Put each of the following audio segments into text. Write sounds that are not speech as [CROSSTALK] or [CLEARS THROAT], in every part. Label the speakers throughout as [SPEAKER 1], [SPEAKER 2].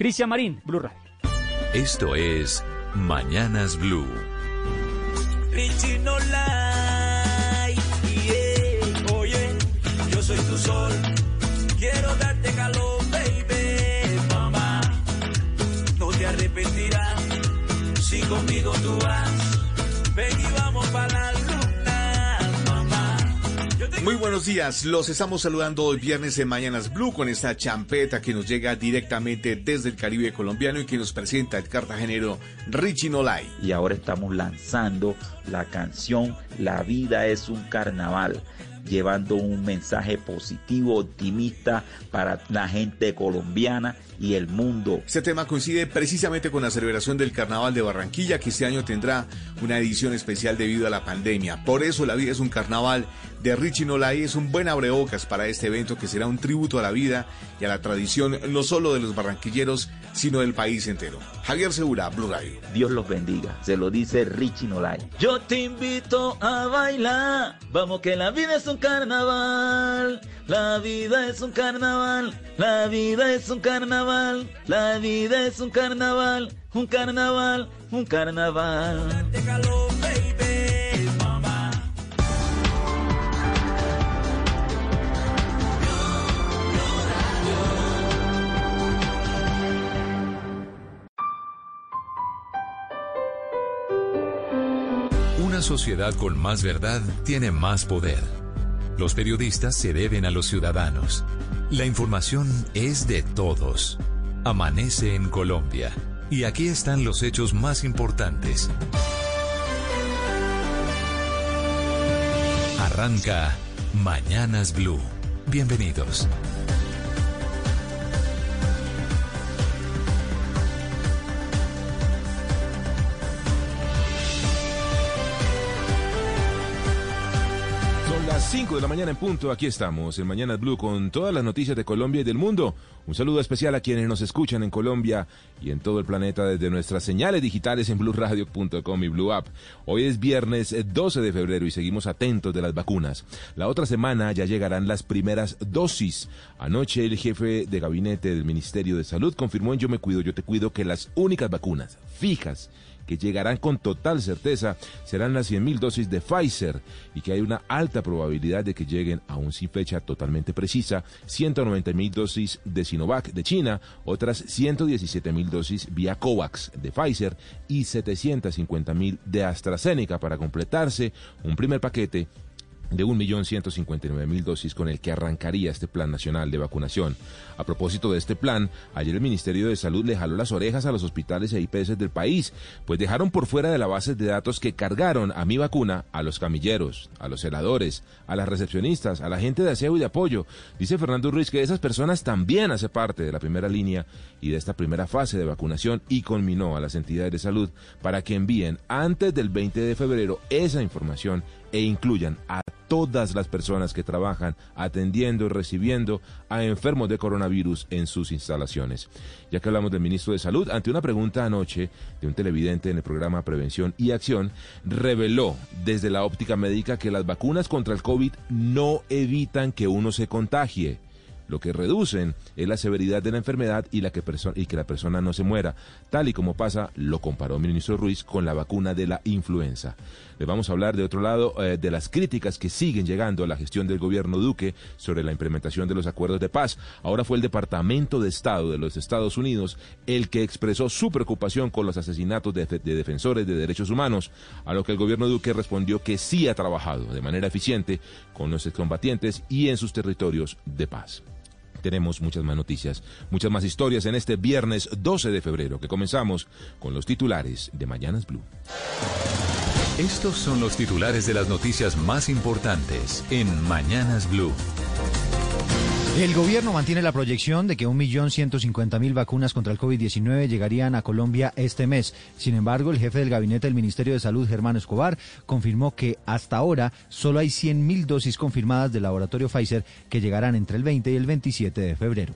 [SPEAKER 1] Cristian Marín, Blue Radio.
[SPEAKER 2] Esto es Mañanas Blue.
[SPEAKER 3] Oye, yo soy tu sol. Quiero darte calor, baby. Mamá, no te arrepentirás si conmigo tú vas.
[SPEAKER 4] Muy buenos días, los estamos saludando hoy viernes en Mañanas Blue con esta champeta que nos llega directamente desde el Caribe colombiano y que nos presenta el cartagenero Richie Nolay.
[SPEAKER 5] y ahora estamos lanzando la canción La vida es un carnaval, llevando un mensaje positivo, optimista para la gente colombiana y el mundo.
[SPEAKER 4] Este tema coincide precisamente con la celebración del Carnaval de Barranquilla, que este año tendrá una edición especial debido a la pandemia. Por eso La vida es un carnaval de Richie Nolay es un buen abrebocas para este evento que será un tributo a la vida y a la tradición no solo de los barranquilleros, sino del país entero. Javier Segura, Blue Radio.
[SPEAKER 5] Dios los bendiga. Se lo dice Richie Nolay.
[SPEAKER 3] Yo te invito a bailar, vamos que la vida es un carnaval, la vida es un carnaval, la vida es un carnaval, la vida es un carnaval, un carnaval, un carnaval.
[SPEAKER 2] Una sociedad con más verdad tiene más poder. Los periodistas se deben a los ciudadanos. La información es de todos. Amanece en Colombia. Y aquí están los hechos más importantes. Arranca Mañanas Blue. Bienvenidos.
[SPEAKER 6] 5 de la mañana en punto. Aquí estamos en Mañana Blue con todas las noticias de Colombia y del mundo. Un saludo especial a quienes nos escuchan en Colombia y en todo el planeta desde nuestras señales digitales en blueradio.com y Blue App. Hoy es viernes eh, 12 de febrero y seguimos atentos de las vacunas. La otra semana ya llegarán las primeras dosis. Anoche el jefe de gabinete del Ministerio de Salud confirmó en Yo me cuido, yo te cuido que las únicas vacunas fijas que llegarán con total certeza serán las 100.000 dosis de Pfizer y que hay una alta probabilidad de que lleguen aún sin fecha totalmente precisa 190.000 dosis de Sinovac de China, otras 117.000 dosis vía COVAX de Pfizer y 750.000 de AstraZeneca para completarse un primer paquete de 1.159.000 dosis con el que arrancaría este plan nacional de vacunación. A propósito de este plan, ayer el Ministerio de Salud le jaló las orejas a los hospitales e IPS del país, pues dejaron por fuera de la base de datos que cargaron a mi vacuna a los camilleros, a los celadores, a las recepcionistas, a la gente de aseo y de apoyo. Dice Fernando Ruiz que esas personas también hace parte de la primera línea y de esta primera fase de vacunación y conminó a las entidades de salud para que envíen antes del 20 de febrero esa información e incluyan a todas las personas que trabajan atendiendo y recibiendo a enfermos de coronavirus en sus instalaciones. Ya que hablamos del ministro de Salud, ante una pregunta anoche de un televidente en el programa Prevención y Acción, reveló desde la óptica médica que las vacunas contra el COVID no evitan que uno se contagie. Lo que reducen es la severidad de la enfermedad y, la que, y que la persona no se muera, tal y como pasa, lo comparó el ministro Ruiz con la vacuna de la influenza. Le vamos a hablar de otro lado eh, de las críticas que siguen llegando a la gestión del gobierno Duque sobre la implementación de los acuerdos de paz. Ahora fue el Departamento de Estado de los Estados Unidos el que expresó su preocupación con los asesinatos de, de defensores de derechos humanos, a lo que el gobierno Duque respondió que sí ha trabajado de manera eficiente con los excombatientes y en sus territorios de paz. Tenemos muchas más noticias, muchas más historias en este viernes 12 de febrero que comenzamos con los titulares de Mañanas Blue.
[SPEAKER 2] Estos son los titulares de las noticias más importantes en Mañanas Blue.
[SPEAKER 7] El gobierno mantiene la proyección de que 1.150.000 vacunas contra el COVID-19 llegarían a Colombia este mes. Sin embargo, el jefe del gabinete del Ministerio de Salud, Germán Escobar, confirmó que hasta ahora solo hay 100.000 dosis confirmadas del laboratorio Pfizer que llegarán entre el 20 y el 27 de febrero.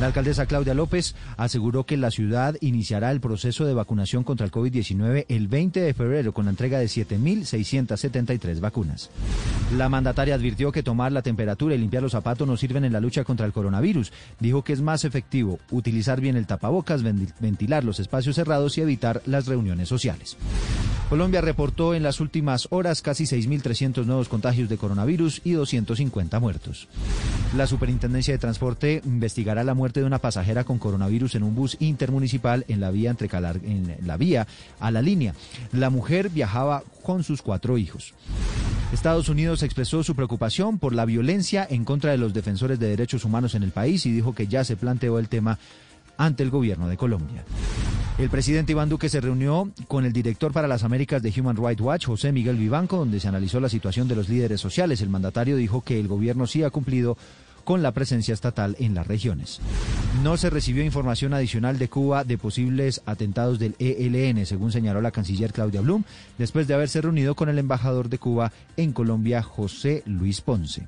[SPEAKER 7] La alcaldesa Claudia López aseguró que la ciudad iniciará el proceso de vacunación contra el COVID-19 el 20 de febrero con la entrega de 7.673 vacunas. La mandataria advirtió que tomar la temperatura y limpiar los zapatos no sirven en la lucha contra el coronavirus. Dijo que es más efectivo utilizar bien el tapabocas, ventilar los espacios cerrados y evitar las reuniones sociales. Colombia reportó en las últimas horas casi 6.300 nuevos contagios de coronavirus y 250 muertos. La Superintendencia de Transporte investigará la muerte de una pasajera con coronavirus en un bus intermunicipal en la vía entre Calar en la vía a la línea. La mujer viajaba con sus cuatro hijos. Estados Unidos expresó su preocupación por la violencia en contra de los defensores de derechos humanos en el país y dijo que ya se planteó el tema ante el gobierno de Colombia. El presidente Iván Duque se reunió con el director para las Américas de Human Rights Watch, José Miguel Vivanco, donde se analizó la situación de los líderes sociales. El mandatario dijo que el gobierno sí ha cumplido con la presencia estatal en las regiones. No se recibió información adicional de Cuba de posibles atentados del ELN, según señaló la canciller Claudia Blum, después de haberse reunido con el embajador de Cuba en Colombia, José Luis Ponce.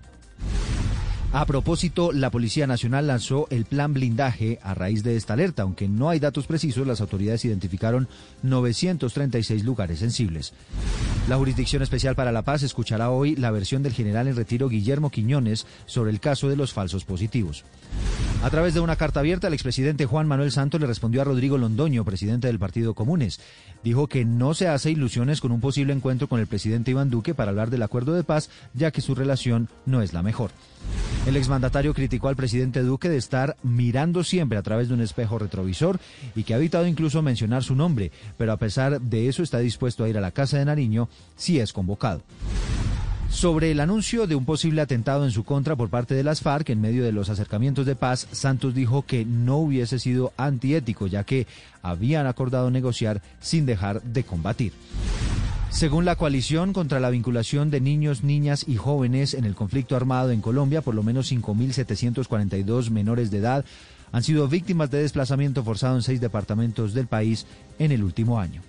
[SPEAKER 7] A propósito, la Policía Nacional lanzó el plan blindaje a raíz de esta alerta. Aunque no hay datos precisos, las autoridades identificaron 936 lugares sensibles. La Jurisdicción Especial para la Paz escuchará hoy la versión del general en retiro Guillermo Quiñones sobre el caso de los falsos positivos. A través de una carta abierta, el expresidente Juan Manuel Santos le respondió a Rodrigo Londoño, presidente del Partido Comunes. Dijo que no se hace ilusiones con un posible encuentro con el presidente Iván Duque para hablar del acuerdo de paz, ya que su relación no es la mejor. El exmandatario criticó al presidente Duque de estar mirando siempre a través de un espejo retrovisor y que ha evitado incluso mencionar su nombre, pero a pesar de eso está dispuesto a ir a la Casa de Nariño si es convocado. Sobre el anuncio de un posible atentado en su contra por parte de las FARC en medio de los acercamientos de paz, Santos dijo que no hubiese sido antiético, ya que habían acordado negociar sin dejar de combatir. Según la coalición contra la vinculación de niños, niñas y jóvenes en el conflicto armado en Colombia, por lo menos 5.742 menores de edad han sido víctimas de desplazamiento forzado en seis departamentos del país en el último año.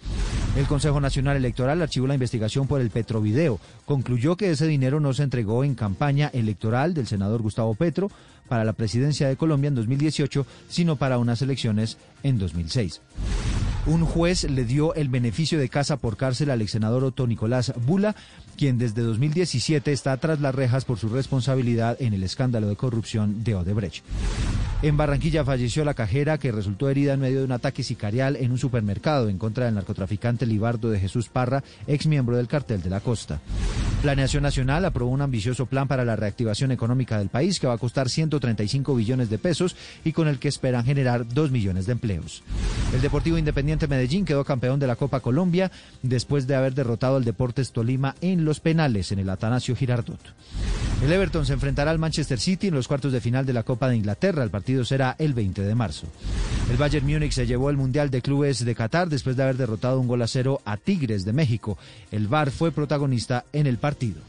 [SPEAKER 7] El Consejo Nacional Electoral archivó la investigación por el Petrovideo. Concluyó que ese dinero no se entregó en campaña electoral del senador Gustavo Petro para la presidencia de Colombia en 2018, sino para unas elecciones en 2006. Un juez le dio el beneficio de casa por cárcel al ex senador Otto Nicolás Bula, quien desde 2017 está tras las rejas por su responsabilidad en el escándalo de corrupción de Odebrecht. En Barranquilla falleció la cajera que resultó herida en medio de un ataque sicarial en un supermercado en contra del narcotraficante Libardo de Jesús Parra, ex miembro del cartel de la costa. Planeación Nacional aprobó un ambicioso plan para la reactivación económica del país que va a costar 135 billones de pesos y con el que esperan generar 2 millones de empleos. El Deportivo Independiente Medellín quedó campeón de la Copa Colombia después de haber derrotado al Deportes Tolima en los penales en el Atanasio Girardot. El Everton se enfrentará al Manchester City en los cuartos de final de la Copa de Inglaterra. El partido será el 20 de marzo. El Bayern Múnich se llevó el Mundial de Clubes de Qatar después de haber derrotado un gol a cero a Tigres de México. El VAR fue protagonista en el partido.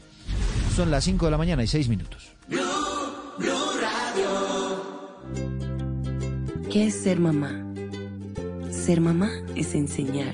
[SPEAKER 7] Son las 5 de la mañana y 6 minutos.
[SPEAKER 8] ¿Qué es ser mamá? Ser mamá es enseñar.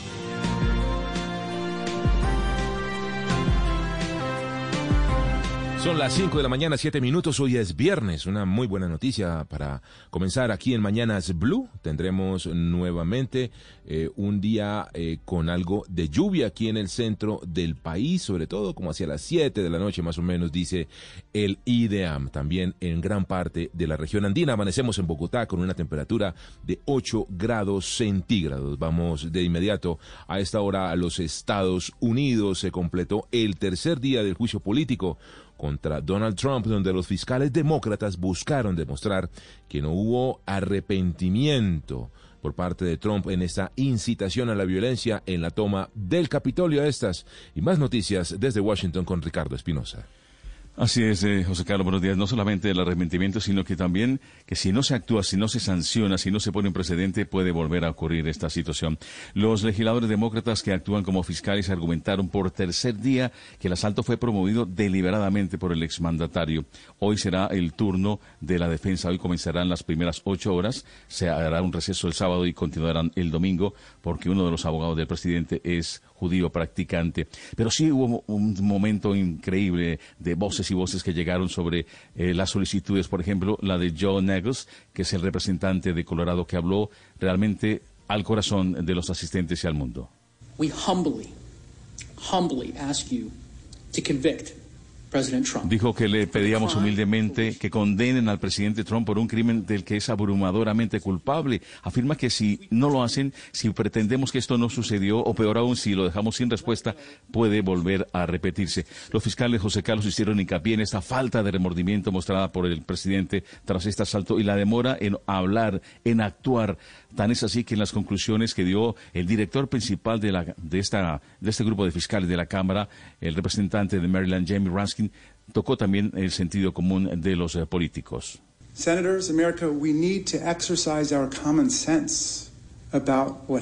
[SPEAKER 6] Son las 5 de la mañana, 7 minutos. Hoy es viernes. Una muy buena noticia para comenzar aquí en Mañanas Blue. Tendremos nuevamente eh, un día eh, con algo de lluvia aquí en el centro del país, sobre todo como hacia las 7 de la noche más o menos, dice el IDEAM. También en gran parte de la región andina. Amanecemos en Bogotá con una temperatura de 8 grados centígrados. Vamos de inmediato a esta hora a los Estados Unidos. Se completó el tercer día del juicio político contra Donald Trump, donde los fiscales demócratas buscaron demostrar que no hubo arrepentimiento por parte de Trump en esta incitación a la violencia en la toma del Capitolio. Estas y más noticias desde Washington con Ricardo Espinosa.
[SPEAKER 9] Así es, eh, José Carlos, buenos días. No solamente el arrepentimiento, sino que también que si no se actúa, si no se sanciona, si no se pone un precedente, puede volver a ocurrir esta situación. Los legisladores demócratas que actúan como fiscales argumentaron por tercer día que el asalto fue promovido deliberadamente por el exmandatario. Hoy será el turno de la defensa. Hoy comenzarán las primeras ocho horas. Se hará un receso el sábado y continuarán el domingo, porque uno de los abogados del presidente es judío practicante. Pero sí hubo un momento increíble de voces y voces que llegaron sobre eh, las solicitudes. Por ejemplo, la de Joe Negus, que es el representante de Colorado que habló realmente al corazón de los asistentes y al mundo.
[SPEAKER 10] We humbly, humbly ask you to convict
[SPEAKER 9] Dijo que le pedíamos humildemente que condenen al presidente Trump por un crimen del que es abrumadoramente culpable. Afirma que si no lo hacen, si pretendemos que esto no sucedió, o peor aún, si lo dejamos sin respuesta, puede volver a repetirse. Los fiscales José Carlos hicieron hincapié en esta falta de remordimiento mostrada por el presidente tras este asalto y la demora en hablar, en actuar. Tan es así que en las conclusiones que dio el director principal de, la, de, esta, de este grupo de fiscales de la Cámara, el representante de Maryland, Jamie Raskin, tocó también el sentido común de los eh, políticos.
[SPEAKER 11] Senators, America, we need to exercise our common sense.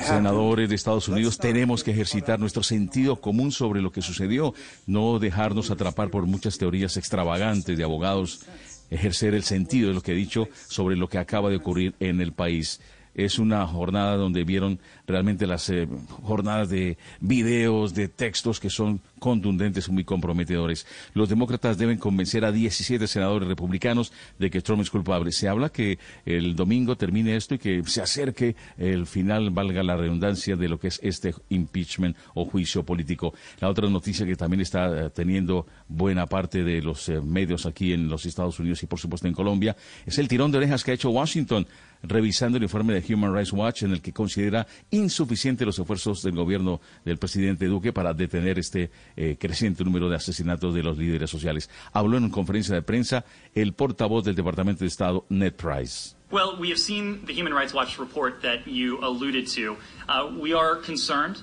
[SPEAKER 9] Senadores de Estados Unidos, tenemos que ejercitar nuestro sentido común sobre lo que sucedió, no dejarnos atrapar por muchas teorías extravagantes de abogados, ejercer el sentido de lo que he dicho sobre lo que acaba de ocurrir en el país es una jornada donde vieron realmente las eh, jornadas de videos, de textos que son contundentes muy comprometedores. Los demócratas deben convencer a 17 senadores republicanos de que Trump es culpable. Se habla que el domingo termine esto y que se acerque el final, valga la redundancia, de lo que es este impeachment o juicio político. La otra noticia que también está eh, teniendo buena parte de los eh, medios aquí en los Estados Unidos y por supuesto en Colombia es el tirón de orejas que ha hecho Washington revisando el informe de Human Rights Watch en el que considera insuficientes los esfuerzos del gobierno del presidente Duque para detener este eh, creciente número de asesinatos de los líderes sociales. Habló en una conferencia de prensa el portavoz del Departamento de Estado, Ned Price.
[SPEAKER 12] Well, we have seen the Human Rights Watch report that you alluded to. Uh,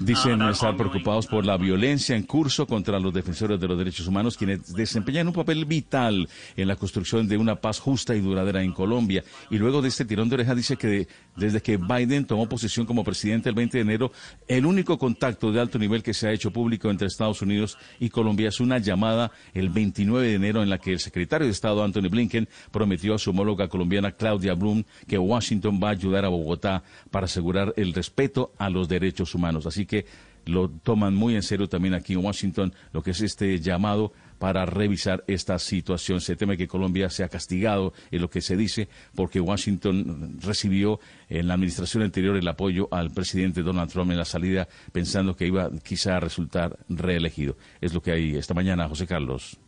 [SPEAKER 9] Dicen estar preocupados por la violencia en curso contra los defensores de los derechos humanos, quienes desempeñan un papel vital en la construcción de una paz justa y duradera en Colombia. Y luego de este tirón de oreja dice que desde que Biden tomó posesión como presidente el 20 de enero, el único contacto de alto nivel que se ha hecho público entre Estados Unidos y Colombia es una llamada el 29 de enero en la que el secretario de Estado Anthony Blinken prometió a su homóloga colombiana Claudia Blum que Washington va a ayudar a Bogotá para asegurar el respeto a los derechos humanos. Así que lo toman muy en serio también aquí en Washington lo que es este llamado para revisar esta situación. Se teme que Colombia sea castigado en lo que se dice porque Washington recibió en la administración anterior el apoyo al presidente Donald Trump en la salida pensando que iba quizá a resultar reelegido. Es lo que hay esta mañana, José Carlos.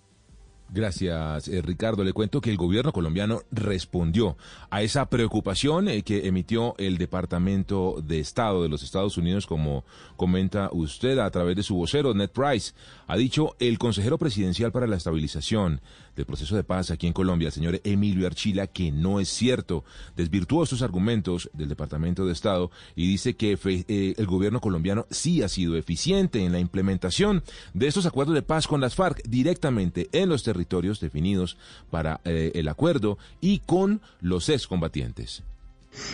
[SPEAKER 6] Gracias, eh, Ricardo. Le cuento que el gobierno colombiano respondió a esa preocupación eh, que emitió el Departamento de Estado de los Estados Unidos, como comenta usted a través de su vocero, Ned Price. Ha dicho el consejero presidencial para la estabilización del proceso de paz aquí en Colombia, el señor Emilio Archila, que no es cierto. Desvirtuó estos argumentos del Departamento de Estado y dice que eh, el gobierno colombiano sí ha sido eficiente en la implementación de estos acuerdos de paz con las FARC directamente en los territorios definidos para eh, el acuerdo y con los excombatientes.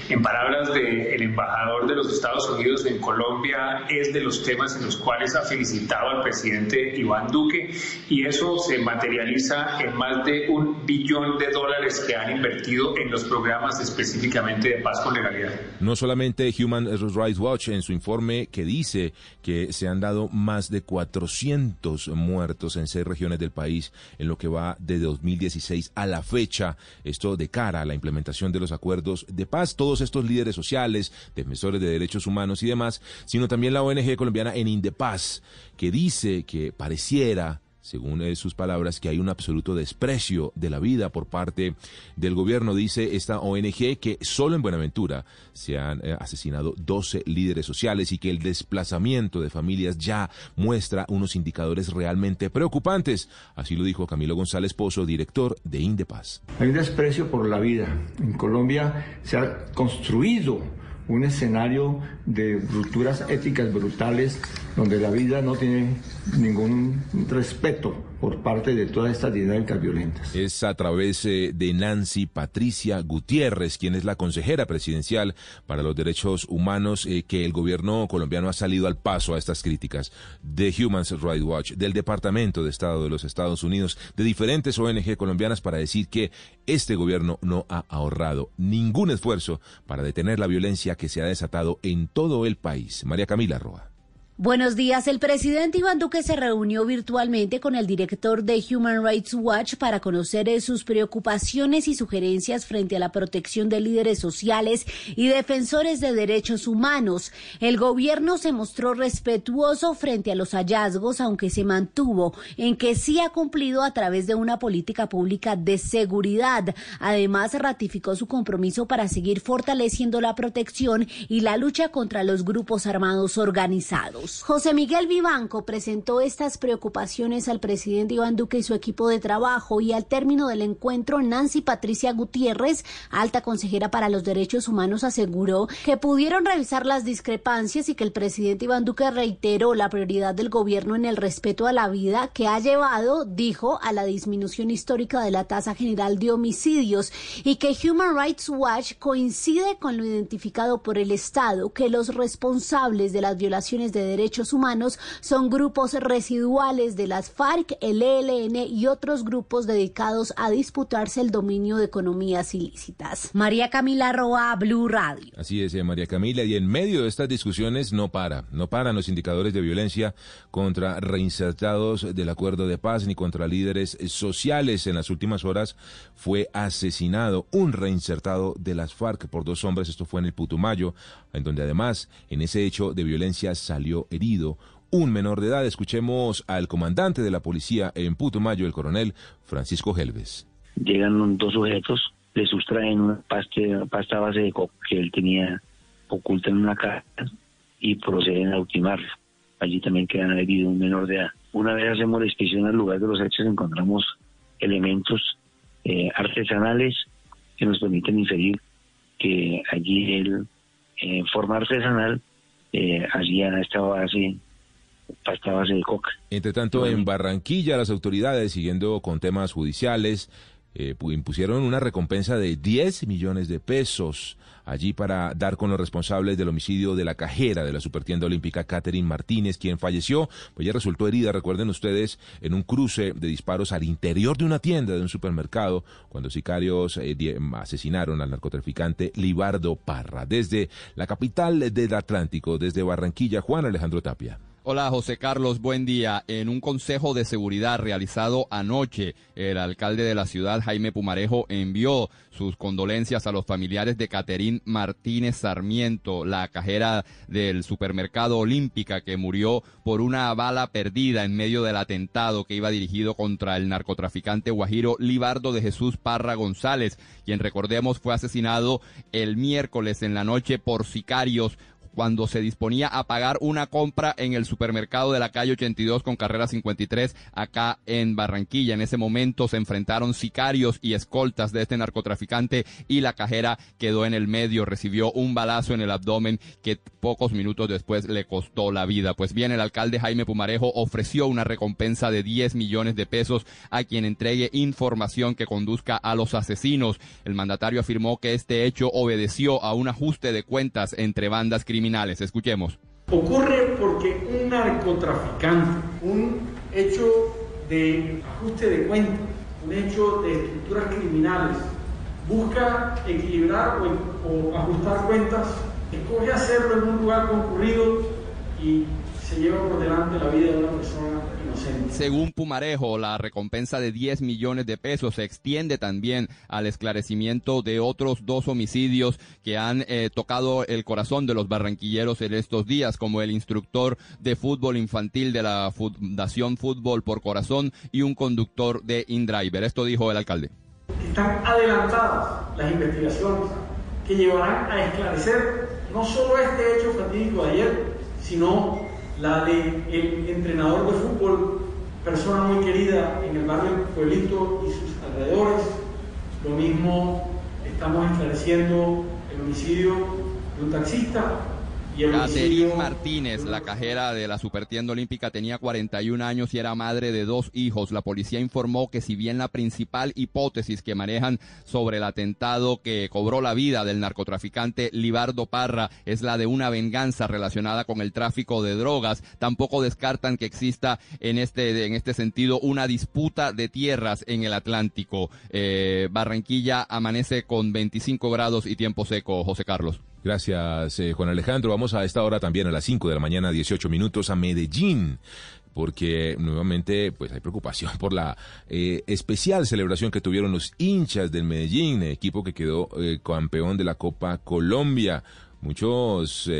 [SPEAKER 13] En palabras del embajador de los Estados Unidos en Colombia, es de los temas en los cuales ha felicitado al presidente Iván Duque y eso se materializa en más de un billón de dólares que han invertido en los programas específicamente de paz con legalidad.
[SPEAKER 6] No solamente Human Rights Watch en su informe que dice que se han dado más de 400 muertos en seis regiones del país en lo que va de 2016 a la fecha, esto de cara a la implementación de los acuerdos de paz todos estos líderes sociales, defensores de derechos humanos y demás, sino también la ONG colombiana en Indepaz, que dice que pareciera según sus palabras, que hay un absoluto desprecio de la vida por parte del gobierno. Dice esta ONG que solo en Buenaventura se han eh, asesinado 12 líderes sociales y que el desplazamiento de familias ya muestra unos indicadores realmente preocupantes. Así lo dijo Camilo González Pozo, director de Indepaz.
[SPEAKER 14] Hay un desprecio por la vida. En Colombia se ha construido un escenario de rupturas éticas brutales donde la vida no tiene ningún respeto por parte de todas estas dinámicas violentas.
[SPEAKER 6] Es a través eh, de Nancy Patricia Gutiérrez, quien es la consejera presidencial para los derechos humanos, eh, que el gobierno colombiano ha salido al paso a estas críticas de Human Rights Watch, del Departamento de Estado de los Estados Unidos, de diferentes ONG colombianas para decir que este gobierno no ha ahorrado ningún esfuerzo para detener la violencia que se ha desatado en todo el país. María Camila Roa.
[SPEAKER 15] Buenos días. El presidente Iván Duque se reunió virtualmente con el director de Human Rights Watch para conocer eh, sus preocupaciones y sugerencias frente a la protección de líderes sociales y defensores de derechos humanos. El gobierno se mostró respetuoso frente a los hallazgos, aunque se mantuvo en que sí ha cumplido a través de una política pública de seguridad. Además, ratificó su compromiso para seguir fortaleciendo la protección y la lucha contra los grupos armados organizados. José Miguel Vivanco presentó estas preocupaciones al presidente Iván Duque y su equipo de trabajo y al término del encuentro Nancy Patricia Gutiérrez, alta consejera para los derechos humanos, aseguró que pudieron revisar las discrepancias y que el presidente Iván Duque reiteró la prioridad del gobierno en el respeto a la vida que ha llevado, dijo, a la disminución histórica de la tasa general de homicidios y que Human Rights Watch coincide con lo identificado por el Estado, que los responsables de las violaciones de derechos humanos son grupos residuales de las FARC, el ELN y otros grupos dedicados a disputarse el dominio de economías ilícitas. María Camila Roa, Blue Radio.
[SPEAKER 6] Así es, eh, María Camila, y en medio de estas discusiones no para, no paran los indicadores de violencia contra reinsertados del acuerdo de paz ni contra líderes sociales. En las últimas horas fue asesinado un reinsertado de las FARC por dos hombres, esto fue en el Putumayo, en donde además en ese hecho de violencia salió herido un menor de edad. Escuchemos al comandante de la policía en Putumayo, el coronel Francisco Helves.
[SPEAKER 16] Llegan dos sujetos, le sustraen una pasta, base de coca que él tenía oculta en una caja y proceden a ultimarlo. Allí también quedan herido un menor de edad. Una vez hacemos la inspección al lugar de los hechos, encontramos elementos eh, artesanales que nos permiten inferir que allí él, en forma artesanal, eh, hacían esta base, esta base de coca.
[SPEAKER 6] Entre tanto, en Barranquilla, las autoridades, siguiendo con temas judiciales, eh, impusieron una recompensa de 10 millones de pesos allí para dar con los responsables del homicidio de la cajera de la supertienda olímpica Catherine Martínez, quien falleció, pues ya resultó herida, recuerden ustedes, en un cruce de disparos al interior de una tienda de un supermercado, cuando sicarios eh, asesinaron al narcotraficante Libardo Parra. Desde la capital del Atlántico, desde Barranquilla, Juan Alejandro Tapia.
[SPEAKER 17] Hola José Carlos, buen día. En un consejo de seguridad realizado anoche, el alcalde de la ciudad, Jaime Pumarejo, envió sus condolencias a los familiares de Caterín Martínez Sarmiento, la cajera del supermercado Olímpica que murió por una bala perdida en medio del atentado que iba dirigido contra el narcotraficante guajiro Libardo de Jesús Parra González, quien recordemos fue asesinado el miércoles en la noche por sicarios cuando se disponía a pagar una compra en el supermercado de la calle 82 con carrera 53 acá en Barranquilla. En ese momento se enfrentaron sicarios y escoltas de este narcotraficante y la cajera quedó en el medio, recibió un balazo en el abdomen que pocos minutos después le costó la vida. Pues bien, el alcalde Jaime Pumarejo ofreció una recompensa de 10 millones de pesos a quien entregue información que conduzca a los asesinos. El mandatario afirmó que este hecho obedeció a un ajuste de cuentas entre bandas criminales Escuchemos.
[SPEAKER 18] Ocurre porque un narcotraficante, un hecho de ajuste de cuentas, un hecho de estructuras criminales, busca equilibrar o, ajustar cuentas, escoge hacerlo en un lugar concurrido y se lleva por delante la vida de una persona inocente.
[SPEAKER 17] Según Pumarejo, la recompensa de 10 millones de pesos se extiende también al esclarecimiento de otros dos homicidios que han eh, tocado el corazón de los barranquilleros en estos días, como el instructor de fútbol infantil de la Fundación Fútbol por Corazón y un conductor de InDriver. Esto dijo el alcalde.
[SPEAKER 18] Están adelantadas las investigaciones que llevarán a esclarecer no solo este hecho fatídico de ayer, sino la de el entrenador de fútbol, persona muy querida en el barrio Pueblito y sus alrededores. Lo mismo estamos esclareciendo el homicidio de un taxista
[SPEAKER 17] Caterín Martínez, la cajera de la Supertienda Olímpica, tenía 41 años y era madre de dos hijos. La policía informó que si bien la principal hipótesis que manejan sobre el atentado que cobró la vida del narcotraficante Libardo Parra es la de una venganza relacionada con el tráfico de drogas, tampoco descartan que exista en este, en este sentido una disputa de tierras en el Atlántico. Eh, Barranquilla amanece con 25 grados y tiempo seco, José Carlos.
[SPEAKER 6] Gracias, eh, Juan Alejandro. Vamos a esta hora también a las 5 de la mañana, 18 minutos, a Medellín porque nuevamente pues hay preocupación [LAUGHS] por la eh, especial celebración que tuvieron los hinchas del Medellín, equipo que quedó eh, campeón de la Copa Colombia. Muchos,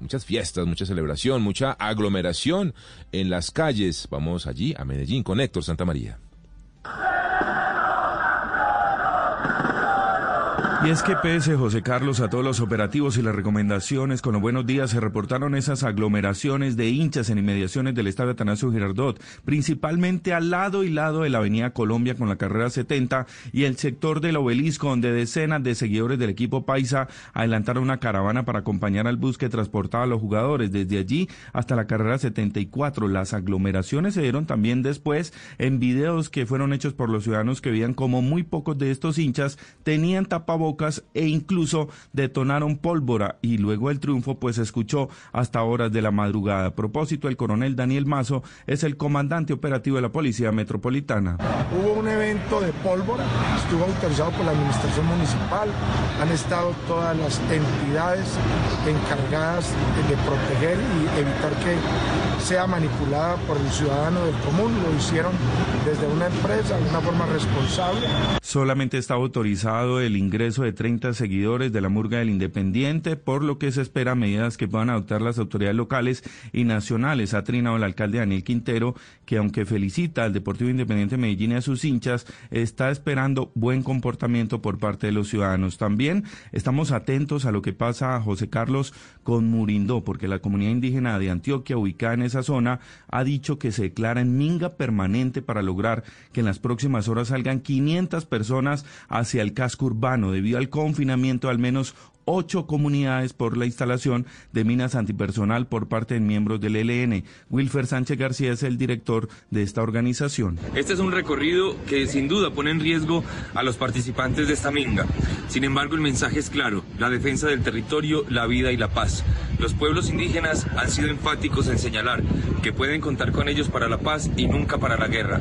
[SPEAKER 6] muchas fiestas, mucha celebración, mucha aglomeración en las calles. Vamos allí a Medellín con Héctor Santa María.
[SPEAKER 19] Y es que pese, José Carlos, a todos los operativos y las recomendaciones, con los buenos días se reportaron esas aglomeraciones de hinchas en inmediaciones del estadio Atanasio Girardot, principalmente al lado y lado de la Avenida Colombia con la carrera 70 y el sector del obelisco, donde decenas de seguidores del equipo Paisa adelantaron una caravana para acompañar al bus que transportaba a los jugadores desde allí hasta la carrera 74. Las aglomeraciones se dieron también después en videos que fueron hechos por los ciudadanos que veían como muy pocos de estos hinchas tenían tapabocas e incluso detonaron pólvora y luego el triunfo pues se escuchó hasta horas de la madrugada. A propósito, el coronel Daniel Mazo es el comandante operativo de la Policía Metropolitana.
[SPEAKER 20] Hubo un evento de pólvora, estuvo autorizado por la Administración Municipal, han estado todas las entidades encargadas de proteger y evitar que sea manipulada por el ciudadano del común, lo hicieron desde una empresa de una forma responsable.
[SPEAKER 19] Solamente está autorizado el ingreso de 30 seguidores de la murga del Independiente, por lo que se espera medidas que puedan adoptar las autoridades locales y nacionales. Ha trinado el alcalde Daniel Quintero, que aunque felicita al Deportivo Independiente Medellín y a sus hinchas, está esperando buen comportamiento por parte de los ciudadanos. También estamos atentos a lo que pasa a José Carlos con Murindó, porque la comunidad indígena de Antioquia, ubicada esa zona, ha dicho que se declara en minga permanente para lograr que en las próximas horas salgan 500 personas hacia el casco urbano debido al confinamiento al menos ocho comunidades por la instalación de minas antipersonal por parte de miembros del ELN. Wilfer Sánchez García es el director de esta organización.
[SPEAKER 21] Este es un recorrido que sin duda pone en riesgo a los participantes de esta minga. Sin embargo, el mensaje es claro, la defensa del territorio, la vida y la paz. Los pueblos indígenas han sido enfáticos en señalar que pueden contar con ellos para la paz y nunca para la guerra.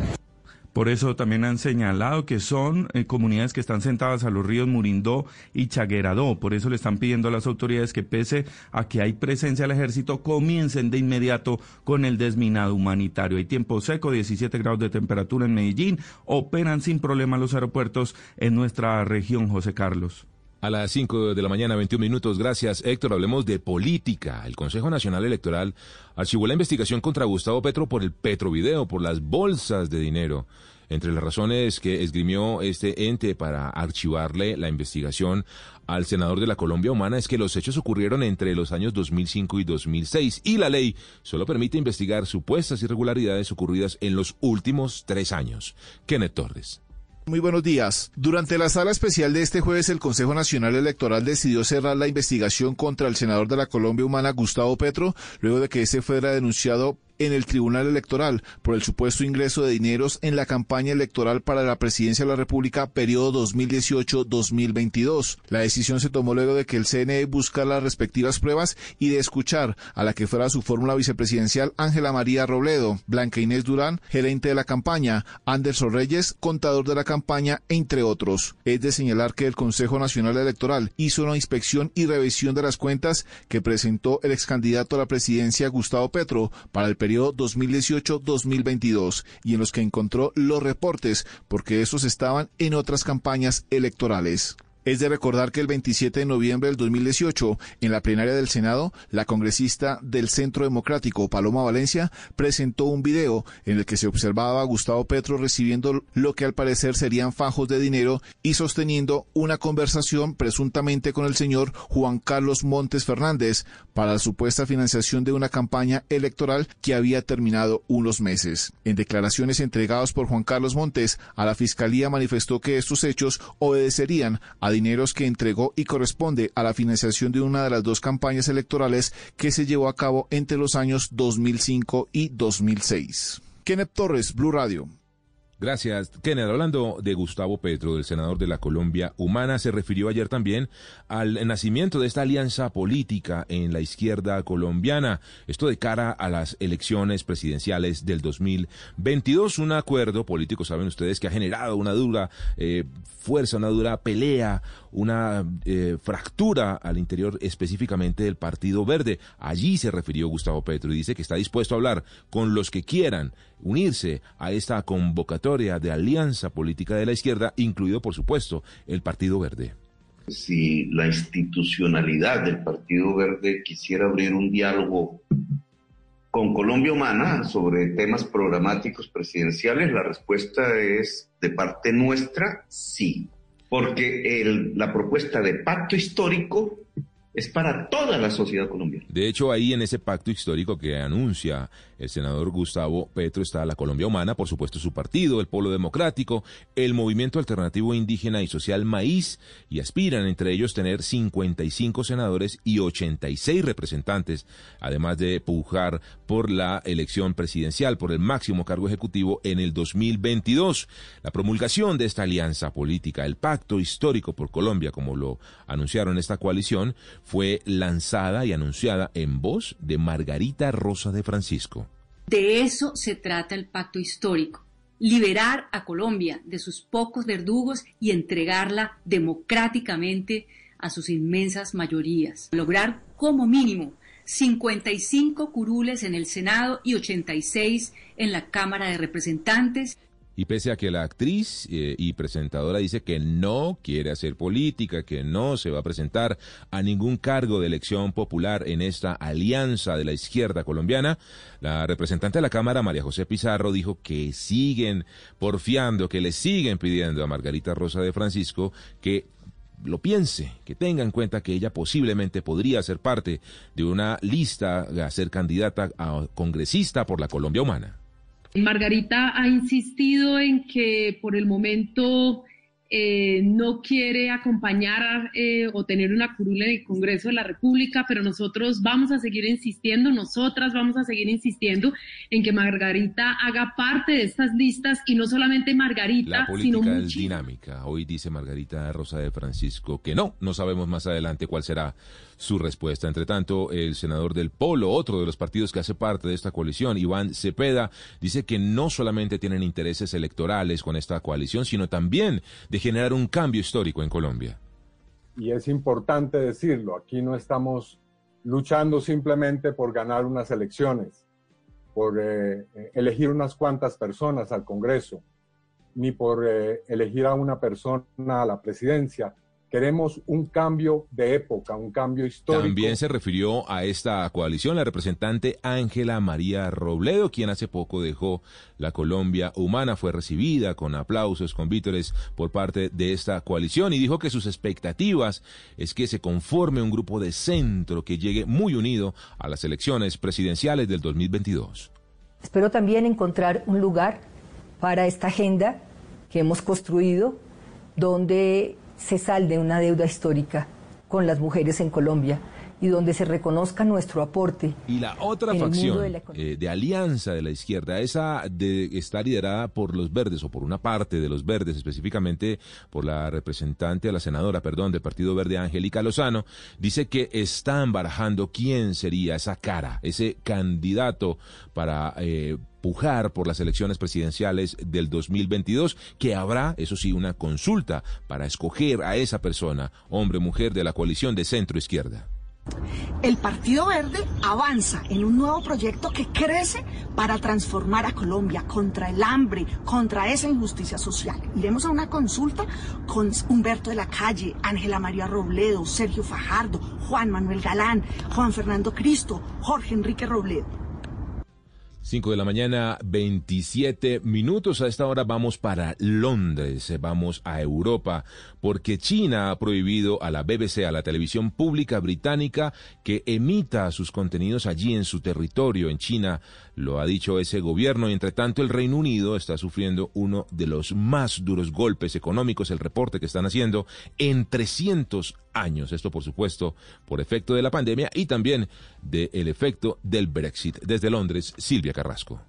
[SPEAKER 19] Por eso también han señalado que son eh, comunidades que están sentadas a los ríos Murindó y Chagueradó. Por eso le están pidiendo a las autoridades que pese a que hay presencia del ejército, comiencen de inmediato con el desminado humanitario. Hay tiempo seco, 17 grados de temperatura en Medellín. Operan sin problema los aeropuertos en nuestra región, José Carlos.
[SPEAKER 6] A las 5 de la mañana, 21 minutos. Gracias, Héctor. Hablemos de política. El Consejo Nacional Electoral archivó la investigación contra Gustavo Petro por el Petrovideo, por las bolsas de dinero. Entre las razones que esgrimió este ente para archivarle la investigación al senador de la Colombia Humana es que los hechos ocurrieron entre los años 2005 y 2006 y la ley solo permite investigar supuestas irregularidades ocurridas en los últimos tres años. Kenneth Torres.
[SPEAKER 22] Muy buenos días. Durante la sala especial de este jueves, el Consejo Nacional Electoral decidió cerrar la investigación contra el senador de la Colombia Humana, Gustavo Petro, luego de que ese fuera denunciado en el Tribunal Electoral por el supuesto ingreso de dineros en la campaña electoral para la presidencia de la República periodo 2018-2022. La decisión se tomó luego de que el CNE buscara las respectivas pruebas y de escuchar a la que fuera su fórmula vicepresidencial Ángela María Robledo, Blanca Inés Durán, gerente de la campaña, Anderson Reyes, contador de la campaña, entre otros. Es de señalar que el Consejo Nacional Electoral hizo una inspección y revisión de las cuentas que presentó el ex candidato a la presidencia Gustavo Petro para el periodo 2018-2022 y en los que encontró los reportes porque esos estaban en otras campañas electorales. Es de recordar que el 27 de noviembre del 2018, en la plenaria del Senado, la congresista del Centro Democrático, Paloma Valencia, presentó un video en el que se observaba a Gustavo Petro recibiendo lo que al parecer serían fajos de dinero y sosteniendo una conversación presuntamente con el señor Juan Carlos Montes Fernández para la supuesta financiación de una campaña electoral que había terminado unos meses. En declaraciones entregadas por Juan Carlos Montes, a la Fiscalía manifestó que estos hechos obedecerían a dineros que entregó y corresponde a la financiación de una de las dos campañas electorales que se llevó a cabo entre los años 2005 y 2006. Kenneth Torres, Blue Radio.
[SPEAKER 6] Gracias, Kenneth. Hablando de Gustavo Petro, del senador de la Colombia Humana, se refirió ayer también al nacimiento de esta alianza política en la izquierda colombiana. Esto de cara a las elecciones presidenciales del 2022. Un acuerdo político, saben ustedes, que ha generado una dura eh, fuerza, una dura pelea, una eh, fractura al interior específicamente del Partido Verde. Allí se refirió Gustavo Petro y dice que está dispuesto a hablar con los que quieran unirse a esta convocatoria de alianza política de la izquierda, incluido por supuesto el Partido Verde.
[SPEAKER 23] Si la institucionalidad del Partido Verde quisiera abrir un diálogo con Colombia Humana sobre temas programáticos presidenciales, la respuesta es de parte nuestra, sí, porque el, la propuesta de pacto histórico es para toda la sociedad colombiana.
[SPEAKER 6] De hecho, ahí en ese pacto histórico que anuncia el senador Gustavo Petro está la Colombia Humana, por supuesto su partido, el Polo Democrático, el Movimiento Alternativo Indígena y Social Maíz, y aspiran entre ellos tener 55 senadores y 86 representantes, además de pujar por la elección presidencial, por el máximo cargo ejecutivo en el 2022. La promulgación de esta alianza política, el pacto histórico por Colombia, como lo anunciaron esta coalición, fue lanzada y anunciada en voz de Margarita Rosa de Francisco.
[SPEAKER 24] De eso se trata el pacto histórico, liberar a Colombia de sus pocos verdugos y entregarla democráticamente a sus inmensas mayorías. Lograr como mínimo 55 curules en el Senado y 86 en la Cámara de Representantes.
[SPEAKER 6] Y pese a que la actriz eh, y presentadora dice que no quiere hacer política, que no se va a presentar a ningún cargo de elección popular en esta alianza de la izquierda colombiana, la representante de la Cámara, María José Pizarro, dijo que siguen porfiando, que le siguen pidiendo a Margarita Rosa de Francisco que lo piense, que tenga en cuenta que ella posiblemente podría ser parte de una lista a ser candidata a congresista por la Colombia Humana.
[SPEAKER 25] Margarita ha insistido en que por el momento eh, no quiere acompañar eh, o tener una curula en el Congreso de la República, pero nosotros vamos a seguir insistiendo, nosotras vamos a seguir insistiendo en que Margarita haga parte de estas listas y no solamente Margarita,
[SPEAKER 6] la política
[SPEAKER 25] sino
[SPEAKER 6] es dinámica. Hoy dice Margarita Rosa de Francisco que no, no sabemos más adelante cuál será su respuesta. Entre tanto, el senador del Polo, otro de los partidos que hace parte de esta coalición, Iván Cepeda, dice que no solamente tienen intereses electorales con esta coalición, sino también de generar un cambio histórico en Colombia.
[SPEAKER 26] Y es importante decirlo, aquí no estamos luchando simplemente por ganar unas elecciones, por eh, elegir unas cuantas personas al Congreso, ni por eh, elegir a una persona a la presidencia. Queremos un cambio de época, un cambio histórico.
[SPEAKER 6] También se refirió a esta coalición la representante Ángela María Robledo, quien hace poco dejó la Colombia Humana, fue recibida con aplausos, con vítores por parte de esta coalición y dijo que sus expectativas es que se conforme un grupo de centro que llegue muy unido a las elecciones presidenciales del 2022.
[SPEAKER 27] Espero también encontrar un lugar para esta agenda que hemos construido, donde se salde una deuda histórica con las mujeres en Colombia y donde se reconozca nuestro aporte.
[SPEAKER 6] Y la otra facción eh, de, alianza de la izquierda, esa de, está liderada por los verdes o por una parte de los verdes, específicamente por la representante, la senadora, perdón, del Partido Verde, Angélica Lozano, dice que están barajando quién sería esa cara, ese candidato para eh, pujar por las elecciones presidenciales del 2022, que habrá, eso sí, una consulta para escoger a esa persona, hombre o mujer de la coalición de centro izquierda.
[SPEAKER 28] El Partido Verde avanza en un nuevo proyecto que crece para transformar a Colombia contra el hambre, contra esa injusticia social. Iremos a una consulta con Humberto de la Calle, Ángela María Robledo, Sergio Fajardo, Juan Manuel Galán, Juan Fernando Cristo, Jorge Enrique Robledo.
[SPEAKER 6] 5 de la mañana, 27 minutos. A esta hora vamos para Londres, vamos a Europa, porque China ha prohibido a la BBC, a la televisión pública británica, que emita sus contenidos allí en su territorio, en China. Lo ha dicho ese gobierno y entre tanto el Reino Unido está sufriendo uno de los más duros golpes económicos, el reporte que están haciendo, en 300 años. Esto, por supuesto, por efecto de la pandemia y también del efecto del Brexit. Desde Londres, Silvia Carrasco.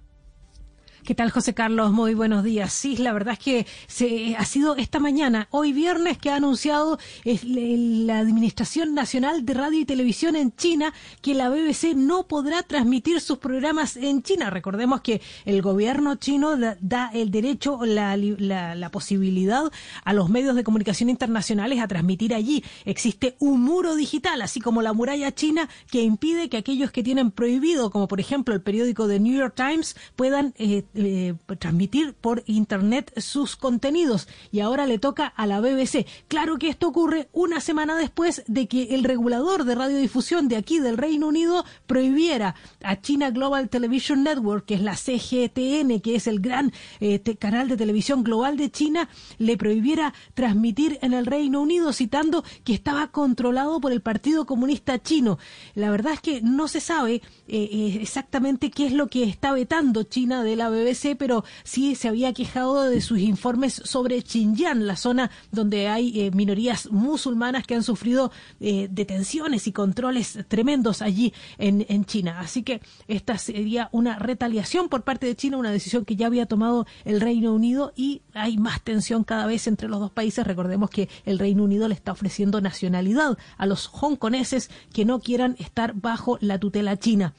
[SPEAKER 29] ¿Qué tal, José Carlos? Muy buenos días. Sí, la verdad es que se, ha sido esta mañana, hoy viernes, que ha anunciado la Administración Nacional de Radio y Televisión en China que la BBC no podrá transmitir sus programas en China. Recordemos que el gobierno chino da, el derecho, la, la, posibilidad a los medios de comunicación internacionales a transmitir allí. Existe un muro digital, así como la muralla china, que impide que aquellos que tienen prohibido, como por ejemplo el periódico The New York Times, puedan eh, eh, transmitir por Internet sus contenidos y ahora le toca a la BBC. Claro que esto ocurre una semana después de que el regulador de radiodifusión de aquí del Reino Unido prohibiera a China Global Television Network, que es la CGTN, que es el gran eh, canal de televisión global de China, le prohibiera transmitir en el Reino Unido, citando que estaba controlado por el Partido Comunista Chino. La verdad es que no se sabe eh, exactamente qué es lo que está vetando China de la BBC Pero sí se había quejado de sus informes sobre Xinjiang, la zona donde hay eh, minorías musulmanas que han sufrido eh, detenciones y controles tremendos allí en, en China. Así que esta sería una retaliación por parte de China, una decisión que ya había tomado el Reino Unido y hay más tensión cada vez entre los dos países. Recordemos que el Reino Unido le está ofreciendo nacionalidad a los hongkoneses que no quieran estar bajo la tutela china.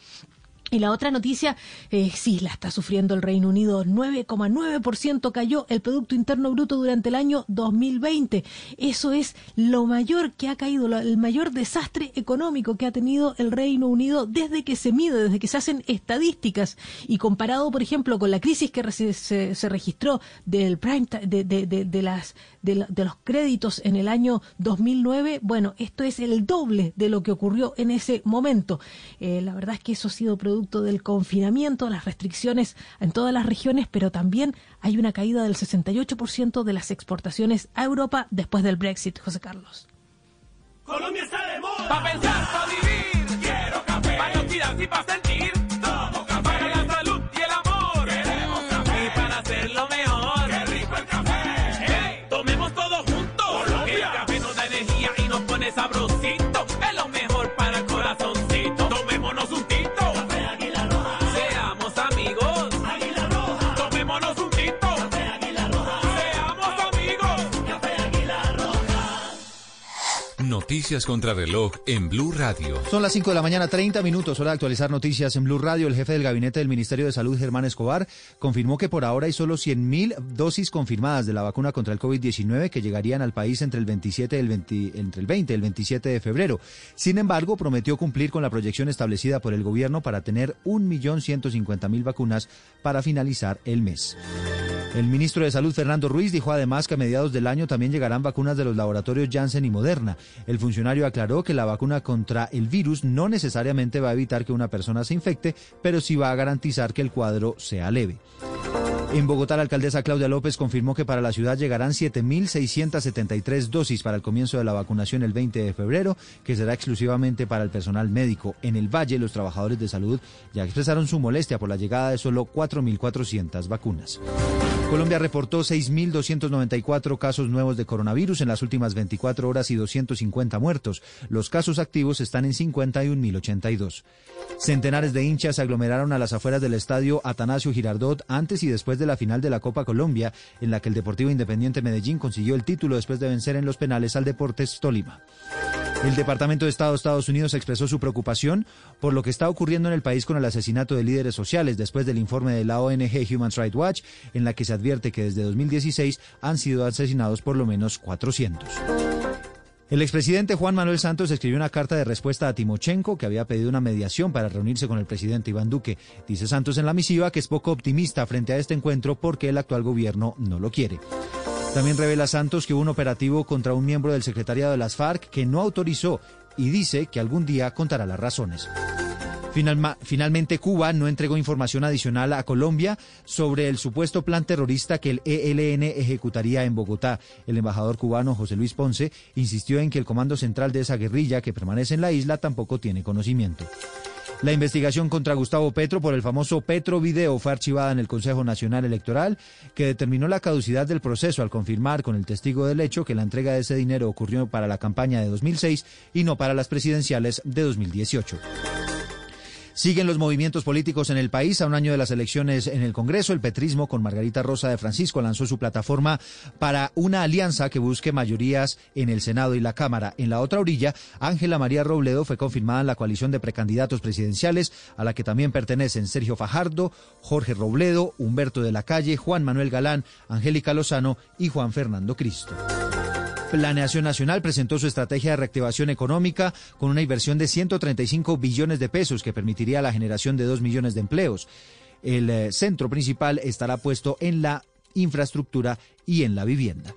[SPEAKER 29] Y la otra noticia, eh, sí, la está sufriendo el Reino Unido. 9,9% cayó el Producto Interno Bruto durante el año 2020. Eso es lo mayor que ha caído, el mayor desastre económico que ha tenido el Reino Unido desde que se mide, desde que se hacen estadísticas. Y comparado, por ejemplo, con la crisis que se, registró del prime, de, los créditos en el año 2009, bueno, esto es el doble de lo que ocurrió en ese momento. Eh, la verdad es que eso ha sido producto del confinamiento, las restricciones en todas las regiones, pero también hay una caída del 68% de las exportaciones a Europa después del Brexit, José Carlos.
[SPEAKER 30] Colombia está de moda. Pa pensar, pa vivir. Quiero café. Pa sentir.
[SPEAKER 31] Noticias contra reloj en Blue Radio.
[SPEAKER 7] Son las 5 de la mañana, 30 minutos, hora de actualizar noticias en Blue Radio. El jefe del gabinete del Ministerio de Salud, Germán Escobar, confirmó que por ahora hay solo 100.000 dosis confirmadas de la vacuna contra el COVID-19 que llegarían al país entre el 27 el entre el 20 y el 27 de febrero. Sin embargo, prometió cumplir con la proyección establecida por el gobierno para tener 1.150.000 vacunas para finalizar el mes. El ministro de Salud, Fernando Ruiz, dijo además que a mediados del año también llegarán vacunas de los laboratorios Janssen y Moderna. El funcionario aclaró que la vacuna contra el virus no necesariamente va a evitar que una persona se infecte, pero sí va a garantizar que el cuadro sea leve. En Bogotá, la alcaldesa Claudia López confirmó que para la ciudad llegarán 7.673 dosis para el comienzo de la vacunación el 20 de febrero, que será exclusivamente para el personal médico. En el Valle, los trabajadores de salud ya expresaron su molestia por la llegada de solo 4.400 vacunas. Colombia reportó 6.294 casos nuevos de coronavirus en las últimas 24 horas y 250 muertos. Los casos activos están en 51.082. Centenares de hinchas se aglomeraron a las afueras del estadio Atanasio Girardot antes y después de la final de la Copa Colombia, en la que el Deportivo Independiente Medellín consiguió el título después de vencer en los penales al Deportes Tolima. El Departamento de Estado de Estados Unidos expresó su preocupación por lo que está ocurriendo en el país con el asesinato de líderes sociales después del informe de la ONG Human Rights Watch, en la que se advierte que desde 2016 han sido asesinados por lo menos 400. El expresidente Juan Manuel Santos escribió una carta de respuesta a Timochenko que había pedido una mediación para reunirse con el presidente Iván Duque. Dice Santos en la misiva que es poco optimista frente a este encuentro porque el actual gobierno no lo quiere. También revela Santos que hubo un operativo contra un miembro del secretariado de las FARC que no autorizó y dice que algún día contará las razones finalmente, Cuba no entregó información adicional a Colombia sobre el supuesto plan terrorista que el ELN ejecutaría en Bogotá. El embajador cubano José Luis Ponce insistió en que el comando central de esa guerrilla que permanece en la isla tampoco tiene conocimiento. La investigación contra Gustavo Petro por el famoso Petro Video fue archivada en el Consejo Nacional Electoral, que determinó la caducidad del proceso al confirmar con el testigo del hecho que la entrega de ese dinero ocurrió para la campaña de 2006 y no para las presidenciales de 2018. Siguen los movimientos políticos en el país. A un año de las elecciones en el Congreso, el petrismo con Margarita Rosa de Francisco lanzó su plataforma para una alianza que busque mayorías en el Senado y la Cámara. En la otra orilla, Ángela María Robledo fue confirmada en la coalición de precandidatos presidenciales, a la que también pertenecen Sergio Fajardo, Jorge Robledo, Humberto de la Calle, Juan Manuel Galán, Angélica Lozano y Juan Fernando Cristo. Planeación Nacional presentó su estrategia de reactivación económica con una inversión de 135 billones de pesos que permitiría la generación de 2 millones de empleos. El eh, centro principal estará puesto en la infraestructura y en la vivienda.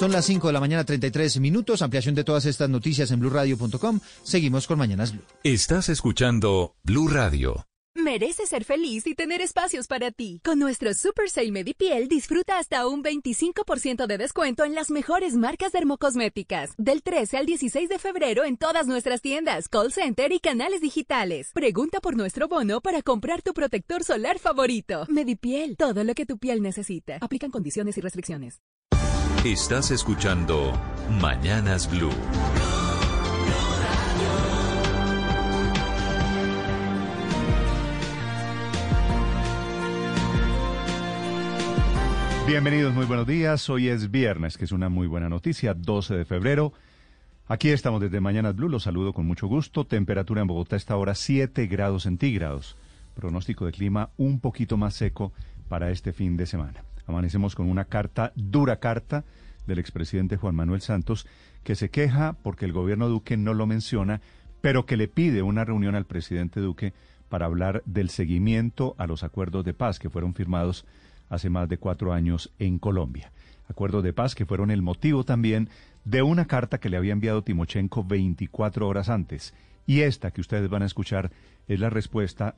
[SPEAKER 7] Son las 5 de la mañana 33 minutos. Ampliación de todas estas noticias en blurradio.com. Seguimos con Mañanas Blue.
[SPEAKER 31] Estás escuchando Blue Radio.
[SPEAKER 32] Mereces ser feliz y tener espacios para ti. Con nuestro Super Sale Medipiel disfruta hasta un 25% de descuento en las mejores marcas dermocosméticas. Del 13 al 16 de febrero en todas nuestras tiendas, call center y canales digitales. Pregunta por nuestro bono para comprar tu protector solar favorito. Medipiel, todo lo que tu piel necesita. Aplican condiciones y restricciones.
[SPEAKER 31] Estás escuchando Mañanas Blue.
[SPEAKER 33] Bienvenidos, muy buenos días. Hoy es viernes, que es una muy buena noticia, 12 de febrero. Aquí estamos desde Mañanas Blue, los saludo con mucho gusto. Temperatura en Bogotá está ahora 7 grados centígrados. Pronóstico de clima un poquito más seco para este fin de semana. Amanecemos con una carta, dura carta, del expresidente Juan Manuel Santos, que se queja porque el gobierno Duque no lo menciona, pero que le pide una reunión al presidente Duque para hablar del seguimiento a los acuerdos de paz que fueron firmados hace más de cuatro años en Colombia. Acuerdos de paz que fueron el motivo también de una carta que le había enviado Timochenko 24 horas antes. Y esta que ustedes van a escuchar es la respuesta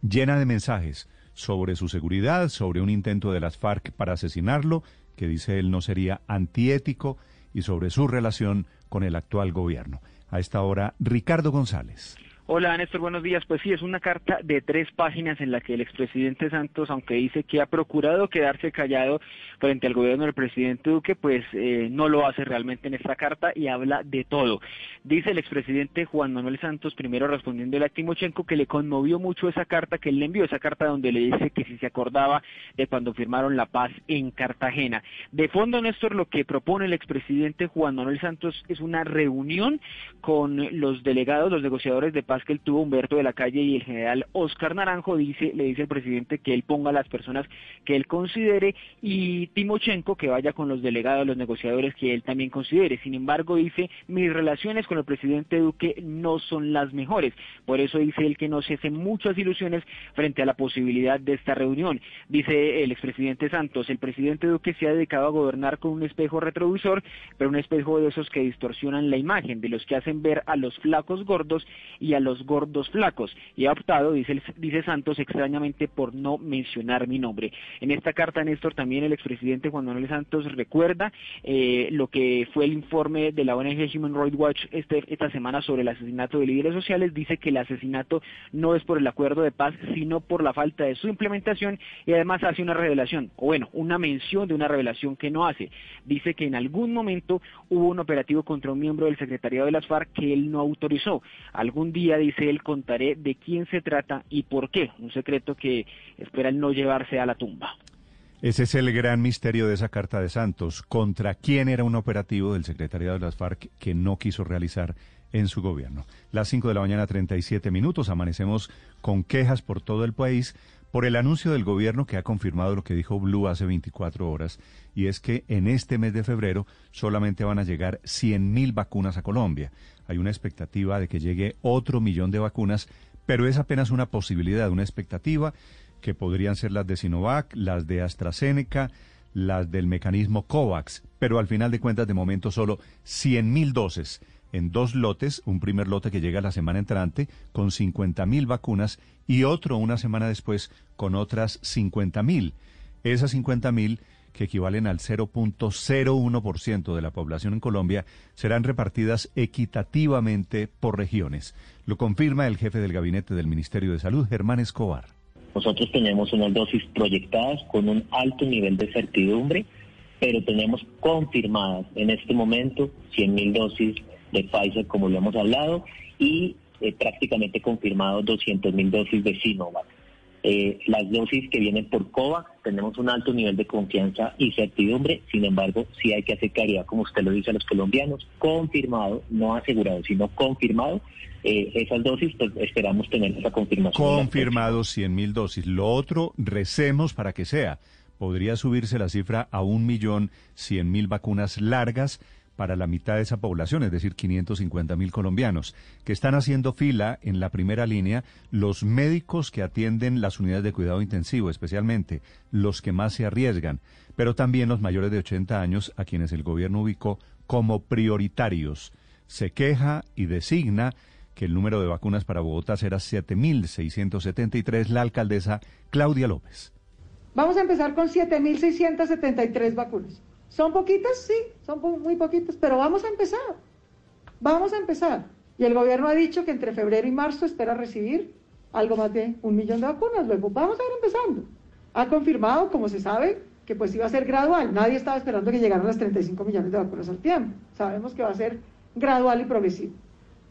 [SPEAKER 33] llena de mensajes sobre su seguridad, sobre un intento de las FARC para asesinarlo, que dice él no sería antiético, y sobre su relación con el actual gobierno. A esta hora, Ricardo González.
[SPEAKER 34] Hola Néstor, buenos días. Pues sí, es una carta de tres páginas en la que el expresidente Santos, aunque dice que ha procurado quedarse callado frente al gobierno del presidente Duque, pues eh, no lo hace realmente en esta carta y habla de todo. Dice el expresidente Juan Manuel Santos, primero respondiendo a Timochenko, que le conmovió mucho esa carta que él le envió, esa carta donde le dice que si se acordaba de cuando firmaron la paz en Cartagena. De fondo, Néstor, lo que propone el expresidente Juan Manuel Santos es una reunión con los delegados, los negociadores de paz que él tuvo Humberto de la Calle y el general Oscar Naranjo dice, le dice al presidente que él ponga a las personas que él considere y Timochenko que vaya con los delegados, los negociadores que él también considere. Sin embargo, dice, mis relaciones con el presidente Duque no son las mejores. Por eso dice él que no se hace muchas ilusiones frente a la posibilidad de esta reunión. Dice el expresidente Santos, el presidente Duque se ha dedicado a gobernar con un espejo retrovisor, pero un espejo de esos que distorsionan la imagen, de los que hacen ver a los flacos gordos y a los gordos flacos y ha optado, dice, dice Santos, extrañamente por no mencionar mi nombre. En esta carta, Néstor, también el expresidente Juan Manuel Santos recuerda eh, lo que fue el informe de la ONG Human Rights Watch este, esta semana sobre el asesinato de líderes sociales. Dice que el asesinato no es por el acuerdo de paz, sino por la falta de su implementación y además hace una revelación, o bueno, una mención de una revelación que no hace. Dice que en algún momento hubo un operativo contra un miembro del secretariado de las FARC que él no autorizó. Algún día, dice él, contaré de quién se trata y por qué. Un secreto que espera el no llevarse a la tumba.
[SPEAKER 33] Ese es el gran misterio de esa carta de Santos. ¿Contra quién era un operativo del secretariado de las FARC que no quiso realizar en su gobierno? Las 5 de la mañana, 37 minutos. Amanecemos con quejas por todo el país por el anuncio del gobierno que ha confirmado lo que dijo Blue hace 24 horas, y es que en este mes de febrero solamente van a llegar 100.000 vacunas a Colombia. Hay una expectativa de que llegue otro millón de vacunas, pero es apenas una posibilidad, una expectativa que podrían ser las de Sinovac, las de AstraZeneca, las del mecanismo COVAX, pero al final de cuentas de momento solo 100.000 dosis en dos lotes, un primer lote que llega la semana entrante con 50.000 vacunas y otro una semana después con otras 50.000. Esas 50.000 que equivalen al 0.01% de la población en Colombia, serán repartidas equitativamente por regiones. Lo confirma el jefe del gabinete del Ministerio de Salud, Germán Escobar.
[SPEAKER 35] Nosotros tenemos unas dosis proyectadas con un alto nivel de certidumbre, pero tenemos confirmadas en este momento 100.000 dosis de Pfizer, como lo hemos hablado, y eh, prácticamente confirmado 200.000 dosis de Sinovac. Eh, las dosis que vienen por COVAX tenemos un alto nivel de confianza y certidumbre, sin embargo, sí hay que hacer claridad, como usted lo dice a los colombianos, confirmado, no asegurado, sino confirmado. Eh, esas dosis, pues esperamos tener esa confirmación.
[SPEAKER 33] Confirmado 100 mil dosis. Lo otro, recemos para que sea. Podría subirse la cifra a un millón cien mil vacunas largas para la mitad de esa población, es decir, 550 mil colombianos, que están haciendo fila en la primera línea los médicos que atienden las unidades de cuidado intensivo, especialmente los que más se arriesgan, pero también los mayores de 80 años a quienes el gobierno ubicó como prioritarios. Se queja y designa que el número de vacunas para Bogotá será 7.673, la alcaldesa Claudia López.
[SPEAKER 36] Vamos a empezar con 7.673 vacunas. ¿Son poquitas? Sí, son muy poquitas, pero vamos a empezar. Vamos a empezar. Y el gobierno ha dicho que entre febrero y marzo espera recibir algo más de un millón de vacunas. Luego vamos a ir empezando. Ha confirmado, como se sabe, que pues iba a ser gradual. Nadie estaba esperando que llegaran las 35 millones de vacunas al tiempo. Sabemos que va a ser gradual y progresivo.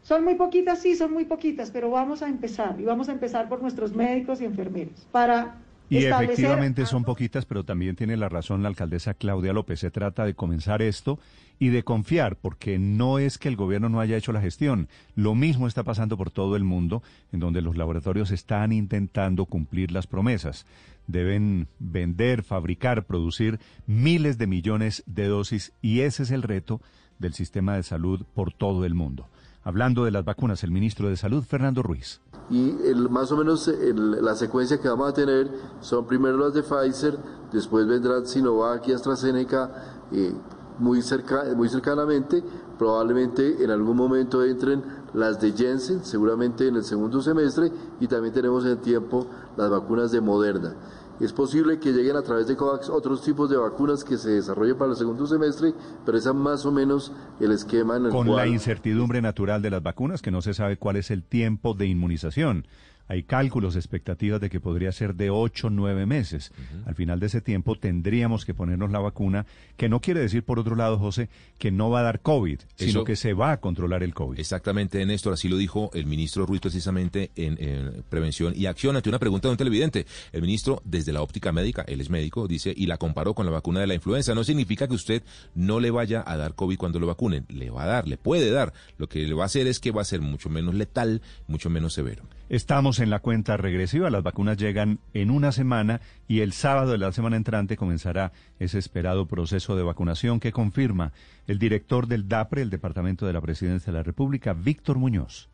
[SPEAKER 36] Son muy poquitas, sí, son muy poquitas, pero vamos a empezar. Y vamos a empezar por nuestros médicos y enfermeros para
[SPEAKER 33] y efectivamente son poquitas, pero también tiene la razón la alcaldesa Claudia López. Se trata de comenzar esto y de confiar, porque no es que el gobierno no haya hecho la gestión. Lo mismo está pasando por todo el mundo, en donde los laboratorios están intentando cumplir las promesas. Deben vender, fabricar, producir miles de millones de dosis y ese es el reto del sistema de salud por todo el mundo. Hablando de las vacunas, el ministro de Salud, Fernando Ruiz.
[SPEAKER 37] Y el, más o menos la secuencia que vamos a tener son primero las de Pfizer, después vendrán Sinovac y AstraZeneca eh, muy, cerca, muy cercanamente. Probablemente en algún momento entren las de Jensen, seguramente en el segundo semestre, y también tenemos en tiempo las vacunas de Moderna. Es posible que lleguen a través de COVAX otros tipos de vacunas que se desarrollen para el segundo semestre, pero ese es más o menos el esquema en el
[SPEAKER 33] Con la incertidumbre natural de las vacunas, que no se sabe cuál es el tiempo de inmunización. Hay cálculos, expectativas de que podría ser de ocho, nueve meses. Al final de ese tiempo tendríamos que ponernos la vacuna, que no quiere decir, por otro lado, José, que no va a dar COVID, sino que se va a controlar el COVID.
[SPEAKER 6] Exactamente, Néstor, así lo dijo el ministro Ruiz precisamente en, Prevención y Acción ante una pregunta de un televidente. El ministro, desde la óptica médica, él es médico, dice, y la comparó con la vacuna de la influenza. No significa que usted no le vaya a dar COVID cuando lo vacunen. Le va a dar, le puede dar. Lo que le va a hacer es que va a ser mucho menos letal, mucho menos severo.
[SPEAKER 33] Estamos en la cuenta regresiva, las vacunas llegan en una semana y el sábado de la semana entrante comenzará ese esperado proceso de vacunación que confirma el director del DAPRE, el Departamento de la Presidencia de la República, Víctor Muñoz.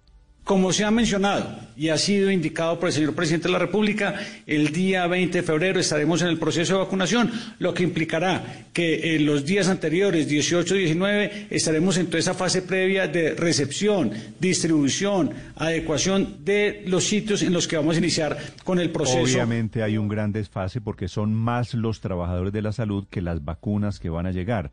[SPEAKER 38] Como se ha mencionado y ha sido indicado por el señor presidente de la República, el día 20 de febrero estaremos en el proceso de vacunación, lo que implicará que en los días anteriores, 18 y 19, estaremos en toda esa fase previa de recepción, distribución, adecuación de los sitios en los que vamos a iniciar con el proceso.
[SPEAKER 33] Obviamente hay un gran desfase porque son más los trabajadores de la salud que las vacunas que van a llegar.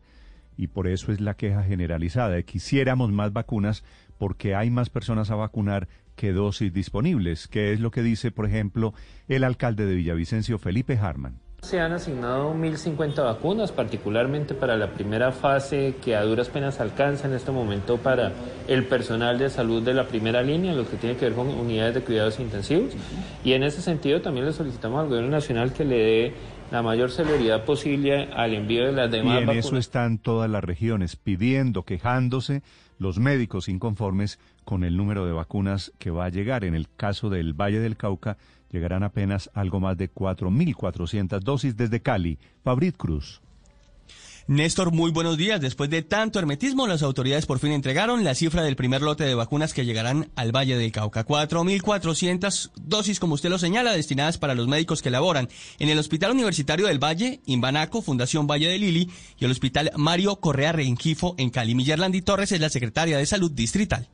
[SPEAKER 33] Y por eso es la queja generalizada. Quisiéramos más vacunas porque hay más personas a vacunar que dosis disponibles, que es lo que dice, por ejemplo, el alcalde de Villavicencio, Felipe Harman.
[SPEAKER 39] Se han asignado 1.050 vacunas, particularmente para la primera fase que a duras penas alcanza en este momento para el personal de salud de la primera línea, lo que tiene que ver con unidades de cuidados intensivos. Y en ese sentido también le solicitamos al Gobierno Nacional que le dé la mayor celeridad posible al envío de las demás
[SPEAKER 33] y en
[SPEAKER 39] vacunas.
[SPEAKER 33] eso están todas las regiones pidiendo, quejándose, los médicos inconformes con el número de vacunas que va a llegar. En el caso del Valle del Cauca, llegarán apenas algo más de 4.400 dosis desde Cali. Fabrit Cruz.
[SPEAKER 40] Néstor, muy buenos días. Después de tanto hermetismo, las autoridades por fin entregaron la cifra del primer lote de vacunas que llegarán al Valle del Cauca. 4.400 dosis, como usted lo señala, destinadas para los médicos que laboran en el Hospital Universitario del Valle, Imbanaco, Fundación Valle de Lili y el Hospital Mario Correa Rengifo en Cali. Millerlandi Torres es la secretaria de Salud Distrital.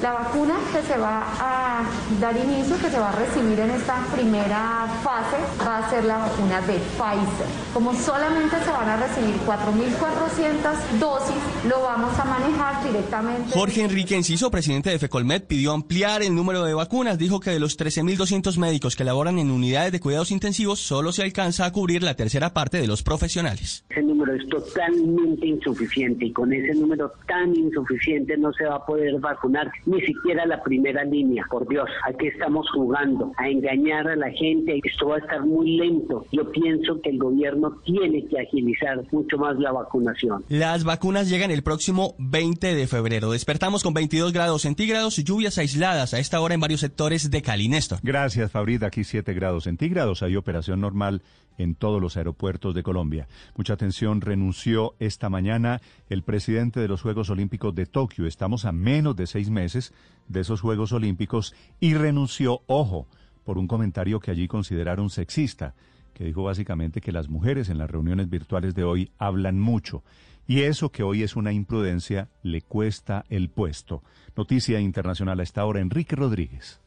[SPEAKER 41] La vacuna que se va a dar inicio, que se va a recibir en esta primera fase, va a ser la vacuna de Pfizer. Como solamente se van a recibir 4.400 dosis, lo vamos a manejar directamente.
[SPEAKER 40] Jorge Enrique Enciso, presidente de FECOLMED, pidió ampliar el número de vacunas. Dijo que de los 13.200 médicos que laboran en unidades de cuidados intensivos, solo se alcanza a cubrir la tercera parte de los profesionales.
[SPEAKER 42] Ese número es totalmente insuficiente y con ese número tan insuficiente no se va a poder vacunar ni siquiera la primera línea. Por Dios, aquí estamos jugando a engañar a la gente. Esto va a estar muy lento. Yo pienso que el gobierno tiene que agilizar mucho más la vacunación.
[SPEAKER 40] Las vacunas llegan el próximo 20 de febrero. Despertamos con 22 grados centígrados y lluvias aisladas a esta hora en varios sectores de Cali. Néstor.
[SPEAKER 33] Gracias, Fabrida. Aquí 7 grados centígrados. Hay operación normal en todos los aeropuertos de Colombia. Mucha atención, renunció esta mañana el presidente de los Juegos Olímpicos de Tokio. Estamos a menos de seis meses de esos Juegos Olímpicos y renunció, ojo, por un comentario que allí consideraron sexista, que dijo básicamente que las mujeres en las reuniones virtuales de hoy hablan mucho. Y eso que hoy es una imprudencia le cuesta el puesto. Noticia internacional a esta hora, Enrique Rodríguez.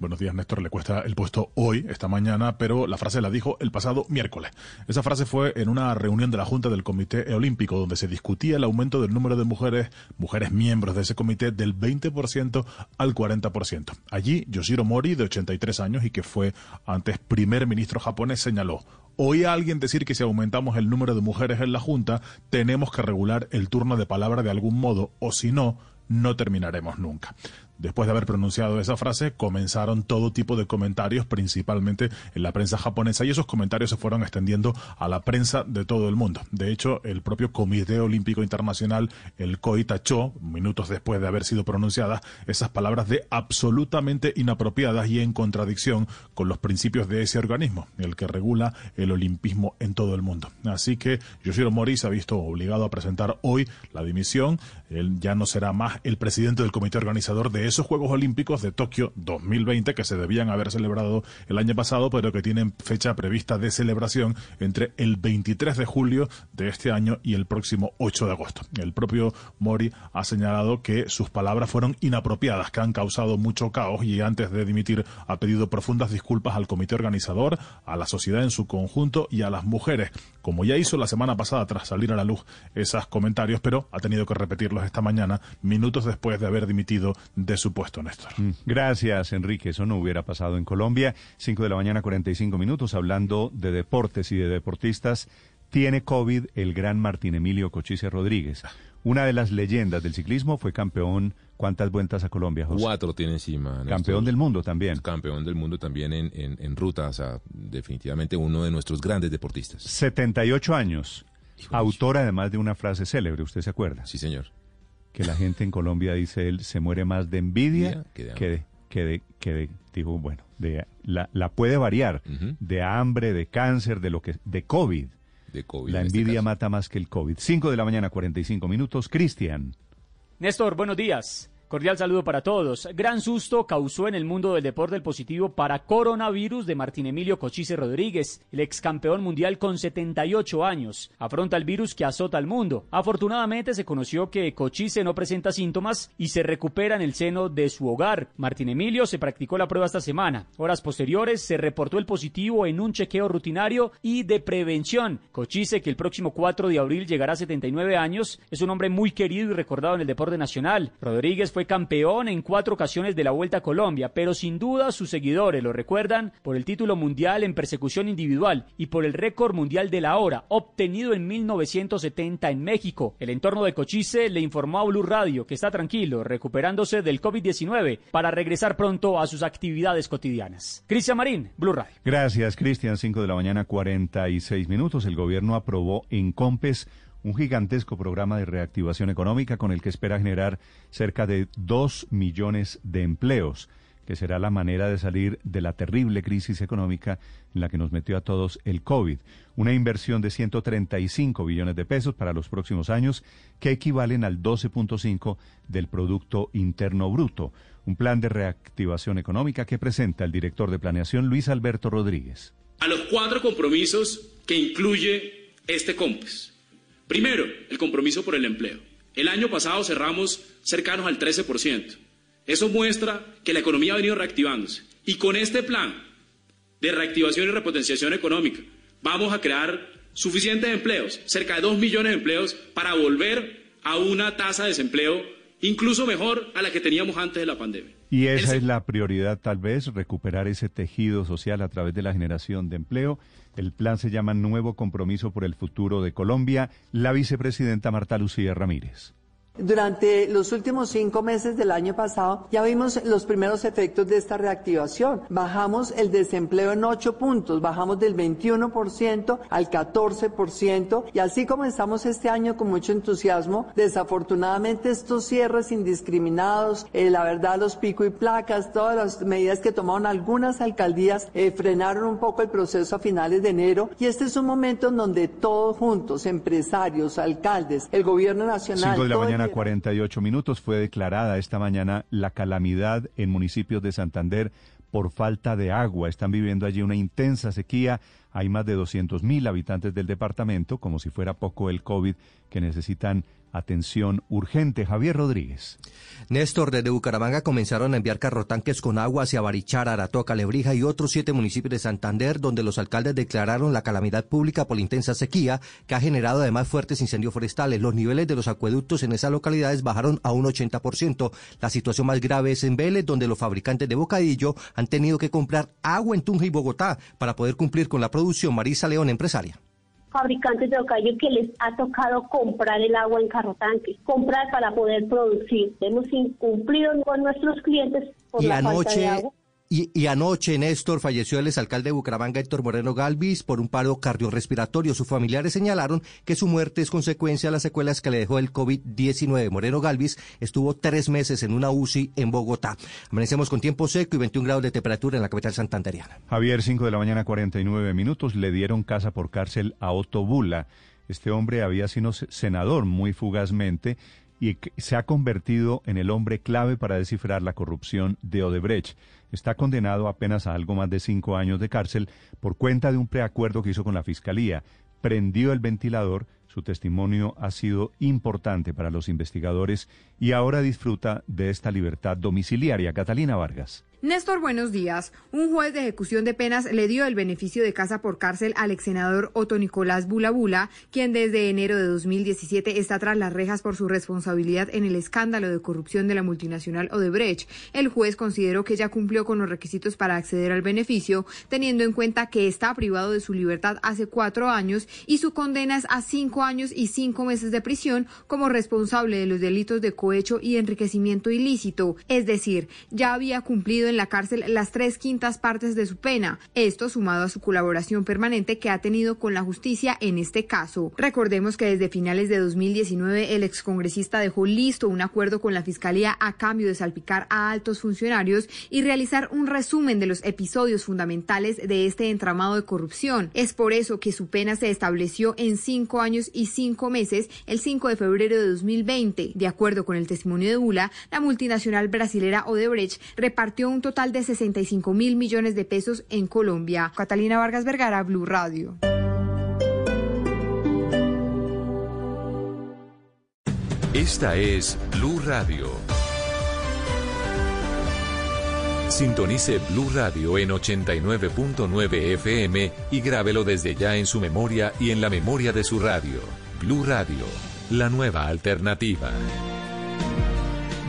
[SPEAKER 43] Buenos días, Néstor. Le cuesta el puesto hoy, esta mañana, pero la frase la dijo el pasado miércoles. Esa frase fue en una reunión de la Junta del Comité Olímpico, donde se discutía el aumento del número de mujeres, mujeres miembros de ese comité, del 20% al 40%. Allí, Yoshiro Mori, de 83 años y que fue antes primer ministro japonés, señaló Oí a alguien decir que si aumentamos el número de mujeres en la Junta, tenemos que regular el turno de palabra de algún modo, o si no, no terminaremos nunca. Después de haber pronunciado esa frase, comenzaron todo tipo de comentarios, principalmente en la prensa japonesa, y esos comentarios se fueron extendiendo a la prensa de todo el mundo. De hecho, el propio Comité Olímpico Internacional, el COI, tachó, minutos después de haber sido pronunciadas, esas palabras de absolutamente inapropiadas y en contradicción con los principios de ese organismo, el que regula el olimpismo en todo el mundo. Así que Yoshiro Mori se ha visto obligado a presentar hoy la dimisión. Él ya no será más el presidente del comité organizador de esos Juegos Olímpicos de Tokio 2020 que se debían haber celebrado el año pasado, pero que tienen fecha prevista de celebración entre el 23 de julio de este año y el próximo 8 de agosto. El propio Mori ha señalado que sus palabras fueron inapropiadas, que han causado mucho caos y antes de dimitir ha pedido profundas disculpas al comité organizador, a la sociedad en su conjunto y a las mujeres, como ya hizo la semana pasada tras salir a la luz esos comentarios, pero ha tenido que repetirlos esta mañana, minutos después de haber dimitido de su puesto, Néstor.
[SPEAKER 33] Gracias, Enrique. Eso no hubiera pasado en Colombia. 5 de la mañana, 45 minutos, hablando de deportes y de deportistas. Tiene COVID el gran Martín Emilio Cochise Rodríguez. Una de las leyendas del ciclismo fue campeón. ¿Cuántas vueltas a Colombia, José?
[SPEAKER 6] Cuatro tiene encima. Néstor.
[SPEAKER 33] Campeón del mundo también.
[SPEAKER 6] Campeón del mundo también en, en, en ruta. O sea, definitivamente uno de nuestros grandes deportistas.
[SPEAKER 33] 78 años. Autor además de una frase célebre, ¿usted se acuerda?
[SPEAKER 6] Sí, señor.
[SPEAKER 33] Que la gente en Colombia dice él se muere más de envidia
[SPEAKER 6] que de
[SPEAKER 33] que de, que de, que de- dijo, bueno, de, la, la puede variar, de hambre, de cáncer, de lo que, de COVID.
[SPEAKER 6] De COVID
[SPEAKER 33] La
[SPEAKER 6] este
[SPEAKER 33] envidia mata más que el COVID. 5 de la mañana, 45 minutos. Cristian.
[SPEAKER 44] Néstor, buenos días.
[SPEAKER 45] Cordial saludo para todos. Gran susto causó en el mundo del deporte el positivo para coronavirus de Martín Emilio Cochise Rodríguez, el ex campeón mundial con 78 años. Afronta el virus que azota al mundo. Afortunadamente se conoció que Cochise no presenta síntomas y se recupera en el seno de su hogar. Martín Emilio se practicó la prueba esta semana. Horas posteriores se reportó el positivo en un chequeo rutinario y de prevención. Cochise, que el próximo 4 de abril llegará a 79 años, es un hombre muy querido y recordado en el deporte nacional. Rodríguez fue campeón en cuatro ocasiones de la Vuelta a Colombia, pero sin duda sus seguidores lo recuerdan por el título mundial en persecución individual y por el récord mundial de la hora, obtenido en 1970 en México. El entorno de Cochise le informó a Blue Radio que está tranquilo, recuperándose del COVID-19 para regresar pronto a sus actividades cotidianas. Cristian Marín, Blue Radio.
[SPEAKER 33] Gracias, Cristian. 5 de la mañana, 46 minutos. El gobierno aprobó en COMPES un gigantesco programa de reactivación económica con el que espera generar cerca de 2 millones de empleos, que será la manera de salir de la terrible crisis económica en la que nos metió a todos el COVID. Una inversión de 135 billones de pesos para los próximos años, que equivalen al 12.5 del Producto Interno Bruto. Un plan de reactivación económica que presenta el director de planeación Luis Alberto Rodríguez.
[SPEAKER 40] A los cuatro compromisos que incluye este COMPES. Primero, el compromiso por el empleo. El año pasado cerramos cercanos al 13%. Eso muestra que la economía ha venido reactivándose. Y con este plan de reactivación y repotenciación económica vamos a crear suficientes empleos, cerca de 2 millones de empleos, para volver a una tasa de desempleo incluso mejor a la que teníamos antes de la pandemia.
[SPEAKER 33] Y esa es la prioridad tal vez, recuperar ese tejido social a través de la generación de empleo. El plan se llama Nuevo Compromiso por el Futuro de Colombia. La vicepresidenta Marta Lucía Ramírez.
[SPEAKER 46] Durante los últimos cinco meses del año pasado ya vimos los primeros efectos de esta reactivación. Bajamos el desempleo en ocho puntos, bajamos del 21% al 14% y así comenzamos este año con mucho entusiasmo. Desafortunadamente estos cierres indiscriminados, eh, la verdad los pico y placas, todas las medidas que tomaron algunas alcaldías eh, frenaron un poco el proceso a finales de enero y este es un momento en donde todos juntos, empresarios, alcaldes, el gobierno nacional,
[SPEAKER 33] de la mañana, 48 minutos, fue declarada esta mañana la calamidad en municipios de Santander por falta de agua. Están viviendo allí una intensa sequía. Hay más de 200 mil habitantes del departamento, como si fuera poco el COVID, que necesitan atención urgente. Javier Rodríguez.
[SPEAKER 47] Néstor, desde Bucaramanga comenzaron a enviar carrotanques con agua hacia Barichara, Aratoca, Lebrija y otros siete municipios de Santander, donde los alcaldes declararon la calamidad pública por la intensa sequía, que ha generado además fuertes incendios forestales. Los niveles de los acueductos en esas localidades bajaron a un 80%. La situación más grave es en Vélez, donde los fabricantes de bocadillo han tenido que comprar agua en Tunja y Bogotá para poder cumplir con la producción. Marisa León, empresaria
[SPEAKER 32] fabricantes de bocadillo que les ha tocado comprar el agua en carro tanque, comprar para poder producir. Hemos incumplido con nuestros clientes por la falta de agua.
[SPEAKER 47] Y, y anoche, Néstor, falleció el exalcalde de Bucaramanga, Héctor Moreno Galvis, por un paro cardiorrespiratorio. Sus familiares señalaron que su muerte es consecuencia de las secuelas que le dejó el COVID-19. Moreno Galvis estuvo tres meses en una UCI en Bogotá. Amanecemos con tiempo seco y 21 grados de temperatura en la capital santanderiana.
[SPEAKER 33] Javier, 5 de la mañana, 49 minutos, le dieron casa por cárcel a Otto Bula. Este hombre había sido senador muy fugazmente y se ha convertido en el hombre clave para descifrar la corrupción de Odebrecht. Está condenado apenas a algo más de cinco años de cárcel por cuenta de un preacuerdo que hizo con la Fiscalía. Prendió el ventilador, su testimonio ha sido importante para los investigadores y ahora disfruta de esta libertad domiciliaria. Catalina Vargas.
[SPEAKER 48] Néstor, buenos días. Un juez de ejecución de penas le dio el beneficio de casa por cárcel al ex senador Otto Nicolás Bulabula, quien desde enero de 2017 está tras las rejas por su responsabilidad en el escándalo de corrupción de la multinacional Odebrecht. El juez consideró que ya cumplió con los requisitos para acceder al beneficio, teniendo en cuenta que está privado de su libertad hace cuatro años y su condena es a cinco años y cinco meses de prisión como responsable de los delitos de cohecho y enriquecimiento ilícito. Es decir, ya había cumplido en la cárcel las tres quintas partes de su pena. Esto sumado a su colaboración permanente que ha tenido con la justicia en este caso. Recordemos que desde finales de 2019 el excongresista dejó listo un acuerdo con la Fiscalía a cambio de salpicar a altos funcionarios y realizar un resumen de los episodios fundamentales de este entramado de corrupción. Es por eso que su pena se estableció en cinco años y cinco meses el 5 de febrero de 2020. De acuerdo con el testimonio de Bula, la multinacional brasilera Odebrecht repartió un total de 65 mil millones de pesos en Colombia. Catalina Vargas Vergara, Blue Radio.
[SPEAKER 31] Esta es Blue Radio. Sintonice Blue Radio en 89.9 FM y grábelo desde ya en su memoria y en la memoria de su radio. Blue Radio, la nueva alternativa.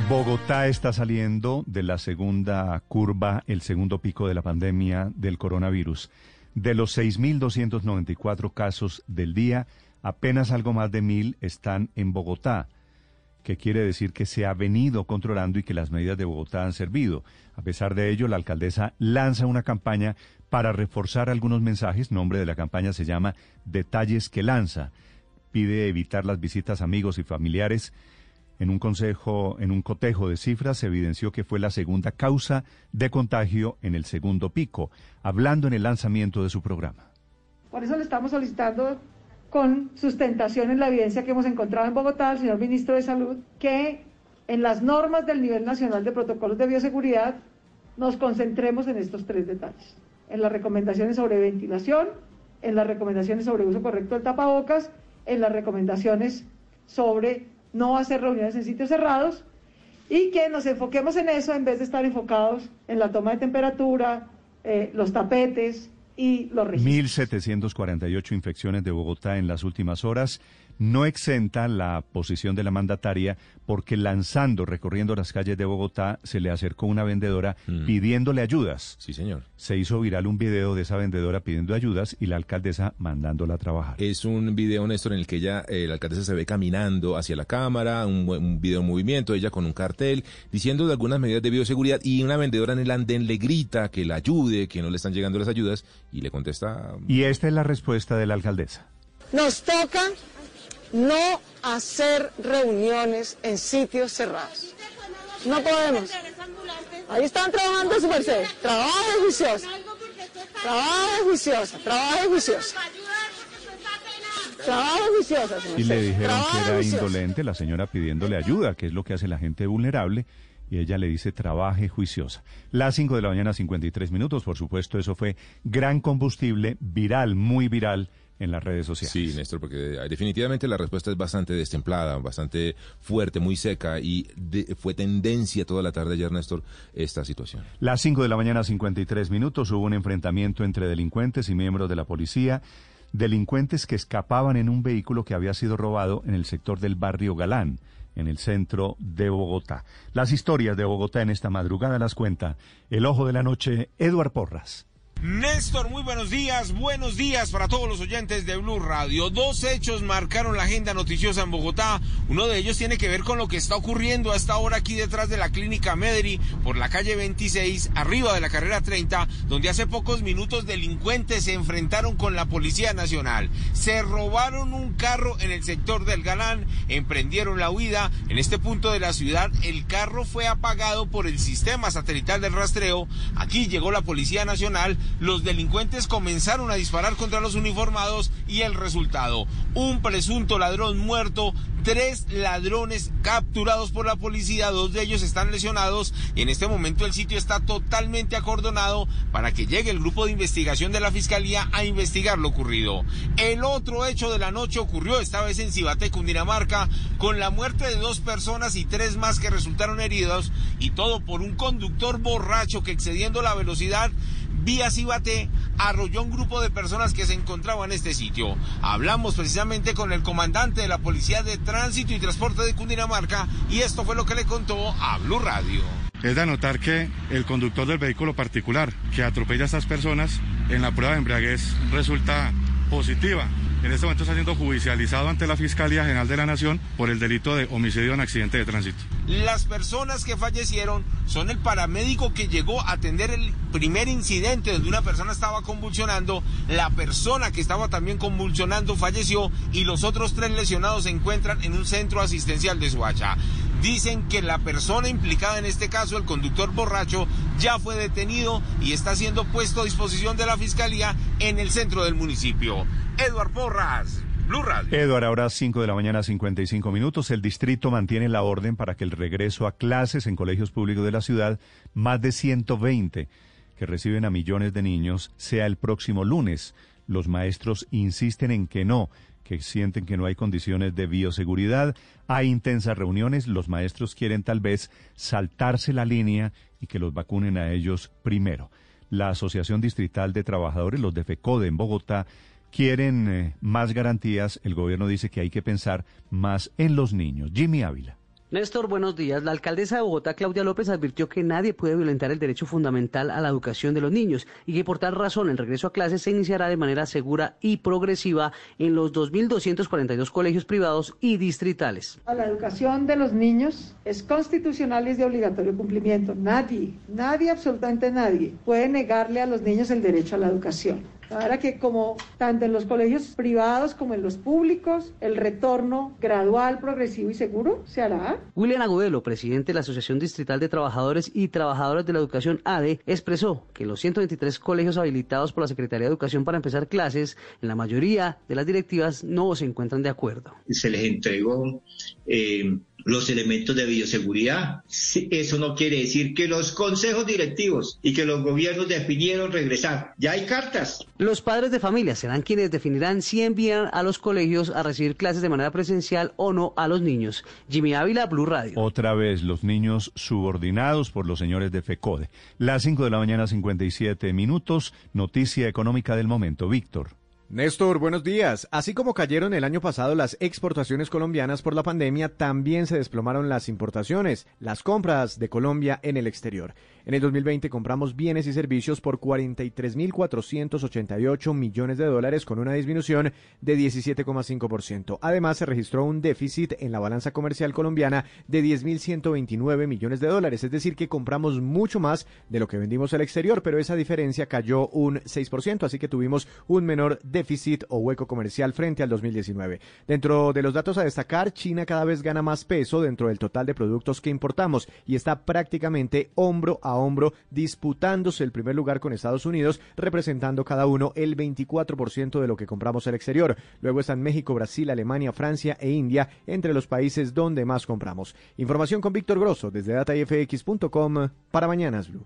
[SPEAKER 33] Bogotá está saliendo de la segunda curva, el segundo pico de la pandemia del coronavirus. De los 6.294 casos del día, apenas algo más de mil están en Bogotá que quiere decir que se ha venido controlando y que las medidas de Bogotá han servido. A pesar de ello, la alcaldesa lanza una campaña para reforzar algunos mensajes. Nombre de la campaña se llama Detalles que lanza. Pide evitar las visitas a amigos y familiares. En un consejo, en un cotejo de cifras se evidenció que fue la segunda causa de contagio en el segundo pico, hablando en el lanzamiento de su programa.
[SPEAKER 36] Por eso le estamos solicitando con sustentación en la evidencia que hemos encontrado en Bogotá al señor ministro de Salud, que en las normas del nivel nacional de protocolos de bioseguridad nos concentremos en estos tres detalles, en las recomendaciones sobre ventilación, en las recomendaciones sobre uso correcto del tapabocas, en las recomendaciones sobre no hacer reuniones en sitios cerrados y que nos enfoquemos en eso en vez de estar enfocados en la toma de temperatura, eh, los tapetes, y los
[SPEAKER 33] 1.748 infecciones de Bogotá en las últimas horas no exenta la posición de la mandataria porque lanzando, recorriendo las calles de Bogotá, se le acercó una vendedora mm. pidiéndole ayudas.
[SPEAKER 6] Sí, señor.
[SPEAKER 33] Se hizo viral un video de esa vendedora pidiendo ayudas y la alcaldesa mandándola a trabajar.
[SPEAKER 6] Es un video, Néstor, en el que ella, eh, la alcaldesa se ve caminando hacia la cámara, un, un video en movimiento, ella con un cartel, diciendo de algunas medidas de bioseguridad y una vendedora en el andén le grita que la ayude, que no le están llegando las ayudas y le contesta...
[SPEAKER 33] Y esta es la respuesta de la alcaldesa.
[SPEAKER 49] Nos toca no hacer reuniones en sitios cerrados. No podemos. Ahí están trabajando su merced. Trabaje juiciosa. Trabaje juiciosa. Trabaje juiciosa. Trabaje juiciosa.
[SPEAKER 33] Y le dijeron que era indolente la señora pidiéndole ayuda, que es lo que hace la gente vulnerable. Y ella le dice, trabaje juiciosa. Las 5 de la mañana, 53 minutos. Por supuesto, eso fue gran combustible, viral, muy viral en las redes sociales.
[SPEAKER 6] Sí, Néstor, porque eh, definitivamente la respuesta es bastante destemplada, bastante fuerte, muy seca y fue tendencia toda la tarde ayer, Néstor, esta situación.
[SPEAKER 33] Las 5 de la mañana, 53 minutos, hubo un enfrentamiento entre delincuentes y miembros de la policía. Delincuentes que escapaban en un vehículo que había sido robado en el sector del barrio Galán en el centro de Bogotá. Las historias de Bogotá en esta madrugada las cuenta el ojo de la noche, Eduard Porras.
[SPEAKER 50] Néstor, muy buenos días, buenos días para todos los oyentes de Blue Radio. Dos hechos marcaron la agenda noticiosa en Bogotá. Uno de ellos tiene que ver con lo que está ocurriendo a esta hora aquí detrás de la clínica Mederi, por la calle 26, arriba de la carrera 30, donde hace pocos minutos delincuentes se enfrentaron con la Policía Nacional. Se robaron un carro en el sector del Galán, emprendieron la huida. En este punto de la ciudad, el carro fue apagado por el sistema satelital del rastreo. Aquí llegó la Policía Nacional los delincuentes comenzaron a disparar contra los uniformados y el resultado, un presunto ladrón muerto, tres ladrones capturados por la policía, dos de ellos están lesionados y en este momento el sitio está totalmente acordonado para que llegue el grupo de investigación de la Fiscalía a investigar lo ocurrido. El otro hecho de la noche ocurrió esta vez en Cibate, Cundinamarca, con la muerte de dos personas y tres más que resultaron heridos y todo por un conductor borracho que excediendo la velocidad vía Cibate arrolló un grupo de personas que se encontraban en este sitio. Hablamos precisamente con el comandante de la Policía de Tránsito y Transporte de Cundinamarca y esto fue lo que le contó a Blue Radio.
[SPEAKER 51] Es de anotar que el conductor del vehículo particular que atropella a estas personas en la prueba de embriaguez resulta positiva.
[SPEAKER 52] En este momento está siendo judicializado ante la Fiscalía General de la Nación por el delito de homicidio en accidente de tránsito.
[SPEAKER 50] Las personas que fallecieron son el paramédico que llegó a atender el primer incidente donde una persona estaba convulsionando, la persona que estaba también convulsionando falleció y los otros tres lesionados se encuentran en un centro asistencial de Suacha. Dicen que la persona implicada en este caso, el conductor borracho, ya fue detenido y está siendo puesto a disposición de la fiscalía en el centro del municipio. Eduard Porras, Blue Radio.
[SPEAKER 33] Eduard, ahora 5 de la mañana, 55 minutos. El distrito mantiene la orden para que el regreso a clases en colegios públicos de la ciudad, más de 120 que reciben a millones de niños, sea el próximo lunes. Los maestros insisten en que no que sienten que no hay condiciones de bioseguridad. Hay intensas reuniones, los maestros quieren tal vez saltarse la línea y que los vacunen a ellos primero. La Asociación Distrital de Trabajadores, los de FECODE en Bogotá, quieren eh, más garantías. El gobierno dice que hay que pensar más en los niños. Jimmy Ávila.
[SPEAKER 53] Néstor, buenos días. La alcaldesa de Bogotá, Claudia López, advirtió que nadie puede violentar el derecho fundamental a la educación de los niños y que por tal razón el regreso a clases se iniciará de manera segura y progresiva en los 2.242 colegios privados y distritales.
[SPEAKER 36] A la educación de los niños es constitucional y es de obligatorio cumplimiento. Nadie, nadie, absolutamente nadie, puede negarle a los niños el derecho a la educación. Ahora que como tanto en los colegios privados como en los públicos, el retorno gradual, progresivo y seguro se hará.
[SPEAKER 53] William Agudelo, presidente de la Asociación Distrital de Trabajadores y Trabajadoras de la Educación ADE, expresó que los 123 colegios habilitados por la Secretaría de Educación para empezar clases, en la mayoría de las directivas no se encuentran de acuerdo.
[SPEAKER 43] Se les entregó eh, los elementos de bioseguridad. Eso no quiere decir que los consejos directivos y que los gobiernos definieron regresar. Ya hay cartas.
[SPEAKER 53] Los padres de familia serán quienes definirán si envían a los colegios a recibir clases de manera presencial o no a los niños. Jimmy Ávila, Blue Radio.
[SPEAKER 33] Otra vez los niños subordinados por los señores de FECODE. Las 5 de la mañana, 57 minutos. Noticia económica del momento. Víctor.
[SPEAKER 54] Néstor, buenos días. Así como cayeron el año pasado las exportaciones colombianas por la pandemia, también se desplomaron las importaciones, las compras de Colombia en el exterior. En el 2020 compramos bienes y servicios por 43.488 millones de dólares con una disminución de 17,5%. Además, se registró un déficit en la balanza comercial colombiana de 10.129 millones de dólares, es decir, que compramos mucho más de lo que vendimos al exterior, pero esa diferencia cayó un 6%, así que tuvimos un menor déficit o hueco comercial frente al 2019. Dentro de los datos a destacar, China cada vez gana más peso dentro del total de productos que importamos y está prácticamente hombro a hombro disputándose el primer lugar con Estados Unidos, representando cada uno el 24% de lo que compramos al exterior. Luego están México, Brasil, Alemania, Francia e India entre los países donde más compramos. Información con Víctor Grosso desde datafx.com para Mañanas Blue.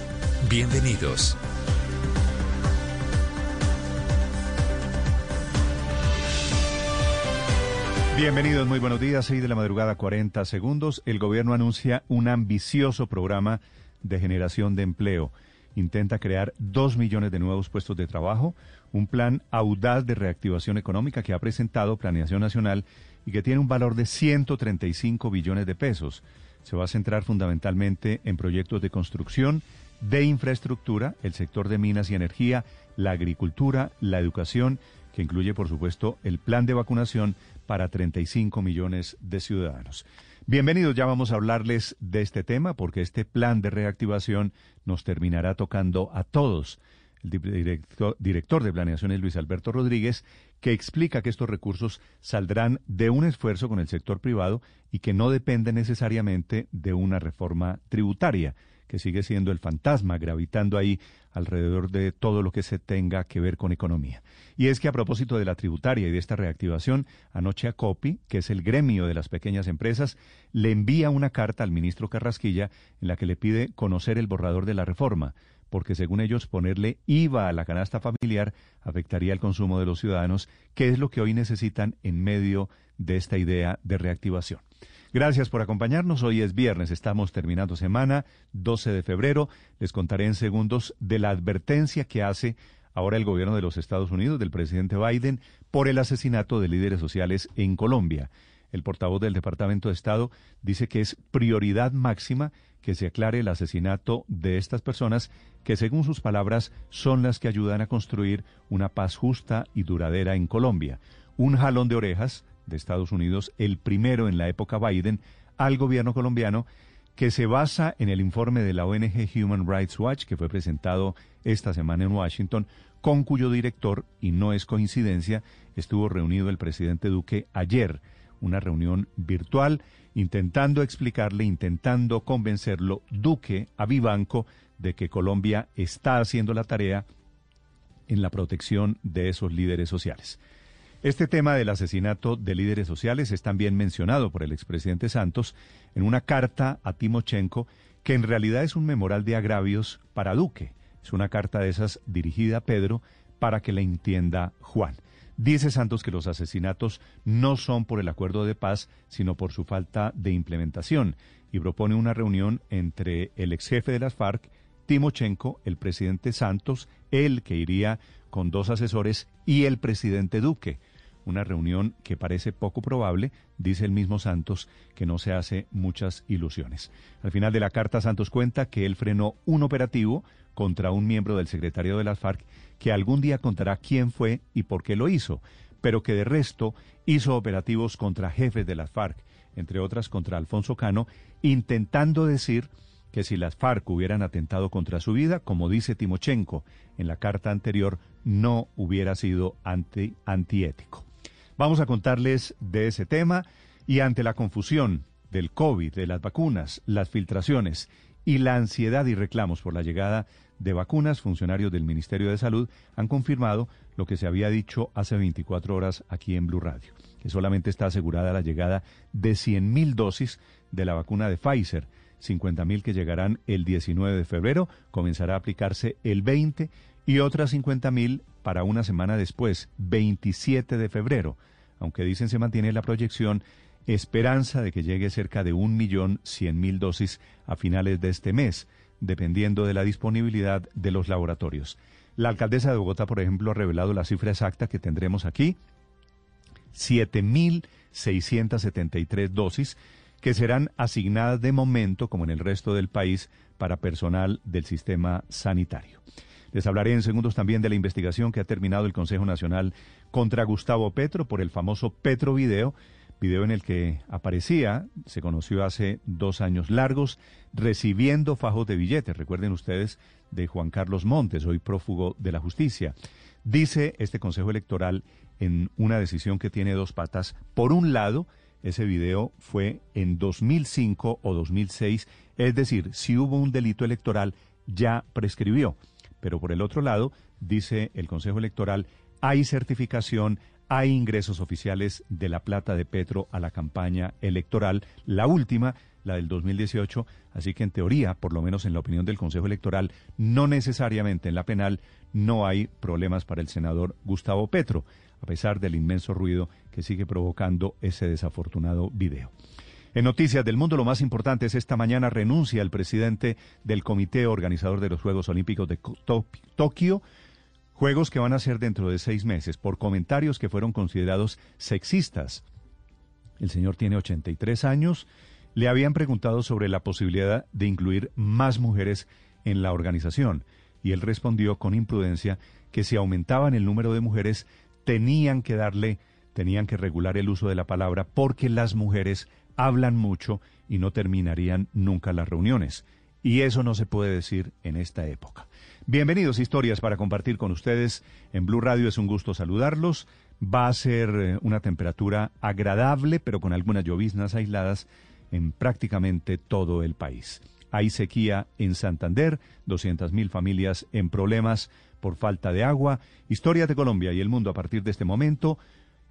[SPEAKER 31] Bienvenidos.
[SPEAKER 33] Bienvenidos, muy buenos días. 6 de la madrugada, 40 segundos. El gobierno anuncia un ambicioso programa de generación de empleo. Intenta crear 2 millones de nuevos puestos de trabajo, un plan audaz de reactivación económica que ha presentado Planeación Nacional y que tiene un valor de 135 billones de pesos. Se va a centrar fundamentalmente en proyectos de construcción, de infraestructura, el sector de minas y energía, la agricultura, la educación, que incluye, por supuesto, el plan de vacunación para 35 millones de ciudadanos. Bienvenidos, ya vamos a hablarles de este tema porque este plan de reactivación nos terminará tocando a todos. El director, de planeación es Luis Alberto Rodríguez, que explica que estos recursos saldrán de un esfuerzo con el sector privado y que no depende necesariamente de una reforma tributaria que sigue siendo el fantasma gravitando ahí alrededor de todo lo que se tenga que ver con economía. Y es que a propósito de la tributaria y de esta reactivación, anoche a COPI, que es el gremio de las pequeñas empresas, le envía una carta al ministro Carrasquilla en la que le pide conocer el borrador de la reforma, porque según ellos ponerle IVA a la canasta familiar afectaría el consumo de los ciudadanos, que es lo que hoy necesitan en medio de esta idea de reactivación. Gracias por acompañarnos. Hoy es viernes, estamos terminando semana, 12 de febrero. Les contaré en segundos de la advertencia que hace ahora el gobierno de los Estados Unidos, del presidente Biden, por el asesinato de líderes sociales en Colombia. El portavoz del Departamento de Estado dice que es prioridad máxima que se aclare el asesinato de estas personas que, según sus palabras, son las que ayudan a construir una paz justa y duradera en Colombia. Un jalón de orejas de Estados Unidos, el primero en la época Biden, al gobierno colombiano, que se basa en el informe de la ONG Human Rights Watch, que fue presentado esta semana en Washington, con cuyo director, y no es coincidencia, estuvo reunido el presidente Duque ayer, una reunión virtual, intentando explicarle, intentando convencerlo, Duque, a Vivanco, de que Colombia está haciendo la tarea en la protección de esos líderes sociales. Este tema del asesinato de líderes sociales es también mencionado por el expresidente Santos en una carta a Timochenko que en realidad es un memorial de agravios para Duque. Es una carta de esas dirigida a Pedro para que la entienda Juan. Dice Santos que los asesinatos no son por el acuerdo de paz, sino por su falta de implementación, y propone una reunión entre el ex jefe de las FARC, Timochenko, el presidente Santos, él que iría con dos asesores, y el presidente Duque una reunión que parece poco probable, dice el mismo Santos, que no se hace muchas ilusiones. Al final de la carta, Santos cuenta que él frenó un operativo contra un miembro del secretario de las FARC, que algún día contará quién fue y por qué lo hizo, pero que de resto hizo operativos contra jefes de las FARC, entre otras contra Alfonso Cano, intentando decir que si las FARC hubieran atentado contra su vida, como dice Timochenko en la carta anterior, no hubiera sido anti antiético. Vamos a contarles de ese tema y ante la confusión del COVID, de las vacunas, las filtraciones y la ansiedad y reclamos por la llegada de vacunas, funcionarios del Ministerio de Salud han confirmado lo que se había dicho hace 24 horas aquí en Blue Radio, que solamente está asegurada la llegada de 100.000 dosis de la vacuna de Pfizer, 50.000 que llegarán el 19 de febrero, comenzará a aplicarse el 20 y otras 50.000 para una semana después, 27 de febrero aunque dicen se mantiene la proyección, esperanza de que llegue cerca de un millón cien mil dosis a finales de este mes, dependiendo de la disponibilidad de los laboratorios. La alcaldesa de Bogotá, por ejemplo, ha revelado la cifra exacta que tendremos aquí, 7.673 dosis que serán asignadas de momento, como en el resto del país, para personal del sistema sanitario. Les hablaré en segundos también de la investigación que ha terminado el Consejo Nacional contra Gustavo Petro por el famoso Petro Video, video en el que aparecía, se conoció hace dos años largos, recibiendo fajos de billetes, recuerden ustedes, de Juan Carlos Montes, hoy prófugo de la justicia. Dice este Consejo Electoral en una decisión que tiene dos patas, por un lado, ese video fue en 2005 o 2006, es decir, si hubo un delito electoral, ya prescribió. Pero por el otro lado, dice el Consejo Electoral, hay certificación, hay ingresos oficiales de la plata de Petro a la campaña electoral, la última, la del 2018, así que en teoría, por lo menos en la opinión del Consejo Electoral, no necesariamente en la penal, no hay problemas para el senador Gustavo Petro, a pesar del inmenso ruido que sigue provocando ese desafortunado video. En Noticias del Mundo, lo más importante es esta mañana renuncia el presidente del comité organizador de los Juegos Olímpicos de Tokio, Juegos que van a ser dentro de seis meses, por comentarios que fueron considerados sexistas. El señor tiene 83 años. Le habían preguntado sobre la posibilidad de incluir más mujeres en la organización y él respondió con imprudencia que si aumentaban el número de mujeres tenían que darle, tenían que regular el uso de la palabra porque las mujeres hablan mucho y no terminarían nunca las reuniones. Y eso no se puede decir en esta época. Bienvenidos historias para compartir con ustedes. En Blue Radio es un gusto saludarlos. Va a ser eh, una temperatura agradable, pero con algunas lloviznas aisladas en prácticamente todo el país. Hay sequía en Santander, 200.000 familias en problemas por falta de agua. Historia de Colombia y el mundo a partir de este momento,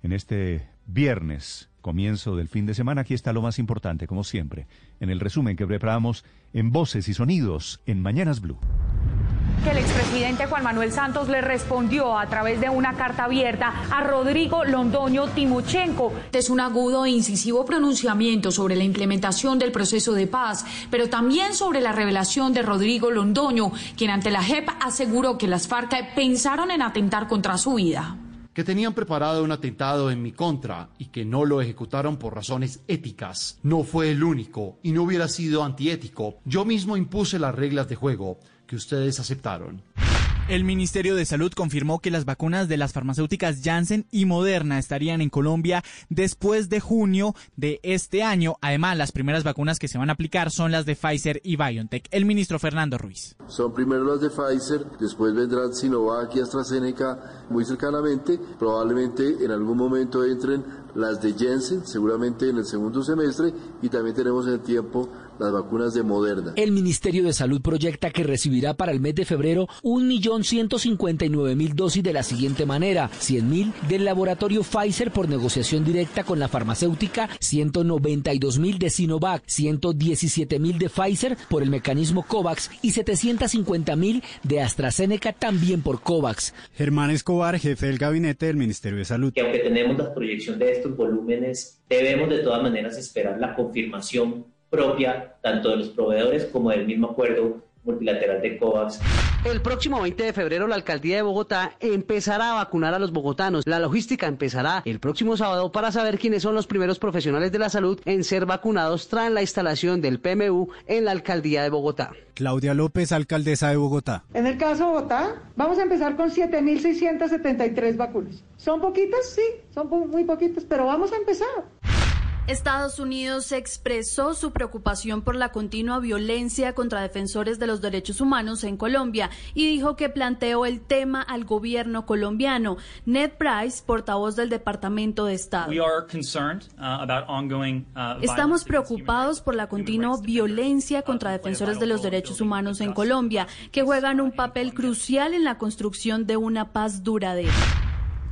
[SPEAKER 33] en este viernes, comienzo del fin de semana. Aquí está lo más importante, como siempre, en el resumen que preparamos en Voces y Sonidos en Mañanas Blue
[SPEAKER 55] que el expresidente Juan Manuel Santos le respondió a través de una carta abierta a Rodrigo Londoño Timochenko.
[SPEAKER 56] Es un agudo e incisivo pronunciamiento sobre la implementación del proceso de paz, pero también sobre la revelación de Rodrigo Londoño, quien ante la JEP aseguró que las FARC pensaron en atentar contra su vida
[SPEAKER 57] que tenían preparado un atentado en mi contra y que no lo ejecutaron por razones éticas. No fue el único y no hubiera sido antiético. Yo mismo impuse las reglas de juego que ustedes aceptaron.
[SPEAKER 58] El Ministerio de Salud confirmó que las vacunas de las farmacéuticas Janssen y Moderna estarían en Colombia después de junio de este año. Además, las primeras vacunas que se van a aplicar son las de Pfizer y BioNTech. El ministro Fernando Ruiz.
[SPEAKER 37] Son primero las de Pfizer, después vendrán Sinovac y AstraZeneca muy cercanamente. Probablemente en algún momento entren las de Janssen, seguramente en el segundo semestre, y también tenemos el tiempo las vacunas de Moderna.
[SPEAKER 59] El Ministerio de Salud proyecta que recibirá para el mes de febrero 1.159.000 dosis de la siguiente manera: 100.000 del laboratorio Pfizer por negociación directa con la farmacéutica, 192.000 de Sinovac, 117.000 de Pfizer por el mecanismo COVAX y 750.000 de AstraZeneca también por COVAX.
[SPEAKER 60] Germán Escobar, jefe del gabinete del Ministerio de Salud.
[SPEAKER 35] Que aunque tenemos la proyección de estos volúmenes, debemos de todas maneras esperar la confirmación propia tanto de los proveedores como del mismo acuerdo multilateral de COVAX.
[SPEAKER 53] El próximo 20 de febrero la alcaldía de Bogotá empezará a vacunar a los bogotanos. La logística empezará el próximo sábado para saber quiénes son los primeros profesionales de la salud en ser vacunados tras la instalación del PMU en la alcaldía de Bogotá.
[SPEAKER 60] Claudia López, alcaldesa de Bogotá.
[SPEAKER 36] En el caso de Bogotá, vamos a empezar con 7.673 vacunas. ¿Son poquitas? Sí, son muy poquitas, pero vamos a empezar.
[SPEAKER 56] Estados Unidos expresó su preocupación por la continua violencia contra defensores de los derechos humanos en Colombia y dijo que planteó el tema al gobierno colombiano. Ned Price, portavoz del Departamento de Estado. Uh, uh, Estamos preocupados por la continua violencia contra defensores de los derechos humanos en Colombia, que juegan un papel crucial en la construcción de una paz duradera.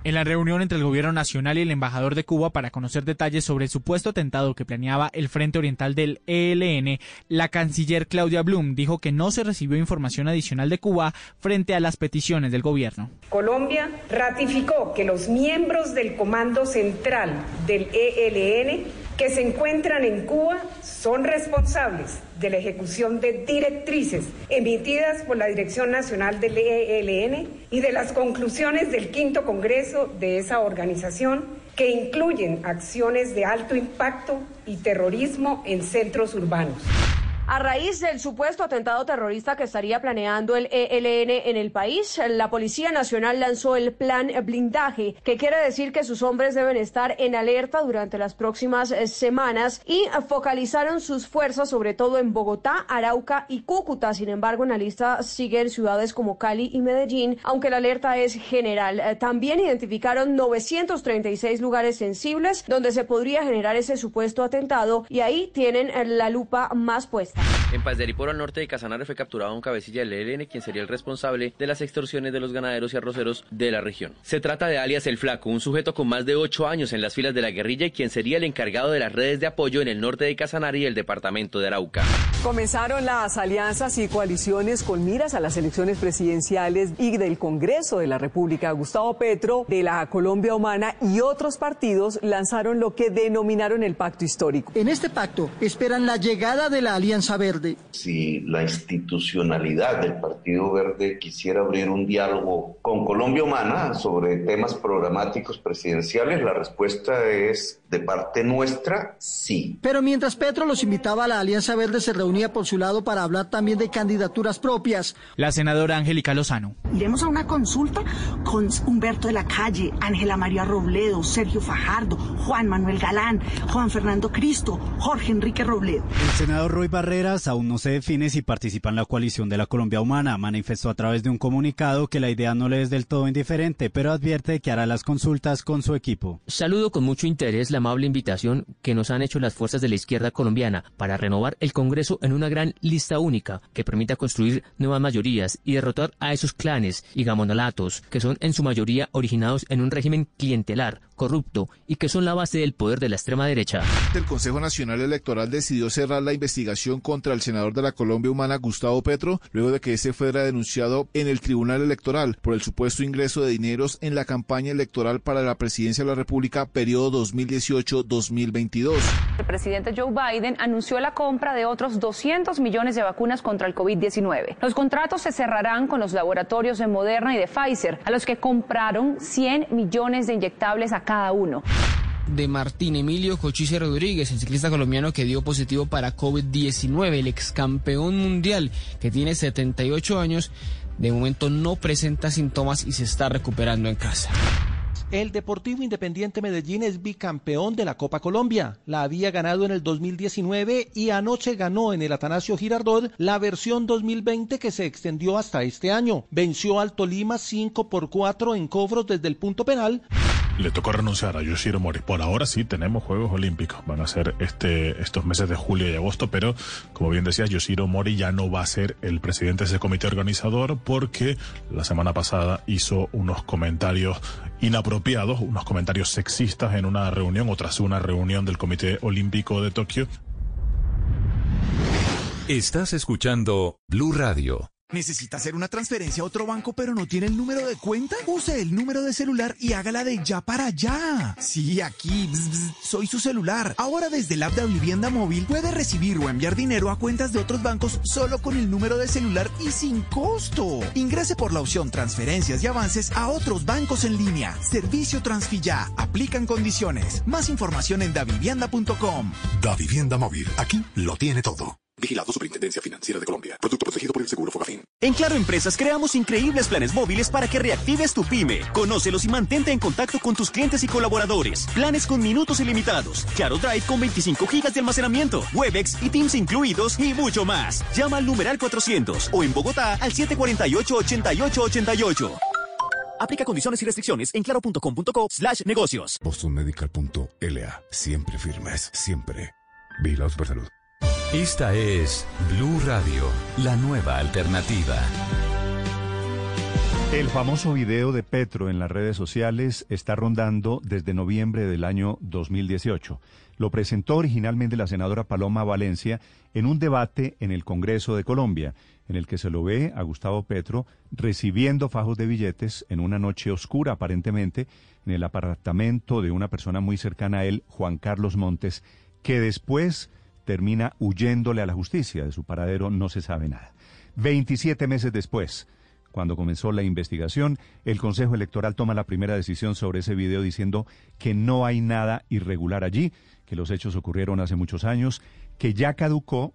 [SPEAKER 58] En la reunión entre el gobierno nacional y el embajador de Cuba para conocer detalles sobre el supuesto atentado que planeaba el Frente Oriental del ELN, la canciller Claudia Blum dijo que no se recibió información adicional de Cuba frente a las peticiones del gobierno.
[SPEAKER 61] Colombia ratificó que los miembros del Comando Central del ELN que se encuentran en Cuba son responsables de la ejecución de directrices emitidas por la Dirección Nacional del ELN y de las conclusiones del quinto Congreso de esa organización que incluyen acciones de alto impacto y terrorismo en centros urbanos.
[SPEAKER 59] A raíz del supuesto atentado terrorista que estaría planeando el ELN en el país, la Policía Nacional lanzó el plan blindaje, que quiere decir que sus hombres deben estar en alerta durante las próximas eh, semanas y focalizaron sus fuerzas sobre todo en Bogotá, Arauca y Cúcuta. Sin embargo, en la lista siguen ciudades como Cali y Medellín, aunque la alerta es general. Eh, también identificaron 936 lugares sensibles donde se podría generar ese supuesto atentado y ahí tienen eh, la lupa más puesta.
[SPEAKER 62] En Paz de Ariporo, al norte de Casanare, fue capturado un cabecilla del ELN, quien sería el responsable de las extorsiones de los ganaderos y arroceros de la región. Se trata de alias El Flaco, un sujeto con más de ocho años en las filas de la guerrilla y quien sería el encargado de las redes de apoyo en el norte de Casanare y el departamento de Arauca.
[SPEAKER 35] Comenzaron las alianzas y coaliciones con miras a las elecciones presidenciales y del Congreso de la República. Gustavo Petro, de la Colombia Humana y otros partidos lanzaron lo que denominaron el pacto histórico.
[SPEAKER 63] En este pacto esperan la llegada de la Alianza Verde.
[SPEAKER 64] Si la institucionalidad del Partido Verde quisiera abrir un diálogo con Colombia Humana sobre temas programáticos presidenciales, la respuesta es de parte nuestra, sí.
[SPEAKER 63] Pero mientras Petro los invitaba a la Alianza Verde, se reunía por su lado para hablar también de candidaturas propias.
[SPEAKER 65] La senadora Angélica Lozano.
[SPEAKER 28] Iremos a una consulta con Humberto de la Calle, Ángela María Robledo, Sergio Fajardo, Juan Manuel Galán, Juan Fernando Cristo, Jorge Enrique Robledo.
[SPEAKER 66] El senador Roy Barreras aún no se define si participa en la coalición de la Colombia Humana. Manifestó a través de un comunicado que la idea no le es del todo indiferente, pero advierte que hará las consultas con su equipo.
[SPEAKER 62] Saludo con mucho interés la amable invitación que nos han hecho las fuerzas de la izquierda colombiana para renovar el Congreso en una gran lista única que permita construir nuevas mayorías y derrotar a esos clanes y gamonalatos que son en su mayoría originados en un régimen clientelar, corrupto y que son la base del poder de la extrema derecha.
[SPEAKER 22] El Consejo Nacional Electoral decidió cerrar la investigación contra el senador de la Colombia Humana, Gustavo Petro, luego de que ese fuera denunciado en el Tribunal Electoral por el supuesto ingreso de dineros en la campaña electoral para la presidencia de la República periodo 2018-2022.
[SPEAKER 67] El presidente Joe Biden anunció la compra de otros 200 millones de vacunas contra el COVID-19. Los contratos se cerrarán con los laboratorios de Moderna y de Pfizer, a los que compraron 100 millones de inyectables a cada uno
[SPEAKER 62] de Martín Emilio Cochise Rodríguez, el ciclista colombiano que dio positivo para COVID-19, el ex campeón mundial que tiene 78 años, de momento no presenta síntomas y se está recuperando en casa.
[SPEAKER 60] El Deportivo Independiente Medellín es bicampeón de la Copa Colombia. La había ganado en el 2019 y anoche ganó en el Atanasio Girardot la versión 2020 que se extendió hasta este año. Venció al Tolima 5 por 4 en cobros desde el punto penal
[SPEAKER 68] le tocó renunciar a Yoshiro Mori. Por ahora sí tenemos Juegos Olímpicos, van a ser este, estos meses de julio y agosto, pero como bien decías, Yoshiro Mori ya no va a ser el presidente de ese comité organizador porque la semana pasada hizo unos comentarios inapropiados, unos comentarios sexistas en una reunión o tras una reunión del Comité Olímpico de Tokio.
[SPEAKER 31] Estás escuchando Blue Radio.
[SPEAKER 57] ¿Necesita hacer una transferencia a otro banco pero no tiene el número de cuenta? Use el número de celular y hágala de ya para allá. Sí, aquí, soy su celular. Ahora desde el app de Vivienda Móvil puede recibir o enviar dinero a cuentas de otros bancos solo con el número de celular y sin costo. Ingrese por la opción transferencias y avances a otros bancos en línea. Servicio Transfilla. Aplican condiciones. Más información en davivienda.com.
[SPEAKER 69] Da Vivienda Móvil. Aquí lo tiene todo. Vigilado Superintendencia Financiera de Colombia. Producto protegido por el Seguro Fogafín.
[SPEAKER 70] En Claro Empresas creamos increíbles planes móviles para que reactives tu pyme. Conócelos y mantente en contacto con tus clientes y colaboradores. Planes con minutos ilimitados. Claro Drive con 25 gigas de almacenamiento. Webex y Teams incluidos y mucho más. Llama al numeral 400 o en Bogotá al 748-8888. Aplica condiciones y restricciones en claro.com.co slash negocios.
[SPEAKER 69] BostonMedical.la. Siempre firmes. Siempre. Vigilados por salud.
[SPEAKER 31] Esta es Blue Radio, la nueva alternativa.
[SPEAKER 33] El famoso video de Petro en las redes sociales está rondando desde noviembre del año 2018. Lo presentó originalmente la senadora Paloma Valencia en un debate en el Congreso de Colombia, en el que se lo ve a Gustavo Petro recibiendo fajos de billetes en una noche oscura aparentemente en el apartamento de una persona muy cercana a él, Juan Carlos Montes, que después termina huyéndole a la justicia. De su paradero no se sabe nada. 27 meses después, cuando comenzó la investigación, el Consejo Electoral toma la primera decisión sobre ese video diciendo que no hay nada irregular allí, que los hechos ocurrieron hace muchos años, que ya caducó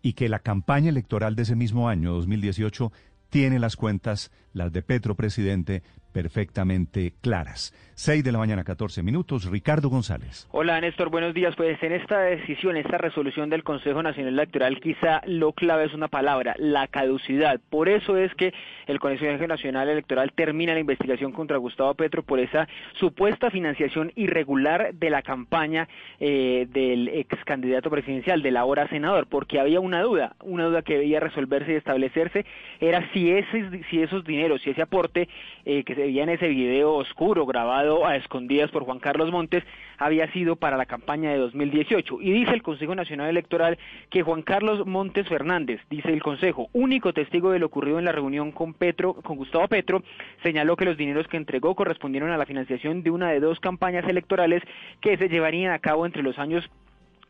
[SPEAKER 33] y que la campaña electoral de ese mismo año, 2018, tiene las cuentas, las de Petro presidente, perfectamente claras. 6 de la mañana, 14 minutos. Ricardo González.
[SPEAKER 34] Hola, Néstor. Buenos días. Pues en esta decisión, esta resolución del Consejo Nacional Electoral, quizá lo clave es una palabra, la caducidad. Por eso es que el Consejo Nacional Electoral termina la investigación contra Gustavo Petro por esa supuesta financiación irregular de la campaña eh, del ex candidato presidencial, del ahora senador, porque había una duda, una duda que debía resolverse y establecerse, era si, ese, si esos dineros, si ese aporte eh, que se veía en ese video oscuro grabado a escondidas por Juan Carlos Montes había sido para la campaña de 2018. Y dice el Consejo Nacional Electoral que Juan Carlos Montes Fernández, dice el Consejo, único testigo de lo ocurrido en la reunión con Petro, con Gustavo Petro, señaló que los dineros que entregó correspondieron a la financiación de una de dos campañas electorales que se llevarían a cabo entre los años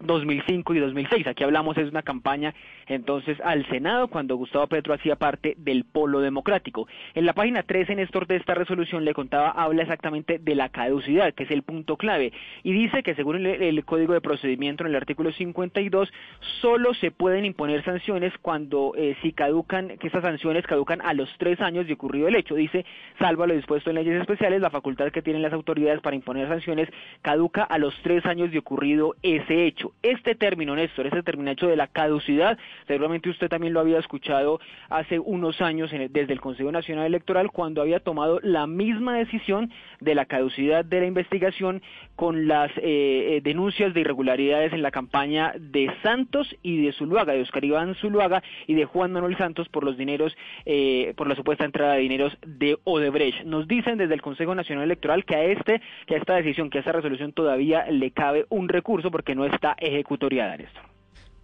[SPEAKER 34] 2005 y 2006. Aquí hablamos es una campaña entonces al Senado cuando Gustavo Petro hacía parte del Polo Democrático. En la página 13, Néstor, de esta resolución le contaba, habla exactamente de la caducidad, que es el punto clave, y dice que según el, Código de Procedimiento en el artículo 52, solo se pueden imponer sanciones cuando eh, si caducan, que esas sanciones caducan a los tres años de ocurrido el hecho. Dice, salvo lo dispuesto en leyes especiales, la facultad que tienen las autoridades para imponer sanciones caduca a los tres años de ocurrido ese hecho. Este término, Néstor, este término hecho de la caducidad, seguramente usted también lo había escuchado hace unos años desde el Consejo Nacional Electoral cuando había tomado la misma decisión de la caducidad de la investigación con las eh, eh, denuncias de irregularidades en la campaña de Santos y de Zuluaga, de Oscar Iván Zuluaga y de Juan Manuel Santos por los dineros, eh, por la supuesta entrada de dineros de Odebrecht. Nos dicen desde el Consejo Nacional Electoral que a este, que a esta decisión, que a esta resolución todavía le cabe un recurso porque no está ejecutoriada, Néstor.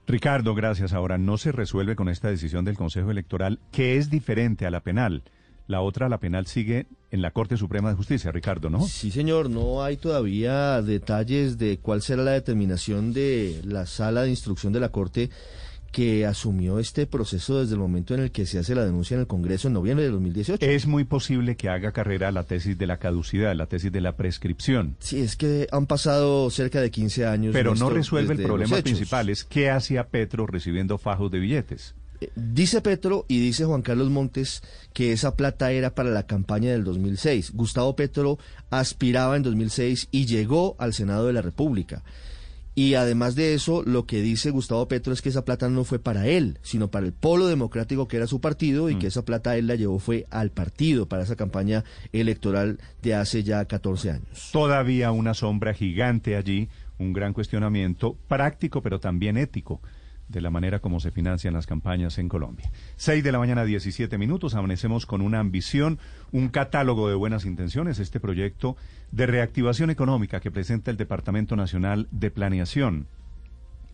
[SPEAKER 33] Ricardo, gracias. Ahora, no se resuelve con esta decisión del Consejo Electoral, que es diferente a la penal. La otra, la penal, sigue en la Corte Suprema de Justicia, Ricardo, ¿no?
[SPEAKER 47] Sí, señor. No hay todavía detalles de cuál será la determinación de la sala de instrucción de la Corte que asumió este proceso desde el momento en el que se hace la denuncia en el Congreso en noviembre de 2018.
[SPEAKER 33] Es muy posible que haga carrera la tesis de la caducidad, la tesis de la prescripción.
[SPEAKER 47] Sí, es que han pasado cerca de 15 años.
[SPEAKER 33] Pero no resuelve el problema principal, es qué hacía Petro recibiendo fajos de billetes.
[SPEAKER 47] Eh, dice Petro y dice Juan Carlos Montes que esa plata era para la campaña del 2006. Gustavo Petro aspiraba en 2006 y llegó al Senado de la República. Y además de eso, lo que dice Gustavo Petro es que esa plata no fue para él, sino para el Polo Democrático, que era su partido, y que mm. esa plata él la llevó fue al partido para esa campaña electoral de hace ya 14 años.
[SPEAKER 33] Todavía una sombra gigante allí, un gran cuestionamiento práctico, pero también ético de la manera como se financian las campañas en Colombia. Seis de la mañana, 17 minutos, amanecemos con una ambición, un catálogo de buenas intenciones, este proyecto de reactivación económica que presenta el Departamento Nacional de Planeación.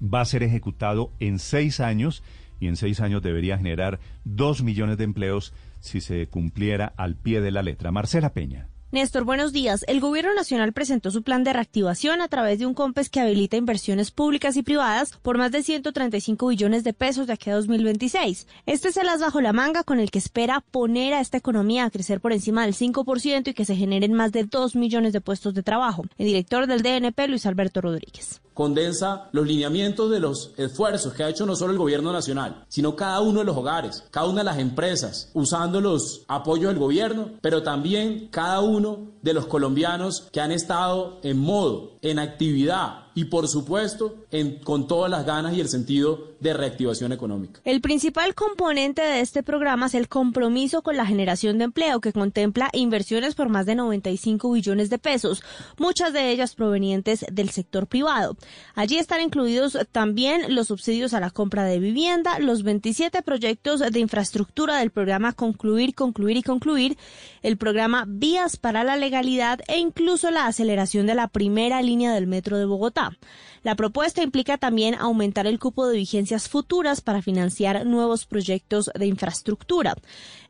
[SPEAKER 33] Va a ser ejecutado en seis años y en seis años debería generar dos millones de empleos si se cumpliera al pie de la letra. Marcela Peña.
[SPEAKER 71] Néstor, buenos días. El Gobierno Nacional presentó su plan de reactivación a través de un COMPES que habilita inversiones públicas y privadas por más de 135 billones de pesos de aquí a 2026. Este es el as bajo la manga con el que espera poner a esta economía a crecer por encima del 5% y que se generen más de 2 millones de puestos de trabajo. El director del DNP, Luis Alberto Rodríguez
[SPEAKER 59] condensa los lineamientos de los esfuerzos que ha hecho no solo el gobierno nacional, sino cada uno de los hogares, cada una de las empresas, usando los apoyos del gobierno, pero también cada uno de los colombianos que han estado en modo, en actividad, y por supuesto con todas las ganas y el sentido de reactivación económica.
[SPEAKER 71] El principal componente de este programa es el compromiso con la generación de empleo que contempla inversiones por más de 95 billones de pesos, muchas de ellas provenientes del sector privado. Allí están incluidos también los subsidios a la compra de vivienda, los 27 proyectos de infraestructura del programa Concluir, Concluir y Concluir, el programa Vías para la Legalidad e incluso la aceleración de la primera línea del metro de Bogotá. La propuesta implica también aumentar el cupo de vigencias futuras para financiar nuevos proyectos de infraestructura.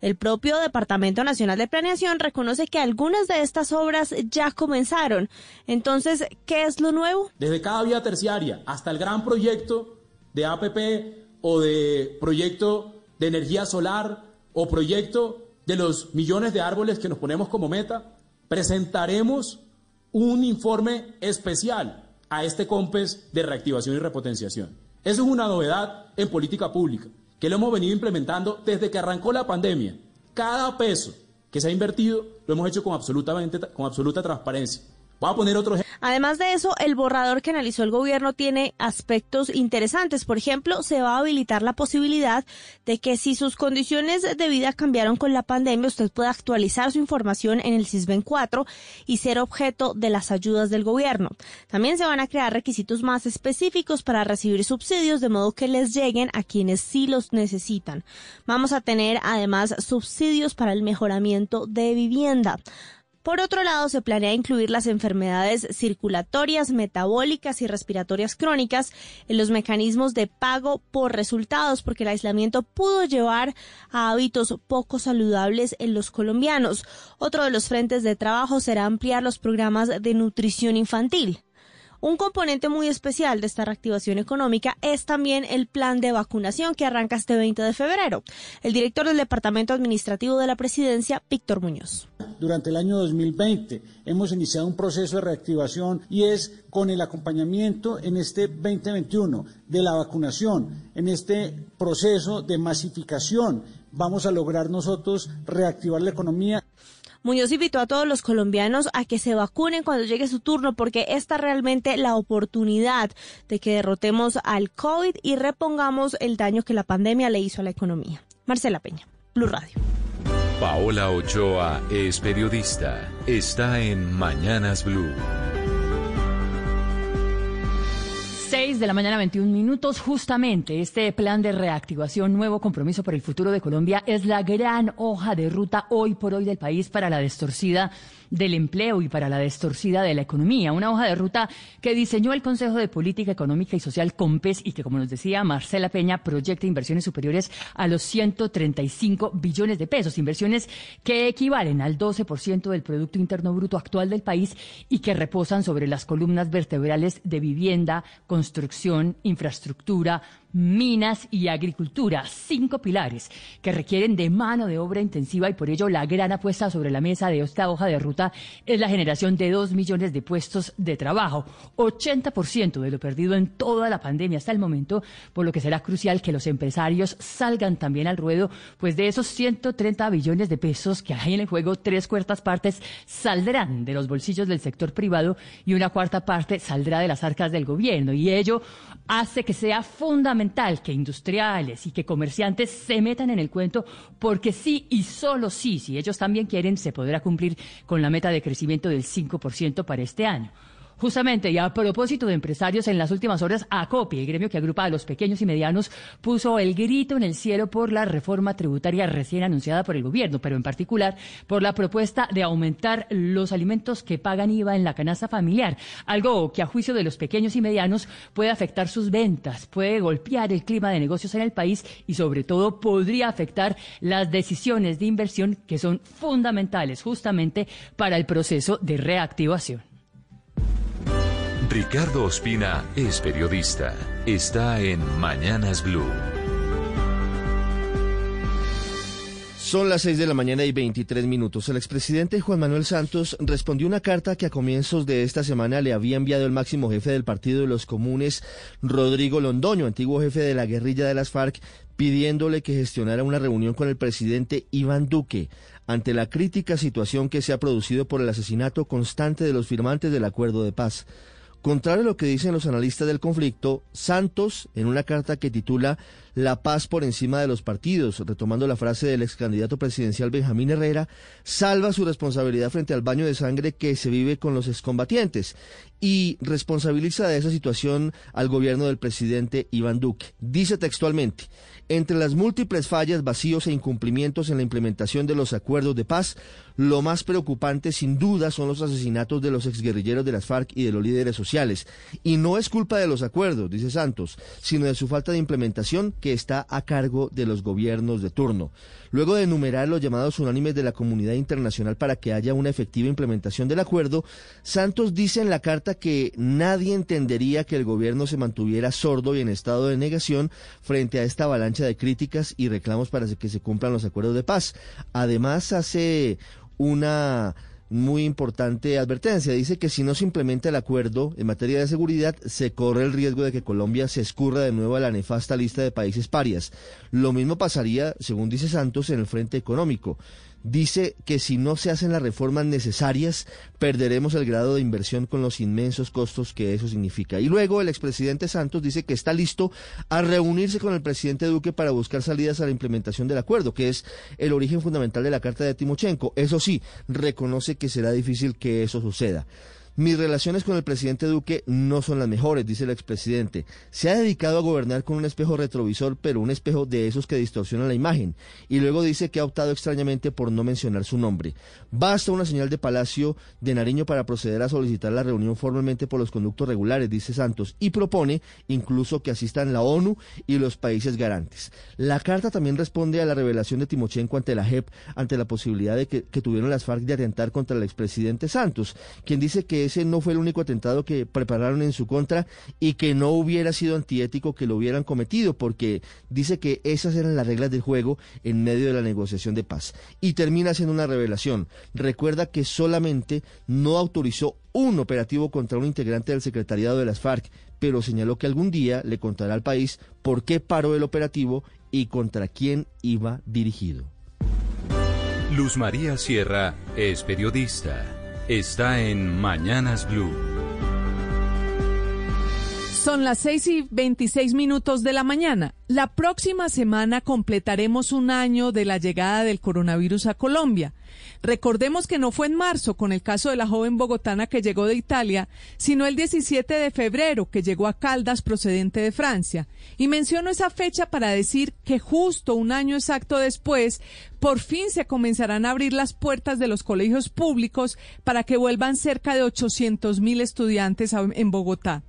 [SPEAKER 71] El propio Departamento Nacional de Planeación reconoce que algunas de estas obras ya comenzaron. Entonces, ¿qué es lo nuevo?
[SPEAKER 59] Desde cada vía terciaria hasta el gran proyecto de APP o de proyecto de energía solar o proyecto de los millones de árboles que nos ponemos como meta, presentaremos un informe especial a este COMPES de reactivación y repotenciación. Eso es una novedad en política pública, que lo hemos venido implementando desde que arrancó la pandemia. Cada peso que se ha invertido lo hemos hecho con, absolutamente, con absoluta transparencia. Voy a poner otro ejemplo.
[SPEAKER 71] Además de eso, el borrador que analizó el gobierno tiene aspectos interesantes. Por ejemplo, se va a habilitar la posibilidad de que si sus condiciones de vida cambiaron con la pandemia, usted pueda actualizar su información en el CISBEN 4 y ser objeto de las ayudas del gobierno. También se van a crear requisitos más específicos para recibir subsidios de modo que les lleguen a quienes sí los necesitan. Vamos a tener además subsidios para el mejoramiento de vivienda. Por otro lado, se planea incluir las enfermedades circulatorias, metabólicas y respiratorias crónicas en los mecanismos de pago por resultados, porque el aislamiento pudo llevar a hábitos poco saludables en los colombianos. Otro de los frentes de trabajo será ampliar los programas de nutrición infantil. Un componente muy especial de esta reactivación económica es también el plan de vacunación que arranca este 20 de febrero. El director del Departamento Administrativo de la Presidencia, Víctor Muñoz.
[SPEAKER 72] Durante el año 2020 hemos iniciado un proceso de reactivación y es con el acompañamiento en este 2021 de la vacunación, en este proceso de masificación. Vamos a lograr nosotros reactivar la economía.
[SPEAKER 71] Muñoz invitó a todos los colombianos a que se vacunen cuando llegue su turno porque esta realmente la oportunidad de que derrotemos al COVID y repongamos el daño que la pandemia le hizo a la economía. Marcela Peña, Blue Radio.
[SPEAKER 31] Paola Ochoa es periodista. Está en Mañanas Blue.
[SPEAKER 73] 6 de la mañana, 21 minutos. Justamente este plan de reactivación, nuevo compromiso por el futuro de Colombia, es la gran hoja de ruta hoy por hoy del país para la distorcida del empleo y para la distorcida de la economía. Una hoja de ruta que diseñó el Consejo de Política Económica y Social COMPES y que, como nos decía Marcela Peña, proyecta inversiones superiores a los 135 billones de pesos. Inversiones que equivalen al 12% del Producto Interno Bruto actual del país y que reposan sobre las columnas vertebrales de vivienda, construcción, infraestructura, minas y agricultura, cinco pilares que requieren de mano de obra intensiva y por ello la gran apuesta sobre la mesa de esta hoja de ruta es la generación de dos millones de puestos de trabajo, 80% de lo perdido en toda la pandemia hasta el momento, por lo que será crucial que los empresarios salgan también al ruedo, pues de esos 130 billones de pesos que hay en el juego, tres cuartas partes saldrán de los bolsillos del sector privado y una cuarta parte saldrá de las arcas del gobierno y ello hace que sea fundamental que industriales y que comerciantes se metan en el cuento porque sí y solo sí, si ellos también quieren, se podrá cumplir con la meta de crecimiento del 5% para este año. Justamente, y a propósito de empresarios, en las últimas horas, ACOPI, el gremio que agrupa a los pequeños y medianos, puso el grito en el cielo por la reforma tributaria recién anunciada por el gobierno, pero en particular por la propuesta de aumentar los alimentos que pagan IVA en la canasta familiar, algo que a juicio de los pequeños y medianos puede afectar sus ventas, puede golpear el clima de negocios en el país y sobre todo podría afectar las decisiones de inversión que son fundamentales justamente para el proceso de reactivación.
[SPEAKER 31] Ricardo Ospina es periodista. Está en Mañanas Blue.
[SPEAKER 47] Son las 6 de la mañana y 23 minutos. El expresidente Juan Manuel Santos respondió una carta que a comienzos de esta semana le había enviado el máximo jefe del Partido de los Comunes, Rodrigo Londoño, antiguo jefe de la guerrilla de las FARC, pidiéndole que gestionara una reunión con el presidente Iván Duque ante la crítica situación que se ha producido por el asesinato constante de los firmantes del acuerdo de paz. Contrario a lo que dicen los analistas del conflicto, Santos, en una carta que titula La paz por encima de los partidos, retomando la frase del ex candidato presidencial Benjamín Herrera, salva su responsabilidad frente al baño de sangre que se vive con los excombatientes y responsabiliza de esa situación al gobierno del presidente Iván Duque. Dice textualmente, entre las múltiples fallas, vacíos e incumplimientos en la implementación de los acuerdos de paz, lo más preocupante sin duda son los asesinatos de los exguerrilleros de las FARC y de los líderes sociales. Y no es culpa de los acuerdos, dice Santos, sino de su falta de implementación que está a cargo de los gobiernos de turno. Luego de enumerar los llamados unánimes de la comunidad internacional para que haya una efectiva implementación del acuerdo, Santos dice en la carta que nadie entendería que el gobierno se mantuviera sordo y en estado de negación frente a esta avalancha de críticas y reclamos para que se cumplan los acuerdos de paz. Además, hace una muy importante advertencia. Dice que si no se implementa el acuerdo en materia de seguridad, se corre el riesgo de que Colombia se escurra de nuevo a la nefasta lista de países parias. Lo mismo pasaría, según dice Santos, en el frente económico dice que si no se hacen las reformas necesarias, perderemos el grado de inversión con los inmensos costos que eso significa. Y luego el expresidente Santos dice que está listo a reunirse con el presidente Duque para buscar salidas a la implementación del acuerdo, que es el origen fundamental de la carta de Timochenko. Eso sí, reconoce que será difícil que eso suceda. Mis relaciones con el presidente Duque no son las mejores, dice el expresidente. Se ha dedicado a gobernar con un espejo retrovisor, pero un espejo de esos que distorsionan la imagen. Y luego dice que ha optado extrañamente por no mencionar su nombre. Basta una señal de Palacio de Nariño para proceder a solicitar la reunión formalmente por los conductos regulares, dice Santos, y propone incluso que asistan la ONU y los países garantes. La carta también responde a la revelación de Timochenko ante la JEP, ante la posibilidad de que, tuvieron las FARC de atentar contra el expresidente Santos, quien dice que ese no fue el único atentado que prepararon en su contra y que no hubiera sido antiético que lo hubieran cometido, porque dice que esas eran las reglas del juego en medio de la negociación de paz. Y termina haciendo una revelación. Recuerda que solamente no autorizó un operativo contra un integrante del secretariado de las FARC, pero señaló que algún día le contará al país por qué paró el operativo y contra quién iba dirigido.
[SPEAKER 31] Luz María Sierra es periodista está en Mañanas Blue.
[SPEAKER 74] Son las 6 y 26 minutos de la mañana. La próxima semana completaremos un año de la llegada del coronavirus a Colombia. Recordemos que no fue en marzo con el caso de la joven bogotana que llegó de Italia, sino el 17 de febrero que llegó a Caldas procedente de Francia. Y menciono esa fecha para decir que justo un año exacto después, por fin se comenzarán a abrir las puertas de los colegios públicos para que vuelvan cerca de 800 mil estudiantes en Bogotá.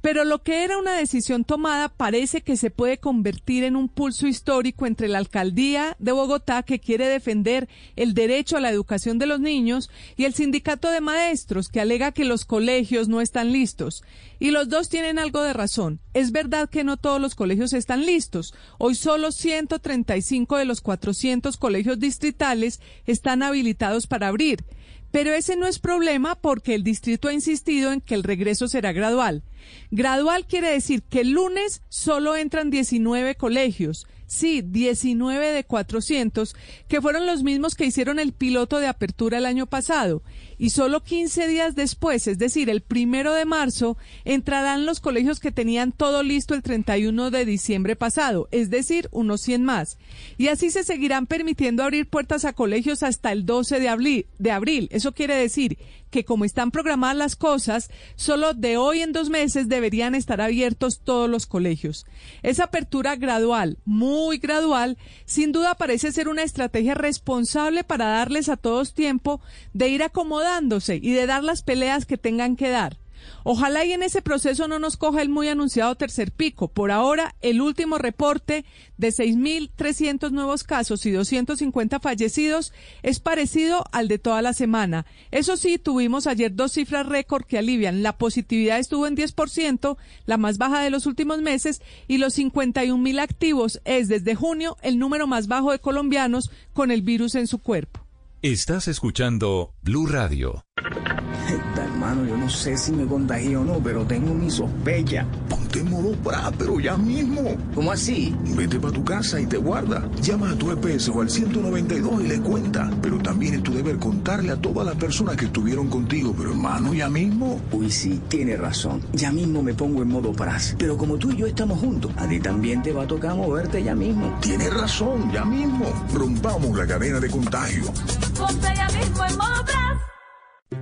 [SPEAKER 74] Pero lo que era una decisión tomada parece que se puede convertir en un pulso histórico entre la alcaldía de Bogotá, que quiere defender el derecho a la educación de los niños, y el sindicato de maestros, que alega que los colegios no están listos. Y los dos tienen algo de razón. Es verdad que no todos los colegios están listos. Hoy solo 135 de los 400 colegios distritales están habilitados para abrir. Pero ese no es problema porque el distrito ha insistido en que el regreso será gradual. Gradual quiere decir que el lunes solo entran 19 colegios Sí, 19 de 400, que fueron los mismos que hicieron el piloto de apertura el año pasado. Y solo 15 días después, es decir, el primero de marzo, entrarán los colegios que tenían todo listo el 31 de diciembre pasado, es decir, unos 100 más. Y así se seguirán permitiendo abrir puertas a colegios hasta el 12 de abril. De abril. Eso quiere decir que como están programadas las cosas, solo de hoy en dos meses deberían estar abiertos todos los colegios. Esa apertura gradual, muy gradual, sin duda parece ser una estrategia responsable para darles a todos tiempo de ir acomodándose y de dar las peleas que tengan que dar. Ojalá y en ese proceso no nos coja el muy anunciado tercer pico. Por ahora, el último reporte de 6.300 nuevos casos y 250 fallecidos es parecido al de toda la semana. Eso sí, tuvimos ayer dos cifras récord que alivian. La positividad estuvo en 10%, la más baja de los últimos meses, y los 51.000 activos es desde junio el número más bajo de colombianos con el virus en su cuerpo.
[SPEAKER 31] Estás escuchando Blue Radio.
[SPEAKER 75] Hermano, yo no sé si me contagié o no, pero tengo mi sospecha.
[SPEAKER 76] Ponte en modo para, pero ya mismo.
[SPEAKER 75] ¿Cómo así?
[SPEAKER 76] Vete para tu casa y te guarda. Llama a tu EPS o al 192 y le cuenta. Pero también es tu deber contarle a todas las personas que estuvieron contigo. Pero hermano, ya mismo.
[SPEAKER 75] Uy, sí, tiene razón. Ya mismo me pongo en modo para. Pero como tú y yo estamos juntos, a ti también te va a tocar moverte ya mismo.
[SPEAKER 76] Tienes razón, ya mismo. Rompamos la cadena de contagio.
[SPEAKER 77] Ponte ya mismo en modo para.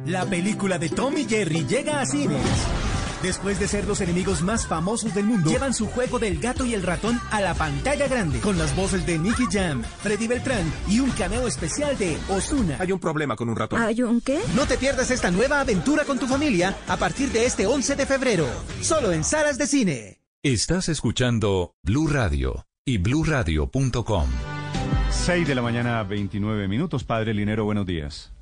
[SPEAKER 78] La película de Tom y Jerry llega a cines. Después de ser los enemigos más famosos del mundo, llevan su juego del gato y el ratón a la pantalla grande, con las voces de Nicky Jam, Freddy Beltrán y un cameo especial de Osuna.
[SPEAKER 29] Hay un problema con un ratón.
[SPEAKER 78] ¿Hay un qué? No te pierdas esta nueva aventura con tu familia a partir de este 11 de febrero, solo en salas de cine.
[SPEAKER 31] Estás escuchando Blue Radio y bluradio.com.
[SPEAKER 33] 6 de la mañana, 29 minutos. Padre Linero, buenos días.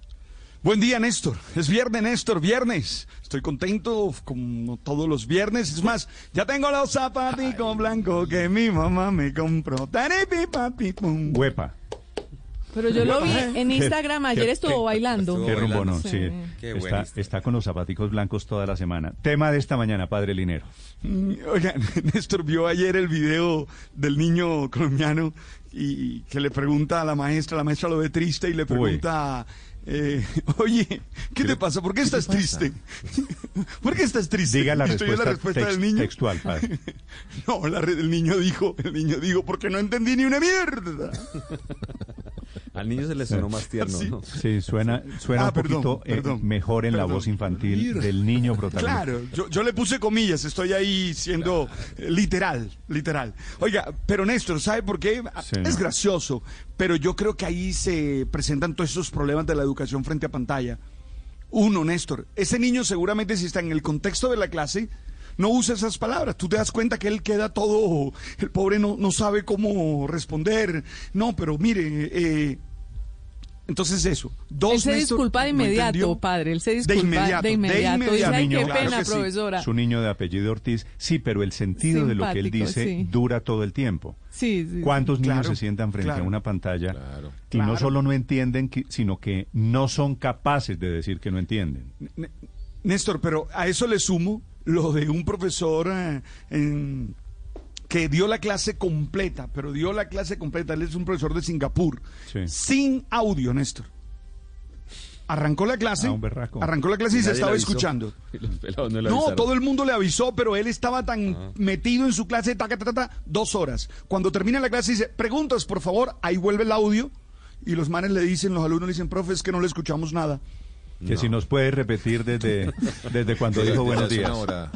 [SPEAKER 79] Buen día, Néstor. Es viernes, Néstor, viernes. Estoy contento como todos los viernes. Es más, ya tengo los zapaticos blancos que mi mamá me compró.
[SPEAKER 33] Huepa.
[SPEAKER 74] Pero yo lo vi en Instagram, ayer estuvo bailando.
[SPEAKER 33] Qué rumbo, no,
[SPEAKER 74] Sí.
[SPEAKER 33] sí.
[SPEAKER 80] Qué
[SPEAKER 33] Está, con los zapaticos blancos toda la semana. Tema de esta mañana, padre Linero.
[SPEAKER 79] Mm, Oigan, [LAUGHS] Néstor vio ayer el video del niño colombiano y que le pregunta a la maestra, la maestra lo ve triste y le pregunta, eh, [LAUGHS] oye, ¿qué te pasa? ¿Por qué estás triste? [LAUGHS] ¿Por qué estás triste?
[SPEAKER 33] Diga la respuesta,
[SPEAKER 79] la respuesta
[SPEAKER 33] tex-
[SPEAKER 79] del niño.
[SPEAKER 33] textual, padre. [LAUGHS]
[SPEAKER 79] No, la el niño dijo, el niño dijo, porque no entendí ni una mierda.
[SPEAKER 80] Al niño se le sonó más tierno,
[SPEAKER 79] Sí.
[SPEAKER 80] ¿no?
[SPEAKER 33] Sí, suena, suena
[SPEAKER 79] Ah,
[SPEAKER 33] un
[SPEAKER 79] perdón,
[SPEAKER 33] poquito eh, mejor en la voz infantil del niño protagonista.
[SPEAKER 79] Claro, yo, yo le puse comillas, estoy ahí siendo eh, literal, literal. Oiga, pero Néstor, ¿sabe por qué?
[SPEAKER 33] Sí.
[SPEAKER 79] Es gracioso, pero yo creo que ahí se presentan todos esos problemas de la educación frente a pantalla. Uno, Néstor, ese niño seguramente si está en el contexto de la clase, no usa esas palabras. Tú te das cuenta que él queda todo, el pobre no, no sabe cómo responder. No, pero mire, eh, entonces eso. Dos,
[SPEAKER 74] Él se
[SPEAKER 79] Néstor,
[SPEAKER 74] disculpa de inmediato, padre. Él se
[SPEAKER 79] De
[SPEAKER 74] disculpa
[SPEAKER 79] inmediato,
[SPEAKER 74] de
[SPEAKER 79] de
[SPEAKER 74] inmediato. Dice,
[SPEAKER 79] inmediato.
[SPEAKER 74] ay, qué
[SPEAKER 33] Niño,
[SPEAKER 74] pena,
[SPEAKER 33] claro que sí.
[SPEAKER 74] profesora.
[SPEAKER 33] Su niño de apellido Ortiz, sí, pero el sentido de lo que él dice
[SPEAKER 74] sí.
[SPEAKER 33] dura todo el tiempo.
[SPEAKER 74] Sí, sí.
[SPEAKER 33] ¿Cuántos niños
[SPEAKER 79] Claro,
[SPEAKER 33] se sientan frente
[SPEAKER 79] claro.
[SPEAKER 33] a una pantalla
[SPEAKER 80] Claro.
[SPEAKER 33] y no solo no entienden, que- sino que no son capaces de decir que no entienden?
[SPEAKER 79] N- Néstor, pero a eso le sumo lo de un profesor eh, en- que dio la clase completa, pero dio la clase completa. Él es un profesor de Singapur,
[SPEAKER 33] Sí.
[SPEAKER 79] sin audio, Néstor. Arrancó la clase,
[SPEAKER 33] Ah, un berraco.
[SPEAKER 79] arrancó la clase y se estaba escuchando. [LAUGHS]
[SPEAKER 80] Y los pelados no le
[SPEAKER 79] No, todo el mundo le avisó, pero él estaba tan metido en su clase, taca, taca, dos horas. Cuando termina la clase dice, preguntas, por favor, ahí vuelve el audio. Y los manes le dicen, los alumnos le dicen, profe, es que no le escuchamos nada.
[SPEAKER 33] Que si nos puede repetir desde, desde [LAUGHS] cuando dijo buenos días.
[SPEAKER 80] hora.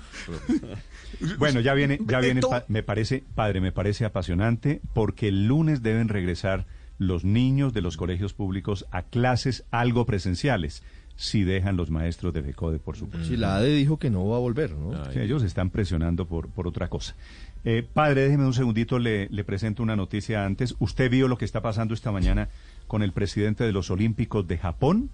[SPEAKER 33] Bueno, ya viene, ya viene, me parece, padre, me parece apasionante porque el lunes deben regresar los niños de los colegios públicos a clases algo presenciales, si dejan los maestros de FECODE, por supuesto.
[SPEAKER 47] Si la ADE dijo que no va a volver, ¿no?
[SPEAKER 33] Sí, ellos están presionando por, por otra cosa. Eh, padre, déjeme un segundito, le, le presento una noticia antes. ¿Usted vio lo que está pasando esta mañana con el presidente de los Olímpicos de Japón?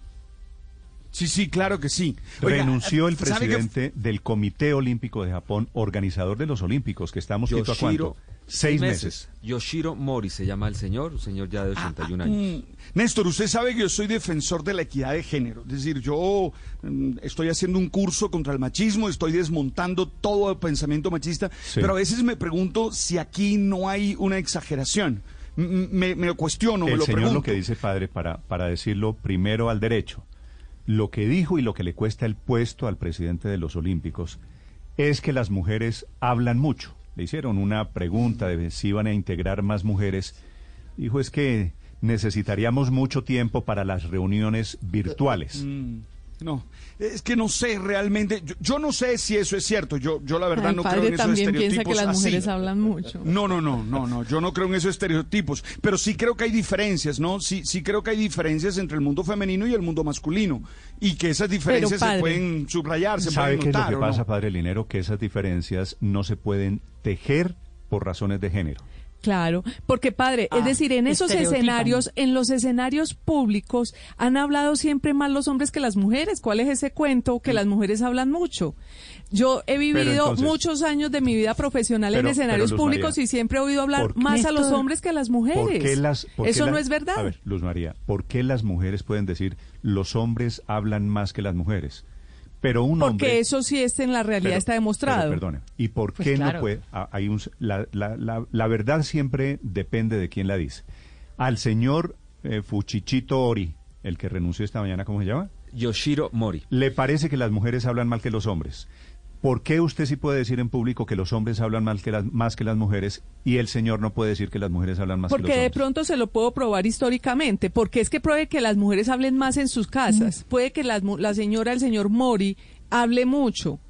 [SPEAKER 79] Sí, sí, claro que sí. Oiga,
[SPEAKER 33] Renunció el presidente del Comité Olímpico de Japón, organizador de los Olímpicos, que estamos quito a
[SPEAKER 80] Yoshiro,
[SPEAKER 33] cuánto? Seis meses.
[SPEAKER 80] Yoshiro Mori se llama el señor, un señor ya de 81 años.
[SPEAKER 79] Mm, Néstor, usted sabe que yo soy defensor de la equidad de género. Es decir, yo mm, estoy haciendo un curso contra el machismo, estoy desmontando todo el pensamiento machista,
[SPEAKER 33] Sí.
[SPEAKER 79] pero a veces me pregunto si aquí no hay una exageración. M- Me, me lo cuestiono, me
[SPEAKER 33] el
[SPEAKER 79] lo
[SPEAKER 33] señor
[SPEAKER 79] pregunto.
[SPEAKER 33] lo que dice, padre, para, para decirlo primero al derecho, lo que dijo y lo que le cuesta el puesto al presidente de los Olímpicos es que las mujeres hablan mucho. Le hicieron una pregunta de si iban a integrar más mujeres. Dijo es que necesitaríamos mucho tiempo para las reuniones virtuales.
[SPEAKER 79] No, es que no sé realmente, yo, yo no sé si eso es cierto, yo, yo la verdad no creo en esos
[SPEAKER 74] también piensa
[SPEAKER 79] estereotipos
[SPEAKER 74] que las
[SPEAKER 79] así.
[SPEAKER 74] mujeres hablan mucho.
[SPEAKER 79] No, no, no, no, no, yo no creo en esos estereotipos, pero sí creo que hay diferencias, ¿no? Sí, sí creo que hay diferencias entre el mundo femenino y el mundo masculino y que esas diferencias se
[SPEAKER 74] padre,
[SPEAKER 79] pueden subrayar, se
[SPEAKER 33] ¿Sabe
[SPEAKER 79] pueden
[SPEAKER 33] qué es lo
[SPEAKER 79] notar.
[SPEAKER 33] que
[SPEAKER 79] ¿o no?
[SPEAKER 33] pasa, padre Linero? Que esas diferencias no se pueden tejer por razones de género.
[SPEAKER 74] Claro, porque padre, es
[SPEAKER 73] Ah,
[SPEAKER 74] decir, en esos escenarios, en los escenarios públicos, han hablado siempre más los hombres que las mujeres. ¿Cuál es ese cuento? Que las mujeres hablan mucho. Yo he vivido
[SPEAKER 33] entonces-
[SPEAKER 74] muchos años de mi vida profesional en escenarios
[SPEAKER 33] pero,
[SPEAKER 74] públicos
[SPEAKER 33] María,
[SPEAKER 74] y siempre he oído hablar
[SPEAKER 33] ¿por-
[SPEAKER 74] más a los hombres que a las mujeres.
[SPEAKER 33] ¿Por qué las, por
[SPEAKER 74] Eso no es verdad.
[SPEAKER 33] A ver, Luz María, ¿por qué las mujeres pueden decir los hombres hablan más que las mujeres? Pero un
[SPEAKER 74] Porque
[SPEAKER 33] hombre...
[SPEAKER 74] eso sí es en la realidad
[SPEAKER 33] pero-
[SPEAKER 74] está demostrado.
[SPEAKER 33] pero perdone, ¿y por
[SPEAKER 73] Pues
[SPEAKER 33] qué
[SPEAKER 73] claro.
[SPEAKER 33] no puede? ah, Hay un, la, la- la- la verdad siempre depende de quién la dice. Al señor eh, Fuchichito Ori, el que renunció esta mañana, ¿cómo se llama?
[SPEAKER 80] Yoshiro Mori.
[SPEAKER 33] ¿Le parece que las mujeres hablan mal que los hombres? ¿Por qué usted sí puede decir en público que los hombres hablan mal que las, más que las mujeres y el señor no puede decir que las mujeres hablan más que
[SPEAKER 74] Porque
[SPEAKER 33] los
[SPEAKER 74] de
[SPEAKER 33] hombres?
[SPEAKER 74] pronto se lo puedo probar históricamente, porque es que puede que las mujeres hablen más en sus casas, puede que las la señora, el señor Mori, hable mucho,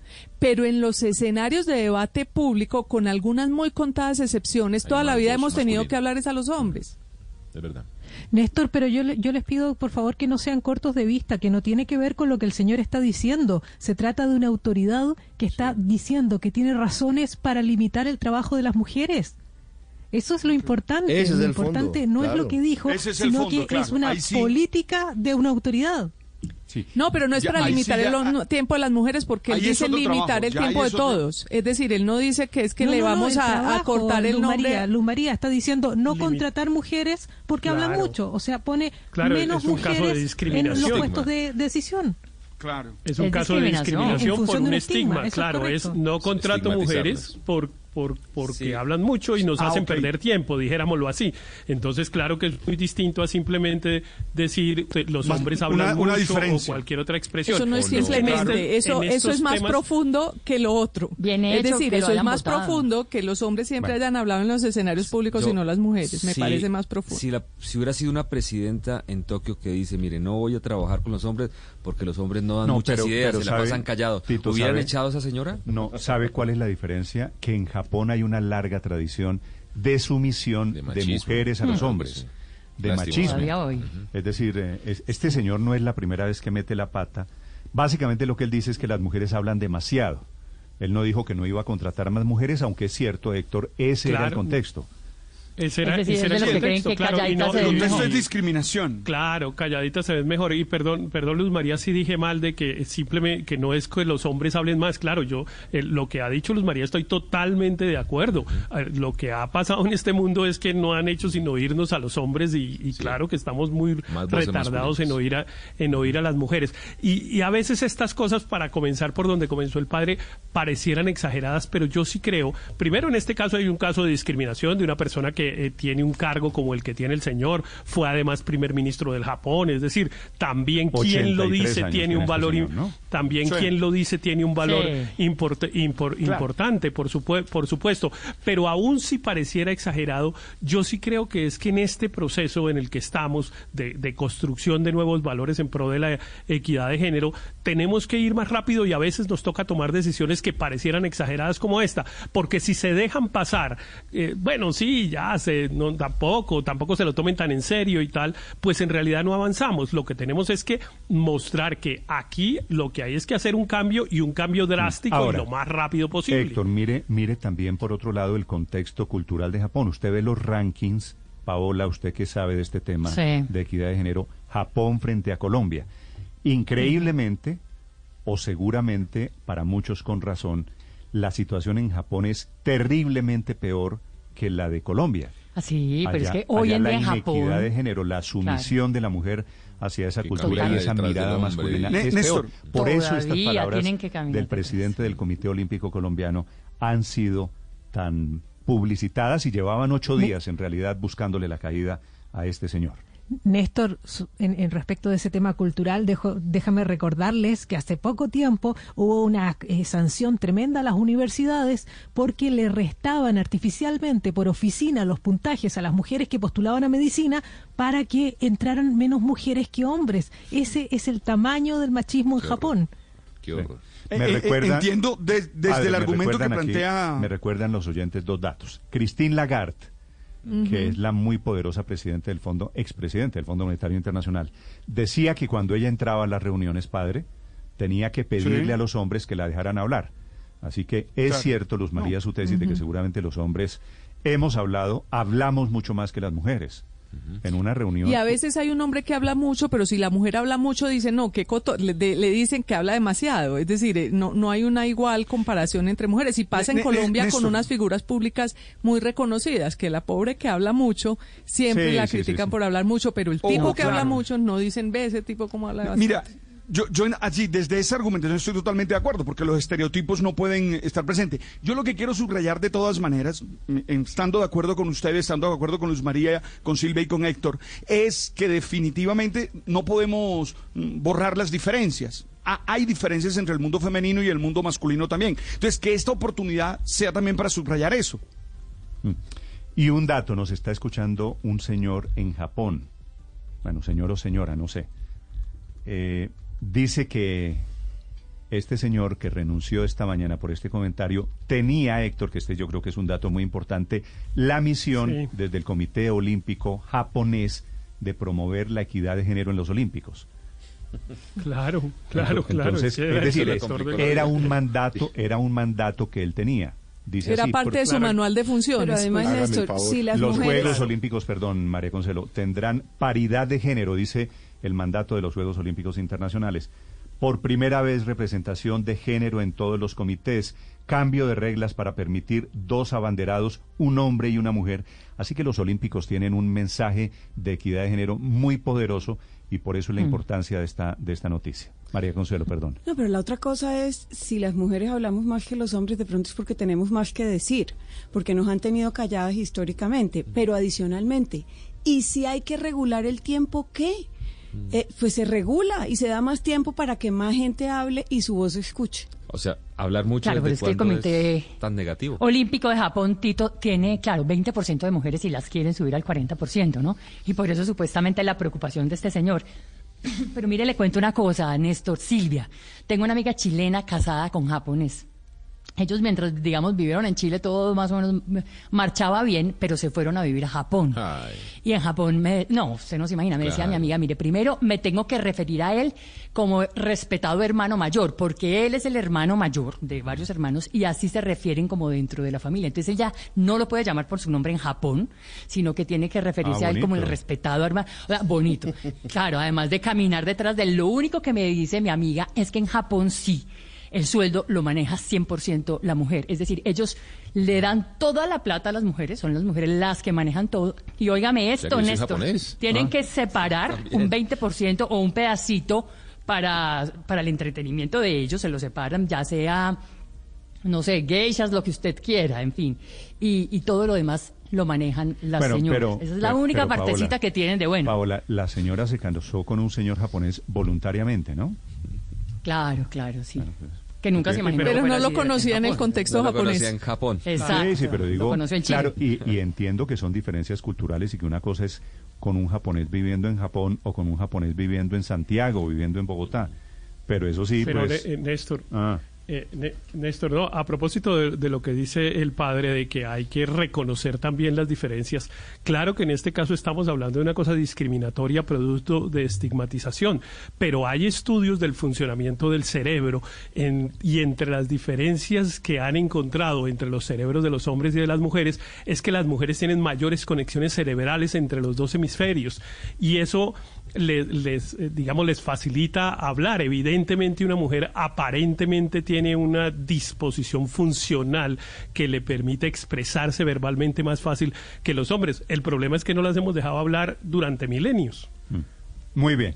[SPEAKER 74] pero en los escenarios de debate público, con algunas muy contadas excepciones,
[SPEAKER 80] Hay
[SPEAKER 74] toda la vida hemos tenido
[SPEAKER 80] masculina.
[SPEAKER 74] que hablar es a los hombres.
[SPEAKER 80] Es verdad.
[SPEAKER 29] Néstor, pero yo, le- yo les pido por favor que no sean cortos de vista, que no tiene que ver con lo que el señor está diciendo. Se trata de una autoridad que está diciendo que tiene razones para limitar el trabajo de las mujeres. Eso es lo importante.
[SPEAKER 47] Ese es
[SPEAKER 29] lo
[SPEAKER 47] el fondo,
[SPEAKER 29] importante no es lo que dijo,
[SPEAKER 79] es
[SPEAKER 29] sino
[SPEAKER 79] fondo,
[SPEAKER 29] que
[SPEAKER 79] claro,
[SPEAKER 29] es una
[SPEAKER 79] sí.
[SPEAKER 29] política de una autoridad.
[SPEAKER 74] No, pero no es
[SPEAKER 79] Ya,
[SPEAKER 74] para
[SPEAKER 79] sí
[SPEAKER 74] limitar
[SPEAKER 79] ya-
[SPEAKER 74] el no- tiempo de las mujeres porque él dice limitar
[SPEAKER 79] trabajo,
[SPEAKER 74] el tiempo de todos. Es decir, él no dice que es que
[SPEAKER 29] No,
[SPEAKER 74] le
[SPEAKER 29] no, no,
[SPEAKER 74] vamos a, cortar el
[SPEAKER 29] Luz
[SPEAKER 74] nombre.
[SPEAKER 29] María, Luz María está diciendo no contratar mujeres porque hablan
[SPEAKER 81] Claro.
[SPEAKER 29] mucho, o sea, pone
[SPEAKER 81] Claro,
[SPEAKER 29] menos mujeres en los puestos de decisión.
[SPEAKER 79] Claro.
[SPEAKER 81] Es un
[SPEAKER 29] Es
[SPEAKER 81] caso de
[SPEAKER 29] discriminación.
[SPEAKER 81] por un estigma.
[SPEAKER 29] estigma,
[SPEAKER 81] claro, es, no contrato mujeres por, por, porque hablan mucho y nos
[SPEAKER 79] Ah,
[SPEAKER 81] hacen perder tiempo, dijéramoslo así. Entonces, claro que es muy distinto a simplemente decir que los
[SPEAKER 79] Más-
[SPEAKER 81] hombres hablan
[SPEAKER 79] una
[SPEAKER 81] mucho
[SPEAKER 79] diferencia.
[SPEAKER 81] o cualquier otra expresión.
[SPEAKER 74] Eso no es
[SPEAKER 81] En
[SPEAKER 74] simplemente, eso, eso es más
[SPEAKER 81] temas-
[SPEAKER 74] profundo que lo otro.
[SPEAKER 73] Bien
[SPEAKER 74] es decir, eso es más
[SPEAKER 73] votado.
[SPEAKER 74] profundo que los hombres siempre
[SPEAKER 80] Bueno.
[SPEAKER 74] hayan hablado en los escenarios públicos
[SPEAKER 80] Yo-
[SPEAKER 74] y no las mujeres. Me
[SPEAKER 80] si-
[SPEAKER 74] parece más profundo.
[SPEAKER 80] Si, la- si hubiera sido una presidenta en Tokio que dice, mire, no voy a trabajar con los hombres porque los hombres no dan
[SPEAKER 33] No,
[SPEAKER 80] muchas
[SPEAKER 33] pero-
[SPEAKER 80] ideas,
[SPEAKER 33] pero
[SPEAKER 80] se la
[SPEAKER 33] sabe,
[SPEAKER 80] pasan callados. ¿Hubieran
[SPEAKER 33] ¿sabe?
[SPEAKER 80] echado a esa señora?
[SPEAKER 33] No, ¿sabe cuál es la diferencia? Que en Japón hay una larga tradición de sumisión de, mujeres a los
[SPEAKER 80] Mm.
[SPEAKER 33] hombres, de
[SPEAKER 80] Lástima.
[SPEAKER 33] machismo. Es decir, eh, es- este señor no es la primera vez que mete la pata. Básicamente lo que él dice es que las mujeres hablan demasiado. Él no dijo que no iba a contratar más mujeres, aunque es cierto, Héctor, ese era el contexto.
[SPEAKER 81] Ese era,
[SPEAKER 73] Es decir,
[SPEAKER 81] ese
[SPEAKER 73] es
[SPEAKER 81] era
[SPEAKER 73] de los
[SPEAKER 81] el
[SPEAKER 73] que creen
[SPEAKER 81] contexto,
[SPEAKER 73] que
[SPEAKER 81] claro, y
[SPEAKER 73] calladita
[SPEAKER 81] no-
[SPEAKER 73] se ven mejor.
[SPEAKER 79] es discriminación.
[SPEAKER 81] Claro, calladita se ves mejor. Y perdón, perdón Luz María, si dije mal de que simplemente que no es que los hombres hablen más. Claro, yo eh, lo que ha dicho Luz María estoy totalmente de acuerdo. Eh, lo que ha pasado en este mundo es que no han hecho sino oírnos a los hombres y, y claro que estamos muy
[SPEAKER 80] Más
[SPEAKER 81] retardados en oír a, en oír a las mujeres. Y, y a veces estas cosas, para comenzar por donde comenzó el padre, parecieran exageradas, pero yo sí creo, primero en este caso hay un caso de discriminación de una persona que eh, tiene un cargo como el que tiene el señor, fue además primer ministro del Japón, es decir, también quien lo
[SPEAKER 33] 83
[SPEAKER 81] dice tiene un
[SPEAKER 33] este
[SPEAKER 81] valor,
[SPEAKER 33] señor,
[SPEAKER 81] im-
[SPEAKER 33] ¿no?
[SPEAKER 81] también
[SPEAKER 79] Sí.
[SPEAKER 81] quien lo dice tiene un valor
[SPEAKER 73] Sí.
[SPEAKER 81] import- impor-
[SPEAKER 79] Claro.
[SPEAKER 81] importante, por, supue- por supuesto, pero aún si pareciera exagerado, yo sí creo que es que en este proceso en el que estamos de, de construcción de nuevos valores en pro de la equidad de género, tenemos que ir más rápido y a veces nos toca tomar decisiones que parecieran exageradas como esta, porque si se dejan pasar, eh, bueno, sí, ya, no, tampoco, tampoco se lo tomen tan en serio y tal, pues en realidad no avanzamos. Lo que tenemos es que mostrar que aquí lo que hay es que hacer un cambio y un cambio drástico
[SPEAKER 33] Ahora,
[SPEAKER 81] y lo más rápido posible.
[SPEAKER 33] Héctor, mire, mire también por otro lado el contexto cultural de Japón. Usted ve los rankings, Paola, usted que sabe de este tema
[SPEAKER 73] Sí.
[SPEAKER 33] de equidad de género, Japón frente a Colombia. Increíblemente, o seguramente, para muchos con razón, la situación en Japón es terriblemente peor que la de Colombia.
[SPEAKER 73] Así, pero es que hoy
[SPEAKER 33] allá
[SPEAKER 73] en
[SPEAKER 33] la
[SPEAKER 73] día en Japón.
[SPEAKER 33] inequidad de género, la sumisión de la mujer hacia esa
[SPEAKER 80] Que
[SPEAKER 33] cultura y esa mirada masculina es
[SPEAKER 79] Néstor,
[SPEAKER 33] peor. Por eso estas palabras del presidente del Comité Olímpico Colombiano han sido tan publicitadas y llevaban ocho días en realidad buscándole la caída a este señor.
[SPEAKER 29] Néstor, en, en respecto de ese tema cultural, dejo- déjame recordarles que hace poco tiempo hubo una eh, sanción tremenda a las universidades porque le restaban artificialmente por oficina los puntajes a las mujeres que postulaban a medicina para que entraran menos mujeres que hombres. Ese es el tamaño del machismo en
[SPEAKER 80] Qué
[SPEAKER 29] Japón.
[SPEAKER 80] Qué horror.
[SPEAKER 79] Eh,
[SPEAKER 33] Me
[SPEAKER 79] eh,
[SPEAKER 33] recuerdan-
[SPEAKER 79] entiendo de- desde el
[SPEAKER 33] me
[SPEAKER 79] argumento que
[SPEAKER 33] aquí-
[SPEAKER 79] plantea...
[SPEAKER 33] me recuerdan los oyentes dos datos. Christine Lagarde, que es la muy poderosa presidenta del Fondo, expresidente del Fondo Monetario Internacional, decía que cuando ella entraba a las reuniones, padre, tenía que pedirle
[SPEAKER 79] Sí.
[SPEAKER 33] a los hombres que la dejaran hablar. Así que es
[SPEAKER 79] Claro.
[SPEAKER 33] cierto, Luz María, su tesis de que seguramente los hombres hemos hablado, hablamos mucho más que las mujeres. En una reunión.
[SPEAKER 74] Y a veces hay un hombre que habla mucho, pero si la mujer habla mucho, dicen, no, que coto le, de- le dicen que habla demasiado. Es decir, eh, no, no hay una igual comparación entre mujeres. Y pasa en
[SPEAKER 79] Ne- ne-
[SPEAKER 74] Colombia con unas figuras públicas muy reconocidas, que la pobre que habla mucho, siempre
[SPEAKER 33] Sí,
[SPEAKER 74] la
[SPEAKER 33] sí,
[SPEAKER 74] critican
[SPEAKER 33] sí.
[SPEAKER 74] por hablar mucho, pero el
[SPEAKER 79] Oh,
[SPEAKER 74] tipo que habla mucho no dicen, ve ese tipo como habla bastante".
[SPEAKER 79] Mira, yo, yo allí, desde esa argumentación estoy totalmente de acuerdo, porque los estereotipos no pueden estar presentes. Yo lo que quiero subrayar de todas maneras, m- en- estando de acuerdo con ustedes, estando de acuerdo con Luz María, con Silvia y con Héctor, es que definitivamente no podemos mm, borrar las diferencias. Ha- hay diferencias entre el mundo femenino y el mundo masculino también. Entonces, que esta oportunidad sea también para subrayar eso.
[SPEAKER 33] Mm. Y un dato, nos está escuchando un señor en Japón. Bueno, señor o señora, no sé. Eh, dice que este señor que renunció esta mañana por este comentario tenía, Héctor, que este yo creo que es un dato muy importante, la misión
[SPEAKER 81] Sí.
[SPEAKER 33] desde el Comité Olímpico japonés de promover la equidad de género en los Olímpicos.
[SPEAKER 81] Claro, claro,
[SPEAKER 33] Entonces,
[SPEAKER 81] claro.
[SPEAKER 33] es,
[SPEAKER 81] que era
[SPEAKER 33] es decir, era un mandato, era un mandato que él tenía. Dice
[SPEAKER 74] Era
[SPEAKER 33] así,
[SPEAKER 74] parte
[SPEAKER 33] por-
[SPEAKER 74] de su manual de funciones.
[SPEAKER 29] Además. Néstor, si las
[SPEAKER 33] los
[SPEAKER 29] mujeres...
[SPEAKER 33] Juegos Olímpicos, perdón, María Consuelo, tendrán paridad de género, dice el mandato de los Juegos Olímpicos Internacionales. Por primera vez representación de género en todos los comités, cambio de reglas para permitir dos abanderados, un hombre y una mujer. Así que los Olímpicos tienen un mensaje de equidad de género muy poderoso y por eso la
[SPEAKER 82] Mm.
[SPEAKER 33] importancia de esta, de esta noticia. María Consuelo, perdón.
[SPEAKER 82] No, pero la otra cosa es, si las mujeres hablamos más que los hombres, de pronto es porque tenemos más que decir, porque nos han tenido calladas históricamente, pero adicionalmente, ¿y si hay que regular el tiempo, qué? Eh, pues se regula y se da más tiempo para que más gente hable y su voz se escuche.
[SPEAKER 80] O sea, hablar mucho
[SPEAKER 73] Claro,
[SPEAKER 80] desde
[SPEAKER 73] es que el comité
[SPEAKER 80] es tan negativo.
[SPEAKER 73] Olímpico de Japón, Tito, tiene, claro, 20% de mujeres y las quieren subir al 40%, ¿no? Y por eso supuestamente la preocupación de este señor. [COUGHS] Pero mire, le cuento una cosa, Néstor, Silvia. Tengo una amiga chilena casada con japonés. Ellos mientras, digamos, vivieron en Chile, todo más o menos marchaba bien, pero se fueron a vivir a Japón. Y en Japón, me, no, usted no se imagina, me decía
[SPEAKER 80] Claro.
[SPEAKER 73] mi amiga, mire, primero me tengo que referir a él como respetado hermano mayor, porque él es el hermano mayor de varios hermanos y así se refieren como dentro de la familia. Entonces ella no lo puede llamar por su nombre en Japón, sino que tiene que referirse
[SPEAKER 80] Ah,
[SPEAKER 73] a él como el respetado hermano. O sea, bonito. [LAUGHS] Claro, además de caminar detrás de él, lo único que me dice mi amiga es que en Japón sí el sueldo lo maneja 100% la mujer. Es decir, ellos le dan toda la plata a las mujeres, son las mujeres las que manejan todo. Y óigame esto, Néstor,
[SPEAKER 80] japonés.
[SPEAKER 73] tienen
[SPEAKER 80] Ah.
[SPEAKER 73] que separar
[SPEAKER 80] También.
[SPEAKER 73] un 20% o un pedacito para, para el entretenimiento de ellos, se lo separan, ya sea, no sé, geishas, lo que usted quiera, en fin. Y, y todo lo demás lo manejan las
[SPEAKER 33] Bueno,
[SPEAKER 73] señoras.
[SPEAKER 33] pero-
[SPEAKER 73] Esa es la
[SPEAKER 33] pero-
[SPEAKER 73] única
[SPEAKER 33] pero,
[SPEAKER 73] partecita
[SPEAKER 33] Paola,
[SPEAKER 73] que tienen de bueno.
[SPEAKER 33] Paola, la señora se casó con un señor japonés voluntariamente, ¿no?
[SPEAKER 73] Claro, claro, sí. Que nunca se imaginó.
[SPEAKER 74] Pero no lo conocía en el contexto
[SPEAKER 80] No lo
[SPEAKER 74] japonés.
[SPEAKER 80] conocía en Japón.
[SPEAKER 73] Exacto.
[SPEAKER 33] Sí, sí, pero
[SPEAKER 73] Lo
[SPEAKER 33] digo,
[SPEAKER 73] conoció en Chile.
[SPEAKER 33] claro, y, y entiendo que son diferencias culturales y que una cosa es con un japonés viviendo en Japón o con un japonés viviendo en Santiago o viviendo en Bogotá. Pero eso sí,
[SPEAKER 81] Pero,
[SPEAKER 33] pues...
[SPEAKER 81] Né- Néstor,
[SPEAKER 33] ah,
[SPEAKER 81] eh, Né- Néstor, no, a propósito de, lo que dice el padre de que hay que reconocer también las diferencias, claro que en este caso estamos hablando de una cosa discriminatoria producto de estigmatización, pero hay estudios del funcionamiento del cerebro y entre las diferencias que han encontrado entre los cerebros de los hombres y de las mujeres es que las mujeres tienen mayores conexiones cerebrales entre los dos hemisferios y eso le- les, eh, digamos, les facilita hablar. Evidentemente, una mujer aparentemente tiene una disposición funcional que le permite expresarse verbalmente más fácil que los hombres. El problema es que no las hemos dejado hablar durante milenios.
[SPEAKER 33] muy bien.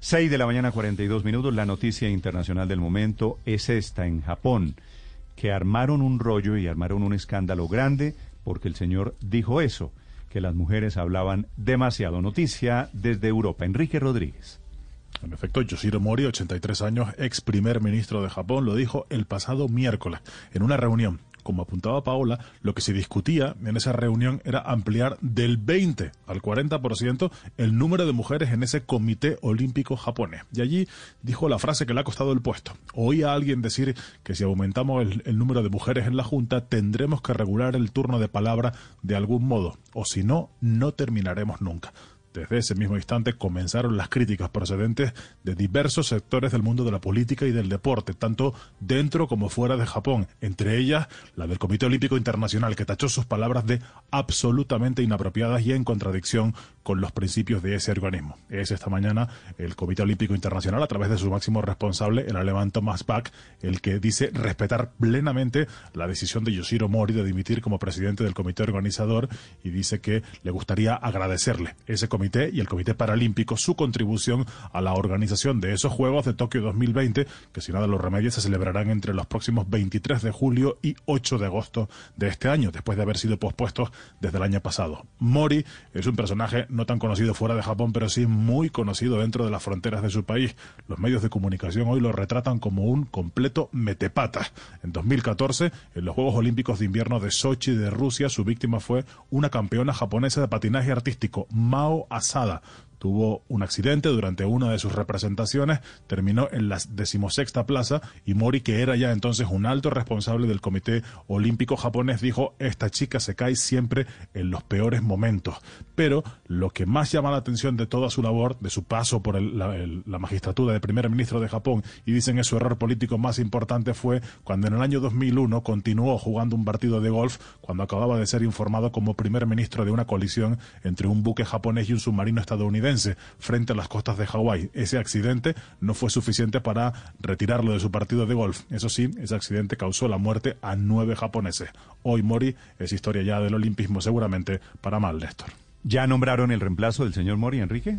[SPEAKER 33] 6 de la mañana, 42 minutos. La noticia internacional del momento es esta en Japón, que armaron un rollo y armaron un escándalo grande porque el señor dijo eso, que las mujeres hablaban demasiado. Noticia desde Europa. Enrique Rodríguez.
[SPEAKER 83] En efecto, Yoshiro Mori, 83 años, ex primer ministro de Japón, lo dijo el pasado miércoles en una reunión. Como apuntaba Paola, lo que se discutía en esa reunión era ampliar del 20 al 40% el número de mujeres en ese comité olímpico japonés. Y allí dijo la frase que le ha costado el puesto. Oí a alguien decir que si aumentamos el, el número de mujeres en la Junta, tendremos que regular el turno de palabra de algún modo, o si no, no terminaremos nunca. Desde ese mismo instante comenzaron las críticas procedentes de diversos sectores del mundo de la política y del deporte, tanto dentro como fuera de Japón, entre ellas la del Comité Olímpico Internacional, que tachó sus palabras de absolutamente inapropiadas y en contradicción con los principios de ese organismo. Es esta mañana el Comité Olímpico Internacional, a través de su máximo responsable, el alemán Thomas Bach, el que dice respetar plenamente la decisión de Yoshiro Mori de dimitir como presidente del comité organizador y dice que le gustaría agradecerle ese comité y el Comité Paralímpico su contribución a la organización de esos Juegos de Tokio 2020, que si nada los remedios se celebrarán entre los próximos 23 de julio y 8 de agosto de este año, después de haber sido pospuestos desde el año pasado. Mori es un personaje no tan conocido fuera de Japón, pero sí muy conocido dentro de las fronteras de su país. Los medios de comunicación hoy lo retratan como un completo metepata. En 2014, en los Juegos Olímpicos de Invierno de Sochi de Rusia, su víctima fue una campeona japonesa de patinaje artístico, Mao Asada. Tuvo un accidente durante una de sus representaciones, terminó en la decimosexta plaza y Mori, que era ya entonces un alto responsable del Comité Olímpico japonés, dijo, esta chica se cae siempre en los peores momentos. Pero lo que más llama la atención de toda su labor, de su paso por el- la, magistratura de primer ministro de Japón, y dicen es su error político más importante, fue cuando en el año 2001 continuó jugando un partido de golf cuando acababa de ser informado como primer ministro de una colisión entre un buque japonés y un submarino estadounidense frente a las costas de Hawái. Ese accidente no fue suficiente para retirarlo de su partido de golf. Eso sí, ese accidente causó la muerte a nueve japoneses. Hoy Mori es historia ya del olimpismo seguramente para mal, Néstor.
[SPEAKER 33] ¿Ya nombraron el reemplazo del señor Mori, Enrique?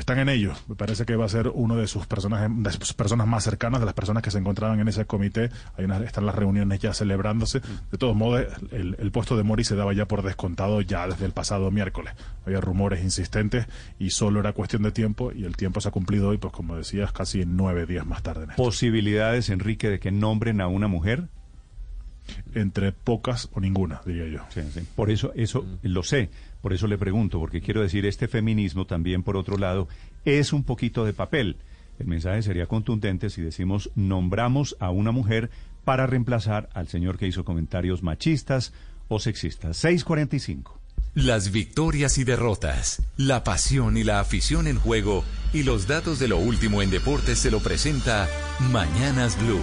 [SPEAKER 83] Están en ello. Me parece que va a ser uno de sus personas, de sus personas más cercanas, de las personas que se encontraban en ese comité. Hay una, están las reuniones ya celebrándose. De todos modos, el, el puesto de Mori se daba ya por descontado ya desde el pasado miércoles. Había rumores insistentes y solo era cuestión de tiempo y el tiempo se ha cumplido hoy, pues como decías, casi nueve días más tarde. Néstor.
[SPEAKER 33] ¿Posibilidades, Enrique, de que nombren a una mujer?
[SPEAKER 83] Entre pocas o ninguna, diría yo.
[SPEAKER 33] Sí, sí. Por eso, eso lo sé. Por eso le pregunto, porque quiero decir, este feminismo también, por otro lado, es un poquito de papel. El mensaje sería contundente si decimos nombramos a una mujer para reemplazar al señor que hizo comentarios machistas o sexistas. 645.
[SPEAKER 31] Las victorias y derrotas, la pasión y la afición en juego y los datos de lo último en deportes se lo presenta Mañanas Blue.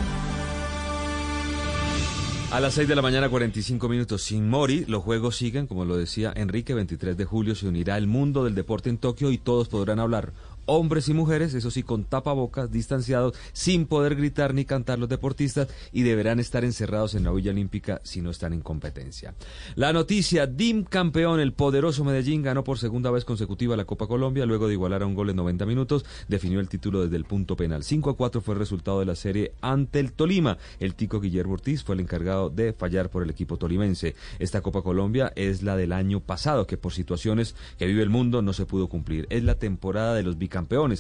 [SPEAKER 80] A las 6 de la mañana, 45 minutos. Sin Mori, los juegos siguen, como lo decía Enrique, 23 de julio se unirá el mundo del deporte en Tokio y todos podrán hablar. Hombres y mujeres, eso sí, con tapabocas, distanciados, sin poder gritar ni cantar los deportistas y deberán estar encerrados en la Villa Olímpica si no están en competencia. La noticia, DIM campeón, el poderoso Medellín ganó por segunda vez consecutiva la Copa Colombia, luego de igualar a un gol en 90 minutos, definió el título desde el punto penal. 5 a 4 fue el resultado de la serie ante el Tolima. El tico Guillermo Ortiz fue el encargado de fallar por el equipo tolimense. Esta Copa Colombia es la del año pasado, que por situaciones que vive el mundo no se pudo cumplir. Es la temporada de los bicampeones.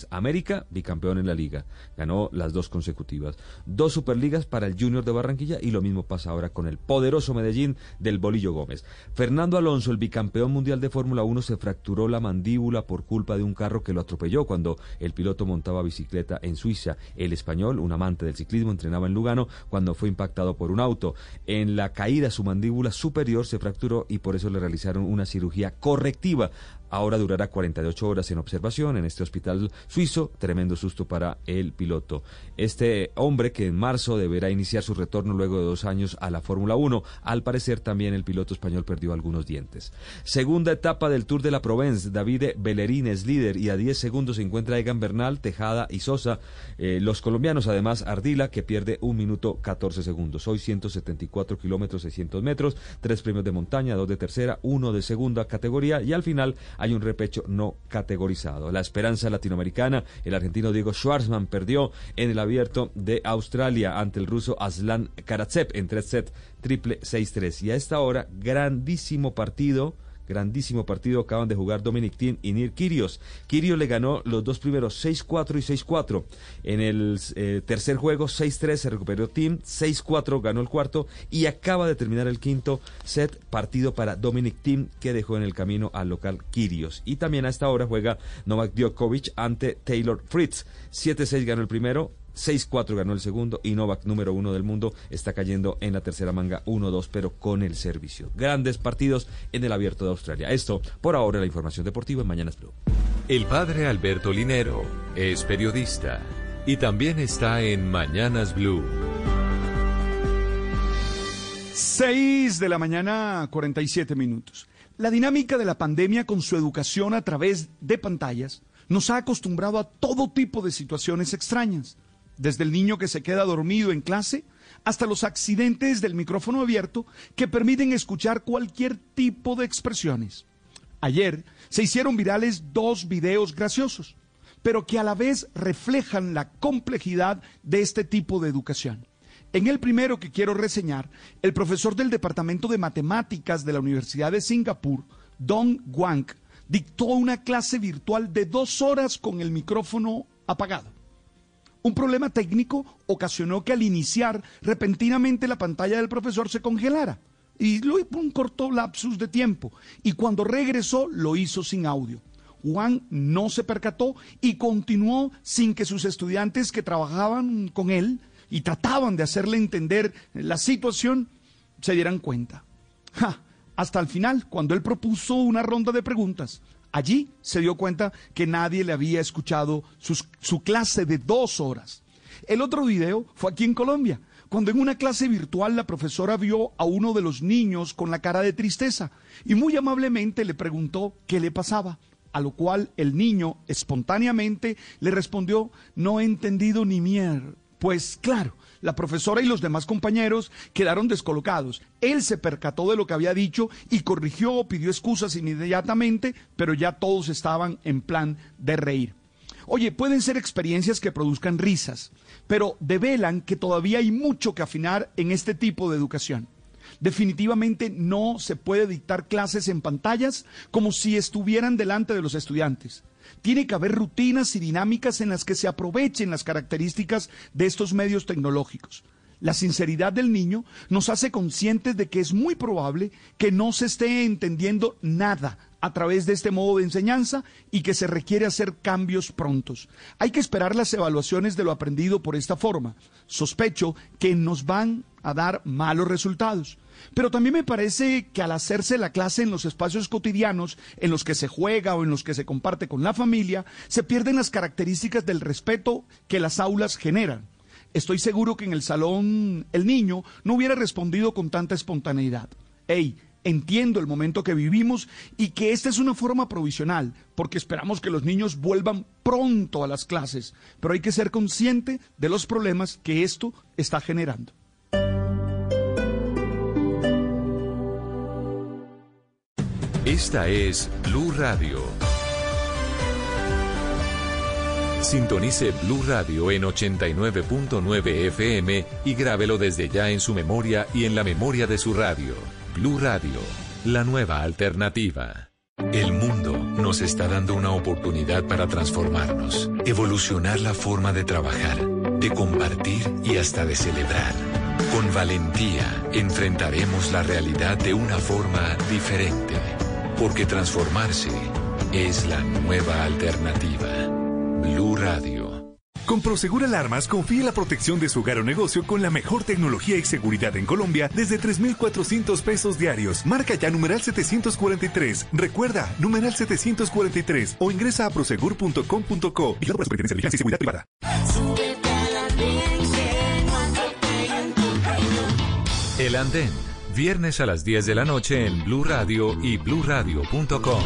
[SPEAKER 80] América, bicampeón en la liga. Ganó las dos consecutivas. Dos superligas para el Junior de Barranquilla y lo mismo pasa ahora con el poderoso Medellín del Bolillo Gómez. Fernando Alonso, el bicampeón mundial de Fórmula 1, se fracturó la mandíbula por culpa de un carro que lo atropelló cuando el piloto montaba bicicleta en Suiza. El español, un amante del ciclismo, entrenaba en Lugano cuando fue impactado por un auto. En la caída su mandíbula superior se fracturó y por eso le realizaron una cirugía correctiva. Ahora durará 48 horas en observación en este hospital suizo. Tremendo susto para el piloto. Este hombre que en marzo deberá iniciar su retorno luego de dos años a la Fórmula 1. Al parecer también el piloto español perdió algunos dientes. Segunda etapa del Tour de la Provence. David Bellerín es líder y a 10 segundos se encuentra Egan Bernal, Tejada y Sosa. Eh, los colombianos además Ardila que pierde un minuto 14 segundos. Hoy 174 kilómetros 600 metros. Tres premios de montaña, dos de tercera, uno de segunda categoría y al final hay un repecho no categorizado. La esperanza latinoamericana, el argentino Diego Schwartzman perdió en el abierto de Australia ante el ruso Aslan Karatsev en tres sets triple 6-3. Y a esta hora, grandísimo partido grandísimo partido acaban de jugar Dominic Thiem y Nir Kirios. Kirios le ganó los dos primeros 6-4 y 6-4. En el eh, tercer juego 6-3 se recuperó Thiem, 6-4 ganó el cuarto y acaba de terminar el quinto set partido para Dominic Thiem que dejó en el camino al local Kirios. Y también a esta hora juega Novak Djokovic ante Taylor Fritz. 7-6 ganó el primero, 6-4 ganó el segundo y Novak, número uno del mundo, está cayendo en la tercera manga 1-2, pero con el servicio. Grandes partidos en el abierto de Australia. Esto, por ahora, la información deportiva en Mañanas Blue.
[SPEAKER 31] El padre Alberto Linero es periodista y también está en Mañanas Blue.
[SPEAKER 79] 6 de la mañana, 47 minutos. La dinámica de la pandemia con su educación a través de pantallas nos ha acostumbrado a todo tipo de situaciones extrañas desde el niño que se queda dormido en clase hasta los accidentes del micrófono abierto que permiten escuchar cualquier tipo de expresiones. Ayer se hicieron virales dos videos graciosos, pero que a la vez reflejan la complejidad de este tipo de educación. En el primero que quiero reseñar, el profesor del Departamento de Matemáticas de la Universidad de Singapur, Dong Wang, dictó una clase virtual de dos horas con el micrófono apagado. Un problema técnico ocasionó que al iniciar repentinamente la pantalla del profesor se congelara y lo hizo un corto lapsus de tiempo y cuando regresó lo hizo sin audio. Juan no se percató y continuó sin que sus estudiantes que trabajaban con él y trataban de hacerle entender la situación se dieran cuenta. Ja, hasta el final, cuando él propuso una ronda de preguntas, Allí se dio cuenta que nadie le había escuchado su clase de dos horas. El otro video fue aquí en Colombia, cuando en una clase virtual la profesora vio a uno de los niños con la cara de tristeza y muy amablemente le preguntó qué le pasaba. a lo cual el niño espontáneamente le respondió, no he entendido ni mier. Pues claro, la profesora y los demás compañeros quedaron descolocados. Él se percató de lo que había dicho y corrigió o pidió excusas inmediatamente, pero ya todos estaban en plan de reír. Oye, pueden ser experiencias que produzcan risas, pero develan que todavía hay mucho que afinar en este tipo de educación. Definitivamente no se puede dictar clases en pantallas como si estuvieran delante de los estudiantes. Tiene que haber rutinas y dinámicas en las que se aprovechen las características de estos medios tecnológicos. La sinceridad del niño nos hace conscientes de que es muy probable que no se esté entendiendo nada a través de este modo de enseñanza y que se requiere hacer cambios prontos. Hay que esperar las evaluaciones de lo aprendido por esta forma. Sospecho que nos van a dar malos resultados. Pero también me parece que al hacerse la clase en los espacios cotidianos, en los que se juega o en los que se comparte con la familia, se pierden las características del respeto que las aulas generan. Estoy seguro que en el salón el niño no hubiera respondido con tanta espontaneidad. Ey, entiendo el momento que vivimos y que esta es una forma provisional, porque esperamos que los niños vuelvan pronto a las clases, pero hay que ser consciente de los problemas que esto está generando.
[SPEAKER 31] Esta es Blue Radio. Sintonice Blue Radio en 89.9 FM y grábelo desde ya en su memoria y en la memoria de su radio. Blue Radio, la nueva alternativa. El mundo nos está dando una oportunidad para transformarnos, evolucionar la forma de trabajar, de compartir y hasta de celebrar. Con valentía enfrentaremos la realidad de una forma diferente, porque transformarse es la nueva alternativa. Blue Radio.
[SPEAKER 84] Con Prosegur Alarmas confíe la protección de su hogar o negocio con la mejor tecnología y seguridad en Colombia desde 3,400 pesos diarios. Marca ya numeral 743. Recuerda, numeral 743 o ingresa a prosegur.com.co. y la Superintendencia de Vigilancia y Seguridad Privada.
[SPEAKER 31] El Andén, viernes a las 10 de la noche en Blue Radio y bluradio.com.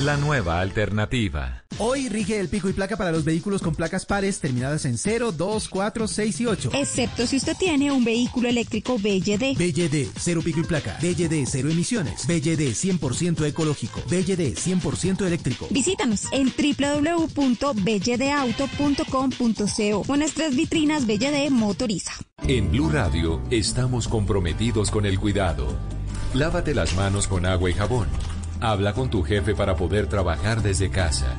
[SPEAKER 31] La nueva alternativa.
[SPEAKER 85] Hoy rige el pico y placa para los vehículos con placas pares terminadas en 0, 2, 4, 6 y 8.
[SPEAKER 86] Excepto si usted tiene un vehículo eléctrico BYD.
[SPEAKER 85] BYD, cero pico y placa. BYD, cero emisiones. BYD, 100% ecológico. BYD, 100% eléctrico.
[SPEAKER 86] Visítanos en www.bydauto.com.co o nuestras vitrinas BYD Motoriza.
[SPEAKER 31] En Blue Radio estamos comprometidos con el cuidado. Lávate las manos con agua y jabón. Habla con tu jefe para poder trabajar desde casa.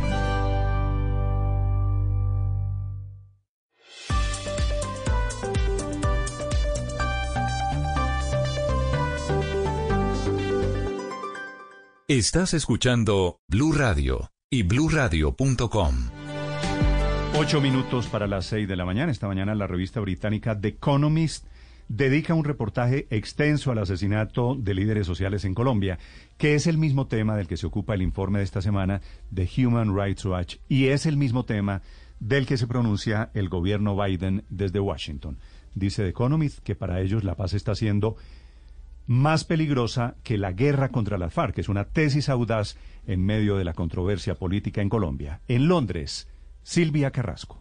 [SPEAKER 31] Estás escuchando Blue Radio y bluradio.com.
[SPEAKER 33] Ocho minutos para las seis de la mañana. Esta mañana la revista británica The Economist dedica un reportaje extenso al asesinato de líderes sociales en Colombia, que es el mismo tema del que se ocupa el informe de esta semana de Human Rights Watch y es el mismo tema del que se pronuncia el gobierno Biden desde Washington. Dice The Economist que para ellos la paz está siendo más peligrosa que la guerra contra las FARC, es una tesis audaz en medio de la controversia política en Colombia. En Londres, Silvia Carrasco.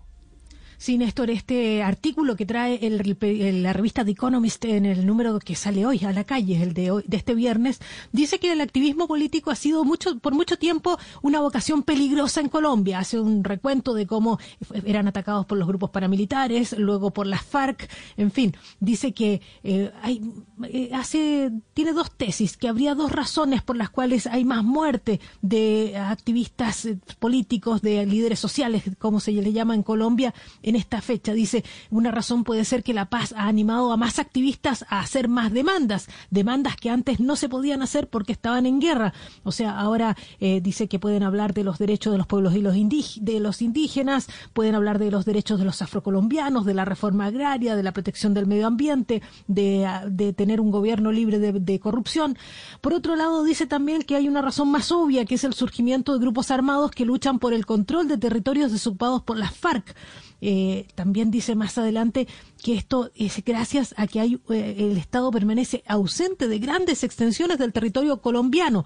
[SPEAKER 29] Sí, Néstor, este artículo que trae el, la revista The Economist en el número que sale hoy a la calle, el de, hoy, de este viernes, dice que el activismo político ha sido mucho, por mucho tiempo una vocación peligrosa en Colombia. Hace un recuento de cómo eran atacados por los grupos paramilitares, luego por las FARC, en fin, dice que eh, hay, eh, hace, tiene dos tesis, que habría dos razones por las cuales hay más muerte de activistas eh, políticos, de líderes sociales, como se le llama en Colombia, en esta fecha. Dice, una razón puede ser que la paz ha animado a más activistas a hacer más demandas, demandas que antes no se podían hacer porque estaban en guerra. O sea, ahora eh, dice que pueden hablar de los derechos de los pueblos y de los indígenas, pueden hablar de los derechos de los afrocolombianos, de la reforma agraria, de la protección del medio ambiente, de, de tener un gobierno libre de, de corrupción. Por otro lado, dice también que hay una razón más obvia, que es el surgimiento de grupos armados que luchan por el control de territorios desocupados por las FARC. Eh, también dice más adelante que esto es gracias a que hay, eh, el Estado permanece ausente de grandes extensiones del territorio colombiano.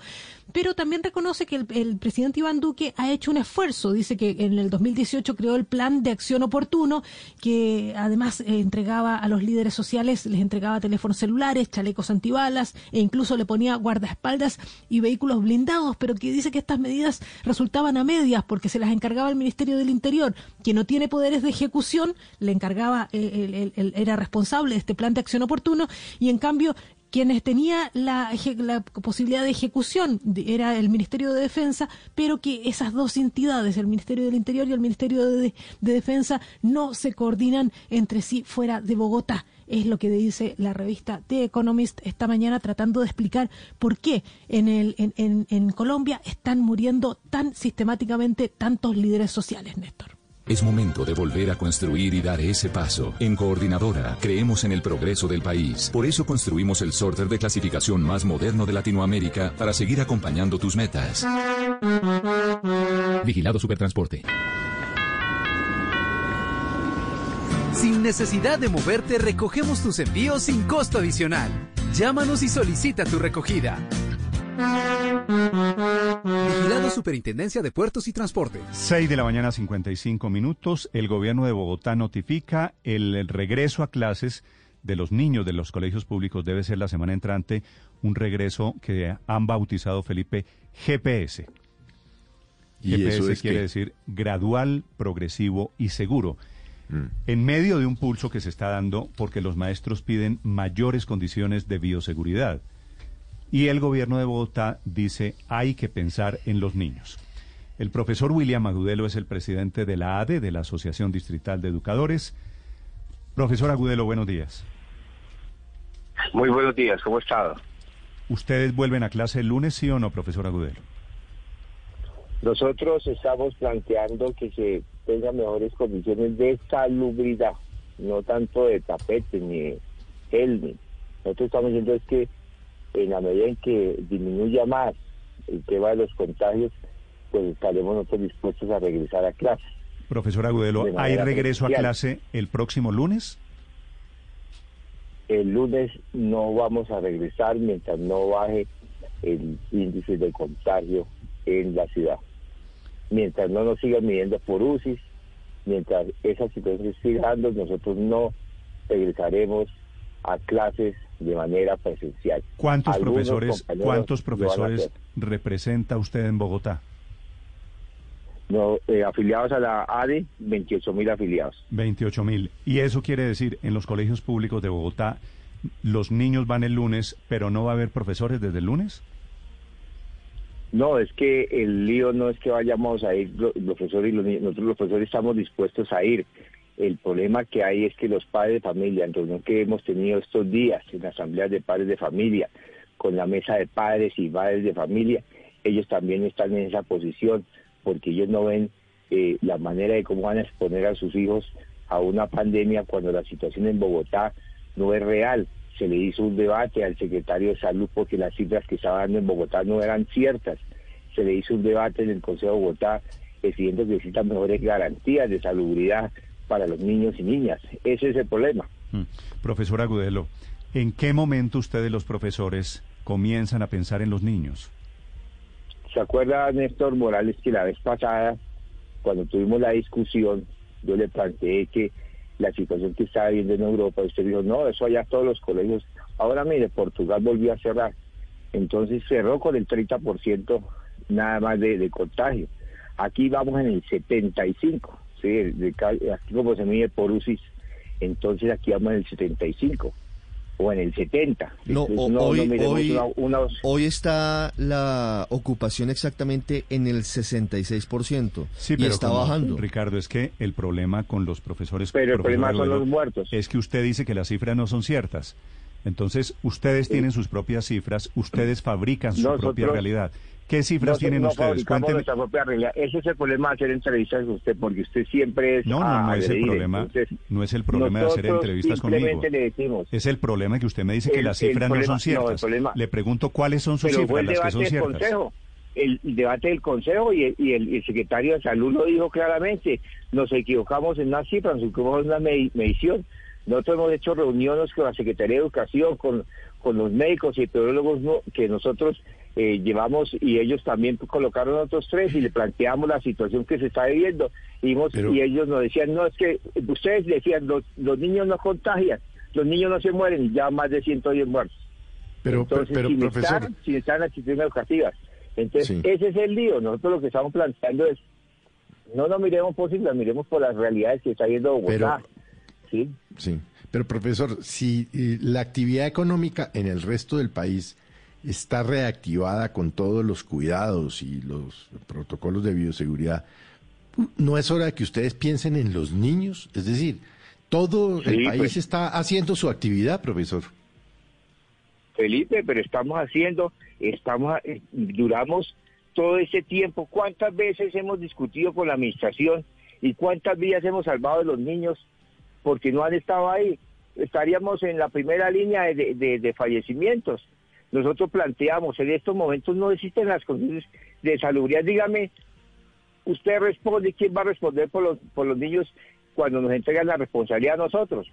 [SPEAKER 29] Pero también reconoce que el, presidente Iván Duque ha hecho un esfuerzo. Dice que en el 2018 creó el plan de acción oportuno, que además eh, entregaba a los líderes sociales, les entregaba teléfonos celulares, chalecos antibalas e incluso le ponía guardaespaldas y vehículos blindados, pero que dice que estas medidas resultaban a medias porque se las encargaba el Ministerio del Interior, que no tiene poderes de ejecución, le encargaba, eh, era responsable de este plan de acción oportuno y en cambio quienes tenía la, la, posibilidad de ejecución era el Ministerio de Defensa, pero que esas dos entidades, el Ministerio del Interior y el Ministerio de, Defensa, no se coordinan entre sí fuera de Bogotá. Es lo que dice la revista The Economist esta mañana tratando de explicar por qué en, el, en, en Colombia están muriendo tan sistemáticamente tantos líderes sociales, Néstor.
[SPEAKER 31] Es momento de volver a construir y dar ese paso. En Coordinadora, creemos en el progreso del país. Por eso construimos el sorter de clasificación más moderno de Latinoamérica para seguir acompañando tus metas. Vigilado Supertransporte.
[SPEAKER 87] Sin necesidad de moverte, recogemos tus envíos sin costo adicional. Llámanos y solicita tu recogida. Vigilado Superintendencia de Puertos y Transporte.
[SPEAKER 33] 6 de la mañana, 55 minutos. El gobierno de Bogotá notifica el regreso a clases de los niños de los colegios públicos. Debe ser la semana entrante un regreso que han bautizado Felipe GPS. GPS quiere decir gradual, progresivo y seguro. Mm. En medio de un pulso que se está dando porque los maestros piden mayores condiciones de bioseguridad. Y el gobierno de Bogotá dice hay que pensar en los niños. El profesor William Agudelo es el presidente de la ADE, de la Asociación Distrital de Educadores. Profesor Agudelo, buenos días.
[SPEAKER 88] Muy buenos días, ¿cómo está?
[SPEAKER 33] ¿Ustedes vuelven a clase el lunes, sí o no, profesor Agudelo?
[SPEAKER 88] Nosotros estamos planteando que se tengan mejores condiciones de salubridad, no tanto de tapete ni gel. Nosotros estamos diciendo es que en la medida en que disminuya más el tema de los contagios, pues estaremos nosotros dispuestos a regresar a clase.
[SPEAKER 33] Profesor Agudelo, ¿hay regreso a clase el próximo lunes?
[SPEAKER 88] El lunes no vamos a regresar mientras no baje el índice de contagio en la ciudad. Mientras no nos sigan midiendo por UCI, mientras esa situación siga dando, nosotros no regresaremos a clases de manera presencial.
[SPEAKER 33] ¿Cuántos profesores, cuántos profesores representa usted en Bogotá?
[SPEAKER 88] No, eh, afiliados a la ADE, 28 mil afiliados.
[SPEAKER 33] 28 mil. Y eso quiere decir, en los colegios públicos de Bogotá, los niños van el lunes, pero no va a haber profesores desde el lunes?
[SPEAKER 88] No, es que el lío no es que vayamos a ir los profesores y los niños, nosotros los profesores estamos dispuestos a ir. El problema que hay es que los padres de familia, en reunión que hemos tenido estos días en asambleas de padres de familia, con la mesa de padres y madres de familia, ellos también están en esa posición porque ellos no ven eh, la manera de cómo van a exponer a sus hijos a una pandemia cuando la situación en Bogotá no es real. Se le hizo un debate al secretario de Salud porque las cifras que estaba dando en Bogotá no eran ciertas. Se le hizo un debate en el Consejo de Bogotá exigiendo que necesitan mejores garantías de salubridad para los niños y niñas. Ese es el problema.
[SPEAKER 33] Mm. Profesor Agudelo, ¿en qué momento ustedes los profesores comienzan a pensar en los niños?
[SPEAKER 88] ¿Se acuerda Néstor Morales que la vez pasada, cuando tuvimos la discusión, yo le planteé que la situación que estaba viendo en Europa, usted dijo, no, eso allá todos los colegios. Ahora mire, Portugal volvió a cerrar. Entonces cerró con el 30% nada más de, de contagio. Aquí vamos en el 75 aquí como se mide por UCI, entonces aquí vamos en el 75. o en el 70.
[SPEAKER 47] No,
[SPEAKER 88] Entonces, no- no
[SPEAKER 47] hoy,
[SPEAKER 88] miremos
[SPEAKER 47] hoy,
[SPEAKER 88] una- unos-
[SPEAKER 47] hoy está la ocupación exactamente en el 66%
[SPEAKER 33] Sí,
[SPEAKER 47] y
[SPEAKER 33] pero
[SPEAKER 47] está
[SPEAKER 33] como-
[SPEAKER 47] bajando.
[SPEAKER 33] Ricardo, es que el problema con los profesores...
[SPEAKER 88] Pero el problema
[SPEAKER 33] Agudelo,
[SPEAKER 88] los muertos.
[SPEAKER 33] Es que usted dice que las cifras no son ciertas. Entonces, ustedes tienen sus propias cifras, ustedes fabrican su
[SPEAKER 88] Nosotros-
[SPEAKER 33] propia realidad. ¿Qué cifras
[SPEAKER 88] no,
[SPEAKER 33] tienen
[SPEAKER 88] no
[SPEAKER 33] ustedes?
[SPEAKER 88] nuestra propia realidad. Ese es el problema de hacer entrevistas con usted, porque usted siempre es
[SPEAKER 33] No, no, no es el problema,
[SPEAKER 88] Entonces,
[SPEAKER 33] no es el problema de hacer entrevistas conmigo.
[SPEAKER 88] le decimos,
[SPEAKER 33] Es el problema que usted me dice que
[SPEAKER 88] El-
[SPEAKER 33] las cifras no
[SPEAKER 88] problema-
[SPEAKER 33] son
[SPEAKER 88] no,
[SPEAKER 33] ciertas.
[SPEAKER 88] problema-
[SPEAKER 33] Le pregunto cuáles son sus
[SPEAKER 88] pero fue
[SPEAKER 33] cifras,
[SPEAKER 88] el
[SPEAKER 33] las que son
[SPEAKER 88] del
[SPEAKER 33] ciertas.
[SPEAKER 88] Consejo. El, debate del Consejo y el, y el- el secretario de Salud lo dijo claramente. Nos equivocamos en una cifra, nos equivocamos en una medi- medición. Nosotros hemos hecho reuniones con la Secretaría de Educación, con, con los médicos y epidemiólogos no- que nosotros eh, llevamos y ellos también colocaron otros tres y le planteamos la situación que se está viviendo. Y,
[SPEAKER 89] Pero-
[SPEAKER 88] ellos nos decían, no, es que ustedes decían, los, los niños no contagian, los niños no se mueren, y ya más de 110 muertos.
[SPEAKER 89] Pero,
[SPEAKER 88] Entonces,
[SPEAKER 89] pero,
[SPEAKER 88] sin
[SPEAKER 89] profesor,
[SPEAKER 88] estar, sin estar en las instituciones educativas. Entonces,
[SPEAKER 89] Sí.
[SPEAKER 88] ese es el lío. Nosotros lo que estamos planteando es, no nos miremos por siglas, miremos por las realidades que está viendo Bogotá. ¿Sí?
[SPEAKER 89] Sí, pero profesor, si eh, la actividad económica en el resto del país está reactivada con todos los cuidados y los protocolos de bioseguridad, ¿no es hora de que ustedes piensen en los niños? Es decir, todo el
[SPEAKER 88] Sí,
[SPEAKER 89] país
[SPEAKER 88] pues.
[SPEAKER 89] está haciendo su actividad, profesor.
[SPEAKER 88] Felipe, pero estamos haciendo, estamos, eh, duramos todo ese tiempo. ¿Cuántas veces hemos discutido con la administración y cuántas vidas hemos salvado de los niños porque no han estado ahí? Estaríamos en la primera línea de, de- fallecimientos. Nosotros planteamos, en estos momentos no existen las condiciones de salubridad. Dígame, usted responde, ¿quién va a responder por los, por los niños cuando nos entregan la responsabilidad a nosotros?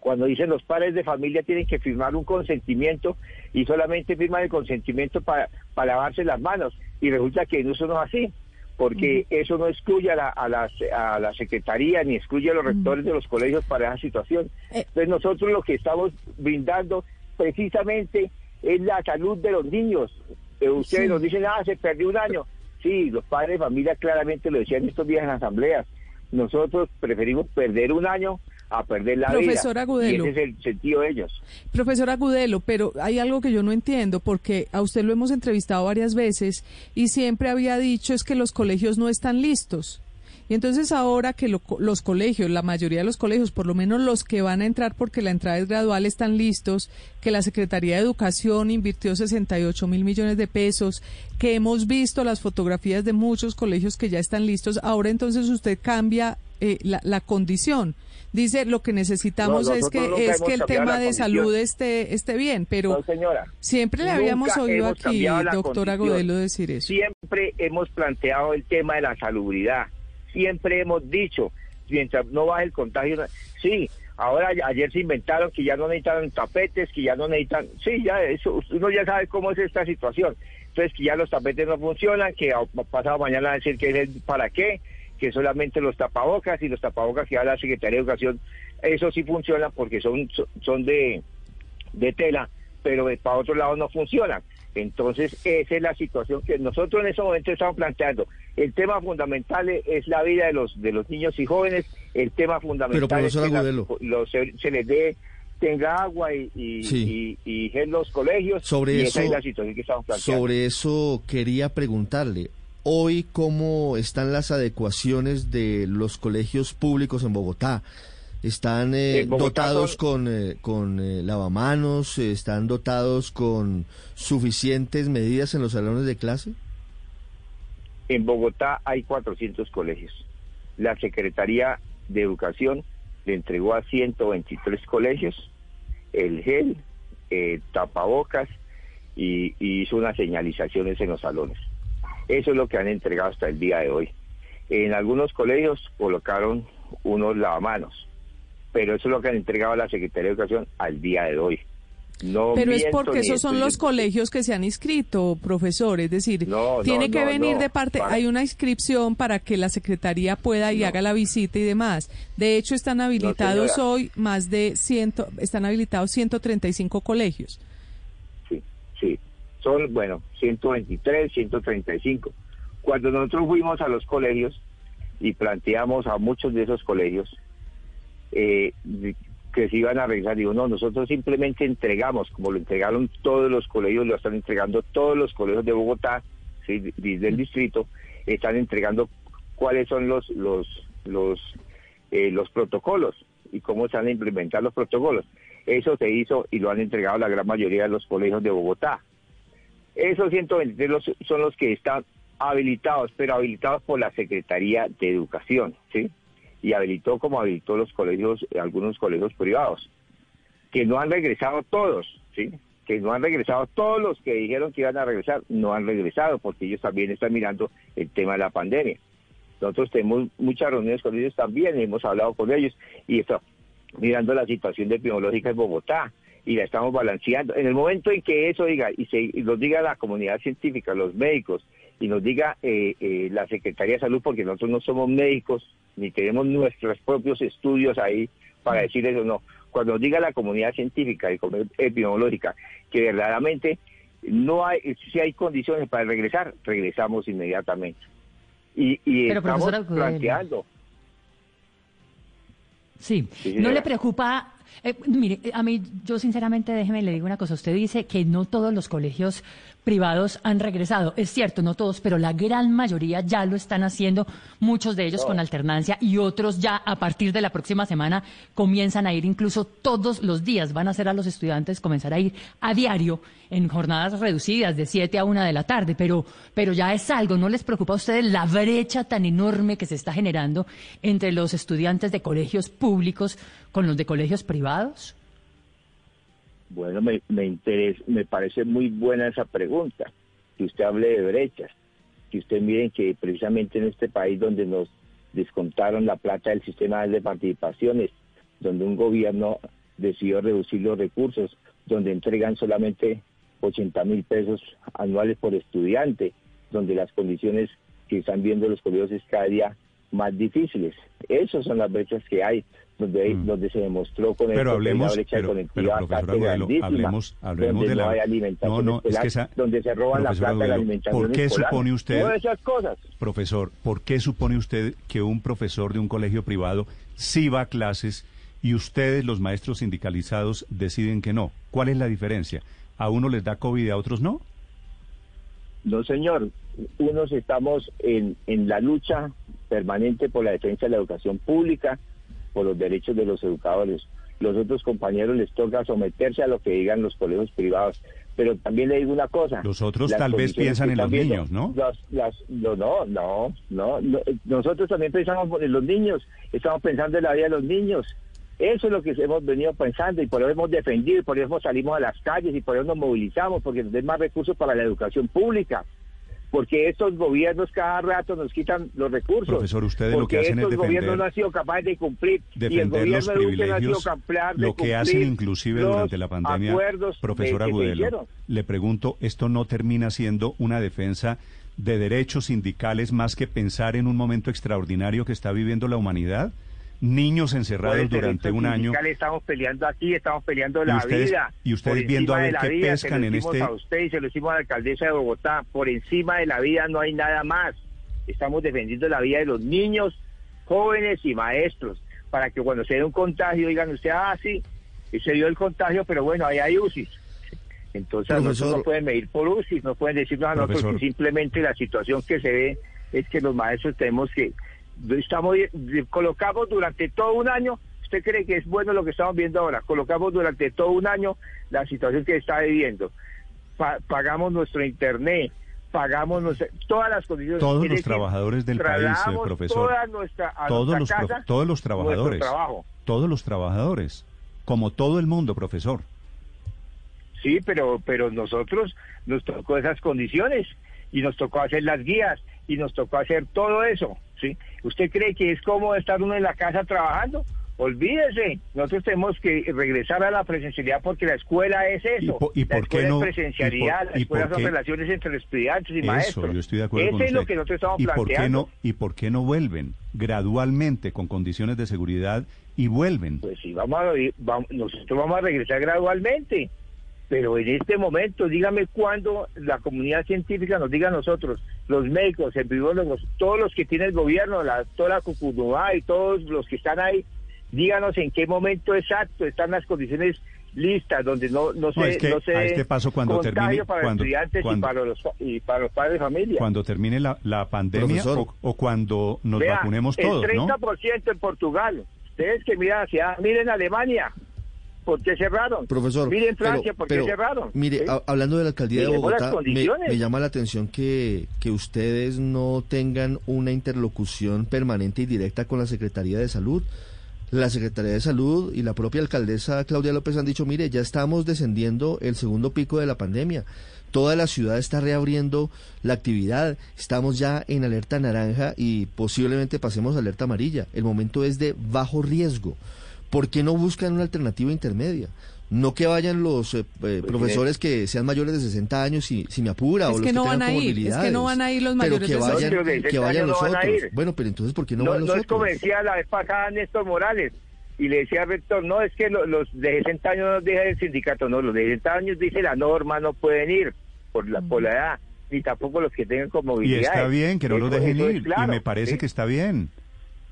[SPEAKER 88] cuando dicen los padres de familia tienen que firmar un consentimiento y solamente firman el consentimiento para, para lavarse las manos. Y resulta que eso no es así, porque eso no excluye a la, a, la, a la secretaría ni excluye a los rectores de los colegios para esa situación. Entonces nosotros lo que estamos brindando precisamente es la salud de los niños. Eh, ustedes
[SPEAKER 89] Sí.
[SPEAKER 88] nos dicen, ah, se perdió un año. Sí, los padres de familia claramente lo decían estos días en asambleas. Nosotros preferimos perder un año a perder la
[SPEAKER 74] Profesor
[SPEAKER 88] vida.
[SPEAKER 74] Agudelo.
[SPEAKER 88] Y ese es el sentido de ellos.
[SPEAKER 74] Profesor Agudelo, pero hay algo que yo no entiendo, porque a usted lo hemos entrevistado varias veces y siempre había dicho es que los colegios no están listos. Y entonces ahora que lo- los colegios, la mayoría de los colegios, por lo menos los que van a entrar porque la entrada es gradual, están listos, que la Secretaría de Educación invirtió 68 mil millones de pesos, que hemos visto las fotografías de muchos colegios que ya están listos, ahora entonces usted cambia eh, la, la condición. Dice, lo que necesitamos
[SPEAKER 88] No,
[SPEAKER 74] es que, es que el tema de salud esté, esté bien, pero
[SPEAKER 88] No, señora.
[SPEAKER 74] siempre le habíamos oído aquí,
[SPEAKER 88] cambiado la
[SPEAKER 74] doctor
[SPEAKER 88] condición.
[SPEAKER 74] Agudelo, decir eso.
[SPEAKER 88] Siempre hemos planteado el tema de la salubridad. Siempre hemos dicho, mientras no baje el contagio. Sí, ahora ayer se inventaron que ya no necesitan tapetes, que ya no necesitan. Sí, ya eso, uno ya sabe cómo es esta situación. Entonces, que ya los tapetes no funcionan, que pasado mañana decir que es el para qué, que solamente los tapabocas y los tapabocas que da la Secretaría de Educación, eso sí funciona porque son, son- de, de tela, pero para otro lado no funcionan. Entonces, esa es la situación que nosotros en ese momento estamos planteando. El tema fundamental e- es la vida de los de los niños y jóvenes. El tema fundamental
[SPEAKER 47] Pero,
[SPEAKER 88] es que la- los- se, se les dé tenga agua y, y,
[SPEAKER 47] Sí.
[SPEAKER 88] y- y en los colegios.
[SPEAKER 47] Sobre
[SPEAKER 88] y
[SPEAKER 47] eso,
[SPEAKER 88] esa es la situación que estamos planteando.
[SPEAKER 47] sobre eso quería preguntarle. Hoy, ¿cómo están las adecuaciones de los colegios públicos en Bogotá? ¿Están eh,
[SPEAKER 88] Bogotá
[SPEAKER 47] dotados
[SPEAKER 88] son-
[SPEAKER 47] con, eh, con eh, lavamanos? eh, ¿Están dotados con suficientes medidas en los salones de clase?
[SPEAKER 88] En Bogotá hay 400 colegios. La Secretaría de Educación le entregó a 123 colegios el gel, tapabocas y, y hizo unas señalizaciones en los salones. Eso es lo que han entregado hasta el día de hoy. En algunos colegios colocaron unos lavamanos, pero eso es lo que han entregado a la Secretaría de Educación al día de hoy. No
[SPEAKER 74] Pero es porque esos son los colegios que se han inscrito, profesor. Es decir,
[SPEAKER 88] No,
[SPEAKER 74] tiene
[SPEAKER 88] no,
[SPEAKER 74] que venir de parte,
[SPEAKER 88] Para-
[SPEAKER 74] hay una inscripción para que la secretaría pueda y haga la visita y demás. De hecho, están habilitados hoy más de ciento, están habilitados 135 colegios.
[SPEAKER 88] Son, bueno, 123, 135. Cuando nosotros fuimos a los colegios y planteamos a muchos de esos colegios, eh, que se iban a regresar. Digo, no, nosotros simplemente entregamos, como lo entregaron todos los colegios, lo están entregando todos los colegios de Bogotá, ¿sí? del distrito, están entregando cuáles son los los los eh, los protocolos y cómo se van a implementar los protocolos. Eso se hizo y lo han entregado la gran mayoría de los colegios de Bogotá. Esos 123 los- son los que están habilitados, pero habilitados por la Secretaría de Educación, ¿sí? Y habilitó como habilitó los colegios, algunos colegios privados, que no han regresado todos, ¿sí? Que no han regresado todos los que dijeron que iban a regresar, no han regresado, porque ellos también están mirando el tema de la pandemia. Nosotros tenemos muchas reuniones con ellos también, hemos hablado con ellos y está mirando la situación epidemiológica en Bogotá y la estamos balanceando. En el momento en que eso diga y, se, y nos diga la comunidad científica, los médicos, y nos diga eh, eh, la Secretaría de Salud, porque nosotros no somos médicos ni tenemos nuestros propios estudios ahí para decir eso, no. Cuando nos diga la comunidad científica y epidemiológica que verdaderamente no hay, si hay condiciones para regresar, regresamos inmediatamente. Y, y
[SPEAKER 73] Pero,
[SPEAKER 88] estamos planteando.
[SPEAKER 73] Sí,
[SPEAKER 88] Sí,
[SPEAKER 73] ¿no le preocupa? Eh, mire, a mí, yo sinceramente, déjeme le digo una cosa. Usted dice que no todos los colegios privados han regresado. Es cierto, no todos, pero la gran mayoría ya lo están haciendo, muchos de ellos con alternancia y otros ya a partir de la próxima semana comienzan a ir incluso todos los días. Van a hacer a los estudiantes comenzar a ir a diario en jornadas reducidas de 7 a 1 de la tarde, pero, pero ya es algo. ¿No les preocupa a ustedes la brecha tan enorme que se está generando entre los estudiantes de colegios públicos con los de colegios privados?
[SPEAKER 88] Bueno, me, me, interesa, me parece muy buena esa pregunta, que usted hable de brechas, que usted miren que precisamente en este país donde nos descontaron la plata del sistema de participaciones, donde un gobierno decidió reducir los recursos, donde entregan solamente 80 mil pesos anuales por estudiante, donde las condiciones que están viendo los colegios es cada día más difíciles. Esas son las brechas que hay, donde, donde se demostró con el
[SPEAKER 33] Pero hablemos,
[SPEAKER 88] la brecha
[SPEAKER 33] pero, pero profesor Agudelo, hablemos, hablemos
[SPEAKER 88] donde
[SPEAKER 33] de la...
[SPEAKER 88] no hay alimentación
[SPEAKER 33] no, no, es
[SPEAKER 88] escolar,
[SPEAKER 33] que esa...
[SPEAKER 88] donde se roban la plata de la
[SPEAKER 33] Agudelo,
[SPEAKER 88] alimentación
[SPEAKER 33] ¿Por qué
[SPEAKER 88] escolar.
[SPEAKER 33] supone usted,
[SPEAKER 88] esas cosas.
[SPEAKER 33] profesor, por qué supone usted que un profesor de un colegio privado sí va a clases y ustedes, los maestros sindicalizados, deciden que no? ¿Cuál es la diferencia? ¿A uno les da COVID y a otros no?
[SPEAKER 88] No, señor. Unos estamos en, en la lucha permanente por la defensa de la educación pública, por los derechos de los educadores. Los otros compañeros les toca someterse a lo que digan los colegios privados. Pero también le digo una cosa.
[SPEAKER 33] Los otros tal vez piensan en los
[SPEAKER 88] viendo,
[SPEAKER 33] niños, ¿no?
[SPEAKER 88] las- las- no, no, no, no, no. Nosotros también pensamos en los niños. Estamos pensando en la vida de los niños. Eso es lo que hemos venido pensando y por eso hemos defendido y por eso salimos a las calles y por eso nos movilizamos, porque nos den más recursos para la educación pública. Porque estos gobiernos cada rato nos quitan los recursos.
[SPEAKER 33] Profesor, ustedes lo que hacen es
[SPEAKER 88] estos gobiernos
[SPEAKER 33] defender-
[SPEAKER 88] no han sido capaces de cumplir. y el
[SPEAKER 33] defender
[SPEAKER 88] gobierno
[SPEAKER 33] los
[SPEAKER 88] Duque no ha sido
[SPEAKER 33] privilegios,
[SPEAKER 88] capaz de
[SPEAKER 33] lo que hacen inclusive durante la pandemia, profesor Agudelo, le pregunto, ¿esto no termina siendo una defensa de derechos sindicales más que pensar en un momento extraordinario que está viviendo la humanidad? Niños encerrados durante un año.
[SPEAKER 88] Estamos peleando aquí, estamos peleando
[SPEAKER 33] Y
[SPEAKER 88] la
[SPEAKER 33] ustedes-
[SPEAKER 88] vida.
[SPEAKER 33] y ustedes viendo a ver qué
[SPEAKER 88] vida,
[SPEAKER 33] pescan
[SPEAKER 88] se lo
[SPEAKER 33] en
[SPEAKER 88] hicimos
[SPEAKER 33] este-
[SPEAKER 88] a usted y se lo hicimos a la alcaldesa de Bogotá. Por encima de la vida no hay nada más. Estamos defendiendo la vida de los niños, jóvenes y maestros, para que cuando se dé un contagio digan usted, ah, sí, se dio el contagio, pero bueno, ahí hay UCI. Entonces
[SPEAKER 47] Profesor-
[SPEAKER 88] no pueden medir por UCI, no pueden decirnos a nosotros
[SPEAKER 33] Profesor.
[SPEAKER 88] que simplemente la situación que se ve es que los maestros tenemos que estamos colocamos durante todo un año usted cree que es bueno lo que estamos viendo ahora colocamos durante todo un año la situación que está viviendo Pa- pagamos nuestro internet pagamos nuestra- todas las condiciones
[SPEAKER 33] Todos los trabajadores del país, eh, profesor.
[SPEAKER 88] toda nuestra, a
[SPEAKER 33] todos los,
[SPEAKER 88] nuestra
[SPEAKER 33] prof-
[SPEAKER 88] casa
[SPEAKER 33] todos los trabajadores.
[SPEAKER 88] trabajo.
[SPEAKER 33] Todos los trabajadores. Como todo el mundo, profesor.
[SPEAKER 88] Sí, pero, pero nosotros nos tocó esas condiciones y nos tocó hacer las guías y nos tocó hacer todo eso, ¿sí? ¿Usted cree que es cómodo estar uno en la casa trabajando? Olvídese, nosotros tenemos que regresar a la presencialidad porque la escuela es eso.
[SPEAKER 33] y
[SPEAKER 88] la
[SPEAKER 33] por qué no-
[SPEAKER 88] es presencialidad,
[SPEAKER 33] y por-
[SPEAKER 88] la escuela son
[SPEAKER 33] qué-
[SPEAKER 88] relaciones entre estudiantes y
[SPEAKER 33] Eso,
[SPEAKER 88] maestros.
[SPEAKER 33] yo estoy de acuerdo
[SPEAKER 88] Eso
[SPEAKER 33] con
[SPEAKER 88] es lo que nosotros estamos
[SPEAKER 33] ¿Y por qué
[SPEAKER 88] planteando.
[SPEAKER 33] no ¿Y por qué no vuelven gradualmente con condiciones de seguridad y vuelven?
[SPEAKER 88] Pues sí, vamos a, vamos- nosotros vamos a regresar gradualmente. Pero en este momento, dígame cuándo la comunidad científica nos diga a nosotros, los médicos, epidemiólogos, todos los que tiene el gobierno, la doctora Cucunubá y todos los que están ahí, díganos en qué momento exacto están las condiciones listas, donde no, no se,
[SPEAKER 33] No, es que
[SPEAKER 88] no se
[SPEAKER 33] a este paso cuando termine-
[SPEAKER 88] para
[SPEAKER 33] cuando-
[SPEAKER 88] los estudiantes
[SPEAKER 33] cuando-
[SPEAKER 88] y, para los, y para los padres de familia.
[SPEAKER 33] Cuando termine la, la pandemia o, o cuando nos
[SPEAKER 88] Vea,
[SPEAKER 33] vacunemos todos,
[SPEAKER 88] el
[SPEAKER 33] ¿no?
[SPEAKER 88] 30% en Portugal. Ustedes que miran hacia, miren Alemania, ¿por qué cerraron?
[SPEAKER 47] Profesor,
[SPEAKER 88] Miren Francia,
[SPEAKER 47] pero-
[SPEAKER 88] ¿por qué
[SPEAKER 47] pero,
[SPEAKER 88] cerraron?
[SPEAKER 47] Mire,
[SPEAKER 88] ¿Sí?
[SPEAKER 47] ha- hablando de la alcaldía de Bogotá, me, me llama la atención que, que ustedes no tengan una interlocución permanente y directa con la Secretaría de Salud. La Secretaría de Salud y la propia alcaldesa Claudia López han dicho, mire, ya estamos descendiendo el segundo pico de la pandemia. Toda la ciudad está reabriendo la actividad. Estamos ya en alerta naranja y posiblemente pasemos a alerta amarilla. El momento es de bajo riesgo. ¿Por qué no buscan una alternativa intermedia? No que vayan los eh,
[SPEAKER 88] Pues
[SPEAKER 47] eh, profesores que sean mayores de 60 años si, si me apura
[SPEAKER 74] Es
[SPEAKER 47] o
[SPEAKER 74] que
[SPEAKER 47] los
[SPEAKER 74] no
[SPEAKER 47] que
[SPEAKER 74] van
[SPEAKER 47] tengan
[SPEAKER 74] a ir, es que no van a ir los
[SPEAKER 47] Pero
[SPEAKER 74] mayores
[SPEAKER 47] que
[SPEAKER 74] de 60.
[SPEAKER 47] vayan,
[SPEAKER 88] Los de 60
[SPEAKER 47] que vayan
[SPEAKER 88] años
[SPEAKER 47] los
[SPEAKER 88] no van a
[SPEAKER 47] otros.
[SPEAKER 88] ir.
[SPEAKER 47] Bueno, pero entonces ¿por qué no,
[SPEAKER 88] no,
[SPEAKER 47] van los
[SPEAKER 88] no es
[SPEAKER 47] otros?
[SPEAKER 88] como decía la vez pasada Néstor Morales y le decía al rector, no, es que lo- los de 60 años no deja el sindicato, no, los de 60 años dice la norma, no pueden ir por la, por la edad, ni tampoco los que tengan
[SPEAKER 33] Y
[SPEAKER 88] comorbilidades.
[SPEAKER 33] está bien que no los dejen
[SPEAKER 88] es
[SPEAKER 33] ir.
[SPEAKER 88] claro,
[SPEAKER 33] y me parece
[SPEAKER 88] ¿sí?
[SPEAKER 33] que está bien.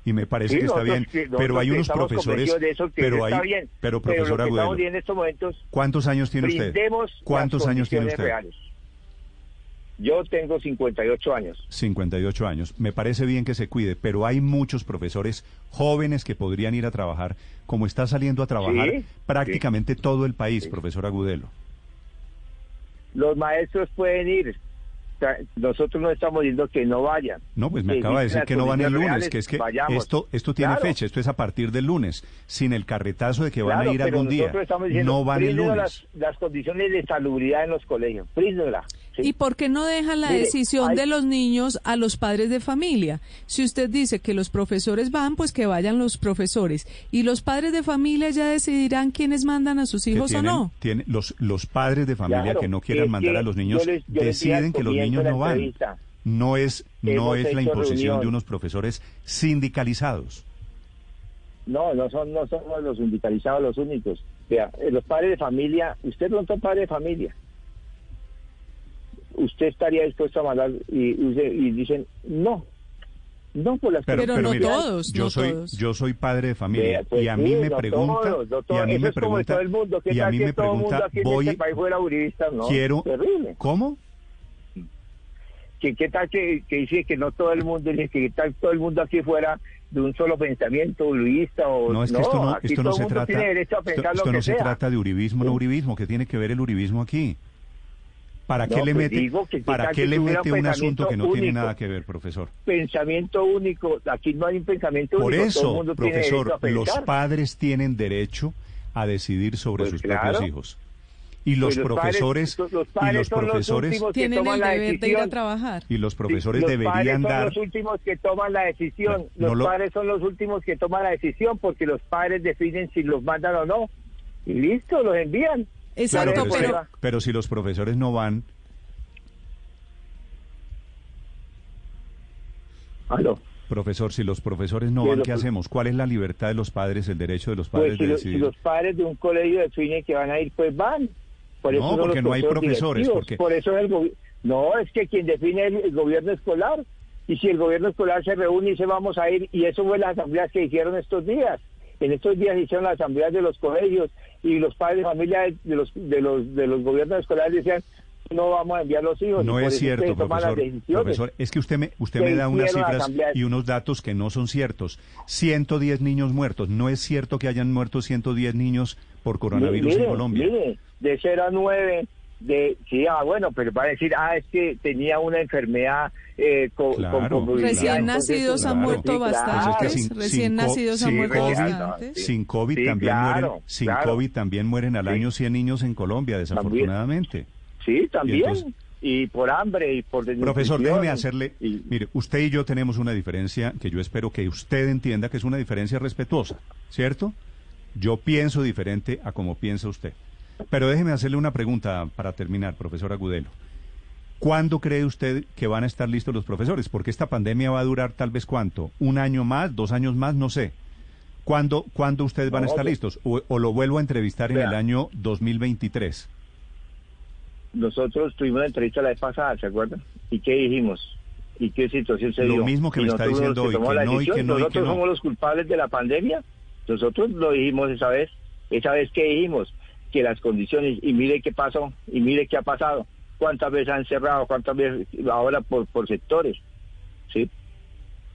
[SPEAKER 33] Y me parece
[SPEAKER 88] Sí,
[SPEAKER 33] que está bien.
[SPEAKER 88] que-
[SPEAKER 33] Pero hay unos profesores.
[SPEAKER 88] convencidos de eso, que
[SPEAKER 33] pero hay,
[SPEAKER 88] está bien.
[SPEAKER 33] pero profesor Agudelo,
[SPEAKER 88] en estos momentos,
[SPEAKER 33] ¿cuántos años tiene usted? ¿Cuántos años tiene usted?
[SPEAKER 88] reales. Yo tengo 58 años.
[SPEAKER 33] 58 años. Me parece bien que se cuide, pero hay muchos profesores jóvenes que podrían ir a trabajar, como está saliendo a trabajar
[SPEAKER 88] Sí,
[SPEAKER 33] prácticamente todo el país, profesor Agudelo.
[SPEAKER 88] Los maestros pueden ir. Nosotros no estamos diciendo que no vayan.
[SPEAKER 33] No, pues me
[SPEAKER 88] Que
[SPEAKER 33] acaba de decir que no van el lunes,
[SPEAKER 88] reales,
[SPEAKER 33] que es que
[SPEAKER 88] vayamos.
[SPEAKER 33] esto esto tiene
[SPEAKER 88] Claro.
[SPEAKER 33] fecha, esto es a partir del lunes, sin el carretazo de que van a ir algún día.
[SPEAKER 88] diciendo,
[SPEAKER 33] No van el lunes.
[SPEAKER 88] Las, las condiciones de salubridad en los colegios,
[SPEAKER 74] ¿Y por qué no dejan la
[SPEAKER 88] Mire,
[SPEAKER 74] decisión
[SPEAKER 88] hay-
[SPEAKER 74] de los niños a los padres de familia? Si usted dice que los profesores van, pues que vayan los profesores. Y los padres de familia ya decidirán quiénes mandan a sus hijos
[SPEAKER 33] tienen-
[SPEAKER 74] o no.
[SPEAKER 33] tienen- los, los padres de familia
[SPEAKER 88] Claro,
[SPEAKER 33] que no quieran mandar
[SPEAKER 88] que
[SPEAKER 33] a los niños
[SPEAKER 88] yo les
[SPEAKER 33] deciden que los niños no van. No es, no es la imposición de unos profesores sindicalizados.
[SPEAKER 88] No, no son no somos los sindicalizados los únicos. Vea, eh, los padres de familia, usted no es padre de familia. Usted estaría dispuesto a mandar y, y dicen no, no por las
[SPEAKER 33] Pero,
[SPEAKER 74] Pero
[SPEAKER 33] pero
[SPEAKER 74] no todos,
[SPEAKER 33] yo
[SPEAKER 74] no
[SPEAKER 33] soy
[SPEAKER 74] todos.
[SPEAKER 33] yo soy padre de familia
[SPEAKER 88] pues
[SPEAKER 33] y a mí
[SPEAKER 88] sí,
[SPEAKER 33] me
[SPEAKER 88] no
[SPEAKER 33] pregunta
[SPEAKER 88] todos, no
[SPEAKER 33] y
[SPEAKER 88] todos.
[SPEAKER 33] a mí
[SPEAKER 88] Eso
[SPEAKER 33] me
[SPEAKER 88] es como en
[SPEAKER 33] pregunta
[SPEAKER 88] todo el mundo. ¿Qué
[SPEAKER 33] y a
[SPEAKER 88] tal
[SPEAKER 33] mí me
[SPEAKER 88] todo el mundo
[SPEAKER 33] pregunta
[SPEAKER 88] aquí en
[SPEAKER 33] voy
[SPEAKER 88] este país fuera uribista? No,
[SPEAKER 33] quiero
[SPEAKER 88] terrible.
[SPEAKER 33] ¿Cómo?
[SPEAKER 88] que qué tal que, que dice que no todo el mundo dice que tal todo el mundo aquí fuera de un solo pensamiento uribista o
[SPEAKER 33] No, es que esto no, esto no
[SPEAKER 88] todo el
[SPEAKER 33] se trata, esto, esto no se
[SPEAKER 88] sea.
[SPEAKER 33] trata de uribismo, no uribismo, ¿qué tiene que ver el uribismo aquí? ¿Para qué
[SPEAKER 88] No,
[SPEAKER 33] le
[SPEAKER 88] pues
[SPEAKER 33] mete,
[SPEAKER 88] digo que
[SPEAKER 33] para qué le mete
[SPEAKER 88] un
[SPEAKER 33] un asunto que no
[SPEAKER 88] pensamiento
[SPEAKER 33] tiene
[SPEAKER 88] único?
[SPEAKER 33] nada que ver, profesor?
[SPEAKER 88] pensamiento único aquí no hay un pensamiento
[SPEAKER 33] Por
[SPEAKER 88] único todo el
[SPEAKER 33] eso,
[SPEAKER 88] mundo tiene derecho
[SPEAKER 33] profesor,
[SPEAKER 88] a
[SPEAKER 33] los padres tienen derecho a decidir sobre
[SPEAKER 88] Pues
[SPEAKER 33] sus
[SPEAKER 88] claro.
[SPEAKER 33] propios hijos. Y los
[SPEAKER 88] Pues padres-
[SPEAKER 33] profesores
[SPEAKER 88] los
[SPEAKER 33] y
[SPEAKER 88] padres
[SPEAKER 33] los
[SPEAKER 88] son los
[SPEAKER 33] profesores
[SPEAKER 88] que
[SPEAKER 74] Tienen
[SPEAKER 88] toman
[SPEAKER 74] el
[SPEAKER 88] la
[SPEAKER 74] deber de ir a trabajar.
[SPEAKER 33] y los profesores
[SPEAKER 88] los padres
[SPEAKER 33] deberían dar
[SPEAKER 88] los últimos que toman la decisión.
[SPEAKER 33] No, no
[SPEAKER 88] los
[SPEAKER 33] lo-
[SPEAKER 88] padres son los últimos que toman la decisión porque los padres definen si los mandan o no. Y listo, los envían.
[SPEAKER 74] Exacto,
[SPEAKER 33] Claro, pero,
[SPEAKER 74] pero,
[SPEAKER 33] si, pero si los profesores no van,
[SPEAKER 88] Aló.
[SPEAKER 33] profesor, si los profesores no
[SPEAKER 88] Sí,
[SPEAKER 33] van,
[SPEAKER 88] lo-
[SPEAKER 33] ¿qué hacemos? ¿Cuál es la libertad de los padres, el derecho de los padres
[SPEAKER 88] Pues si,
[SPEAKER 33] de
[SPEAKER 88] lo- si
[SPEAKER 33] decidir?
[SPEAKER 88] los padres de un colegio definen que van a ir, pues van. Por
[SPEAKER 33] No,
[SPEAKER 88] eso son
[SPEAKER 33] porque no hay profesores, porque-
[SPEAKER 88] Por eso es el gobi- No, es que quien define el, el gobierno escolar. Y si el gobierno escolar se reúne y dice vamos a ir, y eso fue las asambleas que hicieron estos días. En estos días hicieron las asambleas de los colegios y los padres de familia de los de los de los gobiernos escolares decían no vamos a enviar los hijos.
[SPEAKER 33] No es cierto, profesor. Profesor, es que usted me, usted me da unas cifras y unos datos que no son ciertos. 110 niños muertos. No es cierto que hayan muerto 110 niños por coronavirus
[SPEAKER 88] Mire,
[SPEAKER 33] en Colombia.
[SPEAKER 88] mire, de 0 a 9, de, sí, ah, bueno, pero va a decir, ah, es que tenía una enfermedad eh, co-
[SPEAKER 33] Claro,
[SPEAKER 88] con comorbilidad,
[SPEAKER 74] Recién
[SPEAKER 88] entonces,
[SPEAKER 74] nacidos han
[SPEAKER 33] claro.
[SPEAKER 74] muerto
[SPEAKER 88] sí, claro.
[SPEAKER 74] bastantes.
[SPEAKER 33] Pues es que sin-
[SPEAKER 74] Recién
[SPEAKER 33] sin
[SPEAKER 74] nacidos han
[SPEAKER 33] sin
[SPEAKER 74] muerto
[SPEAKER 33] COVID,
[SPEAKER 74] bastantes.
[SPEAKER 33] Sin COVID
[SPEAKER 88] Sí,
[SPEAKER 33] también
[SPEAKER 88] claro,
[SPEAKER 33] mueren, sin
[SPEAKER 88] claro.
[SPEAKER 33] COVID también mueren al
[SPEAKER 88] Sí.
[SPEAKER 33] año 100 niños en Colombia, desafortunadamente.
[SPEAKER 88] Sí, también.
[SPEAKER 33] Y
[SPEAKER 88] por hambre y por
[SPEAKER 33] Profesor, déjeme hacerle, mire, usted y yo tenemos una diferencia que yo espero que usted entienda que es una diferencia respetuosa, ¿cierto? Yo pienso diferente a como piensa usted. Pero déjeme hacerle una pregunta para terminar, profesor Agudelo. ¿Cuándo cree usted que van a estar listos los profesores? Porque esta pandemia va a durar tal vez cuánto, un año más, dos años más, no sé. ¿Cuándo, ¿cuándo ustedes van a estar listos? O, o lo vuelvo a entrevistar en el año 2023.
[SPEAKER 88] Nosotros tuvimos una entrevista la vez pasada, ¿se acuerdan? ¿Y qué dijimos? ¿Y qué situación se
[SPEAKER 33] Lo
[SPEAKER 88] dio?
[SPEAKER 33] mismo que
[SPEAKER 88] Y
[SPEAKER 33] me está
[SPEAKER 88] nosotros
[SPEAKER 33] diciendo hoy, que no y que no y que
[SPEAKER 88] ¿Nosotros
[SPEAKER 33] no.
[SPEAKER 88] somos los culpables de la pandemia? Nosotros lo dijimos esa vez, esa vez que dijimos que las condiciones, y mire qué pasó, y mire qué ha pasado, cuántas veces han cerrado, cuántas veces ahora por, por sectores, ¿sí?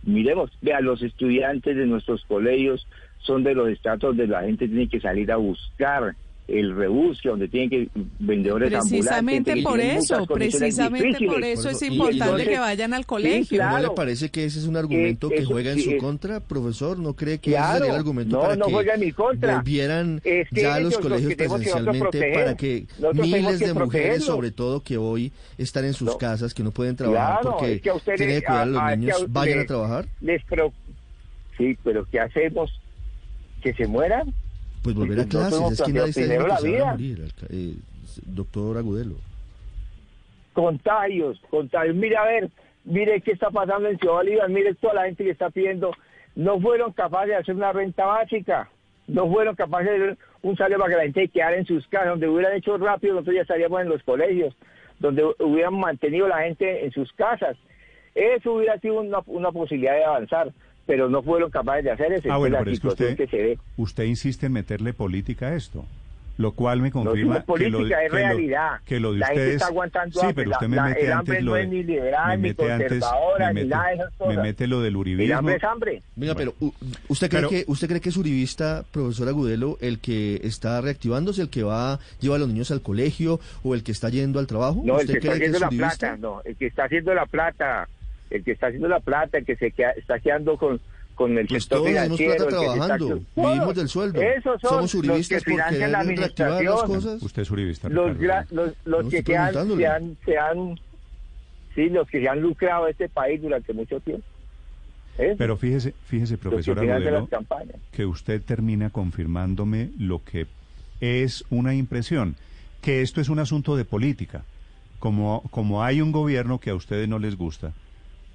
[SPEAKER 88] Miremos, vea, los estudiantes de nuestros colegios son de los estratos donde la gente tiene que salir a buscar el rebusque, donde tienen que vendedores
[SPEAKER 74] Precisamente
[SPEAKER 88] ambulantes. que
[SPEAKER 74] por eso, precisamente por eso es
[SPEAKER 47] Y- y
[SPEAKER 74] importante
[SPEAKER 47] entonces-
[SPEAKER 74] que vayan al colegio.
[SPEAKER 47] ¿No le parece que ese es un argumento que
[SPEAKER 88] eso
[SPEAKER 47] juega en
[SPEAKER 88] sí
[SPEAKER 47] su
[SPEAKER 88] es-
[SPEAKER 47] contra, profesor? ¿No cree que ese
[SPEAKER 88] Claro,
[SPEAKER 47] sería el argumento
[SPEAKER 88] no,
[SPEAKER 47] para
[SPEAKER 88] no
[SPEAKER 47] que
[SPEAKER 88] juega en mi contra.
[SPEAKER 47] volvieran
[SPEAKER 88] Es que
[SPEAKER 47] ya a los
[SPEAKER 88] los
[SPEAKER 47] colegios
[SPEAKER 88] que nosotros
[SPEAKER 47] presencialmente
[SPEAKER 88] proteger.
[SPEAKER 47] para que
[SPEAKER 88] Nosotros
[SPEAKER 47] miles
[SPEAKER 88] que
[SPEAKER 47] de mujeres,
[SPEAKER 88] protegerlos.
[SPEAKER 47] sobre todo que hoy están en sus casas, que no pueden trabajar
[SPEAKER 88] Claro,
[SPEAKER 47] porque
[SPEAKER 88] es que ustedes,
[SPEAKER 47] tienen que cuidar a los
[SPEAKER 88] a-
[SPEAKER 47] niños,
[SPEAKER 88] que a-
[SPEAKER 47] vayan a trabajar?
[SPEAKER 88] Les pro- sí, pero ¿qué hacemos? ¿Que se mueran?
[SPEAKER 47] Pues volver a
[SPEAKER 88] Nosotros
[SPEAKER 47] clases,
[SPEAKER 88] hemos
[SPEAKER 47] es que
[SPEAKER 88] planteado
[SPEAKER 47] nadie está
[SPEAKER 88] primero
[SPEAKER 47] diciendo
[SPEAKER 88] la
[SPEAKER 47] que se van a
[SPEAKER 88] vida.
[SPEAKER 47] morir, alca- eh, doctor Agudelo.
[SPEAKER 88] contagios, contagios. Mire, a ver, mire qué está pasando en Ciudad Bolívar, mire toda la gente que está pidiendo, no fueron capaces de hacer una renta básica, no fueron capaces de hacer un salario para que la gente quedara en sus casas, donde hubieran hecho rápido, nosotros ya estaríamos en los colegios, donde hubieran mantenido la gente en sus casas. Eso hubiera sido una, una posibilidad de avanzar, pero no fueron capaces de hacer eso.
[SPEAKER 33] Ah, bueno,
[SPEAKER 88] es
[SPEAKER 33] pero es que usted,
[SPEAKER 88] que se ve.
[SPEAKER 33] usted insiste en meterle política a esto, lo cual me
[SPEAKER 88] No
[SPEAKER 33] confirma
[SPEAKER 88] es política,
[SPEAKER 33] que lo,
[SPEAKER 88] es
[SPEAKER 33] que lo-
[SPEAKER 88] realidad.
[SPEAKER 33] que lo de
[SPEAKER 88] la gente
[SPEAKER 33] ustedes...
[SPEAKER 88] está aguantando
[SPEAKER 33] sí,
[SPEAKER 88] hambre.
[SPEAKER 33] pero usted me
[SPEAKER 88] la-
[SPEAKER 33] mete
[SPEAKER 88] el
[SPEAKER 33] antes
[SPEAKER 88] no
[SPEAKER 33] lo
[SPEAKER 88] es
[SPEAKER 33] de...
[SPEAKER 88] ni liberal,
[SPEAKER 33] me
[SPEAKER 88] ni
[SPEAKER 33] mete antes,
[SPEAKER 88] conservadora,
[SPEAKER 33] me
[SPEAKER 88] ni
[SPEAKER 33] mete,
[SPEAKER 88] nada de esas
[SPEAKER 33] me
[SPEAKER 88] cosas.
[SPEAKER 33] mete lo del
[SPEAKER 88] El
[SPEAKER 33] uribismo.
[SPEAKER 88] hambre es hambre.
[SPEAKER 47] Venga, pero u- ¿usted cree,
[SPEAKER 33] Pero-
[SPEAKER 47] que, ¿usted cree que es uribista, profesor Agudelo, el que está reactivándose, el que va, lleva a los niños al colegio o el que está yendo al trabajo?
[SPEAKER 88] No, el
[SPEAKER 47] ¿Usted
[SPEAKER 88] que está
[SPEAKER 47] cree que
[SPEAKER 88] haciendo
[SPEAKER 47] es
[SPEAKER 88] la
[SPEAKER 47] uribista?
[SPEAKER 88] plata, no, el que está haciendo la plata, el que está haciendo la plata, el que se queda, está quedando con, con el
[SPEAKER 47] Pues
[SPEAKER 88] sector
[SPEAKER 47] todos
[SPEAKER 88] financiero.
[SPEAKER 47] plata
[SPEAKER 88] está-
[SPEAKER 47] trabajando,
[SPEAKER 88] Todos.
[SPEAKER 47] vivimos del sueldo.
[SPEAKER 88] Esos son
[SPEAKER 47] Somos
[SPEAKER 88] los que
[SPEAKER 47] uribistas por
[SPEAKER 88] financian la
[SPEAKER 47] reactivar las
[SPEAKER 88] administración.
[SPEAKER 47] cosas.
[SPEAKER 33] Usted es uribista,
[SPEAKER 88] Los,
[SPEAKER 33] Ricardo.
[SPEAKER 88] gra- los, los
[SPEAKER 47] No,
[SPEAKER 88] que se han, se han, se han- sí, los que se han lucrado este país durante mucho tiempo. Eso.
[SPEAKER 33] Pero fíjese, fíjese,
[SPEAKER 88] los que
[SPEAKER 33] que usted termina confirmándome lo que es una impresión, que esto es un asunto de política. Como, como hay un gobierno que a ustedes no les gusta,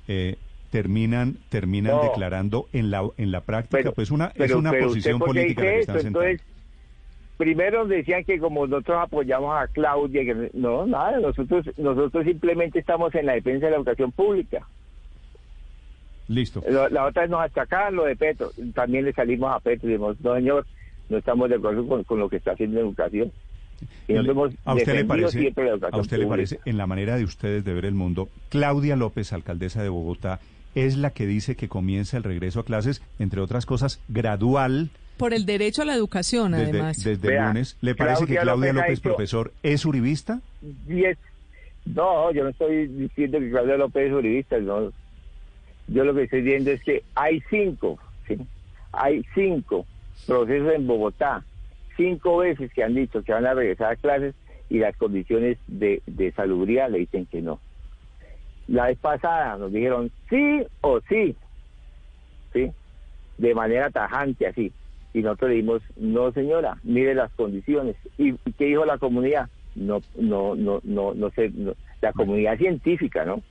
[SPEAKER 33] eh, terminan terminan
[SPEAKER 88] No.
[SPEAKER 33] declarando en la en la práctica
[SPEAKER 88] Pero-
[SPEAKER 33] pues una es una
[SPEAKER 88] pero
[SPEAKER 33] posición
[SPEAKER 88] usted, ¿por qué
[SPEAKER 33] política la que están.
[SPEAKER 88] Entonces, primero decían que como nosotros apoyamos a Claudia, que no, nada, nosotros nosotros simplemente estamos en la defensa de la educación pública.
[SPEAKER 33] Listo.
[SPEAKER 88] La, la otra vez nos atacaban lo de Petro, también le salimos a Petro y dijimos, no señor, no estamos de acuerdo con, con lo que está haciendo en educación. Y nosotros hemos
[SPEAKER 33] ¿A usted le parece,
[SPEAKER 88] siempre la educación
[SPEAKER 33] a usted le parece, en la manera de ustedes de ver el mundo, Claudia López, alcaldesa de Bogotá, es la que dice que comienza el regreso a clases, entre otras cosas, gradual
[SPEAKER 74] Por el derecho a la educación,
[SPEAKER 33] desde,
[SPEAKER 74] además.
[SPEAKER 33] desde
[SPEAKER 88] Vea,
[SPEAKER 33] lunes. ¿Le parece que
[SPEAKER 88] Claudia López
[SPEAKER 33] profesor, es uribista?
[SPEAKER 88] Diez- No, yo no estoy diciendo que Claudia López es uribista, no. Yo lo que estoy diciendo es que hay cinco, ¿sí? Hay cinco procesos en Bogotá, cinco veces que han dicho que van a regresar a clases y las condiciones de, de le dicen que no. La vez pasada nos dijeron sí o sí, ¿sí? De manera tajante así. Y nosotros le dijimos, no señora, mire las condiciones. ¿Y qué dijo la comunidad? No, no, no, no, no sé, la comunidad científica, ¿no?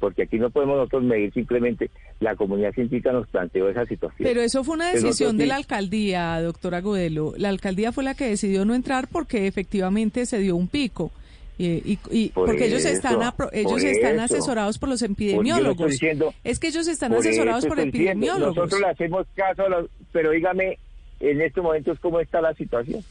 [SPEAKER 88] Porque aquí no podemos nosotros medir simplemente, la comunidad científica nos planteó esa situación.
[SPEAKER 74] Pero eso fue una decisión de la alcaldía, doctora Agudelo. La alcaldía fue la que decidió no entrar porque efectivamente se dio un pico. Eh, y, y-
[SPEAKER 88] Por
[SPEAKER 74] porque ellos
[SPEAKER 88] eso,
[SPEAKER 74] están apro- ellos
[SPEAKER 88] por
[SPEAKER 74] están
[SPEAKER 88] eso.
[SPEAKER 74] asesorados por los
[SPEAKER 88] Por- le
[SPEAKER 74] epidemiólogos.
[SPEAKER 88] diciendo-
[SPEAKER 74] es que ellos están
[SPEAKER 88] Por
[SPEAKER 74] asesorados
[SPEAKER 88] eso
[SPEAKER 74] por
[SPEAKER 88] estoy diciendo,
[SPEAKER 74] epidemiólogos.
[SPEAKER 88] Nosotros le hacemos caso, a los- pero dígame, en estos momentos, ¿cómo está la situación?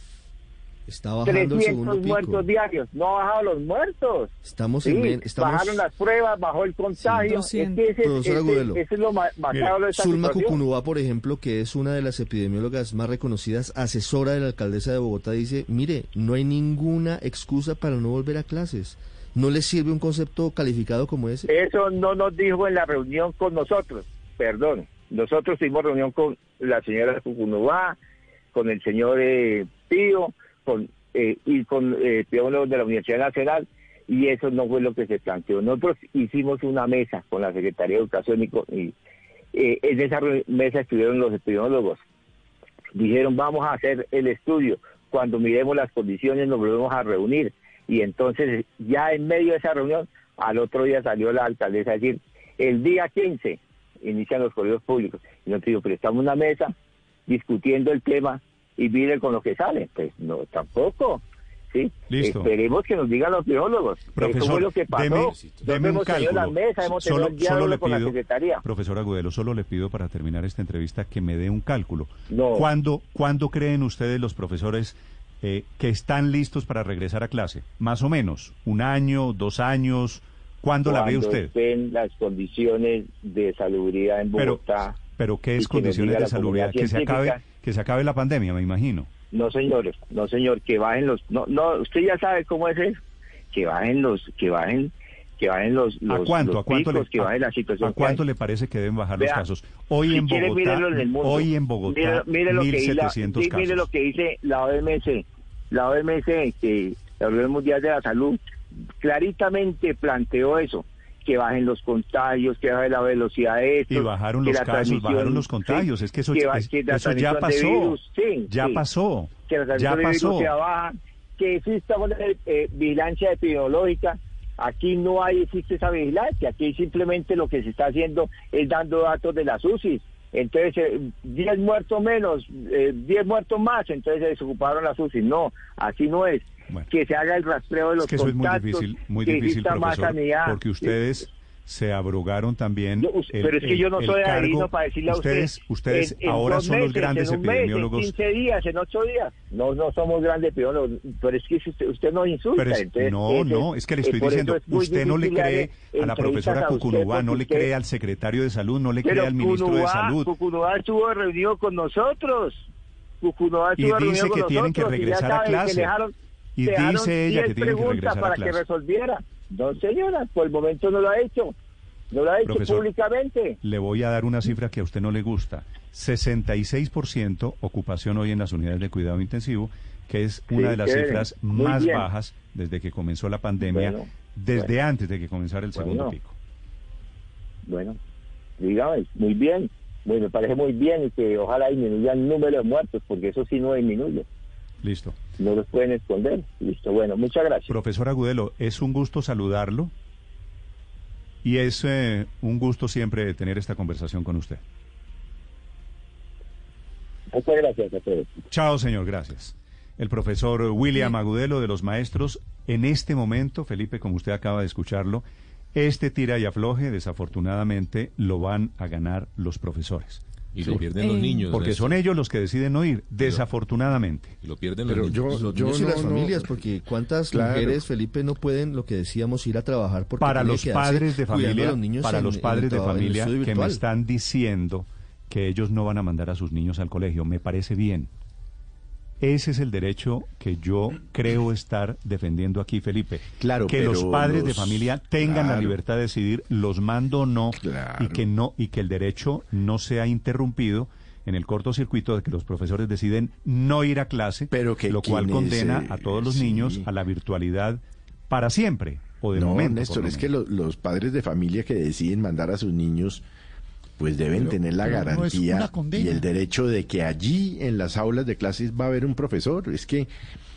[SPEAKER 47] Está bajando el
[SPEAKER 88] 300
[SPEAKER 47] segundo pico.
[SPEAKER 88] muertos diarios, no ha bajado los muertos.
[SPEAKER 47] Estamos
[SPEAKER 88] Sí,
[SPEAKER 47] en estamos
[SPEAKER 88] bajaron las pruebas, bajó el contagio. es que ese,
[SPEAKER 47] Profesor Agudelo.
[SPEAKER 88] ese es lo ma- macabro de esta
[SPEAKER 47] Zulma
[SPEAKER 88] situación.
[SPEAKER 47] Cucunúa, por ejemplo, que es una de las epidemiólogas más reconocidas, asesora de la alcaldesa de Bogotá, dice, mire, no hay ninguna excusa para no volver a clases. ¿No les sirve un concepto calificado como ese?
[SPEAKER 88] Eso no nos dijo en la reunión con nosotros, perdón. Nosotros tuvimos reunión con la señora Cucunubá, con el señor eh, Pío, con, eh, y con eh, de la Universidad Nacional, y eso no fue lo que se planteó. Nosotros hicimos una mesa con la Secretaría de Educación y, eh, en esa mesa estuvieron los epidemiólogos. Dijeron, vamos a hacer el estudio. Cuando miremos las condiciones nos volvemos a reunir. Y entonces, ya en medio de esa reunión, al otro día salió la alcaldesa a decir, el día 15 inician los colegios públicos. Y nosotros digo, pero estamos en una mesa discutiendo el tema y miren con lo que sale. Pues no, tampoco. ¿sí?
[SPEAKER 33] Listo.
[SPEAKER 88] Esperemos que nos digan los biólogos.
[SPEAKER 33] Profesor,
[SPEAKER 88] Eso fue lo que pasó.
[SPEAKER 33] deme- deme un
[SPEAKER 88] hemos tenido la
[SPEAKER 33] cálculo.
[SPEAKER 88] mesa, hemos
[SPEAKER 33] Solo-
[SPEAKER 88] tenido
[SPEAKER 33] solo le
[SPEAKER 88] con la
[SPEAKER 33] pido-
[SPEAKER 88] Secretaría.
[SPEAKER 33] Profesor Agudelo, solo le pido para terminar esta entrevista que me dé un cálculo.
[SPEAKER 88] No.
[SPEAKER 33] ¿Cuándo, ¿Cuándo creen ustedes los profesores eh, que están listos para regresar a clase? Más o menos, un año, dos años. ¿Cuándo la ve
[SPEAKER 88] Cuando
[SPEAKER 33] usted?
[SPEAKER 88] estén las condiciones de salubridad en
[SPEAKER 33] Pero,
[SPEAKER 88] Bogotá.
[SPEAKER 33] pero ¿qué
[SPEAKER 88] y
[SPEAKER 33] es condiciones de salubridad? Que se acabe. Que se acabe la pandemia, me imagino.
[SPEAKER 88] No, señores, no, señor, que bajen los... No, no, usted ya sabe cómo es eso. Que bajen los... Que bajen que bajen los,
[SPEAKER 33] ¿A cuánto?
[SPEAKER 88] los
[SPEAKER 33] ¿A cuánto, le,
[SPEAKER 88] que bajen la situación
[SPEAKER 33] a
[SPEAKER 88] que
[SPEAKER 33] cuánto le parece que deben bajar
[SPEAKER 88] Vea,
[SPEAKER 33] los casos? Hoy
[SPEAKER 88] si
[SPEAKER 33] en
[SPEAKER 88] quiere,
[SPEAKER 33] Bogotá,
[SPEAKER 88] mundo.
[SPEAKER 33] hoy en Bogotá,
[SPEAKER 88] Mire, mire lo que dice la-
[SPEAKER 33] 1.700
[SPEAKER 88] sí,
[SPEAKER 33] casos.
[SPEAKER 88] mire lo que dice la OMS. La OMS, que la Organización Mundial de la Salud, claritamente planteó eso, que bajen los contagios, que baje la velocidad de esto.
[SPEAKER 33] Y bajaron los casos, bajaron los
[SPEAKER 88] sí,
[SPEAKER 33] contagios. es que eso,
[SPEAKER 88] que
[SPEAKER 33] es-
[SPEAKER 88] que la
[SPEAKER 33] eso ya pasó.
[SPEAKER 88] virus, sí,
[SPEAKER 33] ya
[SPEAKER 88] sí.
[SPEAKER 33] pasó.
[SPEAKER 88] que la
[SPEAKER 33] Ya
[SPEAKER 88] de virus baja, que exista una eh, vigilancia epidemiológica. Aquí no hay existe esa vigilancia, aquí simplemente lo que se está haciendo es dando datos de las UCIs. Entonces, eh, 10 muertos menos, eh, 10 muertos más, entonces se desocuparon las UCIs. No, así no es. Que se haga el rastreo de los
[SPEAKER 33] Es que eso es muy
[SPEAKER 88] contactos,
[SPEAKER 33] difícil, muy difícil, profesor, porque ustedes se abrogaron también. el-
[SPEAKER 88] Pero es que
[SPEAKER 33] el-
[SPEAKER 88] yo no soy
[SPEAKER 33] cargo-
[SPEAKER 88] adivino para decirle a
[SPEAKER 33] ustedes,
[SPEAKER 88] usted.
[SPEAKER 33] Ustedes
[SPEAKER 88] en- en
[SPEAKER 33] ahora son los
[SPEAKER 88] meses,
[SPEAKER 33] grandes
[SPEAKER 88] en un mes,
[SPEAKER 33] epidemiólogos.
[SPEAKER 88] En 15 días, en 8 días. No, no somos grandes epidemiólogos. Pero es que usted, usted nos insulta.
[SPEAKER 33] Pero es-
[SPEAKER 88] entonces,
[SPEAKER 33] no,
[SPEAKER 88] ese-
[SPEAKER 33] no, es que le
[SPEAKER 88] eh,
[SPEAKER 33] estoy diciendo,
[SPEAKER 88] es
[SPEAKER 33] usted no le cree a la profesora Cucunubá, no le
[SPEAKER 88] usted-
[SPEAKER 33] cree al secretario de salud, no le cree al ministro de
[SPEAKER 88] Cucunubá-
[SPEAKER 33] salud.
[SPEAKER 88] Cucunubá estuvo reunido con nosotros. Cucunubá
[SPEAKER 33] Y
[SPEAKER 88] estuvo
[SPEAKER 33] dice
[SPEAKER 88] reunido
[SPEAKER 33] que
[SPEAKER 88] con
[SPEAKER 33] tienen que
[SPEAKER 88] nosotros y ya
[SPEAKER 33] regresar a
[SPEAKER 88] que
[SPEAKER 33] clase.
[SPEAKER 88] dejaron-
[SPEAKER 33] Y dice ella
[SPEAKER 88] 10
[SPEAKER 33] que tienen que regresar a
[SPEAKER 88] para que
[SPEAKER 33] clase.
[SPEAKER 88] resolviera. No, señora, por el momento no lo ha hecho. No lo ha
[SPEAKER 33] Profesor,
[SPEAKER 88] públicamente.
[SPEAKER 33] Le voy a dar una cifra que a usted no le gusta. 66% ocupación hoy en las unidades de cuidado intensivo, que es una de las cifras más bajas desde que comenzó la pandemia,
[SPEAKER 88] Bueno,
[SPEAKER 33] desde
[SPEAKER 88] bueno.
[SPEAKER 33] antes de que comenzara el segundo
[SPEAKER 88] Bueno.
[SPEAKER 33] pico.
[SPEAKER 88] Bueno, dígame, muy bien. Muy, me parece muy bien y que ojalá disminuya el número de muertos, porque eso sí no disminuye.
[SPEAKER 33] Listo.
[SPEAKER 88] No los pueden esconder. Listo, bueno, muchas gracias.
[SPEAKER 33] Profesor Agudelo, es un gusto saludarlo y es eh, un gusto siempre tener esta conversación con usted.
[SPEAKER 88] Muchas gracias a todos.
[SPEAKER 33] Chao, señor, gracias. El profesor William Agudelo de los maestros, en este momento, Felipe, como usted acaba de escucharlo, este tira y afloje, desafortunadamente, lo van a ganar los profesores.
[SPEAKER 90] Y lo pierden los niños,
[SPEAKER 33] Porque son ellos los que deciden no ir, desafortunadamente.
[SPEAKER 90] Y lo pierden
[SPEAKER 47] Pero
[SPEAKER 90] los niños.
[SPEAKER 47] los niños y las familias, porque cuántas
[SPEAKER 33] Claro.
[SPEAKER 47] mujeres, Felipe, no pueden, lo que decíamos, ir a trabajar porque
[SPEAKER 33] para los padres de familia,
[SPEAKER 47] los niños
[SPEAKER 33] para
[SPEAKER 47] en-
[SPEAKER 33] los padres de familia que me están diciendo que ellos no van a mandar a sus niños al colegio, me parece bien. Ese es el derecho que yo creo estar defendiendo aquí, Felipe.
[SPEAKER 89] Claro,
[SPEAKER 33] que
[SPEAKER 89] pero
[SPEAKER 33] los padres de familia tengan la
[SPEAKER 89] claro.
[SPEAKER 33] libertad de decidir los mando o no y que no y que el derecho no sea interrumpido en el cortocircuito de que los profesores deciden no ir a clase,
[SPEAKER 89] Pero que
[SPEAKER 33] lo cual condena
[SPEAKER 89] eh,
[SPEAKER 33] a todos los
[SPEAKER 89] sí.
[SPEAKER 33] niños a la virtualidad para siempre o de
[SPEAKER 89] no,
[SPEAKER 33] momento.
[SPEAKER 89] Néstor, es que lo- los padres de familia que deciden mandar a sus niños, pues deben
[SPEAKER 33] Pero-
[SPEAKER 89] tener la
[SPEAKER 33] no es
[SPEAKER 89] garantía y el derecho de que allí en las aulas de clases va a haber un profesor. Es que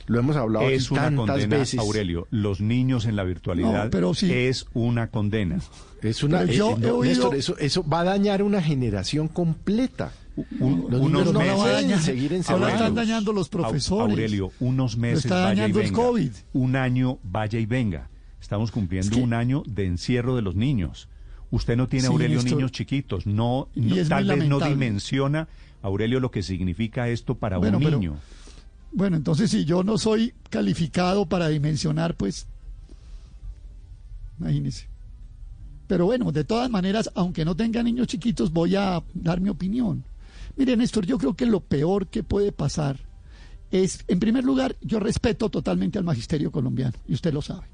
[SPEAKER 89] lo hemos hablado
[SPEAKER 33] es
[SPEAKER 89] aquí
[SPEAKER 33] una
[SPEAKER 89] tantas
[SPEAKER 33] condena,
[SPEAKER 89] veces.
[SPEAKER 33] Aurelio. Los niños en la virtualidad
[SPEAKER 89] No, pero sí.
[SPEAKER 33] es una condena.
[SPEAKER 89] Es una,
[SPEAKER 33] Pero
[SPEAKER 89] eh,
[SPEAKER 33] yo
[SPEAKER 89] eh,
[SPEAKER 33] he
[SPEAKER 89] no,
[SPEAKER 33] oído-
[SPEAKER 89] Néstor, eso, eso va a dañar una generación completa.
[SPEAKER 33] Un-
[SPEAKER 89] los
[SPEAKER 33] unos
[SPEAKER 89] no
[SPEAKER 33] meses.
[SPEAKER 89] pueden seguir
[SPEAKER 33] Ahora están
[SPEAKER 91] dañando los profesores.
[SPEAKER 33] Aurelio, unos meses
[SPEAKER 91] está
[SPEAKER 33] vaya y
[SPEAKER 91] el. COVID.
[SPEAKER 33] Un año vaya y venga. Estamos cumpliendo un año de encierro de los niños. Usted no tiene,
[SPEAKER 91] Sí,
[SPEAKER 33] Aurelio, niños chiquitos. No, tal vez no dimensiona, Aurelio, lo que significa esto para
[SPEAKER 91] Bueno,
[SPEAKER 33] un
[SPEAKER 91] pero-
[SPEAKER 33] niño.
[SPEAKER 91] Bueno, entonces si yo no soy calificado para dimensionar, pues imagínese. Pero bueno, de todas maneras, aunque no tenga niños chiquitos, voy a dar mi opinión. Mire, Néstor, yo creo que lo peor que puede pasar es, en primer lugar, yo respeto totalmente al magisterio colombiano, y usted lo sabe.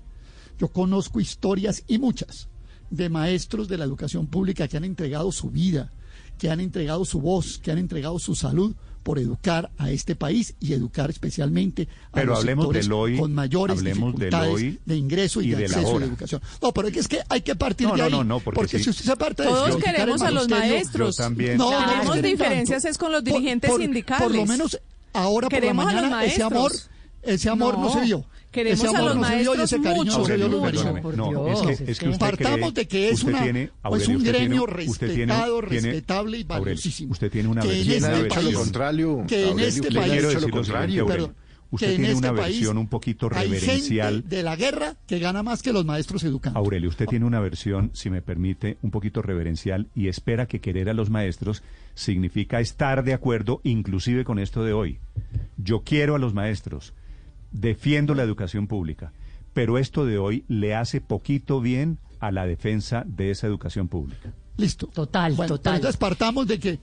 [SPEAKER 91] Yo conozco historias y muchas de maestros de la educación pública que han entregado su vida, que han entregado su voz, que han entregado su salud por educar a este país y educar especialmente a
[SPEAKER 33] Pero
[SPEAKER 91] los
[SPEAKER 33] hablemos
[SPEAKER 91] sectores
[SPEAKER 33] del hoy,
[SPEAKER 91] con mayores
[SPEAKER 33] hablemos del
[SPEAKER 91] dificultades
[SPEAKER 33] hoy
[SPEAKER 91] de ingreso y,
[SPEAKER 33] y
[SPEAKER 91] de acceso a la educación. No, pero es que hay que partir
[SPEAKER 33] No,
[SPEAKER 91] de
[SPEAKER 33] no,
[SPEAKER 91] ahí.
[SPEAKER 33] no, no, porque si-
[SPEAKER 91] si usted se parte de
[SPEAKER 74] Todos queremos a los maestros.
[SPEAKER 33] Yo también.
[SPEAKER 91] No, no, no,
[SPEAKER 74] Tenemos diferencias
[SPEAKER 91] tanto.
[SPEAKER 74] es con los dirigentes
[SPEAKER 91] por-
[SPEAKER 74] sindicales.
[SPEAKER 91] Por lo menos ahora
[SPEAKER 74] Queremos
[SPEAKER 91] por
[SPEAKER 74] a
[SPEAKER 91] la mañana ese amor,
[SPEAKER 74] maestros.
[SPEAKER 91] ese amor no,
[SPEAKER 74] No,
[SPEAKER 91] se vio.
[SPEAKER 74] Queremos
[SPEAKER 91] ese
[SPEAKER 74] a los
[SPEAKER 91] no
[SPEAKER 74] maestros
[SPEAKER 91] ese cariño no
[SPEAKER 33] Aurelio, es que, es que usted
[SPEAKER 91] Partamos
[SPEAKER 33] cree-
[SPEAKER 91] de que es, una,
[SPEAKER 33] tiene,
[SPEAKER 91] es
[SPEAKER 33] Aurelio,
[SPEAKER 91] un gremio
[SPEAKER 33] usted tiene-
[SPEAKER 91] respetado,
[SPEAKER 33] tiene-
[SPEAKER 91] respetable y
[SPEAKER 33] Aurelio,
[SPEAKER 91] valiosísimo.
[SPEAKER 33] usted tiene una
[SPEAKER 91] que en
[SPEAKER 33] versión,
[SPEAKER 91] este país,
[SPEAKER 89] contrario,
[SPEAKER 91] que en
[SPEAKER 89] Aurelio,
[SPEAKER 91] este país,
[SPEAKER 89] quiero decir
[SPEAKER 33] lo
[SPEAKER 91] Perdón.
[SPEAKER 33] siguiente, Aurelio. Usted
[SPEAKER 91] que en
[SPEAKER 33] tiene
[SPEAKER 91] este
[SPEAKER 33] una
[SPEAKER 91] país
[SPEAKER 33] versión un poquito
[SPEAKER 91] hay
[SPEAKER 33] reverencial.
[SPEAKER 91] gente de la guerra que gana más que los maestros educando.
[SPEAKER 33] Aurelio, usted tiene una versión, si me permite, un poquito reverencial y espera que querer a los maestros significa estar de acuerdo inclusive con esto de hoy. Yo quiero a los maestros, defiendo la educación pública, pero esto de hoy le hace poquito bien a la defensa de esa educación pública.
[SPEAKER 91] Listo.
[SPEAKER 73] Total,
[SPEAKER 91] Bueno,
[SPEAKER 73] total.
[SPEAKER 91] entonces partamos de que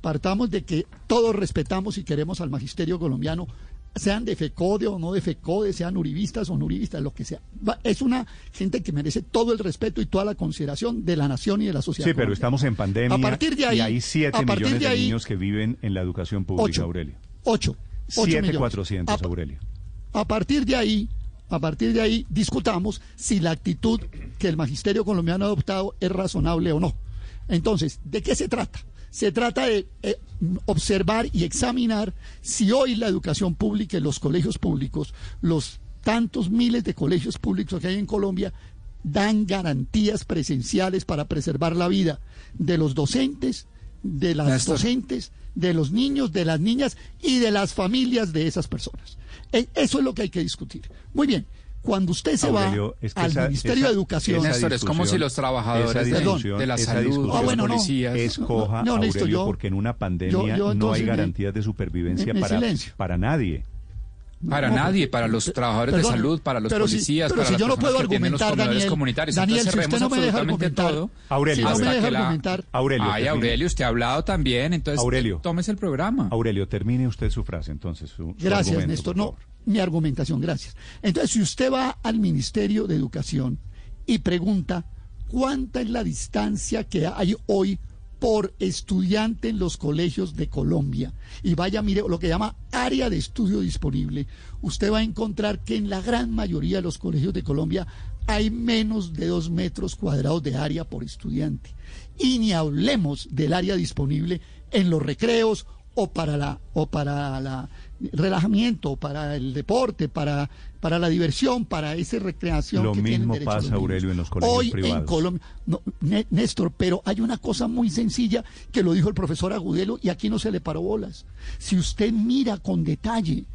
[SPEAKER 91] partamos de que todos respetamos y queremos al magisterio colombiano, sean de FECODE o no de FECODE, sean uribistas o no uribistas, lo que sea. Va- Es una gente que merece todo el respeto y toda la consideración de la nación y de la sociedad.
[SPEAKER 33] Sí, pero
[SPEAKER 91] colombiana.
[SPEAKER 33] estamos en pandemia
[SPEAKER 91] A partir de ahí-
[SPEAKER 33] y hay 7
[SPEAKER 91] a partir
[SPEAKER 33] millones
[SPEAKER 91] de
[SPEAKER 33] niños que viven en la educación pública,
[SPEAKER 91] Ocho.
[SPEAKER 33] Aurelio.
[SPEAKER 91] Ocho. Ocho millones.
[SPEAKER 33] 7,400,
[SPEAKER 91] A-
[SPEAKER 33] Aurelio.
[SPEAKER 91] A partir de ahí, a partir de ahí, discutamos si la actitud que el magisterio colombiano ha adoptado es razonable o no. Entonces, ¿de qué se trata? Se trata de eh, observar y examinar si hoy la educación pública y los colegios públicos, los tantos miles de colegios públicos que hay en Colombia, dan garantías presenciales para preservar la vida de los docentes, de las
[SPEAKER 79] Néstor.
[SPEAKER 91] docentes, de los niños, de las niñas y de las familias de esas personas. E- Eso es lo que hay que discutir. Muy bien. Cuando usted se
[SPEAKER 33] Aurelio,
[SPEAKER 91] va
[SPEAKER 33] es que
[SPEAKER 91] al
[SPEAKER 33] esa-
[SPEAKER 91] Ministerio
[SPEAKER 33] esa-
[SPEAKER 91] de Educación,
[SPEAKER 90] Néstor, es como si los trabajadores de- de la salud,
[SPEAKER 91] Ah, bueno, no.
[SPEAKER 90] policías.
[SPEAKER 33] es coja,
[SPEAKER 91] No, Néstor,
[SPEAKER 33] Aurelio,
[SPEAKER 91] yo-
[SPEAKER 33] porque en una pandemia
[SPEAKER 91] yo- yo
[SPEAKER 33] no hay garantías de supervivencia
[SPEAKER 91] me- me
[SPEAKER 33] para,
[SPEAKER 91] silencio.
[SPEAKER 33] para nadie.
[SPEAKER 90] Para
[SPEAKER 91] No,
[SPEAKER 90] nadie, para los trabajadores
[SPEAKER 91] perdón,
[SPEAKER 90] de salud, para los
[SPEAKER 91] pero si-
[SPEAKER 90] policías,
[SPEAKER 91] pero
[SPEAKER 90] para
[SPEAKER 91] si
[SPEAKER 90] las
[SPEAKER 91] yo no puedo argumentar, Daniel,
[SPEAKER 90] comunitarios.
[SPEAKER 91] Daniel,
[SPEAKER 90] Entonces
[SPEAKER 91] si usted
[SPEAKER 90] cerremos
[SPEAKER 91] no me deja
[SPEAKER 90] absolutamente
[SPEAKER 91] argumentar,
[SPEAKER 90] todo.
[SPEAKER 33] Aurelio,
[SPEAKER 91] si no me deja
[SPEAKER 90] la-
[SPEAKER 91] argumentar,
[SPEAKER 33] Aurelio,
[SPEAKER 90] Ay. Aurelio, usted ha hablado también, entonces
[SPEAKER 33] Aurelio.
[SPEAKER 90] tómese el programa.
[SPEAKER 33] Aurelio, termine usted su frase, entonces. su- su
[SPEAKER 91] Gracias,
[SPEAKER 33] argumento,
[SPEAKER 91] Néstor. No, mi argumentación, gracias. Entonces, si usted va al Ministerio de Educación y pregunta cuánta es la distancia que hay hoy por estudiante en los colegios de Colombia y vaya, mire lo que llama área de estudio disponible, usted va a encontrar que en la gran mayoría de los colegios de Colombia hay menos de dos metros cuadrados de área por estudiante. Y ni hablemos del área disponible en los recreos o para la o para la relajamiento, para el deporte, para para la diversión, para esa recreación
[SPEAKER 33] Lo
[SPEAKER 91] que tienen
[SPEAKER 33] mismo
[SPEAKER 91] los
[SPEAKER 33] pasa. Aurelio, en los colegios
[SPEAKER 91] Hoy
[SPEAKER 33] privados.
[SPEAKER 91] en Colombia, no, Né- Néstor, pero hay una cosa muy sencilla que lo dijo el profesor Agudelo y aquí no se le paró bolas. Si usted mira con detalle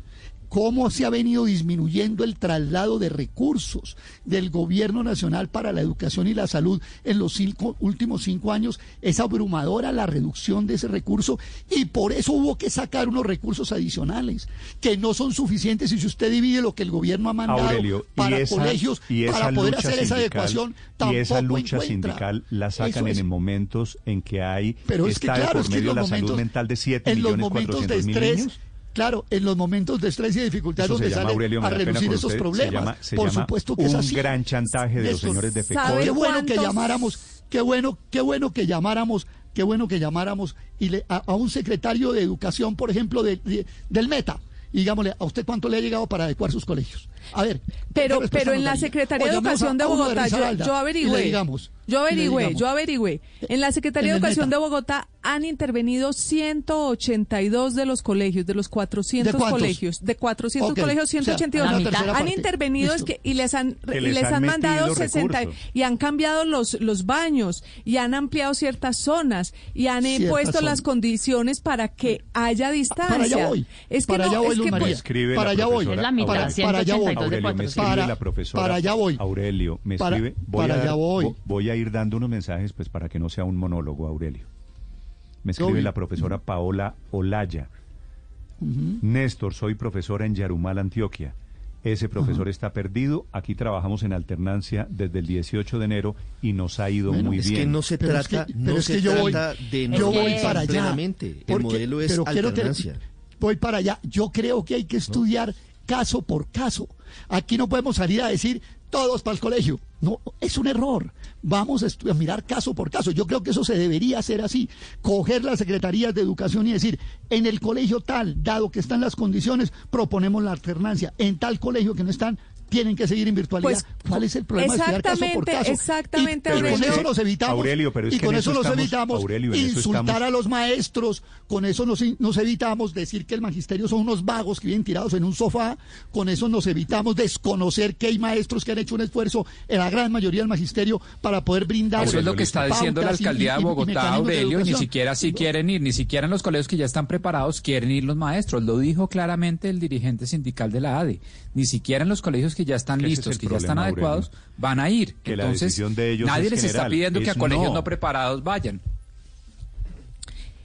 [SPEAKER 91] cómo se ha venido disminuyendo el traslado de recursos del gobierno nacional para la educación y la salud en los cinco- últimos cinco años, es abrumadora la reducción de ese recurso y por eso hubo que sacar unos recursos adicionales que no son suficientes y si usted divide lo que el gobierno ha mandado
[SPEAKER 33] Aurelio,
[SPEAKER 91] para
[SPEAKER 33] y esa,
[SPEAKER 91] colegios
[SPEAKER 33] y
[SPEAKER 91] para poder hacer esa adecuación
[SPEAKER 33] y
[SPEAKER 91] tampoco
[SPEAKER 33] esa lucha
[SPEAKER 91] encuentra.
[SPEAKER 33] sindical la sacan
[SPEAKER 91] es.
[SPEAKER 33] en momentos en que hay
[SPEAKER 91] Pero es que claro,
[SPEAKER 33] por
[SPEAKER 91] es que en
[SPEAKER 33] medio la salud mental de 7
[SPEAKER 91] en los
[SPEAKER 33] millones
[SPEAKER 91] momentos de
[SPEAKER 33] 400 mil
[SPEAKER 91] estrés,
[SPEAKER 33] niños.
[SPEAKER 91] Claro, en los momentos de estrés y de dificultad
[SPEAKER 33] Eso se
[SPEAKER 91] donde
[SPEAKER 33] llama,
[SPEAKER 91] sale
[SPEAKER 33] Aurelio,
[SPEAKER 91] a reducir esos
[SPEAKER 33] usted, se
[SPEAKER 91] problemas.
[SPEAKER 33] llama- se
[SPEAKER 91] Por
[SPEAKER 33] llama
[SPEAKER 91] supuesto que es
[SPEAKER 33] un
[SPEAKER 91] así.
[SPEAKER 33] gran chantaje de los señores de
[SPEAKER 74] ¿Sabe
[SPEAKER 33] FECODE.
[SPEAKER 91] Qué bueno que llamáramos, qué bueno, qué bueno que llamáramos, qué bueno que llamáramos y le- a, a un secretario de educación, por ejemplo, de- de- del Meta. Y digámosle, ¿a usted cuánto le ha llegado para adecuar sus colegios? A ver.
[SPEAKER 74] Pero,
[SPEAKER 91] ¿qué respuesta
[SPEAKER 74] pero en la? Secretaría de Educación de Bogotá, yo, averigüé,
[SPEAKER 91] digamos,
[SPEAKER 74] yo averigüé, yo averigüé. En la Secretaría
[SPEAKER 91] en
[SPEAKER 74] de Educación
[SPEAKER 91] Meta.
[SPEAKER 74] de Bogotá han intervenido 182 de los colegios, de los 400
[SPEAKER 91] ¿De cuántos?
[SPEAKER 74] colegios, de 400
[SPEAKER 91] Ok,
[SPEAKER 74] colegios,
[SPEAKER 91] o sea,
[SPEAKER 74] 182.
[SPEAKER 91] tercera
[SPEAKER 74] han
[SPEAKER 91] parte.
[SPEAKER 74] intervenido es
[SPEAKER 91] Listo.
[SPEAKER 74] que, y les han, y
[SPEAKER 33] les
[SPEAKER 74] les
[SPEAKER 33] han
[SPEAKER 74] han mandado
[SPEAKER 33] metido
[SPEAKER 74] 60
[SPEAKER 33] recursos.
[SPEAKER 74] y han cambiado los, los baños y han ampliado ciertas zonas y han
[SPEAKER 91] Ciertas
[SPEAKER 74] puesto las condiciones para que haya distancia.
[SPEAKER 91] Para allá voy.
[SPEAKER 74] Es que
[SPEAKER 91] Para
[SPEAKER 74] no,
[SPEAKER 91] allá voy,
[SPEAKER 74] es
[SPEAKER 91] Luz
[SPEAKER 74] que
[SPEAKER 91] María.
[SPEAKER 74] pues-
[SPEAKER 33] escribe
[SPEAKER 91] para allá voy.
[SPEAKER 33] profesora
[SPEAKER 73] Es la mitad,
[SPEAKER 91] Para-
[SPEAKER 73] ciento
[SPEAKER 91] para allá voy.
[SPEAKER 33] Aurelio, me escribe
[SPEAKER 91] Para-
[SPEAKER 33] la profesora.
[SPEAKER 91] para allá voy.
[SPEAKER 33] Aurelio, me
[SPEAKER 91] Para-
[SPEAKER 33] escribe. Voy,
[SPEAKER 91] para
[SPEAKER 33] a dar-
[SPEAKER 91] allá voy.
[SPEAKER 33] vo- voy a ir dando unos mensajes pues para que no sea un monólogo, Aurelio. Me escribe
[SPEAKER 91] Obvio.
[SPEAKER 33] la profesora Paola Olaya. Néstor, soy profesora en Yarumal, Antioquia. Ese profesor está perdido. Aquí trabajamos en alternancia desde el 18 de enero y nos ha ido
[SPEAKER 91] Bueno,
[SPEAKER 33] muy
[SPEAKER 47] Es
[SPEAKER 33] bien.
[SPEAKER 47] que no se
[SPEAKER 91] Pero es
[SPEAKER 47] trata,
[SPEAKER 91] que-
[SPEAKER 47] no
[SPEAKER 91] es
[SPEAKER 47] se
[SPEAKER 91] que yo voy-
[SPEAKER 47] trata de
[SPEAKER 73] yo
[SPEAKER 47] no
[SPEAKER 73] voy
[SPEAKER 47] pensar
[SPEAKER 91] para allá,
[SPEAKER 47] plenamente. El modelo es
[SPEAKER 91] pero quiero que-
[SPEAKER 47] alternancia.
[SPEAKER 91] voy para allá. Yo creo que hay que estudiar caso por caso. Aquí no podemos salir a decir todos para el colegio. No, es un error. Vamos a, mirar caso por caso. Yo creo que eso se debería hacer así. Coger las secretarías de educación y decir, en el colegio tal, dado que están las condiciones, proponemos la alternancia. En tal colegio que no están, tienen que seguir en virtualidad.
[SPEAKER 74] Pues,
[SPEAKER 91] ¿Cuál es el problema de estudiar caso por
[SPEAKER 74] exactamente,
[SPEAKER 91] caso?
[SPEAKER 74] exactamente,
[SPEAKER 91] Y, y con
[SPEAKER 74] Aurelio.
[SPEAKER 91] eso nos evitamos,
[SPEAKER 33] Aurelio, pero es
[SPEAKER 91] y
[SPEAKER 33] que
[SPEAKER 91] con eso,
[SPEAKER 33] eso
[SPEAKER 91] nos evitamos
[SPEAKER 33] Aurelio,
[SPEAKER 91] insultar
[SPEAKER 33] estamos-
[SPEAKER 91] a los maestros, con eso nos, nos evitamos decir que el magisterio son unos vagos que vienen tirados en un sofá, con eso nos evitamos desconocer que hay maestros que han hecho un esfuerzo en la gran mayoría del magisterio para poder brindar.
[SPEAKER 90] Eso es lo que está diciendo la alcaldía
[SPEAKER 91] y-
[SPEAKER 90] de
[SPEAKER 91] y
[SPEAKER 90] Bogotá,
[SPEAKER 91] de
[SPEAKER 90] Aurelio, ni siquiera si quieren ir, ni siquiera en los colegios que ya están preparados quieren ir los maestros. Lo dijo claramente el dirigente sindical de la ADE. Ni siquiera en los colegios que ya están
[SPEAKER 33] es
[SPEAKER 90] listos, que ya están
[SPEAKER 33] Aurelio.
[SPEAKER 90] adecuados, van a ir.
[SPEAKER 33] Que la
[SPEAKER 90] Entonces,
[SPEAKER 33] decisión de ellos
[SPEAKER 90] nadie
[SPEAKER 33] es
[SPEAKER 90] les está pidiendo que a colegios
[SPEAKER 33] no.
[SPEAKER 90] no preparados vayan.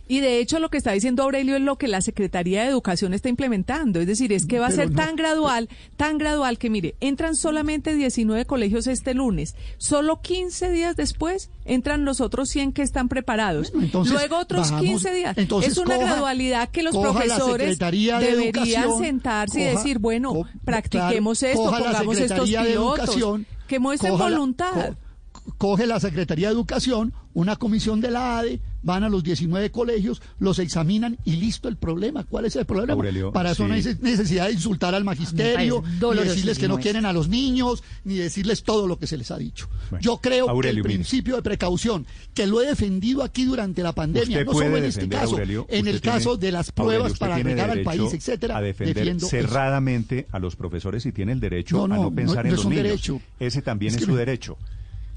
[SPEAKER 74] Y de hecho lo que está diciendo Aurelio es lo que la Secretaría de Educación está implementando. Es decir, es que va a
[SPEAKER 91] Pero
[SPEAKER 74] ser
[SPEAKER 91] no,
[SPEAKER 74] tan gradual, tan gradual que mire, entran solamente 19 colegios este lunes. Solo 15 días después entran los otros 100 que están preparados.
[SPEAKER 91] entonces,
[SPEAKER 74] Luego otros
[SPEAKER 91] bajamos-
[SPEAKER 74] 15 días.
[SPEAKER 91] entonces,
[SPEAKER 74] es una
[SPEAKER 91] coja-
[SPEAKER 74] gradualidad que los profesores
[SPEAKER 91] de
[SPEAKER 74] deberían sentarse y decir, bueno,
[SPEAKER 91] co-
[SPEAKER 74] practiquemos
[SPEAKER 91] claro,
[SPEAKER 74] esto, pongamos estos pilotos, que muestren
[SPEAKER 91] coja
[SPEAKER 74] voluntad.
[SPEAKER 91] co- coge la Secretaría de Educación, una comisión de la ADE, van a los 19 colegios, los examinan y listo el problema. ¿Cuál es el problema?
[SPEAKER 33] Aurelio,
[SPEAKER 91] Para eso no hay necesidad de insultar al magisterio, ni decirles que no quieren a los niños, ni decirles todo lo que se les ha dicho.
[SPEAKER 33] Bueno,
[SPEAKER 91] Yo creo
[SPEAKER 33] Aurelio,
[SPEAKER 91] que el
[SPEAKER 33] mire.
[SPEAKER 91] principio de precaución, que lo he defendido aquí durante la pandemia,
[SPEAKER 33] Usted
[SPEAKER 91] no solo en este caso,
[SPEAKER 33] Aurelio,
[SPEAKER 91] en el
[SPEAKER 33] tiene-
[SPEAKER 91] caso de las pruebas para agregar al país, etcétera,
[SPEAKER 33] A defender
[SPEAKER 91] defiendo eso.
[SPEAKER 33] cerradamente a los profesores y tiene el derecho
[SPEAKER 91] No,
[SPEAKER 33] a
[SPEAKER 91] no,
[SPEAKER 33] pensar
[SPEAKER 91] no,
[SPEAKER 33] en los
[SPEAKER 91] es un
[SPEAKER 33] niños.
[SPEAKER 91] derecho.
[SPEAKER 33] Ese también
[SPEAKER 91] Es
[SPEAKER 33] es,
[SPEAKER 91] que
[SPEAKER 33] su derecho.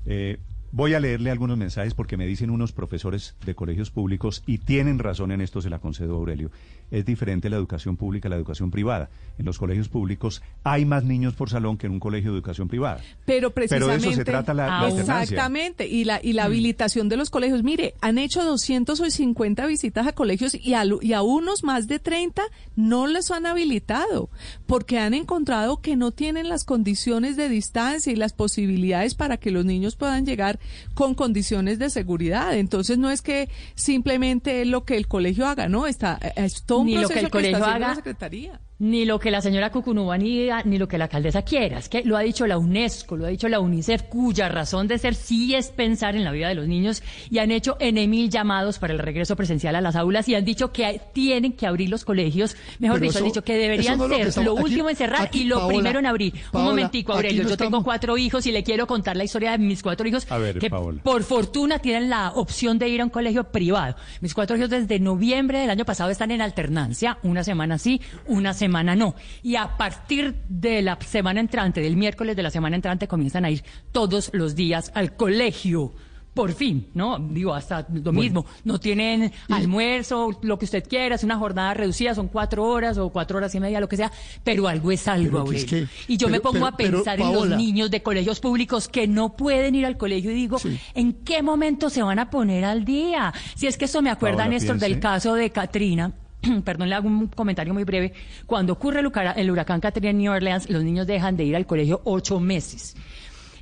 [SPEAKER 33] Eh, voy a leerle algunos mensajes porque me dicen unos profesores de colegios públicos y tienen razón en esto, se la concedo a Aurelio. Es diferente la educación pública a la educación privada. En los colegios públicos hay más niños por salón que en un colegio de educación privada.
[SPEAKER 74] Pero
[SPEAKER 33] Pero
[SPEAKER 74] precisamente.
[SPEAKER 33] de eso se trata la, la alternancia.
[SPEAKER 74] Exactamente. Y la, y la habilitación de los colegios. Mire, han hecho 250 visitas a colegios y a, y a unos más de 30 no les han habilitado porque han encontrado que no tienen las condiciones de distancia y las posibilidades para que los niños puedan llegar con condiciones de seguridad. Entonces no es que simplemente lo que el colegio haga, no, está, es todo un
[SPEAKER 73] Ni lo
[SPEAKER 74] proceso
[SPEAKER 73] que el
[SPEAKER 74] está
[SPEAKER 73] colegio
[SPEAKER 74] haciendo la
[SPEAKER 73] haga.
[SPEAKER 74] Secretaría.
[SPEAKER 73] Ni lo que la señora Cucunúa ni, ni lo que la alcaldesa quiera. Es que lo ha dicho la UNESCO, lo ha dicho la UNICEF, cuya razón de ser sí es pensar en la vida de los niños y han hecho en mil llamados para el regreso presencial a las aulas y han dicho que hay- tienen que abrir los colegios. Mejor dicho, han dicho que deberían
[SPEAKER 91] no lo
[SPEAKER 73] ser
[SPEAKER 91] estamos-
[SPEAKER 73] lo
[SPEAKER 91] aquí-
[SPEAKER 73] último en cerrar
[SPEAKER 91] aquí,
[SPEAKER 73] y lo
[SPEAKER 91] Paola,
[SPEAKER 73] primero en abrir.
[SPEAKER 91] Paola,
[SPEAKER 73] Un momentico, Aurelio.
[SPEAKER 91] no
[SPEAKER 73] Yo tengo cuatro hijos y le quiero contar la historia de mis cuatro hijos
[SPEAKER 33] A ver,
[SPEAKER 73] que
[SPEAKER 33] Paola.
[SPEAKER 73] por fortuna tienen la opción de ir a un colegio privado. Mis cuatro hijos desde noviembre del año pasado están en alternancia, una semana sí, una semana no. Y a partir de la semana entrante, del miércoles de la semana entrante, comienzan a ir todos los días al colegio. Por fin, ¿no? Digo, hasta lo mismo. No tienen almuerzo, lo que usted quiera, es una jornada reducida, son cuatro horas o cuatro horas y media, lo que sea, pero algo es algo,
[SPEAKER 91] es que-
[SPEAKER 73] y yo me pongo
[SPEAKER 91] pero-
[SPEAKER 73] a
[SPEAKER 91] pero,
[SPEAKER 73] pensar en los niños de colegios públicos que no pueden ir al colegio y digo, ¿en qué momento se van a poner al día? Si es que eso me acuerda,
[SPEAKER 33] Paola,
[SPEAKER 73] Néstor, del caso de Katrina. [CLEARS THROAT] Perdón, le hago un comentario muy breve. Cuando ocurre el, huracán- Katrina en New Orleans, los niños dejan de ir al colegio ocho meses.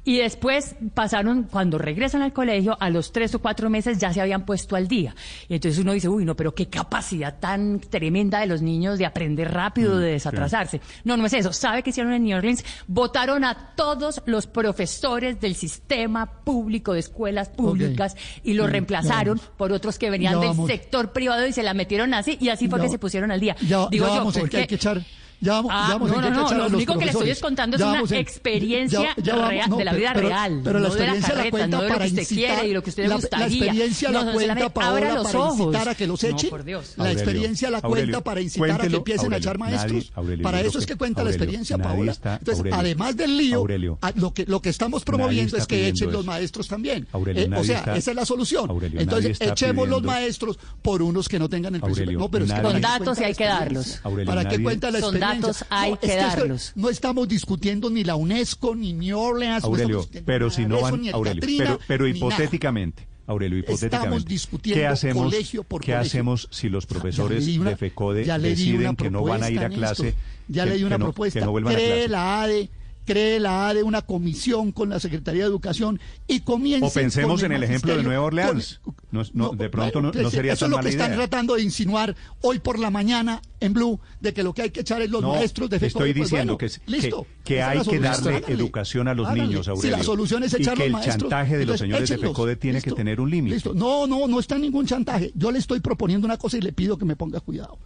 [SPEAKER 73] Y después pasaron, cuando regresan al colegio, a los tres o cuatro meses ya se habían puesto al día. Y entonces uno dice, uy, no, pero qué capacidad tan tremenda de los niños de aprender rápido, de desatrasarse. No, no es eso. ¿Sabe qué hicieron en New Orleans? Votaron a todos los profesores del sistema público de escuelas públicas y los
[SPEAKER 91] Mm,
[SPEAKER 73] reemplazaron por otros que venían del sector privado y se la metieron así y así fue
[SPEAKER 91] Ya-
[SPEAKER 73] que se pusieron al día.
[SPEAKER 91] Ya,
[SPEAKER 73] Digo
[SPEAKER 91] ya
[SPEAKER 73] yo,
[SPEAKER 91] vamos en
[SPEAKER 73] ¿por
[SPEAKER 91] que hay que echar. Ya vamos,
[SPEAKER 73] Ah,
[SPEAKER 91] ya vamos
[SPEAKER 73] no, no, no, lo
[SPEAKER 91] los
[SPEAKER 73] único que le estoy contando es
[SPEAKER 91] Ya
[SPEAKER 73] una
[SPEAKER 91] en-
[SPEAKER 73] experiencia
[SPEAKER 91] ya- ya vamos-
[SPEAKER 73] real-
[SPEAKER 91] no,
[SPEAKER 73] de la vida
[SPEAKER 91] pero-
[SPEAKER 73] real,
[SPEAKER 91] Pero la
[SPEAKER 73] no de la
[SPEAKER 91] experiencia la
[SPEAKER 73] carreta,
[SPEAKER 91] cuenta
[SPEAKER 73] no de lo que usted
[SPEAKER 91] incitar.
[SPEAKER 73] quiere y lo que a usted le
[SPEAKER 91] la,
[SPEAKER 73] gustaría.
[SPEAKER 91] La experiencia la cuenta,
[SPEAKER 73] los
[SPEAKER 91] para
[SPEAKER 73] ojos.
[SPEAKER 91] incitar a que los echen.
[SPEAKER 73] por Dios.
[SPEAKER 91] La
[SPEAKER 33] Aurelio,
[SPEAKER 91] experiencia la
[SPEAKER 33] Aurelio,
[SPEAKER 91] cuenta para incitar a que empiecen a echar
[SPEAKER 33] nadie-
[SPEAKER 91] maestros.
[SPEAKER 33] Aurelio,
[SPEAKER 91] para eso es
[SPEAKER 33] que-
[SPEAKER 91] cuenta la experiencia, Paola.
[SPEAKER 33] está-
[SPEAKER 91] Entonces,
[SPEAKER 33] Aurelio,
[SPEAKER 91] además del lío,
[SPEAKER 33] Aurelio,
[SPEAKER 91] a- lo que, lo que estamos promoviendo es que echen los maestros también. Eh, o sea, esa es la solución. Entonces, echemos los maestros por unos que no tengan el principio.
[SPEAKER 33] Aurelio,
[SPEAKER 91] No, pero
[SPEAKER 73] Con datos y hay que darlos.
[SPEAKER 33] Aurelio,
[SPEAKER 91] para que cuenta la experiencia.
[SPEAKER 73] Datos, hay
[SPEAKER 91] No,
[SPEAKER 73] que
[SPEAKER 91] es esto-
[SPEAKER 73] darlos.
[SPEAKER 91] no estamos discutiendo ni la UNESCO, ni New Orleans.
[SPEAKER 33] Aurelio, pero si no
[SPEAKER 91] eso,
[SPEAKER 33] van,
[SPEAKER 91] ni
[SPEAKER 33] Aurelio, pero, pero
[SPEAKER 91] ni nada.
[SPEAKER 33] hipotéticamente, Aurelio, hipotéticamente,
[SPEAKER 91] discutiendo
[SPEAKER 33] ¿qué hacemos,
[SPEAKER 91] colegio por
[SPEAKER 33] ¿qué
[SPEAKER 91] colegio.
[SPEAKER 33] hacemos si los profesores
[SPEAKER 91] Ya leí una-
[SPEAKER 33] de FECODE deciden que no van a ir a
[SPEAKER 91] propuesta,
[SPEAKER 33] clase,
[SPEAKER 91] Néstor. Ya
[SPEAKER 33] que,
[SPEAKER 91] le di una
[SPEAKER 33] que no,
[SPEAKER 91] propuesta.
[SPEAKER 33] que no vuelvan a clase?
[SPEAKER 91] la ADE, cree la ADE una comisión con la Secretaría de Educación y comience
[SPEAKER 33] O pensemos en el ejemplo de Nueva
[SPEAKER 91] con-
[SPEAKER 33] Orleans. No, no, de pronto no, no sería
[SPEAKER 91] eso
[SPEAKER 33] tan
[SPEAKER 91] es lo
[SPEAKER 33] mala
[SPEAKER 91] que están
[SPEAKER 33] idea.
[SPEAKER 91] tratando de insinuar hoy por la mañana en Blue, de que lo que hay que echar es los maestros de FECODE.
[SPEAKER 33] estoy
[SPEAKER 91] Pues
[SPEAKER 33] diciendo
[SPEAKER 91] bueno,
[SPEAKER 33] que,
[SPEAKER 91] listo,
[SPEAKER 33] que hay que darle
[SPEAKER 91] Háganle,
[SPEAKER 33] educación a los
[SPEAKER 91] háganle.
[SPEAKER 33] niños,
[SPEAKER 91] Si
[SPEAKER 33] Aurelio.
[SPEAKER 91] la solución es
[SPEAKER 33] y
[SPEAKER 91] echar
[SPEAKER 33] que
[SPEAKER 91] los
[SPEAKER 33] el
[SPEAKER 91] maestros,
[SPEAKER 33] chantaje de los señores de. FECODE tiene que tener un límite.
[SPEAKER 91] listo. No, no, no está ningún chantaje. Yo le estoy proponiendo una cosa y le pido que me ponga cuidado.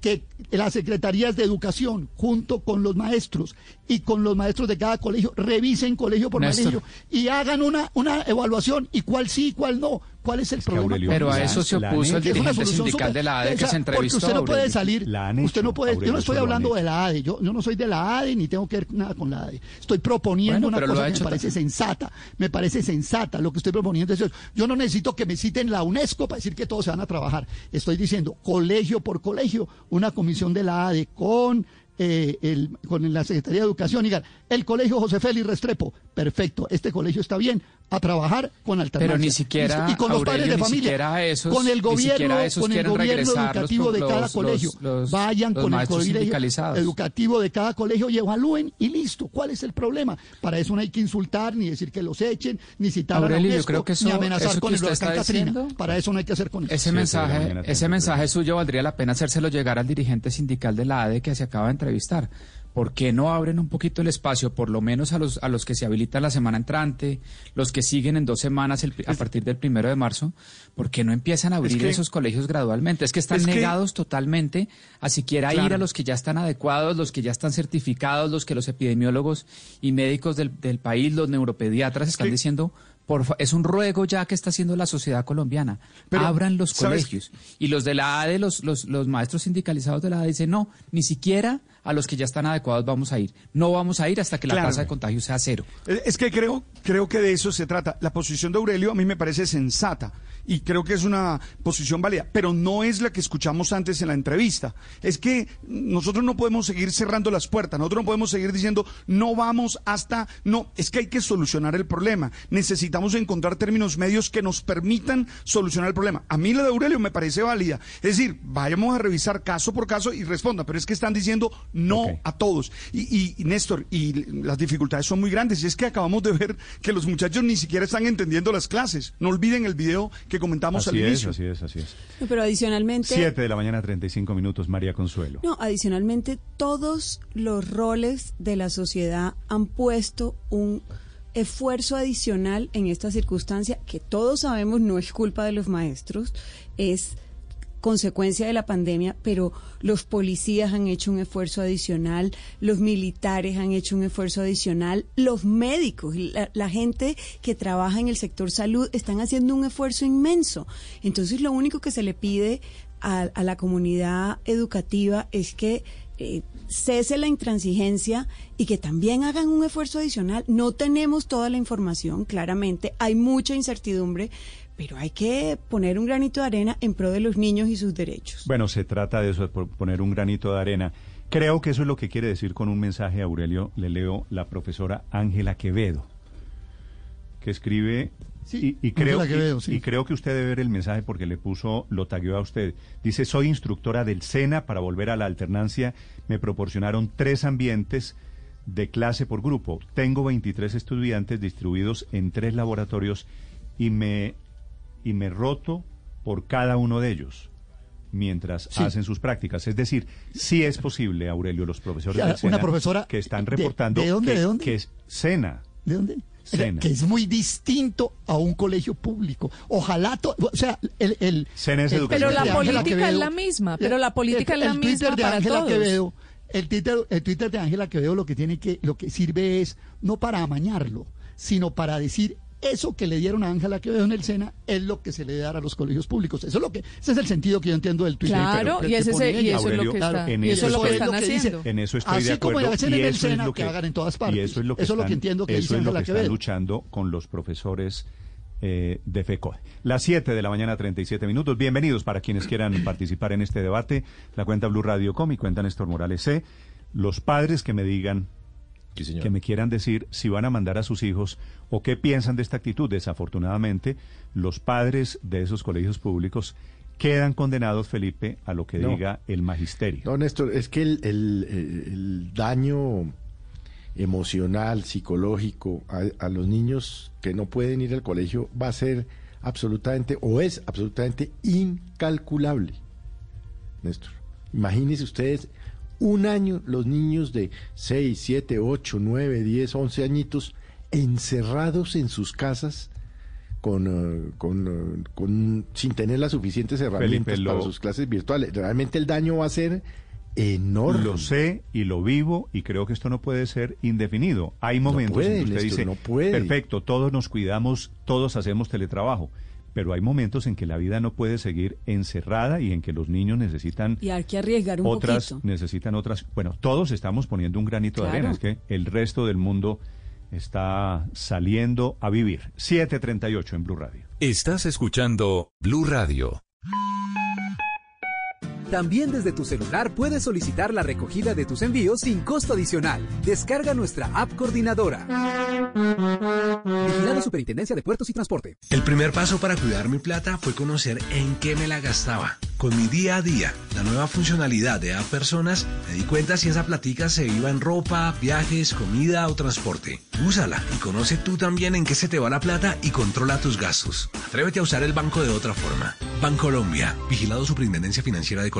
[SPEAKER 91] Que las secretarías de educación, junto con los maestros y con los maestros de cada colegio, revisen colegio por
[SPEAKER 90] Néstor.
[SPEAKER 91] colegio y hagan una, una evaluación y cuál sí y cuál no. ¿Cuál es el problema?
[SPEAKER 90] Pero a eso se opuso el dirigente sindical de la ADE que se entrevistó.
[SPEAKER 91] Usted no puede salir. usted no puede. yo no estoy hablando de la ADE. Yo, yo no soy de la ADE ni tengo que ver nada con la ADE. Estoy proponiendo una cosa que me parece sensata. Me parece sensata lo que estoy proponiendo. Es, yo no necesito que me citen la UNESCO para decir que todos se van a trabajar. Estoy diciendo colegio por colegio, una comisión de la ADE con eh, el, con la Secretaría de Educación digan, el colegio José Félix Restrepo, perfecto, este colegio está bien, a trabajar con alternancia.
[SPEAKER 90] Pero ni siquiera,
[SPEAKER 91] y, con los padres de familia,
[SPEAKER 90] esos,
[SPEAKER 91] con el gobierno, con el gobierno educativo de cada colegio. Vayan con el colegio educativo de cada colegio y evalúen y listo. ¿Cuál es el problema? Para eso no hay que insultar, ni decir que los echen, ni citar
[SPEAKER 90] Aurelio,
[SPEAKER 91] a
[SPEAKER 90] yo creo que eso,
[SPEAKER 91] ni amenazar
[SPEAKER 90] eso
[SPEAKER 91] con el
[SPEAKER 90] huracán
[SPEAKER 91] Katrina. Para eso no hay que hacer con eso.
[SPEAKER 90] Ese mensaje, ese mensaje suyo valdría la pena hacérselo llegar al dirigente sindical de la ADE que se acaba de entrevistar. ¿Por qué no abren un poquito el espacio, por lo menos a los, a los que se habilitan la semana entrante, los que siguen en dos semanas a partir del primero de marzo? ¿Por qué no empiezan a abrir esos colegios gradualmente? Es que están negados totalmente a siquiera ir a los que ya están adecuados, los que ya están certificados, los que los epidemiólogos y médicos del, país, los neuropediatras están diciendo es un ruego ya que está haciendo la sociedad colombiana. Abran los colegios. Y los de la ADE, los, los, los maestros sindicalizados de la ADE dicen, no, ni siquiera a los que ya están adecuados vamos a ir. No vamos a ir hasta que la tasa de contagio sea cero.
[SPEAKER 79] Es que creo, creo que de eso se trata. La posición de Aurelio a mí me parece sensata y creo que es una posición válida, pero no es la que escuchamos antes en la entrevista. Es que nosotros no podemos seguir cerrando las puertas, nosotros no podemos seguir diciendo no vamos hasta, no, es que hay que solucionar el problema. Necesitamos encontrar términos medios que nos permitan solucionar el problema. A mí la de Aurelio me parece válida. Es decir, vayamos a revisar caso por caso y responda, pero es que están diciendo no a todos. Y, y, Néstor, y las dificultades son muy grandes. Y es que acabamos de ver que los muchachos ni siquiera están entendiendo las clases. No olviden el video que comentamos
[SPEAKER 33] así
[SPEAKER 79] al
[SPEAKER 33] es,
[SPEAKER 79] inicio.
[SPEAKER 33] Así es, así es.
[SPEAKER 82] pero adicionalmente...
[SPEAKER 33] Siete de la mañana, 35 minutos, María Consuelo.
[SPEAKER 82] No, adicionalmente todos los roles de la sociedad han puesto un esfuerzo adicional en esta circunstancia que todos sabemos no es culpa de los maestros, es consecuencia de la pandemia, pero los policías han hecho un esfuerzo adicional, los militares han hecho un esfuerzo adicional, los médicos, la, gente que trabaja en el sector salud están haciendo un esfuerzo inmenso. Entonces lo único que se le pide a, la comunidad educativa es que eh, cese la intransigencia y que también hagan un esfuerzo adicional. No tenemos toda la información, claramente, hay mucha incertidumbre, pero hay que poner un granito de arena en pro de los niños y sus derechos.
[SPEAKER 33] Bueno, se trata de eso, de poner un granito de arena. Creo que eso es lo que quiere decir con un mensaje, Aurelio. Le leo la profesora Ángela Quevedo, que escribe y, creo, y, creo que usted debe ver el mensaje porque le puso, lo tagueó a usted. Dice, soy instructora del SENA para volver a la alternancia. Me proporcionaron tres ambientes de clase por grupo. Tengo 23 estudiantes distribuidos en tres laboratorios y me y me roto por cada uno de ellos mientras hacen sus prácticas. Es decir, sí es posible, Aurelio, los profesores de
[SPEAKER 91] una profesora
[SPEAKER 33] que están reportando
[SPEAKER 91] de, dónde,
[SPEAKER 33] que,
[SPEAKER 91] ¿de dónde?
[SPEAKER 33] que es Sena.
[SPEAKER 91] ¿De dónde? Que es muy distinto a un colegio público. Ojalá, o sea, el, el,
[SPEAKER 74] pero la política es la misma, pero la política es la misma
[SPEAKER 91] Twitter de
[SPEAKER 74] para
[SPEAKER 91] Ángela
[SPEAKER 74] todos.
[SPEAKER 91] Quevedo, el Twitter, el Twitter de Ángela Quevedo lo que tiene que, lo que sirve es no para amañarlo, sino para decir eso que le dieron a Ángela Quevedo en el SENA es lo que se le dará a los colegios públicos. Eso es lo que, ese es el sentido que yo entiendo del Twitter.
[SPEAKER 74] Claro, y, ese y eso es lo que, está, y eso es lo que están haciendo.
[SPEAKER 33] En eso estoy
[SPEAKER 91] Así
[SPEAKER 33] de acuerdo.
[SPEAKER 91] como
[SPEAKER 33] y
[SPEAKER 91] en el SENA, que, hagan en todas partes.
[SPEAKER 33] Y eso es lo que,
[SPEAKER 91] eso
[SPEAKER 33] están,
[SPEAKER 91] lo que entiendo que
[SPEAKER 33] eso
[SPEAKER 91] dice
[SPEAKER 33] es lo que
[SPEAKER 91] Quevedo.
[SPEAKER 33] están luchando con los profesores eh, de FECO. Las 7 de la mañana, 37 minutos. Bienvenidos para quienes quieran participar en este debate. La cuenta Blue Radio Com y cuenta Néstor Morales C. Los padres que me digan que me quieran decir si van a mandar a sus hijos o qué piensan de esta actitud. Desafortunadamente, los padres de esos colegios públicos quedan condenados, Felipe, a lo que diga el magisterio.
[SPEAKER 89] No, Néstor, es que el, el, daño emocional, psicológico a, a, los niños que no pueden ir al colegio va a ser absolutamente, o es absolutamente incalculable. Néstor, imagínense ustedes un año los niños de 6, 7, 8, 9, 10, 11 añitos encerrados en sus casas con, con, uh, con, sin tener las suficientes herramientas para sus clases virtuales. Realmente el daño va a ser enorme.
[SPEAKER 33] Lo sé y lo vivo y creo que esto no puede ser indefinido. Hay momentos en que usted dice,
[SPEAKER 89] no puede.
[SPEAKER 33] perfecto, todos nos cuidamos, todos hacemos teletrabajo pero hay momentos en que la vida no puede seguir encerrada y en que los niños necesitan
[SPEAKER 82] Y hay que arriesgar un
[SPEAKER 33] otras
[SPEAKER 82] poquito.
[SPEAKER 33] necesitan otras bueno todos estamos poniendo un granito de arena es que el resto del mundo está saliendo a vivir 738 en Blue Radio
[SPEAKER 31] Estás escuchando Blue Radio.
[SPEAKER 87] También desde tu celular puedes solicitar la recogida de tus envíos sin costo adicional. Descarga nuestra app coordinadora. Vigilado Superintendencia de Puertos y Transporte.
[SPEAKER 92] El primer paso para cuidar mi plata fue conocer en qué me la gastaba. Con mi día a día, la nueva funcionalidad de App Personas, me di cuenta si esa platica se iba en ropa, viajes, comida o transporte. Úsala y conoce tú también en qué se te va la plata y controla tus gastos. Atrévete a usar el banco de otra forma. Bancolombia, vigilado Superintendencia Financiera de Colombia.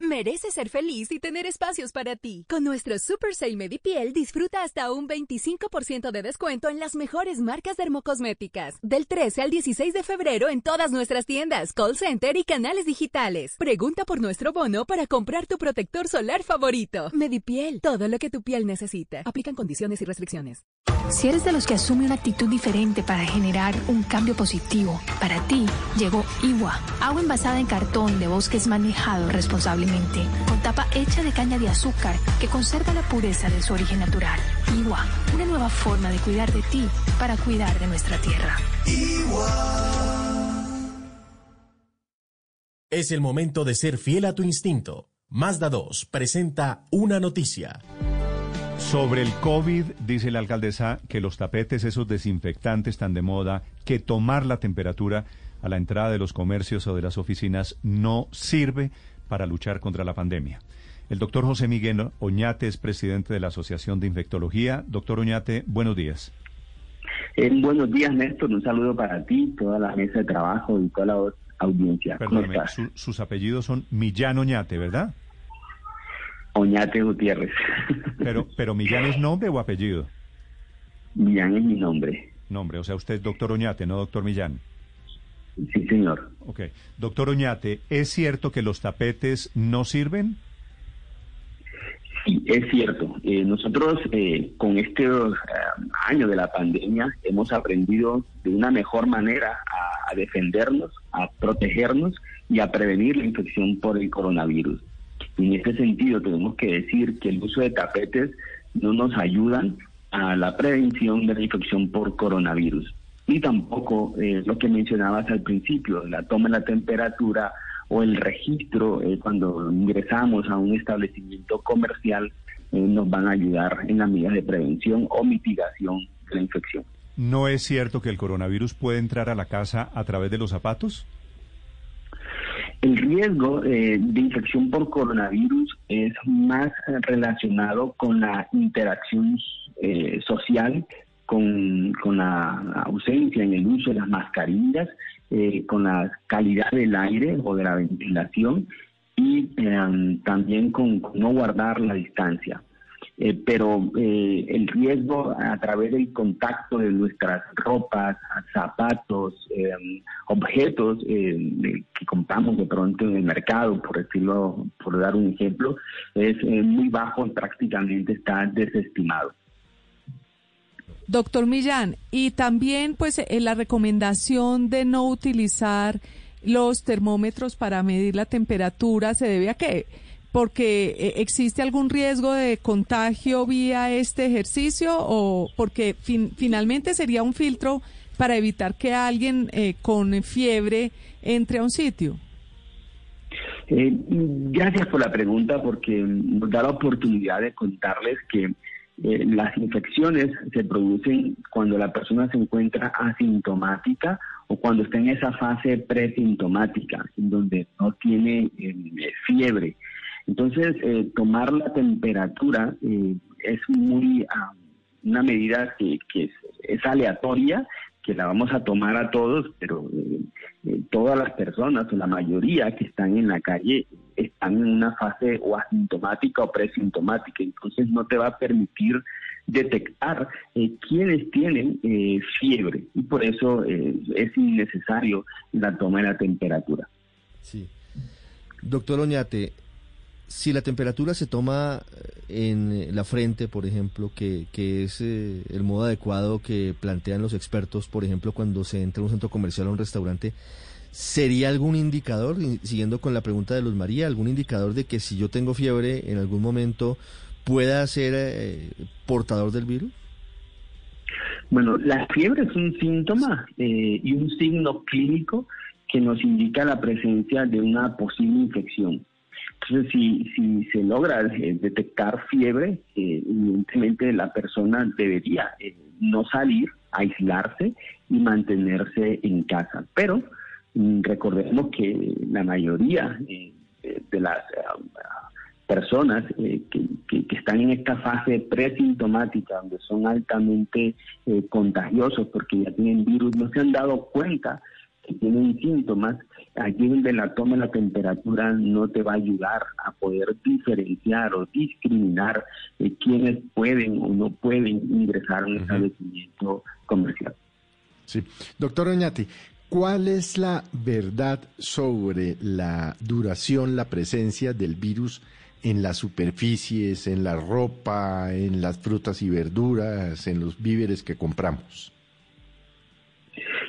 [SPEAKER 93] Mereces ser feliz y tener espacios para ti. Con nuestro Super Sale Medipiel disfruta hasta un 25% de descuento en las mejores marcas dermocosméticas. Del 13 al 16 de febrero en todas nuestras tiendas, call center y canales digitales. Pregunta por nuestro bono para comprar tu protector solar favorito. Medipiel, todo lo que tu piel necesita. Aplican condiciones y restricciones.
[SPEAKER 94] Si eres de los que asume una actitud diferente para generar un cambio positivo, para ti llegó Iwa, agua envasada en cartón de bosques manejado responsablemente, con tapa hecha de caña de azúcar que conserva la pureza de su origen natural. Iwa, una nueva forma de cuidar de ti para cuidar de nuestra tierra.
[SPEAKER 95] Es el momento de ser fiel a tu instinto. Mazda 2 presenta una noticia.
[SPEAKER 33] Sobre el COVID, dice la alcaldesa que los tapetes, esos desinfectantes tan de moda, que tomar la temperatura a la entrada de los comercios o de las oficinas no sirve para luchar contra la pandemia. El doctor José Miguel Oñate es presidente de la Asociación de Infectología. Doctor Oñate, buenos días.
[SPEAKER 96] Eh, buenos días, Néstor. Un saludo para ti, toda la mesa de trabajo y toda la audiencia. ¿Cómo
[SPEAKER 33] Perdóneme,
[SPEAKER 96] estás?
[SPEAKER 33] su- sus apellidos son Millán Oñate, ¿verdad?
[SPEAKER 96] Oñate Gutiérrez.
[SPEAKER 33] Pero, pero Millán es nombre o apellido?
[SPEAKER 96] Millán es mi nombre.
[SPEAKER 33] Nombre, o sea, usted es doctor Oñate, no doctor Millán.
[SPEAKER 96] Sí, señor.
[SPEAKER 33] Ok. Doctor Oñate, ¿es cierto que los tapetes no sirven?
[SPEAKER 96] Sí, es cierto. Eh, nosotros eh, con este eh, año de la pandemia hemos aprendido de una mejor manera a, a defendernos, a protegernos y a prevenir la infección por el coronavirus. Y en este sentido tenemos que decir que el uso de tapetes no nos ayudan a la prevención de la infección por coronavirus. Ni tampoco eh, lo que mencionabas al principio, la toma de la temperatura o el registro eh, cuando ingresamos a un establecimiento comercial eh, nos van a ayudar en las medidas de prevención o mitigación de la infección.
[SPEAKER 33] ¿No es cierto que el coronavirus puede entrar a la casa a través de los zapatos?
[SPEAKER 96] El riesgo eh, de infección por coronavirus es más eh, relacionado con la interacción eh, social, con, la ausencia en el uso de las mascarillas, eh, con la calidad del aire o de la ventilación y eh, también con no guardar la distancia. Eh, pero eh, el riesgo a través del contacto de nuestras ropas, zapatos, eh, objetos de- que compramos de pronto en el mercado, por decirlo, por dar un ejemplo, es eh, muy bajo y prácticamente está desestimado.
[SPEAKER 74] Doctor Millán, y también pues la recomendación de no utilizar los termómetros para medir la temperatura se debe a qué? Porque eh, existe algún riesgo de contagio vía este ejercicio o porque fin- finalmente sería un filtro para evitar que alguien eh, con fiebre entre a un sitio.
[SPEAKER 96] Eh, gracias por la pregunta porque nos da la oportunidad de contarles que eh, las infecciones se producen cuando la persona se encuentra asintomática o cuando está en esa fase presintomática, donde no tiene fiebre. Entonces, eh, tomar la temperatura eh, es muy ah, una medida que, que es, aleatoria, que la vamos a tomar a todos, pero eh, eh, todas las personas, o la mayoría que están en la calle, están en una fase o asintomática o presintomática, entonces no te va a permitir detectar eh, quiénes tienen eh, fiebre y por eso eh, es innecesario la toma de la temperatura.
[SPEAKER 47] Sí. Doctor Oñate, si la temperatura se toma eh, en la frente, por ejemplo, que, es eh, el modo adecuado que plantean los expertos, por ejemplo, cuando se entra a un centro comercial o un restaurante, ¿sería algún indicador, siguiendo con la pregunta de Luz María, algún indicador de que si yo tengo fiebre en algún momento pueda ser eh, portador del virus?
[SPEAKER 96] Bueno, la fiebre es un síntoma y un signo clínico que nos indica la presencia de una posible infección. Entonces, si, si se logra eh, detectar fiebre, eh, evidentemente la persona debería eh, no salir, aislarse y mantenerse en casa. Pero mm, recordemos que la mayoría eh, de, las eh, personas que, que- que están en esta fase presintomática, donde son altamente contagiosos porque ya tienen virus, no se han dado cuenta que tienen síntomas, allí donde la toma la temperatura no te va a ayudar a poder diferenciar o discriminar eh, quiénes pueden o no pueden ingresar a un establecimiento comercial.
[SPEAKER 89] Sí. Doctor Oñati, ¿cuál es la verdad sobre la duración, la presencia del virus en las superficies, en la ropa, en las frutas y verduras, en los víveres que compramos?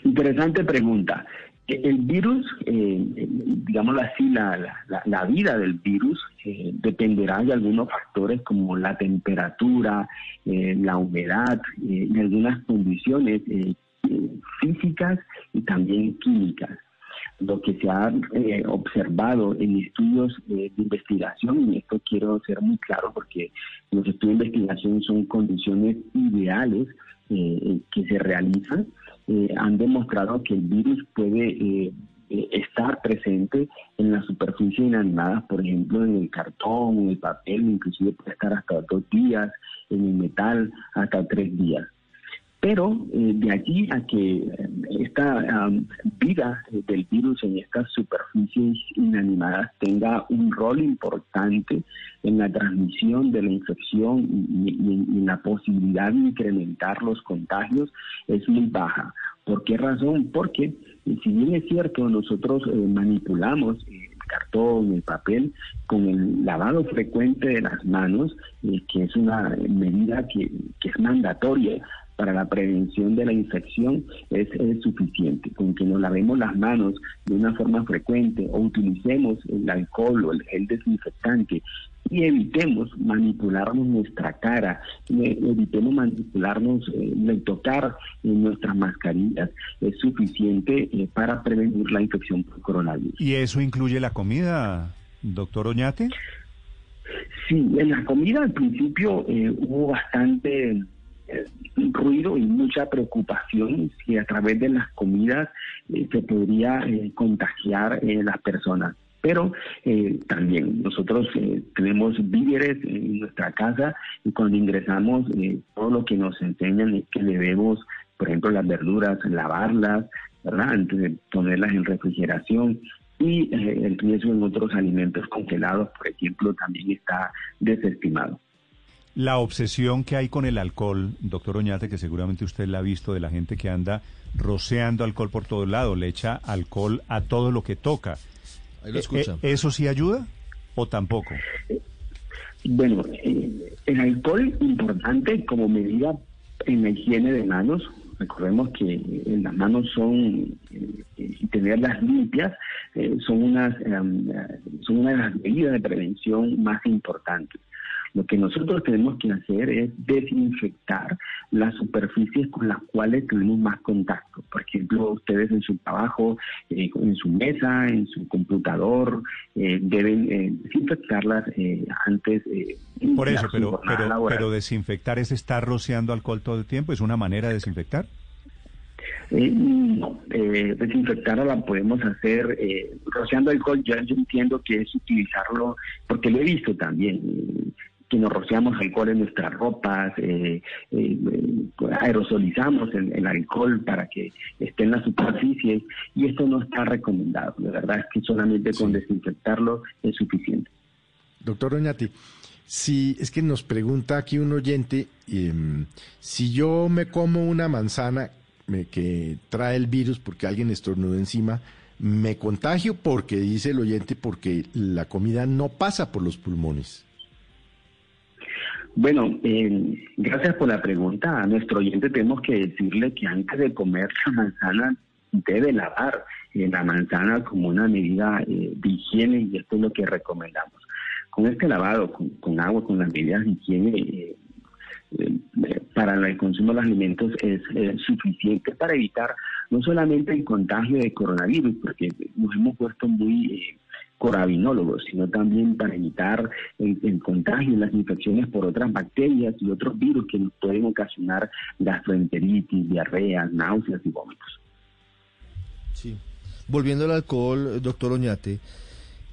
[SPEAKER 96] Interesante pregunta. El virus, eh, digámoslo así, la, vida del virus eh, dependerá de algunos factores como la temperatura, eh, la humedad eh, y algunas condiciones físicas y también químicas. Lo que se ha observado en estudios de investigación, y esto quiero ser muy claro porque los estudios de investigación son condiciones ideales que se realizan, eh, han demostrado que el virus puede eh, eh, estar presente en las superficies inanimadas, por ejemplo, en el cartón, en el papel, inclusive puede estar hasta dos días, en el metal hasta tres días. Pero eh, de allí a que eh, esta am, vida eh, del virus en estas superficies inanimadas tenga un rol importante en la transmisión de la infección y, y y en la posibilidad de incrementar los contagios es muy baja. ¿Por qué razón? Porque eh, si bien es cierto, nosotros eh, manipulamos el cartón, el papel, con el lavado frecuente de las manos, eh, que es una medida que, que es mandatoria para la prevención de la infección es, es suficiente. Con que nos lavemos las manos de una forma frecuente o utilicemos el alcohol o el gel desinfectante y evitemos manipularnos nuestra cara, e- evitemos manipularnos, eh, tocar en nuestras mascarillas, es suficiente eh, para prevenir la infección por coronavirus.
[SPEAKER 33] ¿Y eso incluye la comida, doctor Oñate?
[SPEAKER 96] Sí, en la comida al principio eh, hubo bastante eh, ruido y mucha preocupación si a través de las comidas eh, se podría eh, contagiar eh, las personas. Pero eh, también nosotros eh, tenemos víveres en nuestra casa y cuando ingresamos todo lo que nos enseñan es que debemos, por ejemplo, las verduras, lavarlas, ¿verdad? Antes de ponerlas en refrigeración y el riesgo en otros alimentos congelados, por ejemplo, también está desestimado.
[SPEAKER 33] La obsesión que hay con el alcohol, doctor Oñate, que seguramente usted la ha visto de la gente que anda rociando alcohol por todo lado, le echa alcohol a todo lo que toca.
[SPEAKER 47] Ahí lo
[SPEAKER 33] Eh,
[SPEAKER 47] escucha.
[SPEAKER 33] eh, ¿Eso sí ayuda o tampoco?
[SPEAKER 96] Bueno, eh, el alcohol importante como medida en la higiene de manos. Recordemos que eh, las manos son, eh, y tenerlas limpias, son, unas, son una de las medidas de prevención más importantes. Lo que nosotros tenemos que hacer es desinfectar las superficies con las cuales tenemos más contacto. Por ejemplo, ustedes en su trabajo, eh, en su mesa, en su computador, eh, deben eh, desinfectarlas eh, antes. eh,
[SPEAKER 33] Por eso, pero, pero, desinfectar es estar rociando alcohol todo el tiempo, es una manera de desinfectar.
[SPEAKER 96] Eh, no, eh, desinfectarla la podemos hacer eh, rociando alcohol. Yo, yo entiendo que es utilizarlo, porque lo he visto también, que nos rociamos alcohol en nuestras ropas, eh, eh, eh, aerosolizamos el, el alcohol para que esté en la superficie y esto no está recomendado. La verdad es que solamente con desinfectarlo es suficiente.
[SPEAKER 89] Doctor Oñati, si es que nos pregunta aquí un oyente, em, si yo me como una manzana me- que trae el virus porque alguien estornudó encima, me contagio porque dice el oyente porque la comida no pasa por los pulmones.
[SPEAKER 96] Bueno, eh, gracias por la pregunta. A nuestro oyente tenemos que decirle que antes de comer la manzana debe lavar eh, la manzana como una medida eh, de higiene y esto es lo que recomendamos. Con este lavado, con, agua, con las medidas de higiene para el consumo de los alimentos es suficiente para evitar no solamente el contagio de coronavirus, porque nos hemos puesto muy corabinólogos, sino también para evitar el, contagio y las infecciones por otras bacterias y otros virus que nos pueden ocasionar gastroenteritis, diarreas, náuseas y vómitos.
[SPEAKER 47] Sí. Volviendo al alcohol, doctor Oñate,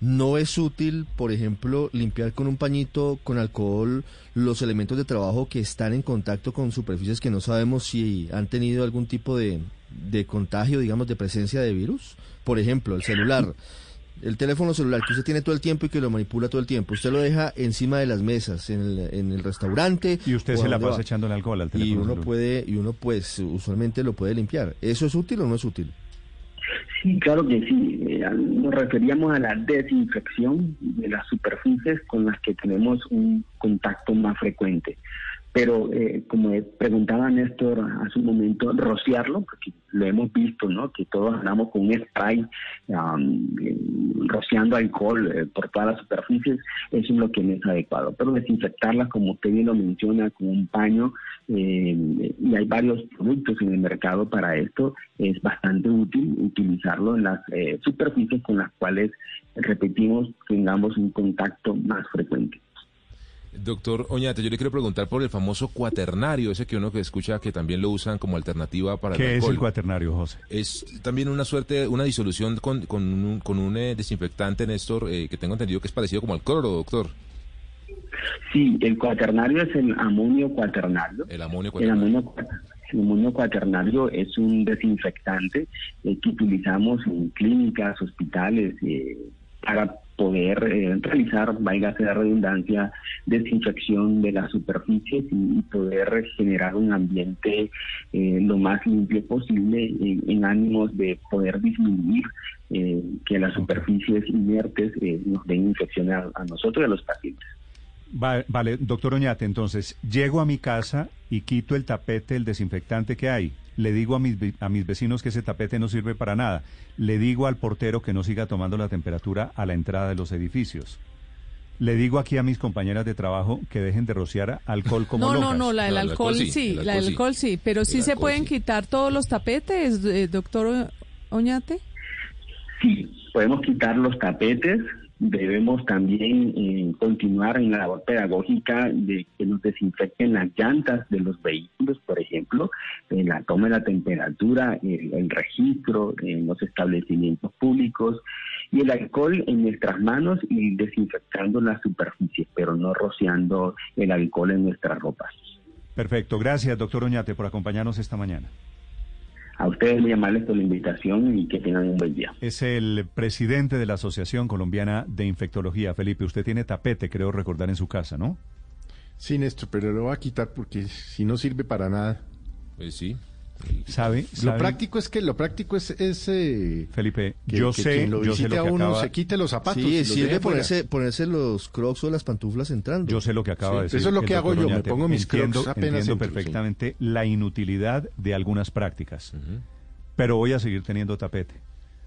[SPEAKER 47] no es útil, por ejemplo, limpiar con un pañito con alcohol los elementos de trabajo que están en contacto con superficies que no sabemos si han tenido algún tipo de, de contagio, digamos, de presencia de virus. Por ejemplo, el celular el teléfono celular que usted tiene todo el tiempo y que lo manipula todo el tiempo, usted lo deja encima de las mesas, en el, en el restaurante.
[SPEAKER 33] Y usted se la pasa echando el alcohol al teléfono.
[SPEAKER 47] Y uno puede, y uno pues usualmente lo puede limpiar. ¿Eso es útil o no es útil?
[SPEAKER 96] Sí, claro que sí. Eh, nos referíamos a la desinfección de las superficies con las que tenemos un contacto más frecuente pero eh, como preguntaba Néstor hace un momento, rociarlo, porque lo hemos visto, ¿no? Que todos andamos con un spray rociando alcohol eh, por todas las superficies, eso es lo que no es adecuado. Pero desinfectarlas, como usted bien lo menciona, con un paño, eh, y hay varios productos en el mercado para esto, es bastante útil utilizarlo en las superficies con las cuales, repetimos, tengamos un contacto más frecuente.
[SPEAKER 97] Doctor Oñate, yo le quiero preguntar por el famoso cuaternario, ese que uno que escucha que también lo usan como alternativa para
[SPEAKER 33] ¿Qué
[SPEAKER 97] el
[SPEAKER 33] es el cuaternario, José?
[SPEAKER 97] Es también una suerte, una disolución con, con un, con un eh, desinfectante, Néstor, eh, que tengo entendido que es parecido como al cloro, doctor.
[SPEAKER 96] Sí, el cuaternario es el amonio cuaternario.
[SPEAKER 97] El amonio cuaternario.
[SPEAKER 96] El amonio, cuaternario es un desinfectante eh, que utilizamos en clínicas, hospitales, para poder eh, realizar, válgase la redundancia, desinfección de las superficies y, poder generar un ambiente eh, lo más limpio posible en, ánimos de poder disminuir eh, que las superficies inertes nos den infección a, nosotros y a los pacientes.
[SPEAKER 33] vale, doctor Oñate, entonces, llego a mi casa y quito el tapete, el desinfectante que hay le digo a mis, a mis vecinos que ese tapete no sirve para nada, le digo al portero que no siga tomando la temperatura a la entrada de los edificios. Le digo aquí a mis compañeras de trabajo que dejen de rociar alcohol como
[SPEAKER 74] No, no, no, la del alcohol, sí, la del alcohol sí, pero sí se pueden quitar todos los tapetes, eh, doctor Oñate.
[SPEAKER 96] Sí, podemos quitar los tapetes, debemos también eh, continuar en la labor pedagógica de que nos desinfecten las llantas de los vehículos, por ejemplo, en la toma de la temperatura, el, registro en los establecimientos públicos y el alcohol en nuestras manos y desinfectando las superficies, pero no rociando el alcohol en nuestras ropas.
[SPEAKER 33] Perfecto, gracias doctor Oñate por acompañarnos esta mañana.
[SPEAKER 96] A ustedes muy amables por la invitación y que tengan un buen día.
[SPEAKER 33] Es el presidente de la Asociación Colombiana de Infectología. Felipe, usted tiene tapete, creo recordar, en su casa, ¿no?
[SPEAKER 89] Sí, Néstor, pero lo voy a quitar porque si no sirve para nada.
[SPEAKER 97] Pues sí.
[SPEAKER 33] ¿Sabe?
[SPEAKER 89] Lo práctico es que lo práctico es, eh,
[SPEAKER 33] Felipe, yo sé,
[SPEAKER 89] lo
[SPEAKER 33] yo sé lo
[SPEAKER 89] que uno se quite los zapatos.
[SPEAKER 47] Sí, sirve ponerse, ponerse los crocs o las pantuflas entrando.
[SPEAKER 33] Yo sé lo que acaba de decir.
[SPEAKER 89] Eso es lo que hago yo, me pongo mis
[SPEAKER 33] entiendo,
[SPEAKER 89] crocs apenas
[SPEAKER 33] Entiendo perfectamente la inutilidad de algunas prácticas, pero voy a seguir teniendo tapete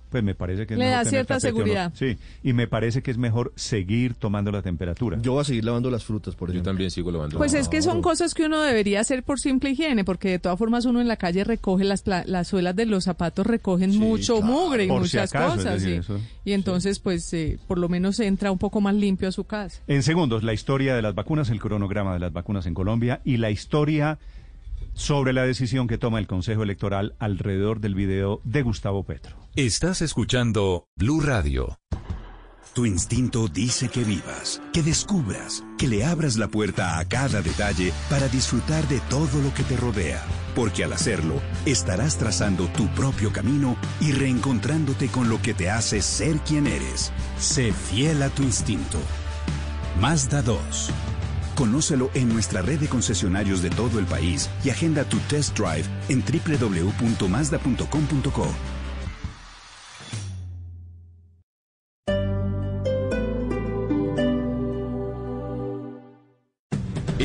[SPEAKER 33] pues me parece que es
[SPEAKER 74] Le
[SPEAKER 33] mejor
[SPEAKER 74] da cierta seguridad.
[SPEAKER 33] Sí, y me parece que es mejor seguir tomando la temperatura.
[SPEAKER 47] Yo voy a seguir lavando las frutas, por ejemplo.
[SPEAKER 97] Yo también sigo lavando.
[SPEAKER 74] Pues es que son cosas que uno debería hacer por simple higiene, porque de todas formas uno en la calle recoge las, las suelas de los zapatos, recogen mucho mugre y muchas cosas. y entonces, pues, eh, por lo menos entra un poco más limpio a su casa.
[SPEAKER 33] En segundos, la historia de las vacunas, el cronograma de las vacunas en Colombia y la historia sobre la decisión que toma el Consejo Electoral alrededor del video de Gustavo Petro.
[SPEAKER 31] Estás escuchando Blue Radio.
[SPEAKER 98] Tu instinto dice que vivas, que descubras, que le abras la puerta a cada detalle para disfrutar de todo lo que te rodea, porque al hacerlo estarás trazando tu propio camino y reencontrándote con lo que te hace ser quien eres. Sé fiel a tu instinto. Mazda 2 Conócelo en nuestra red de concesionarios de todo el país y agenda tu test drive en www.mazda.com.co.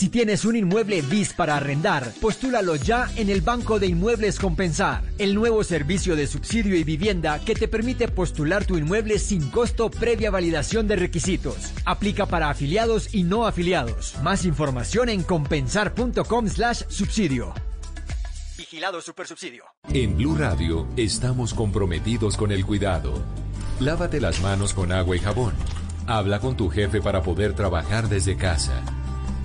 [SPEAKER 99] Si tienes un inmueble BIS para arrendar, postúlalo ya en el Banco de Inmuebles Compensar, el nuevo servicio de subsidio y vivienda que te permite postular tu inmueble sin costo previa validación de requisitos. Aplica para afiliados y no afiliados. Más información en compensar.com/subsidio. Vigilado Supersubsidio.
[SPEAKER 31] En Blue Radio estamos comprometidos con el cuidado. Lávate las manos con agua y jabón. Habla con tu jefe para poder trabajar desde casa.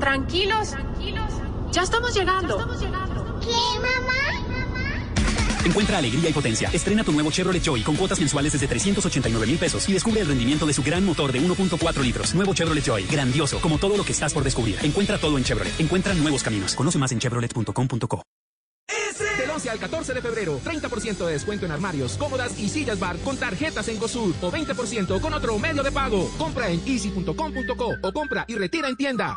[SPEAKER 100] Tranquilos, tranquilos. Ya estamos llegando. ¿Qué, mamá?
[SPEAKER 101] Encuentra alegría y potencia. Estrena tu nuevo Chevrolet Joy con cuotas mensuales desde 389 mil pesos y descubre el rendimiento de su gran motor de 1.4 litros. Nuevo Chevrolet Joy. Grandioso, como todo lo que estás por descubrir. Encuentra todo en Chevrolet. Encuentra nuevos caminos. Conoce más en chevrolet.com.co.
[SPEAKER 102] Del 11 al 14 de febrero, 30% de descuento en armarios, cómodas y sillas bar con tarjetas en GoSur o 20% con otro medio de pago. Compra en easy.com.co o compra y retira en tienda.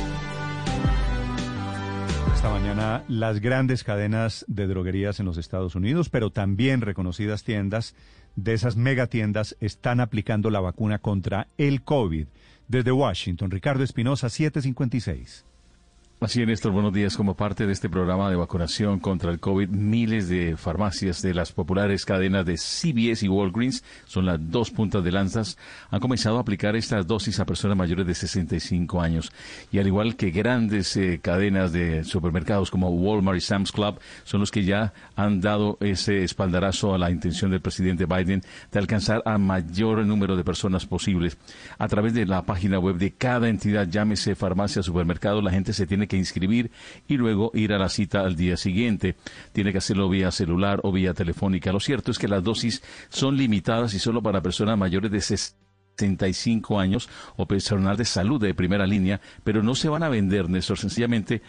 [SPEAKER 33] Las grandes cadenas de droguerías en los Estados Unidos, pero también reconocidas tiendas de esas megatiendas están aplicando la vacuna contra el COVID. Desde Washington, Ricardo Espinosa, 756.
[SPEAKER 9] Así Néstor, buenos días. Como parte de este programa de vacunación contra el COVID, miles de farmacias de las populares cadenas de CVS y Walgreens, son las dos puntas de lanzas, han comenzado a aplicar estas dosis a personas mayores de 65 años. Y al igual que grandes eh, cadenas de supermercados como Walmart y Sam's Club, son los que ya han dado ese espaldarazo a la intención del presidente Biden de alcanzar a mayor número de personas posibles. A través de la página web de cada entidad, llámese farmacia, supermercado, la gente se tiene que inscribir y luego ir a la cita al día siguiente. Tiene que hacerlo vía celular o vía telefónica. Lo cierto es que las dosis son limitadas y solo para personas mayores de 65 años o personal de salud de primera línea, pero no se van a vender, Néstor, sencillamente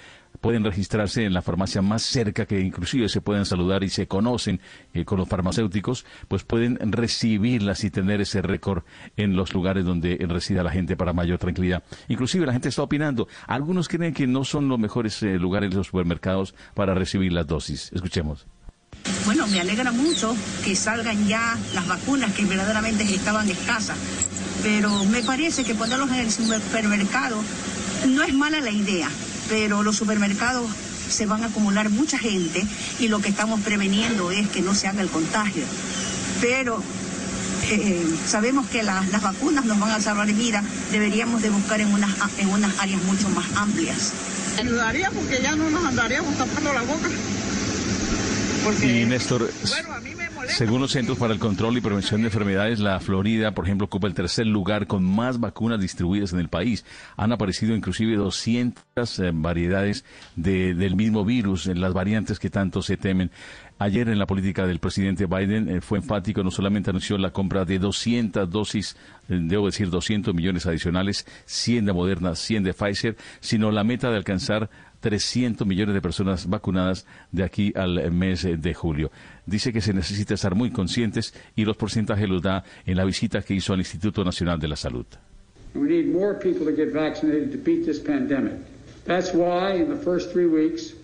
[SPEAKER 9] pueden registrarse en la farmacia más cerca, que inclusive se pueden saludar y se conocen eh, con los farmacéuticos, pues pueden recibirlas y tener ese récord en los lugares donde resida la gente para mayor tranquilidad. Inclusive la gente está opinando, algunos creen que no son los mejores eh, lugares los supermercados para recibir las dosis. Escuchemos.
[SPEAKER 103] Bueno, me alegra mucho que salgan ya las vacunas que verdaderamente estaban escasas, pero me parece que ponerlos en el supermercado no es mala la idea, pero los supermercados se van a acumular mucha gente y lo que estamos preveniendo es que no se haga el contagio. Pero eh, sabemos que las vacunas nos van a salvar vida, deberíamos de buscar en unas, en unas áreas mucho más amplias.
[SPEAKER 104] Ayudaría porque ya no nos andaríamos tapando la boca.
[SPEAKER 9] Y Néstor, según los Centros para el Control y Prevención de Enfermedades, la Florida, por ejemplo, ocupa el tercer lugar con más vacunas distribuidas en el país. Han aparecido inclusive 200 eh, variedades del mismo virus, en las variantes que tanto se temen. Ayer en la política del presidente Biden eh, fue enfático, no solamente anunció la compra de 200 dosis, eh, debo decir 200 millones adicionales, 100 de Moderna, 100 de Pfizer, sino la meta de alcanzar 300 millones de personas vacunadas de aquí al mes de julio. Dice que se necesita estar muy conscientes y los porcentajes los da en la visita que hizo al Instituto Nacional de la Salud.
[SPEAKER 102] We need more people to get vaccinated to beat this pandemic. That's why in the first three weeks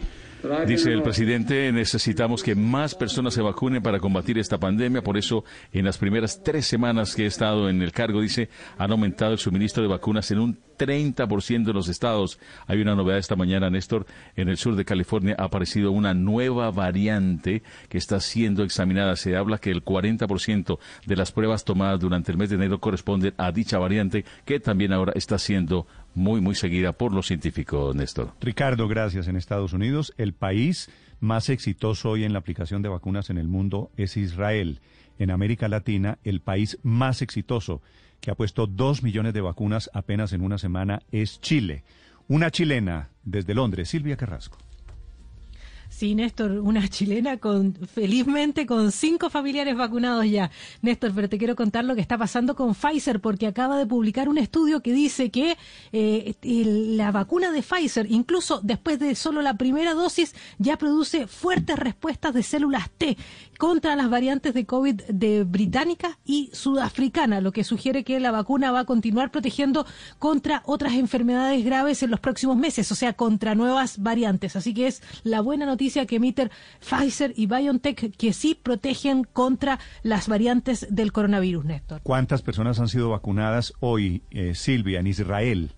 [SPEAKER 9] Dice el presidente, necesitamos que más personas se vacunen para combatir esta pandemia. Por eso, en las primeras tres semanas que he estado en el cargo, dice, han aumentado el suministro de vacunas en un 30% de los estados. Hay una novedad esta mañana, Néstor. En el sur de California ha aparecido una nueva variante que está siendo examinada. Se habla que el 40% de las pruebas tomadas durante el mes de enero corresponden a dicha variante, que también ahora está siendo muy, muy seguida por los científicos, Néstor.
[SPEAKER 33] Ricardo, gracias. En Estados Unidos, el país más exitoso hoy en la aplicación de vacunas en el mundo es Israel. En América Latina, el país más exitoso, que ha puesto dos millones de vacunas apenas en una semana, es Chile. Una chilena desde Londres, Silvia Carrasco.
[SPEAKER 29] Sí, Néstor, una chilena con, felizmente, con cinco familiares vacunados ya. Néstor, pero te quiero contar lo que está pasando con Pfizer, porque acaba de publicar un estudio que dice que eh, la vacuna de Pfizer, incluso después de solo la primera dosis, ya produce fuertes respuestas de células T contra las variantes de COVID de británica y sudafricana, lo que sugiere que la vacuna va a continuar protegiendo contra otras enfermedades graves en los próximos meses, o sea, contra nuevas variantes. Así que es la buena noticia que emiten Pfizer y BioNTech que sí protegen contra las variantes del coronavirus, Néstor.
[SPEAKER 33] ¿Cuántas personas han sido vacunadas hoy, eh, Silvia, en Israel?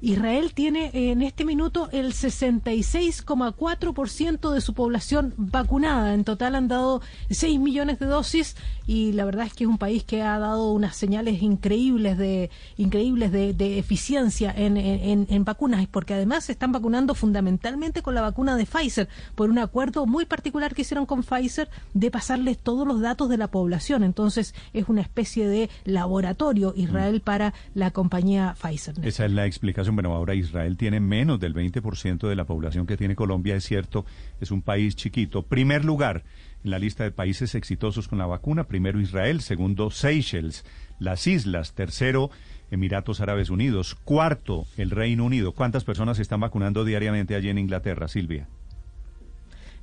[SPEAKER 29] Israel tiene en este minuto el 66,4% de su población vacunada. En total han dado 6 millones de dosis y la verdad es que es un país que ha dado unas señales increíbles de increíbles de, eficiencia en, en, vacunas, porque además se están vacunando fundamentalmente con la vacuna de Pfizer por un acuerdo muy particular que hicieron con Pfizer de pasarles todos los datos de la población. Entonces es una especie de laboratorio Israel para la compañía Pfizer.
[SPEAKER 33] Esa es la explicación bueno, ahora Israel tiene menos del 20% de la población que tiene Colombia, es cierto, es un país chiquito. Primer lugar en la lista de países exitosos con la vacuna, primero Israel, segundo Seychelles, las islas, tercero Emiratos Árabes Unidos, cuarto el Reino Unido. ¿Cuántas personas están vacunando diariamente allí en Inglaterra, Silvia?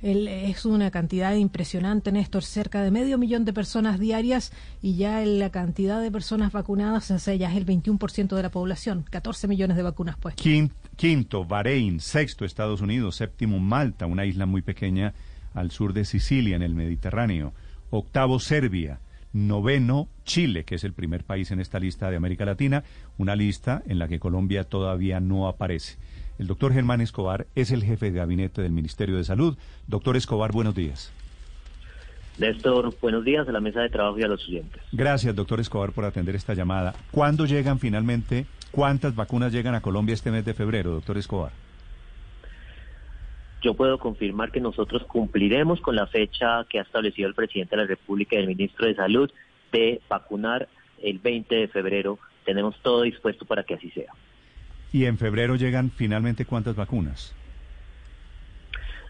[SPEAKER 29] Es una cantidad impresionante, Néstor, cerca de medio millón de personas diarias y ya la cantidad de personas vacunadas o sea, ya es el 21% de la población, 14 millones de vacunas pues.
[SPEAKER 33] Quinto, Bahrein, sexto, Estados Unidos, séptimo, Malta, una isla muy pequeña al sur de Sicilia, en el Mediterráneo, octavo, Serbia, noveno, Chile, que es el primer país en esta lista de América Latina, una lista en la que Colombia todavía no aparece. El doctor Germán Escobar es el jefe de gabinete del Ministerio de Salud. Doctor Escobar, buenos días.
[SPEAKER 35] Néstor, buenos días a la mesa de trabajo y a los oyentes.
[SPEAKER 33] Gracias, doctor Escobar, por atender esta llamada. ¿Cuándo llegan finalmente? ¿Cuántas vacunas llegan a Colombia este mes de febrero, doctor Escobar?
[SPEAKER 35] Yo puedo confirmar que nosotros cumpliremos con la fecha que ha establecido el presidente de la República y el ministro de Salud de vacunar el 20 de febrero. Tenemos todo dispuesto para que así sea.
[SPEAKER 33] ¿Y en febrero llegan finalmente cuántas vacunas?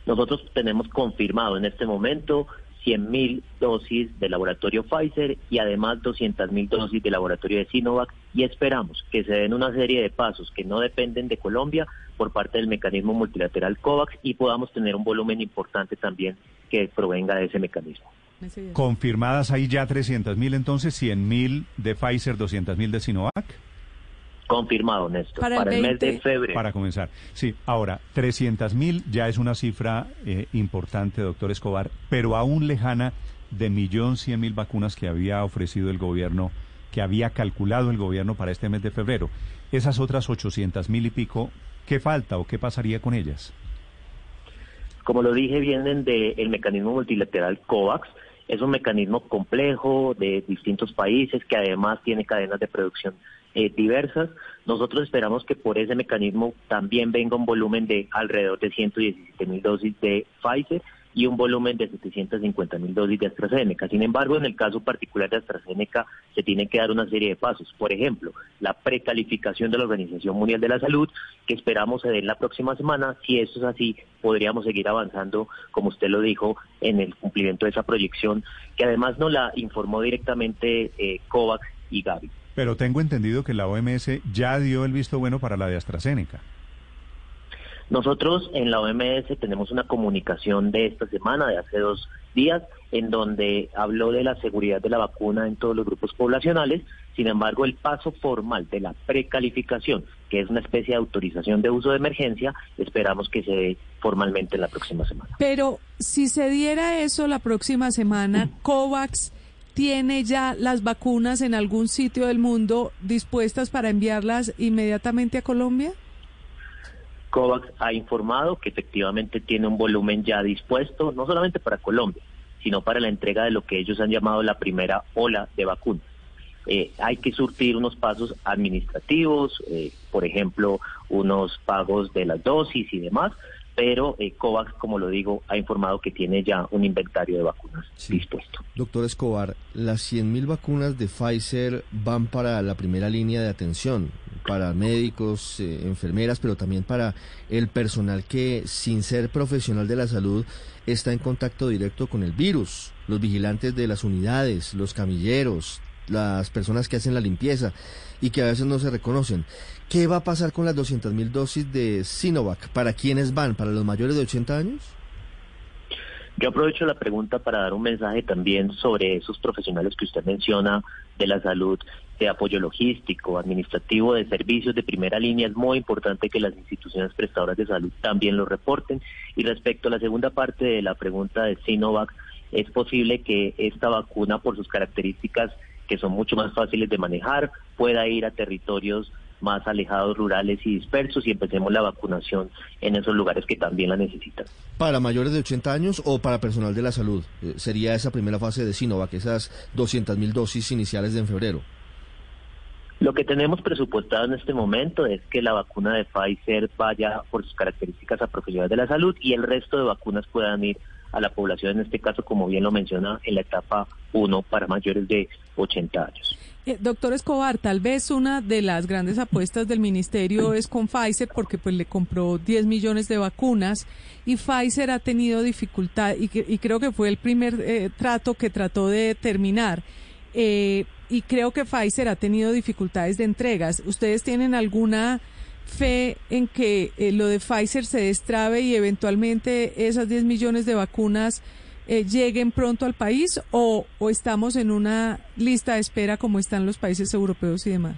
[SPEAKER 35] Nosotros tenemos confirmado en este momento 100.000 dosis del laboratorio Pfizer y además 200.000 dosis del laboratorio de Sinovac y esperamos que se den una serie de pasos que no dependen de Colombia por parte del mecanismo multilateral COVAX y podamos tener un volumen importante también que provenga de ese mecanismo.
[SPEAKER 33] Confirmadas ahí ya 300.000 entonces, 100.000 de Pfizer, 200.000 de Sinovac.
[SPEAKER 35] Confirmado, Néstor, para, el, mes de febrero.
[SPEAKER 33] Para comenzar. Sí, ahora, 300 mil ya es una cifra eh, importante, doctor Escobar, pero aún lejana de millón cien mil vacunas que había ofrecido el gobierno, que había calculado el gobierno para este mes de febrero. Esas otras 800 mil y pico, ¿qué falta o qué pasaría con ellas?
[SPEAKER 35] Como lo dije, vienen del mecanismo multilateral COVAX. Es un mecanismo complejo de distintos países que además tiene cadenas de producción eh, diversas. Nosotros esperamos que por ese mecanismo también venga un volumen de alrededor de 117 mil dosis de Pfizer y un volumen de 750 mil dosis de AstraZeneca. Sin embargo, en el caso particular de AstraZeneca se tienen que dar una serie de pasos. Por ejemplo, la precalificación de la Organización Mundial de la Salud, que esperamos se dé la próxima semana. Si eso es así, podríamos seguir avanzando, como usted lo dijo, en el cumplimiento de esa proyección, que además nos la informó directamente eh, COVAX y Gavi.
[SPEAKER 33] Pero tengo entendido que la OMS ya dio el visto bueno para la de AstraZeneca.
[SPEAKER 35] Nosotros en la OMS tenemos una comunicación de esta semana, de hace dos días, en donde habló de la seguridad de la vacuna en todos los grupos poblacionales. Sin embargo, el paso formal de la precalificación, que es una especie de autorización de uso de emergencia, esperamos que se dé formalmente la próxima semana.
[SPEAKER 74] Pero si se diera eso la próxima semana, [CLEARS THROAT] COVAX tiene ya las vacunas en algún sitio del mundo dispuestas para enviarlas inmediatamente a Colombia?
[SPEAKER 35] COVAX ha informado que efectivamente tiene un volumen ya dispuesto, no solamente para Colombia, sino para la entrega de lo que ellos han llamado la primera ola de vacunas. Eh, hay que surtir unos pasos administrativos, eh, por ejemplo, unos pagos de las dosis y demás, pero eh, COVAX, como lo digo, ha informado que tiene ya un inventario de vacunas dispuesto.
[SPEAKER 47] Doctor Escobar, las 100.000 vacunas de Pfizer van para la primera línea de atención, para médicos, enfermeras, pero también para el personal que, sin ser profesional de la salud, está en contacto directo con el virus, los vigilantes de las unidades, los camilleros, las personas que hacen la limpieza y que a veces no se reconocen. ¿Qué va a pasar con las 200.000 dosis de Sinovac? ¿Para quiénes van? ¿Para los mayores de 80 años?
[SPEAKER 35] Yo aprovecho la pregunta para dar un mensaje también sobre esos profesionales que usted menciona de la salud, de apoyo logístico, administrativo, de servicios de primera línea. Es muy importante que las instituciones prestadoras de salud también lo reporten. Y respecto a la segunda parte de la pregunta de Sinovac, es posible que esta vacuna, por sus características que son mucho más fáciles de manejar, pueda ir a territorios más alejados, rurales y dispersos y empecemos la vacunación en esos lugares que también la necesitan.
[SPEAKER 47] ¿Para mayores de 80 años o para personal de la salud? Eh, sería esa primera fase de Sinovac, esas 200.000 dosis iniciales de en febrero.
[SPEAKER 35] Lo que tenemos presupuestado en este momento es que la vacuna de Pfizer vaya por sus características a profesionales de la salud y el resto de vacunas puedan ir a la población, en este caso, como bien lo menciona, en la etapa 1 para mayores de 80 años.
[SPEAKER 74] Eh, doctor Escobar, tal vez una de las grandes apuestas del ministerio [CLEARS THROAT] es con Pfizer porque pues le compró 10 millones de vacunas y Pfizer ha tenido dificultad y, creo que fue el primer eh, trato que trató de terminar. Eh, y creo que Pfizer ha tenido dificultades de entregas. ¿Ustedes tienen alguna fe en que lo de Pfizer se destrabe y eventualmente esas 10 millones de vacunas eh, lleguen pronto al país o, estamos en una lista de espera como están los países europeos y demás?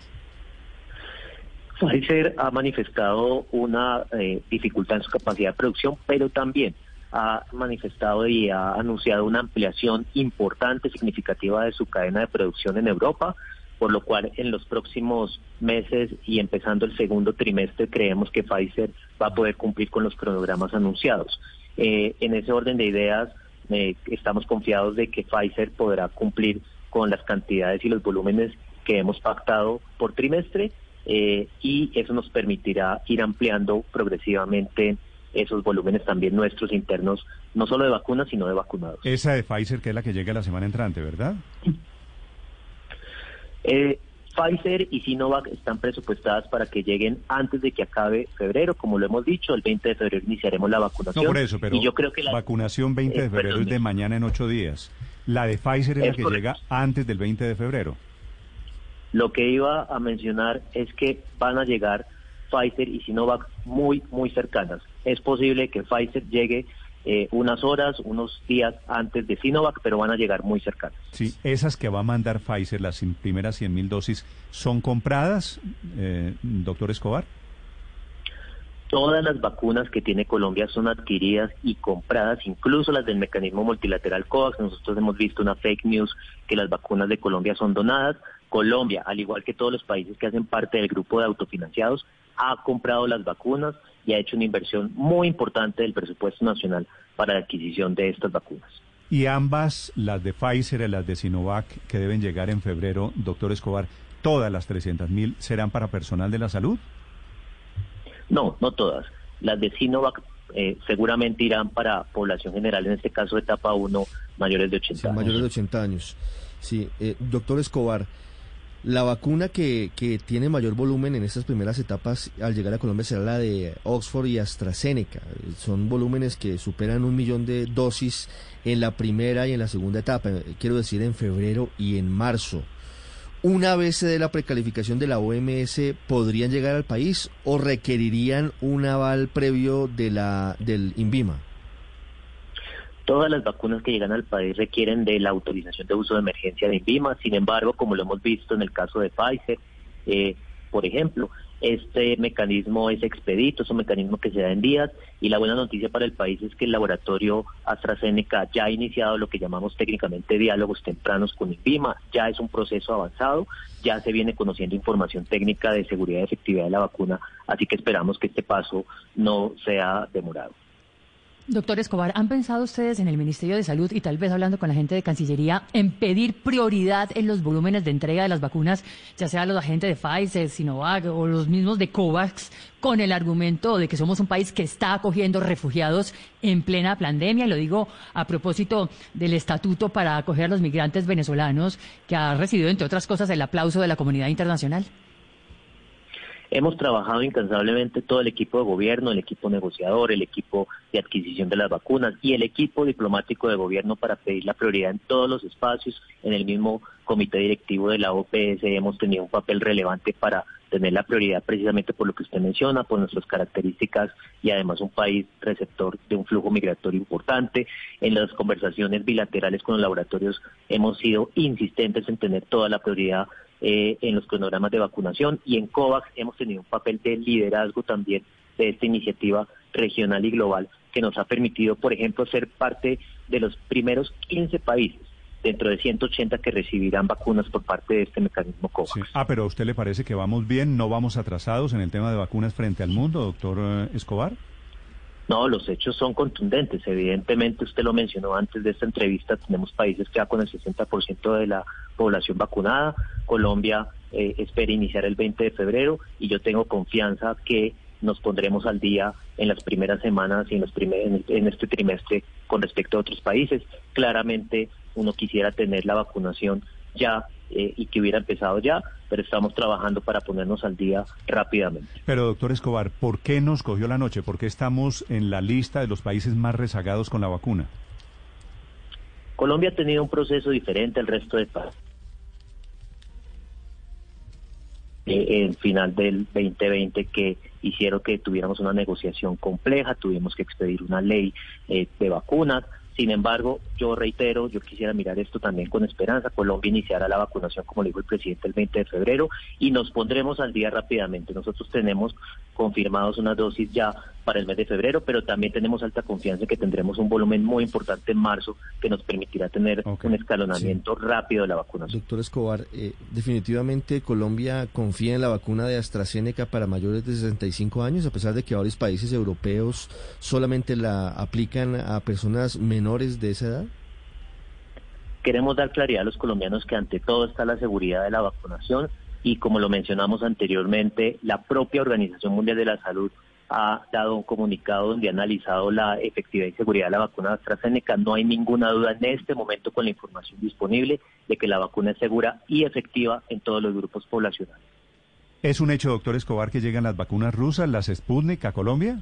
[SPEAKER 35] Pfizer ha manifestado una eh, dificultad en su capacidad de producción, pero también ha manifestado y ha anunciado una ampliación importante, significativa de su cadena de producción en Europa, por lo cual en los próximos meses y empezando el segundo trimestre creemos que Pfizer va a poder cumplir con los cronogramas anunciados. Eh, en ese orden de ideas, eh, estamos confiados de que Pfizer podrá cumplir con las cantidades y los volúmenes que hemos pactado por trimestre eh, y eso nos permitirá ir ampliando progresivamente esos volúmenes también nuestros internos, no solo de vacunas, sino de vacunados.
[SPEAKER 33] Esa de Pfizer, que es la que llega la semana entrante, ¿verdad?
[SPEAKER 35] Eh, Pfizer y Sinovac están presupuestadas para que lleguen antes de que acabe febrero, como lo hemos dicho, el 20 de febrero iniciaremos la vacunación.
[SPEAKER 33] No por eso, pero yo creo que la vacunación 20 de eh, febrero es de mañana en ocho días. La de Pfizer es, la que llega antes del 20 de febrero.
[SPEAKER 35] Lo que iba a mencionar es que van a llegar Pfizer y Sinovac muy, muy cercanas. Es posible que Pfizer llegue eh, unas horas, unos días antes de Sinovac, pero van a llegar muy cercanas.
[SPEAKER 33] Sí, esas que va a mandar Pfizer, las primeras 100 mil dosis, ¿son compradas, eh, doctor Escobar?
[SPEAKER 35] Todas las vacunas que tiene Colombia son adquiridas y compradas, incluso las del mecanismo multilateral COVAX. Nosotros hemos visto una fake news que las vacunas de Colombia son donadas. Colombia, al igual que todos los países que hacen parte del grupo de autofinanciados, ha comprado las vacunas y ha hecho una inversión muy importante del presupuesto nacional para la adquisición de estas vacunas.
[SPEAKER 33] Y ambas, las de Pfizer y las de Sinovac, que deben llegar en febrero, doctor Escobar, todas las 300 mil serán para personal de la salud?
[SPEAKER 35] No, no todas. Las de Sinovac eh, seguramente irán para población general, en este caso etapa 1, mayores de 80 años.
[SPEAKER 47] Mayores de 80 años. Sí, eh, doctor Escobar, la vacuna que, que, tiene mayor volumen en estas primeras etapas al llegar a Colombia será la de Oxford y AstraZeneca. Son volúmenes que superan un millón de dosis en la primera y en la segunda etapa, quiero decir en febrero y en marzo. una vez se dé la precalificación de la OMS, ¿podrían llegar al país o requerirían un aval previo de la del INVIMA?
[SPEAKER 35] Todas las vacunas que llegan al país requieren de la autorización de uso de emergencia de INVIMA. Sin embargo, como lo hemos visto en el caso de Pfizer, eh, por ejemplo, este mecanismo es expedito, es un mecanismo que se da en días y la buena noticia para el país es que el laboratorio AstraZeneca ya ha iniciado lo que llamamos técnicamente diálogos tempranos con INVIMA, ya es un proceso avanzado, ya se viene conociendo información técnica de seguridad y efectividad de la vacuna, así que esperamos que este paso no sea demorado.
[SPEAKER 105] Doctor Escobar, ¿han pensado ustedes en el Ministerio de Salud y tal vez hablando con la gente de Cancillería en pedir prioridad en los volúmenes de entrega de las vacunas, ya sea los agentes de Pfizer, Sinovac o los mismos de COVAX, con el argumento de que somos un país que está acogiendo refugiados en plena pandemia? Lo digo a propósito del estatuto para acoger a los migrantes venezolanos, que ha recibido, entre otras cosas, el aplauso de la comunidad internacional.
[SPEAKER 35] Hemos trabajado incansablemente todo el equipo de gobierno, el equipo negociador, el equipo de adquisición de las vacunas y el equipo diplomático de gobierno para pedir la prioridad en todos los espacios. En el mismo comité directivo de la OPS hemos tenido un papel relevante para tener la prioridad precisamente por lo que usted menciona, por nuestras características y además un país receptor de un flujo migratorio importante. En las conversaciones bilaterales con los laboratorios hemos sido insistentes en tener toda la prioridad eh, en los cronogramas de vacunación y en COVAX hemos tenido un papel de liderazgo también de esta iniciativa regional y global que nos ha permitido, por ejemplo, ser parte de los primeros 15 países dentro de 180 que recibirán vacunas por parte de este mecanismo COVAX.
[SPEAKER 33] Ah, pero ¿a usted le parece que vamos bien, no vamos atrasados en el tema de vacunas frente al mundo, doctor eh, Escobar?
[SPEAKER 35] No, los hechos son contundentes. Evidentemente, usted lo mencionó antes de esta entrevista, tenemos países que ya con el 60% de la población vacunada. Colombia eh, espera iniciar el 20 de febrero y yo tengo confianza que nos pondremos al día en las primeras semanas y en, los en este trimestre con respecto a otros países. Claramente uno quisiera tener la vacunación ya eh, y que hubiera empezado ya, pero estamos trabajando para ponernos al día rápidamente.
[SPEAKER 33] Pero doctor Escobar, ¿por qué nos cogió la noche? ¿Por qué estamos en la lista de los países más rezagados con la vacuna?
[SPEAKER 35] Colombia ha tenido un proceso diferente al resto de países. Eh, en final del 2020 que hicieron que tuviéramos una negociación compleja, tuvimos que expedir una ley eh, de vacunas, sin embargo, yo reitero, yo quisiera mirar esto también con esperanza. Colombia iniciará la vacunación, como dijo el presidente, el 20 de febrero y nos pondremos al día rápidamente. Nosotros tenemos confirmados una dosis ya para el mes de febrero, pero también tenemos alta confianza en que tendremos un volumen muy importante en marzo que nos permitirá tener un escalonamiento rápido de la vacunación.
[SPEAKER 47] Doctor Escobar, eh, definitivamente Colombia confía en la vacuna de AstraZeneca para mayores de 65 años, a pesar de que varios países europeos solamente la aplican a personas menores de esa edad.
[SPEAKER 35] Queremos dar claridad a los colombianos que ante todo está la seguridad de la vacunación y como lo mencionamos anteriormente, la propia Organización Mundial de la Salud ha dado un comunicado donde ha analizado la efectividad y seguridad de la vacuna de AstraZeneca. No hay ninguna duda en este momento con la información disponible de que la vacuna es segura y efectiva en todos los grupos poblacionales.
[SPEAKER 33] ¿Es un hecho, doctor Escobar, que llegan las vacunas rusas, las Sputnik, a Colombia?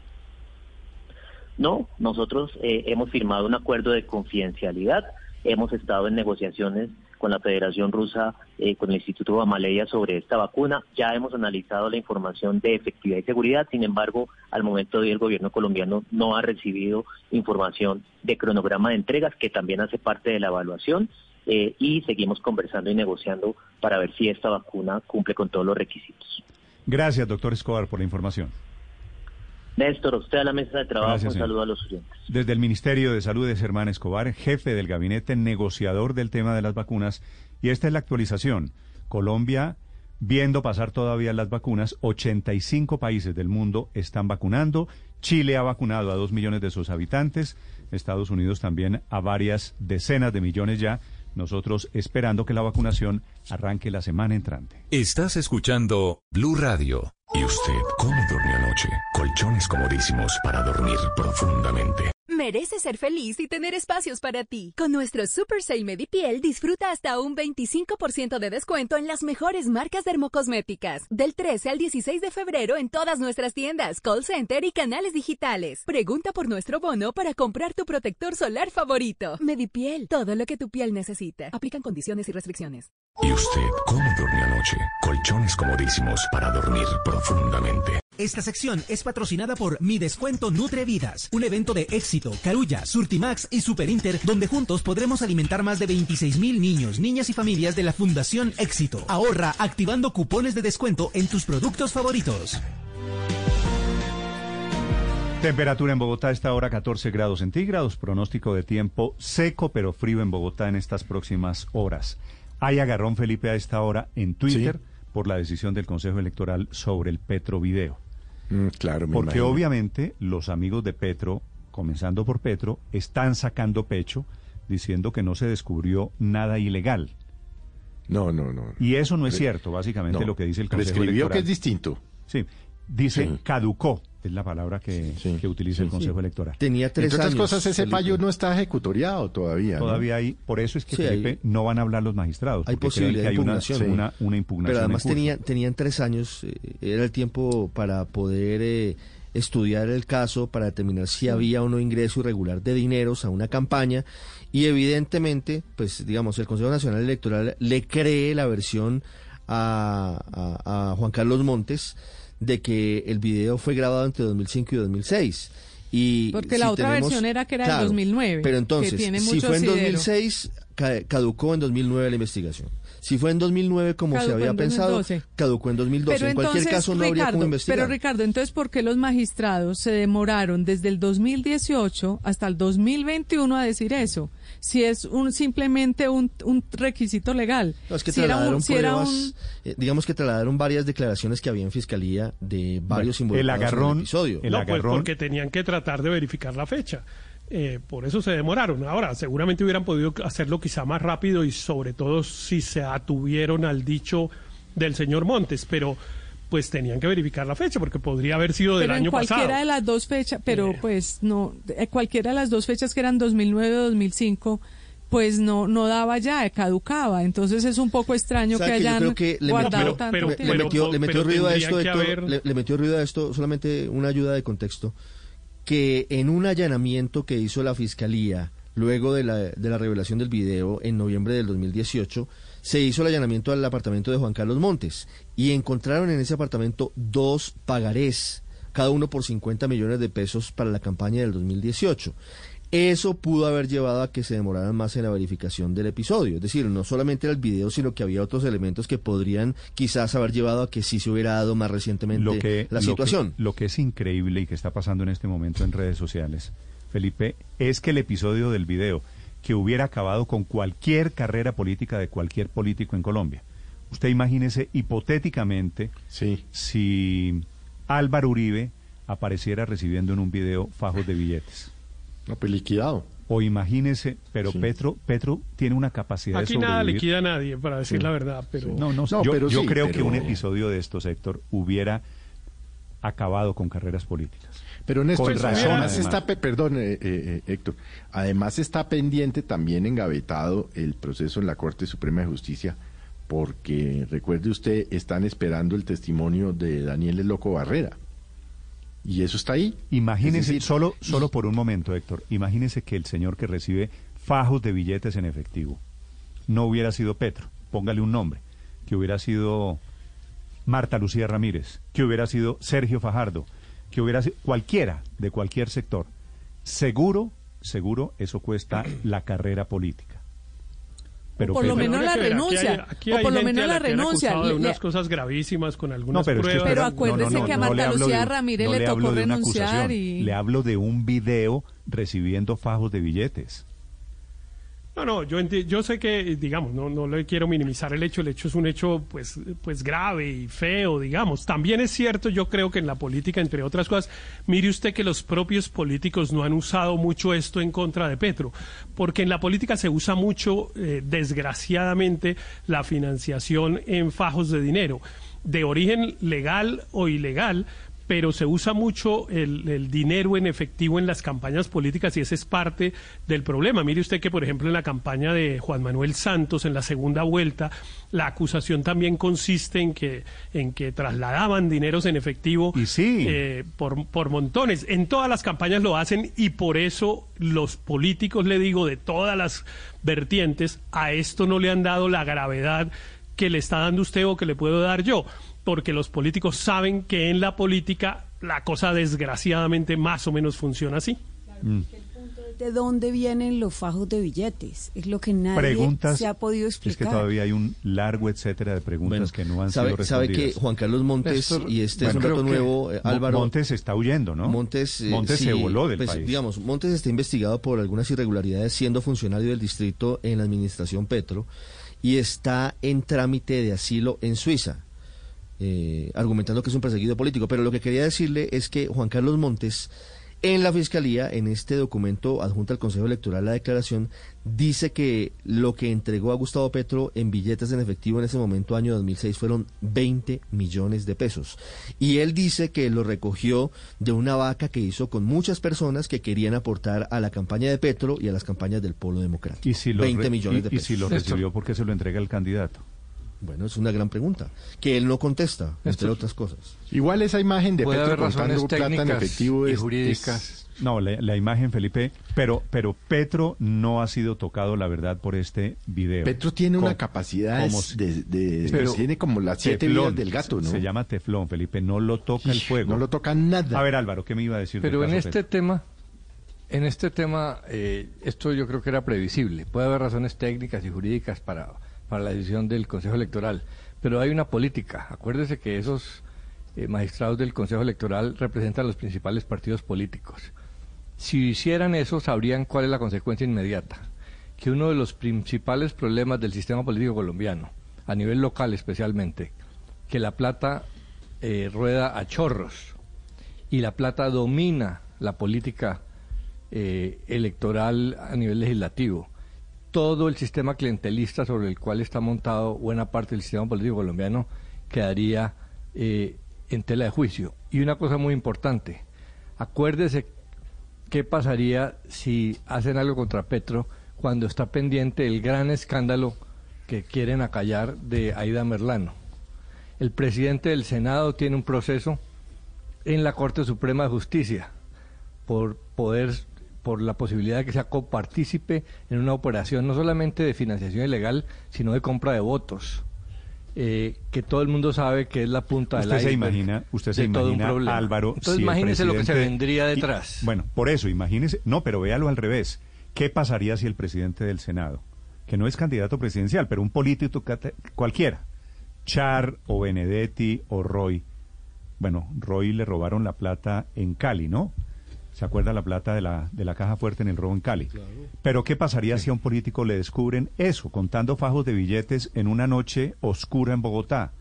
[SPEAKER 35] No, nosotros eh, hemos firmado un acuerdo de confidencialidad, hemos estado en negociaciones con la Federación Rusa, eh, con el Instituto Gamaleya sobre esta vacuna. Ya hemos analizado la información de efectividad y seguridad, sin embargo, al momento de hoy el gobierno colombiano no ha recibido información de cronograma de entregas, que también hace parte de la evaluación, eh, y seguimos conversando y negociando para ver si esta vacuna cumple con todos los requisitos.
[SPEAKER 33] Gracias, doctor Escobar, por la información.
[SPEAKER 35] Néstor, usted a la mesa de trabajo, un saludo a los oyentes.
[SPEAKER 33] Desde el Ministerio de Salud de Germán Escobar, jefe del gabinete negociador del tema de las vacunas, y esta es la actualización. Colombia, viendo pasar todavía las vacunas, 85 países del mundo están vacunando. Chile ha vacunado a dos millones de sus habitantes, Estados Unidos también a varias decenas de millones ya. Nosotros esperando que la vacunación arranque la semana entrante.
[SPEAKER 31] Estás escuchando Blue Radio.
[SPEAKER 106] ¿Y usted cómo durmió anoche? Colchones comodísimos para dormir profundamente.
[SPEAKER 107] Mereces ser feliz y tener espacios para ti. Con nuestro Super Sale Medipiel disfruta hasta un 25% de descuento en las mejores marcas dermocosméticas. Del 13 al 16 de febrero en todas nuestras tiendas, call center y canales digitales. Pregunta por nuestro bono para comprar tu protector solar favorito. Medipiel, todo lo que tu piel necesita. Aplican condiciones y restricciones.
[SPEAKER 108] ¿Y usted cómo durmió anoche? Colchones comodísimos para dormir profundamente.
[SPEAKER 109] Esta sección es patrocinada por Mi Descuento Nutre Vidas, un evento de éxito, Carulla, Surtimax y Super Inter, donde juntos podremos alimentar más de 26 mil niños, niñas y familias de la Fundación Éxito. Ahorra activando cupones de descuento en tus productos favoritos.
[SPEAKER 33] Temperatura en Bogotá a esta hora 14 grados centígrados, pronóstico de tiempo seco pero frío en Bogotá en estas próximas horas. Hay agarrón Felipe a esta hora en Twitter por la decisión del Consejo Electoral sobre el Petrovideo.
[SPEAKER 69] Mm, claro, me
[SPEAKER 33] Porque
[SPEAKER 69] imagino.
[SPEAKER 33] obviamente los amigos de Petro, comenzando por Petro, están sacando pecho diciendo que no se descubrió nada ilegal.
[SPEAKER 69] No, no, no.
[SPEAKER 33] Y eso no es cierto, básicamente
[SPEAKER 69] no.
[SPEAKER 33] lo que dice el Consejo
[SPEAKER 69] Prescribió que
[SPEAKER 33] Electoral.
[SPEAKER 69] es distinto.
[SPEAKER 33] Sí, dice
[SPEAKER 69] Sí.
[SPEAKER 33] caducó, es la palabra que, que utiliza el Consejo Electoral.
[SPEAKER 47] Tenía tres
[SPEAKER 69] Entre otras
[SPEAKER 47] años,
[SPEAKER 69] cosas, ese
[SPEAKER 47] Felipe.
[SPEAKER 69] fallo no está ejecutoriado todavía. ¿no?
[SPEAKER 33] Todavía hay, por eso es que
[SPEAKER 47] Sí,
[SPEAKER 33] Felipe
[SPEAKER 47] hay-
[SPEAKER 33] no van a hablar los magistrados.
[SPEAKER 47] Hay posibilidad
[SPEAKER 33] que
[SPEAKER 47] de
[SPEAKER 33] hay una,
[SPEAKER 47] impugnación.
[SPEAKER 33] una, una impugnación.
[SPEAKER 47] Pero además tenía, tenían tres años, eh, era el tiempo para poder eh, estudiar el caso, para determinar si había o no ingreso irregular de dineros a una campaña. Y evidentemente, pues digamos, el Consejo Nacional Electoral le cree la versión a, a- a Juan Carlos Montes de que el video fue grabado entre 2005 y 2006. Y
[SPEAKER 74] Porque la otra versión era que era del 2009,
[SPEAKER 47] Pero entonces, si fue en
[SPEAKER 74] asidero.
[SPEAKER 47] 2006, ca- caducó en 2009 la investigación. Si fue en 2009 como se
[SPEAKER 74] Caducó
[SPEAKER 47] había
[SPEAKER 74] en
[SPEAKER 47] pensado,
[SPEAKER 74] 2012.
[SPEAKER 47] caducó en 2012.
[SPEAKER 74] Pero
[SPEAKER 47] en cualquier
[SPEAKER 74] entonces,
[SPEAKER 47] caso no habría
[SPEAKER 74] Ricardo,
[SPEAKER 47] como investigar.
[SPEAKER 74] Pero Ricardo, entonces, ¿por qué los magistrados se demoraron desde el 2018 hasta el 2021 a decir eso? Si es un simplemente un, un requisito legal.
[SPEAKER 47] No, es que
[SPEAKER 74] si era
[SPEAKER 47] trasladaron
[SPEAKER 74] un, si era
[SPEAKER 47] pruebas,
[SPEAKER 74] un-
[SPEAKER 47] eh, digamos que trasladaron varias declaraciones que había en fiscalía de varios
[SPEAKER 33] Bueno, el
[SPEAKER 47] involucrados en
[SPEAKER 33] agarrón-
[SPEAKER 47] episodio.
[SPEAKER 33] el
[SPEAKER 81] no, pues
[SPEAKER 33] agarrón-
[SPEAKER 81] porque tenían que tratar de verificar la fecha. Eh, por eso se demoraron. Ahora, seguramente hubieran podido hacerlo quizá más rápido y sobre todo si se atuvieron al dicho del señor Montes, pero pues tenían que verificar la fecha porque podría haber sido del
[SPEAKER 74] pero en
[SPEAKER 81] año
[SPEAKER 74] cualquiera
[SPEAKER 81] pasado.
[SPEAKER 74] de las dos fechas, pero pues no, eh, cualquiera de las dos fechas que eran 2009 o 2005, pues no no daba ya, caducaba. Entonces es un poco extraño que
[SPEAKER 47] ¿Sabe que yo
[SPEAKER 74] hayan
[SPEAKER 47] creo que le
[SPEAKER 74] guardado tanto
[SPEAKER 47] le- metió, le metió
[SPEAKER 81] pero
[SPEAKER 47] ruido a esto,
[SPEAKER 81] que
[SPEAKER 47] Héctor,
[SPEAKER 81] haber-
[SPEAKER 47] le, le metió ruido a esto, solamente una ayuda de contexto, que en un allanamiento que hizo la Fiscalía luego de la, de la revelación del video en noviembre del 2018, se hizo el allanamiento al apartamento de Juan Carlos Montes y encontraron en ese apartamento dos pagarés, cada uno por 50 millones de pesos para la campaña del 2018. Eso pudo haber llevado a que se demoraran más en la verificación del episodio. Es decir, no solamente era el video, sino que había otros elementos que podrían quizás haber llevado a que sí se hubiera dado más recientemente
[SPEAKER 33] lo que,
[SPEAKER 47] la
[SPEAKER 33] lo
[SPEAKER 47] situación.
[SPEAKER 33] que- Lo que, es increíble y que está pasando en este momento en redes sociales, Felipe, es que el episodio del video que hubiera acabado con cualquier carrera política de cualquier político en Colombia. Usted imagínese hipotéticamente si Álvaro Uribe apareciera recibiendo en un video fajos de billetes.
[SPEAKER 69] No, pues liquidado.
[SPEAKER 33] O imagínese, pero
[SPEAKER 69] Sí.
[SPEAKER 33] Petro, Petro tiene una capacidad
[SPEAKER 81] Aquí
[SPEAKER 33] de
[SPEAKER 81] nada
[SPEAKER 33] sobrevivir.
[SPEAKER 81] liquida a nadie, para decir
[SPEAKER 33] Sí.
[SPEAKER 81] la verdad, pero
[SPEAKER 33] No, no,
[SPEAKER 69] No,
[SPEAKER 33] yo,
[SPEAKER 69] pero
[SPEAKER 33] yo
[SPEAKER 69] sí,
[SPEAKER 33] creo que un episodio de estos, Héctor, hubiera acabado con carreras políticas.
[SPEAKER 69] Pero Néstor,
[SPEAKER 33] Con razón,
[SPEAKER 69] además está, pe- perdón, eh, eh, eh, Héctor, además está pendiente también engavetado el proceso en la Corte Suprema de Justicia, porque recuerde usted, están esperando el testimonio de Daniel El Loco Barrera. Y eso está ahí.
[SPEAKER 33] Imagínese,
[SPEAKER 69] Es decir,
[SPEAKER 33] solo, solo por un momento, Héctor, imagínese que el señor que recibe fajos de billetes en efectivo no hubiera sido Petro, póngale un nombre, que hubiera sido Marta Lucía Ramírez, que hubiera sido Sergio Fajardo, que hubiera sido cualquiera de cualquier sector. Seguro, seguro, eso cuesta la carrera política.
[SPEAKER 74] por lo menos la
[SPEAKER 81] que aquí
[SPEAKER 74] renuncia,
[SPEAKER 81] hay-
[SPEAKER 74] o por lo menos la
[SPEAKER 81] que
[SPEAKER 74] renuncia.
[SPEAKER 81] acusado de
[SPEAKER 74] Le-
[SPEAKER 81] unas
[SPEAKER 74] le-
[SPEAKER 81] cosas gravísimas con algunas
[SPEAKER 33] pero es que
[SPEAKER 81] pruebas.
[SPEAKER 33] espera,
[SPEAKER 74] Pero acuérdese que a
[SPEAKER 33] le
[SPEAKER 74] Marta Lucía
[SPEAKER 33] de-
[SPEAKER 74] Ramírez
[SPEAKER 33] no
[SPEAKER 74] le
[SPEAKER 33] le
[SPEAKER 74] tocó
[SPEAKER 33] hablo de una
[SPEAKER 74] renunciar
[SPEAKER 33] acusación,
[SPEAKER 74] y-
[SPEAKER 33] Le hablo de un video recibiendo fajos de billetes.
[SPEAKER 81] No, no, yo, yo sé que, digamos, no, no le quiero minimizar el hecho, el hecho es un hecho, pues, pues grave y feo, digamos. También es cierto, yo creo que en la política, entre otras cosas, mire usted que los propios políticos no han usado mucho esto en contra de Petro, porque en la política se usa mucho, eh, desgraciadamente, la financiación en fajos de dinero, de origen legal o ilegal,
[SPEAKER 110] pero se usa mucho el, el, dinero en efectivo en las campañas políticas y ese es parte del problema. Mire usted que, por ejemplo, en la campaña de Juan Manuel Santos, en la segunda vuelta, la acusación también consiste en que, en que trasladaban dineros en efectivo eh, por, por montones. En todas las campañas lo hacen y por eso los políticos, le digo, de todas las vertientes, a esto no le han dado la gravedad que le está dando usted o que le puedo dar yo porque los políticos saben que en la política la cosa desgraciadamente más o menos funciona así.
[SPEAKER 111] Mm. ¿De dónde vienen los fajos de billetes? Es lo que nadie se ha podido explicar.
[SPEAKER 33] Es que todavía hay un largo etcétera de preguntas que no han sido respondidas.
[SPEAKER 47] Sabe que Juan Carlos Montes, y este es un dato nuevo, eh, Álvaro...
[SPEAKER 33] Montes está huyendo, ¿no?
[SPEAKER 47] Montes,
[SPEAKER 33] eh, Montes se voló del
[SPEAKER 47] pues,
[SPEAKER 33] país.
[SPEAKER 47] Digamos, Montes está investigado por algunas irregularidades siendo funcionario del distrito en la administración Petro y está en trámite de asilo en Suiza. Eh, argumentando que es un perseguido político. Pero lo que quería decirle es que Juan Carlos Montes, en la Fiscalía, en este documento adjunto al Consejo Electoral, la declaración, dice que lo que entregó a Gustavo Petro en billetes en efectivo en ese momento, año 2006, fueron 20 millones de pesos. Y él dice que lo recogió de una vaca que hizo con muchas personas que querían aportar a la campaña de Petro y a las campañas del Polo Democrático.
[SPEAKER 33] ¿Y si 20 millones de pesos. ¿Y si lo recibió porque se lo entrega el candidato?
[SPEAKER 47] Bueno, es una gran pregunta, que él no contesta, entre otras cosas.
[SPEAKER 89] Igual esa imagen de Petro contando plata en efectivo
[SPEAKER 112] y jurídicas.
[SPEAKER 33] no, la, imagen, Felipe, pero, pero Petro no ha sido tocado, la verdad, por este video.
[SPEAKER 89] Petro tiene una capacidad de, tiene como las siete vidas del gato, ¿no?
[SPEAKER 33] Se llama teflón, Felipe, no lo toca el fuego.
[SPEAKER 89] No lo toca nada.
[SPEAKER 33] A ver, Álvaro, ¿qué me iba a decir?
[SPEAKER 112] Pero en este tema, en este tema, eh, esto yo creo que era previsible. Puede haber razones técnicas y jurídicas para para la decisión del Consejo Electoral. Pero hay una política. Acuérdese que esos eh, magistrados del Consejo Electoral representan los principales partidos políticos. Si hicieran eso, sabrían cuál es la consecuencia inmediata. Que uno de los principales problemas del sistema político colombiano, a nivel local especialmente, que la plata eh, rueda a chorros y la plata domina la política eh, electoral a nivel legislativo todo el sistema clientelista sobre el cual está montado buena parte del sistema político colombiano quedaría eh, en tela de juicio. Y una cosa muy importante, acuérdese qué pasaría si hacen algo contra Petro cuando está pendiente el gran escándalo que quieren acallar de Aida Merlano. El presidente del Senado tiene un proceso en la Corte Suprema de Justicia por poder por la posibilidad de que sea copartícipe en una operación no solamente de financiación ilegal, sino de compra de votos. Eh, que todo el mundo sabe que es la punta
[SPEAKER 33] usted
[SPEAKER 112] del
[SPEAKER 33] se imagina usted se imagina Álvaro
[SPEAKER 112] entonces imagínese lo que se vendría detrás.
[SPEAKER 33] bueno por eso imagínese no pero véalo al revés. Qué pasaría si el presidente del senado que no es candidato presidencial pero un político cualquiera Char o Benedetti o Roy bueno Roy le robaron la plata en Cali no ¿Se acuerda la plata de la, de la caja fuerte en el robo en Cali? Pero ¿qué pasaría si a un político le descubren eso, contando fajos de billetes en una noche oscura en Bogotá?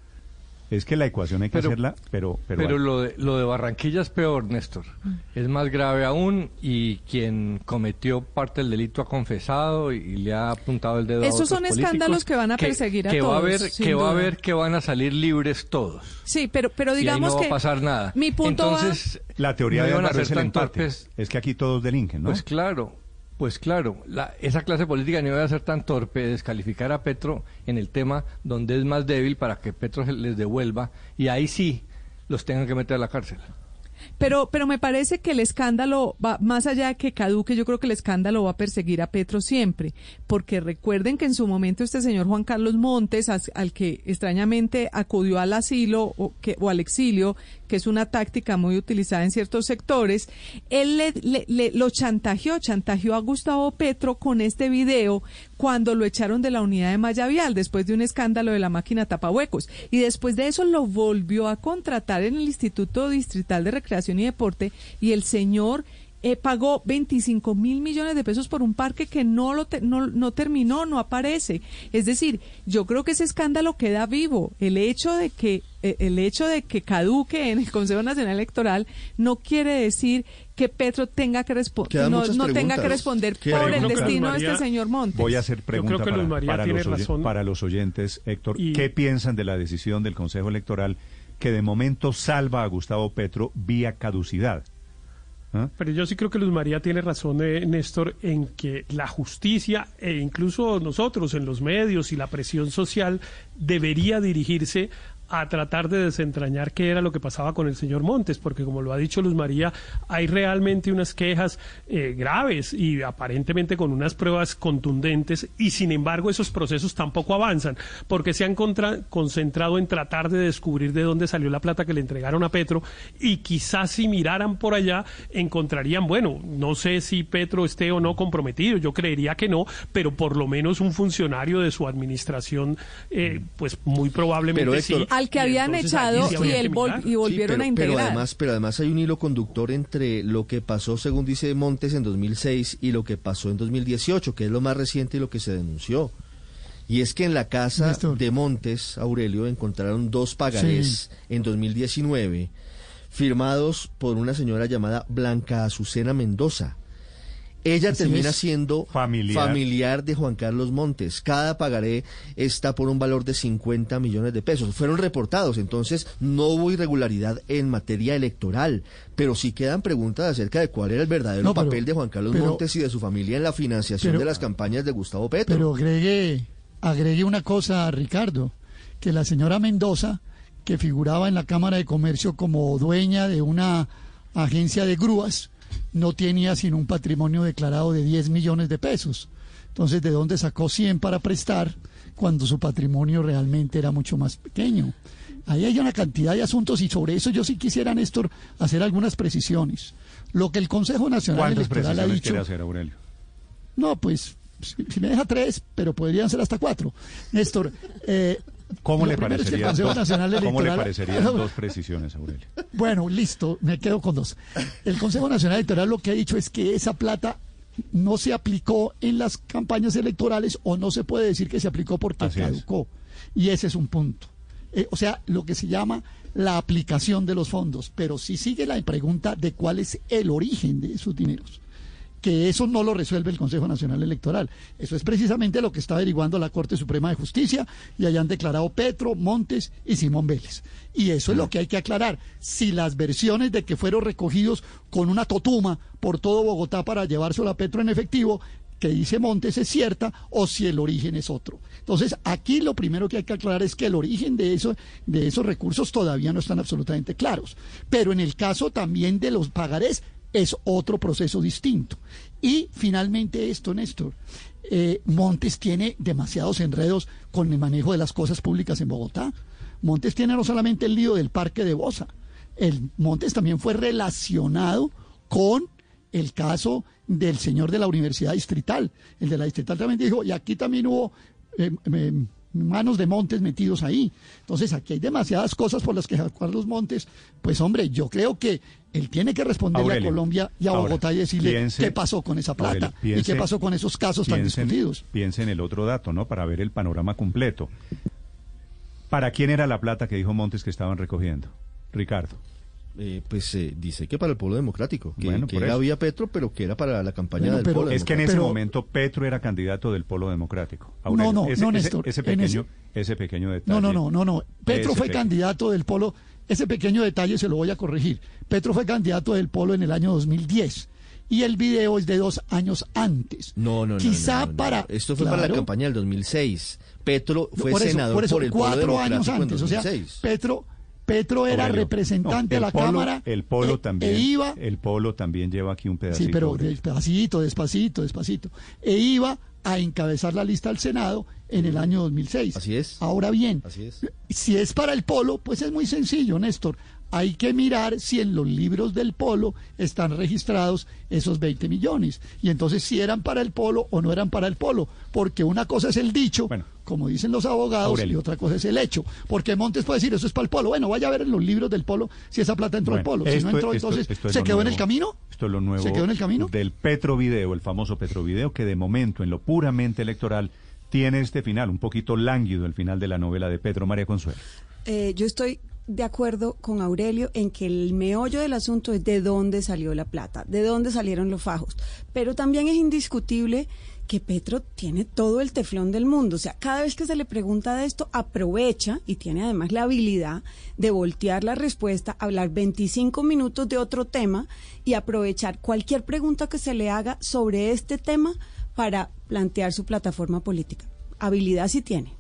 [SPEAKER 33] Es que la ecuación hay que hacerla, pero...
[SPEAKER 112] Pero, lo, de, lo de Barranquilla es peor, Néstor. Mm. Es más grave aún y quien cometió parte del delito ha confesado y, le ha apuntado el dedo
[SPEAKER 74] Esos
[SPEAKER 112] a otros
[SPEAKER 74] son escándalos que van a perseguir a
[SPEAKER 112] que
[SPEAKER 74] todos.
[SPEAKER 112] Va a ver, que va a ver que van a salir libres todos.
[SPEAKER 74] Sí, pero, pero digamos
[SPEAKER 112] y
[SPEAKER 74] no
[SPEAKER 112] va a pasar nada.
[SPEAKER 74] Mi punto
[SPEAKER 112] Entonces,
[SPEAKER 33] La teoría de Álvaro es el empate. Es que aquí todos delinquen, ¿no?
[SPEAKER 112] Pues claro, pues claro, la, esa clase política no a ser tan torpe de descalificar a Petro en el tema donde es más débil para que Petro les devuelva y ahí sí los tengan que meter a la cárcel.
[SPEAKER 74] Pero, pero me parece que el escándalo va más allá de que caduque, yo creo que el escándalo va a perseguir a Petro siempre, porque recuerden que en su momento este señor Juan Carlos Montes, al que extrañamente acudió al asilo o, que, o al exilio, que es una táctica muy utilizada en ciertos sectores, él le, lo chantajeó, chantajeó a Gustavo Petro con este video cuando lo echaron de la unidad de Mayavial después de un escándalo de la máquina tapahuecos. Y después de eso lo volvió a contratar en el Instituto Distrital de Recreación y Deporte y el señor eh, pagó 25 mil millones de pesos por un parque que no, lo no, no, terminó, no aparece. Es decir, yo creo que ese escándalo queda vivo. El hecho de que eh, el hecho de que caduque en el Consejo Nacional Electoral no quiere decir que Petro tenga que responder no, tenga que responder por el destino de este señor Montes.
[SPEAKER 33] Voy a hacer preguntas para, los, oyentes, Héctor. ¿Qué piensan de la decisión del Consejo Electoral? que de momento salva a Gustavo Petro vía caducidad.
[SPEAKER 81] ¿Ah? Pero yo sí creo que Luz María tiene razón, eh, Néstor, en que la justicia e incluso nosotros en los medios y la presión social debería dirigirse a tratar de desentrañar qué era lo que pasaba con el señor Montes, porque como lo ha dicho Luz María, hay realmente unas quejas eh, graves y aparentemente con unas pruebas contundentes y sin embargo esos procesos tampoco avanzan, porque se han concentrado en tratar de descubrir de dónde salió la plata que le entregaron a Petro y quizás si miraran por allá encontrarían, bueno, no sé si Petro esté o no comprometido, yo creería que no, pero por lo menos un funcionario de su administración, eh, pues muy probablemente sí
[SPEAKER 74] que habían echado y, el y volvieron a integrar.
[SPEAKER 47] Pero además, pero además hay un hilo conductor entre lo que pasó, según dice Montes, en 2006 y lo que pasó en 2018, que es lo más reciente y lo que se denunció. Y es que en la casa de Montes, Aurelio, encontraron dos pagarés en 2019 firmados por una señora llamada Blanca Azucena Mendoza ella termina siendo familiar. de Juan Carlos Montes. Cada pagaré está por un valor de 50 millones de pesos. Fueron reportados, entonces no hubo irregularidad en materia electoral, pero sí quedan preguntas acerca de cuál era el verdadero papel de Juan Carlos Montes y de su familia en la financiación de las campañas de Gustavo Petro.
[SPEAKER 91] Pero agregue, agregue una cosa, Ricardo, que la señora Mendoza, que figuraba en la Cámara de Comercio como dueña de una agencia de grúas, no tenía sino un patrimonio declarado de 10 millones de pesos. Entonces, ¿de dónde sacó 100 para prestar cuando su patrimonio realmente era mucho más pequeño? Ahí hay una cantidad de asuntos y sobre eso yo sí quisiera, Néstor, hacer algunas precisiones. Lo que el Consejo Nacional Electoral ha dicho...
[SPEAKER 33] hacer, Aurelio?
[SPEAKER 91] No, pues si, me deja tres, pero podrían ser hasta cuatro. Néstor, eh,
[SPEAKER 33] ¿Cómo le, parecería ¿Cómo le parecerían [LAUGHS] dos precisiones, Aurelio?
[SPEAKER 91] Bueno, listo, me quedo con dos. El Consejo Nacional Electoral lo que ha dicho es que esa plata no se aplicó en las campañas electorales o no se puede decir que se aplicó porque caducó. Y ese es un punto. Eh, o sea, lo que se llama la aplicación de los fondos, pero si sigue la pregunta de cuál es el origen de esos dineros que eso no lo resuelve el Consejo Nacional Electoral. Eso es precisamente lo que está averiguando la Corte Suprema de Justicia y hayan declarado Petro, Montes y Simón Vélez. Y eso es lo que hay que aclarar. Si las versiones de que fueron recogidos con una totuma por todo Bogotá para llevárselo a Petro en efectivo, que dice Montes es cierta o si el origen es otro. Entonces, aquí lo primero que hay que aclarar es que el origen de, eso, de esos recursos todavía no están absolutamente claros. Pero en el caso también de los pagarés, es otro proceso distinto. Y finalmente esto, Néstor, eh, Montes tiene demasiados enredos con el manejo de las cosas públicas en Bogotá. Montes tiene no solamente el lío del parque de Bosa, el Montes también fue relacionado con el caso del señor de la Universidad Distrital. El de la Distrital también dijo, y aquí también hubo eh, manos de Montes metidos ahí. Entonces aquí hay demasiadas cosas por las que Carlos Montes, pues hombre, yo creo que él tiene que responderle a Colombia y a Bogotá y decirle qué pasó con esa plata y qué pasó con esos casos tan discutidos.
[SPEAKER 33] Piense en el otro dato, ¿no? Para ver el panorama completo. ¿Para quién era la plata que dijo Montes que estaban recogiendo? Ricardo.
[SPEAKER 47] Eh, pues eh, dice que para el pueblo democrático, que, bueno, que había Petro, pero que era para la campaña del
[SPEAKER 33] polo Es que en ese momento Petro era candidato del polo democrático.
[SPEAKER 91] no, no, no, Néstor.
[SPEAKER 33] Ese, pequeño, ese... pequeño detalle.
[SPEAKER 91] No, no, no, no, no. Petro fue candidato del polo. Ese pequeño detalle se lo voy a corregir. Petro fue candidato del polo en el año 2010 y el video es de dos años antes.
[SPEAKER 47] No, no, no.
[SPEAKER 91] Quizá para.
[SPEAKER 47] Esto fue para la campaña del 2006. Petro fue senador por, eso, por el cuatro años antes. O sea,
[SPEAKER 91] Petro Petro era representante de la Cámara.
[SPEAKER 33] El polo e, también. E iba, el polo también lleva aquí un pedacito.
[SPEAKER 91] Sí, pero despacito, despacito, despacito. E iba a encabezar la lista al Senado en el año 2006.
[SPEAKER 47] Así es.
[SPEAKER 91] Ahora bien, si es para el polo, pues es muy sencillo, Néstor hay que mirar si en los libros del polo están registrados esos 20 millones. Y entonces si eran para el polo o no eran para el polo. Porque una cosa es el dicho, como dicen los abogados, y otra cosa es el hecho. Porque Montes puede decir, eso es para el polo. Bueno, vaya a ver en los libros del polo si esa plata entró al polo. Si no entró, entonces, ¿se quedó en el camino?
[SPEAKER 33] Esto es lo nuevo
[SPEAKER 91] ¿Se quedó en el camino?
[SPEAKER 33] del Petrovideo, el famoso Petrovideo, que de momento, en lo puramente electoral, tiene este final, un poquito lánguido el final de la novela de Petro María Consuelo.
[SPEAKER 82] Eh, yo estoy de acuerdo con Aurelio en que el meollo del asunto es de dónde salió la plata, de dónde salieron los fajos. Pero también es indiscutible que Petro tiene todo el teflón del mundo. O sea, cada vez que se le pregunta de esto, aprovecha y tiene además la habilidad de voltear la respuesta, hablar 25 minutos de otro tema y aprovechar cualquier pregunta que se le haga sobre este tema para plantear su plataforma política. Habilidad sí tiene.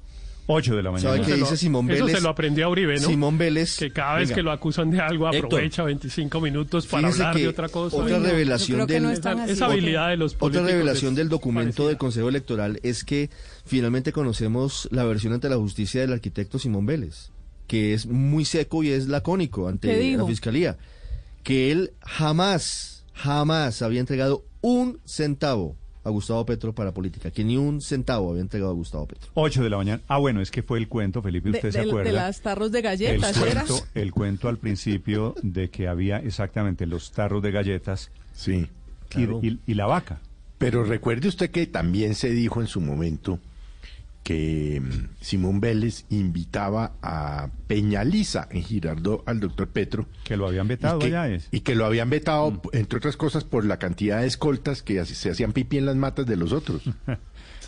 [SPEAKER 33] 8 de la mañana.
[SPEAKER 47] ¿Sabe qué dice Simón Vélez?
[SPEAKER 81] Eso se lo aprendió a Uribe, ¿no?
[SPEAKER 47] Simón Vélez.
[SPEAKER 81] Que cada vez
[SPEAKER 47] Venga.
[SPEAKER 81] que lo acusan de algo aprovecha 25 minutos para
[SPEAKER 47] Fíjese
[SPEAKER 81] hablar de otra cosa.
[SPEAKER 47] Otra revelación del
[SPEAKER 81] esa, esa habilidad de los políticos.
[SPEAKER 47] Otra revelación del documento
[SPEAKER 81] parecida.
[SPEAKER 47] del Consejo Electoral es que finalmente conocemos la versión ante la justicia del arquitecto Simón Vélez, que es muy seco y es lacónico
[SPEAKER 74] ¿Qué
[SPEAKER 47] ante la fiscalía, que él jamás, jamás había entregado un centavo a Gustavo Petro para política, que ni un centavo había entregado a Gustavo Petro.
[SPEAKER 33] 8 de la mañana. Ah, bueno, es que fue el cuento, Felipe,
[SPEAKER 74] De,
[SPEAKER 33] usted se
[SPEAKER 74] de- de
[SPEAKER 33] acuerda.
[SPEAKER 74] las tarros de
[SPEAKER 33] el
[SPEAKER 74] galletas, ¿era?
[SPEAKER 33] cuento, el cuento al principio de que había exactamente los tarros de galletas
[SPEAKER 69] Sí.
[SPEAKER 33] y,
[SPEAKER 69] claro.
[SPEAKER 33] y- y la vaca.
[SPEAKER 69] Pero recuerde usted que también se dijo en su momento que mm, Simón Vélez invitaba a Peñaliza en Girardó al doctor Petro.
[SPEAKER 33] Que lo habían vetado
[SPEAKER 69] y que,
[SPEAKER 33] ya es.
[SPEAKER 69] y que lo habían vetado, entre otras cosas, por la cantidad de escoltas que se hacían pipí en las matas de los otros. [LAUGHS]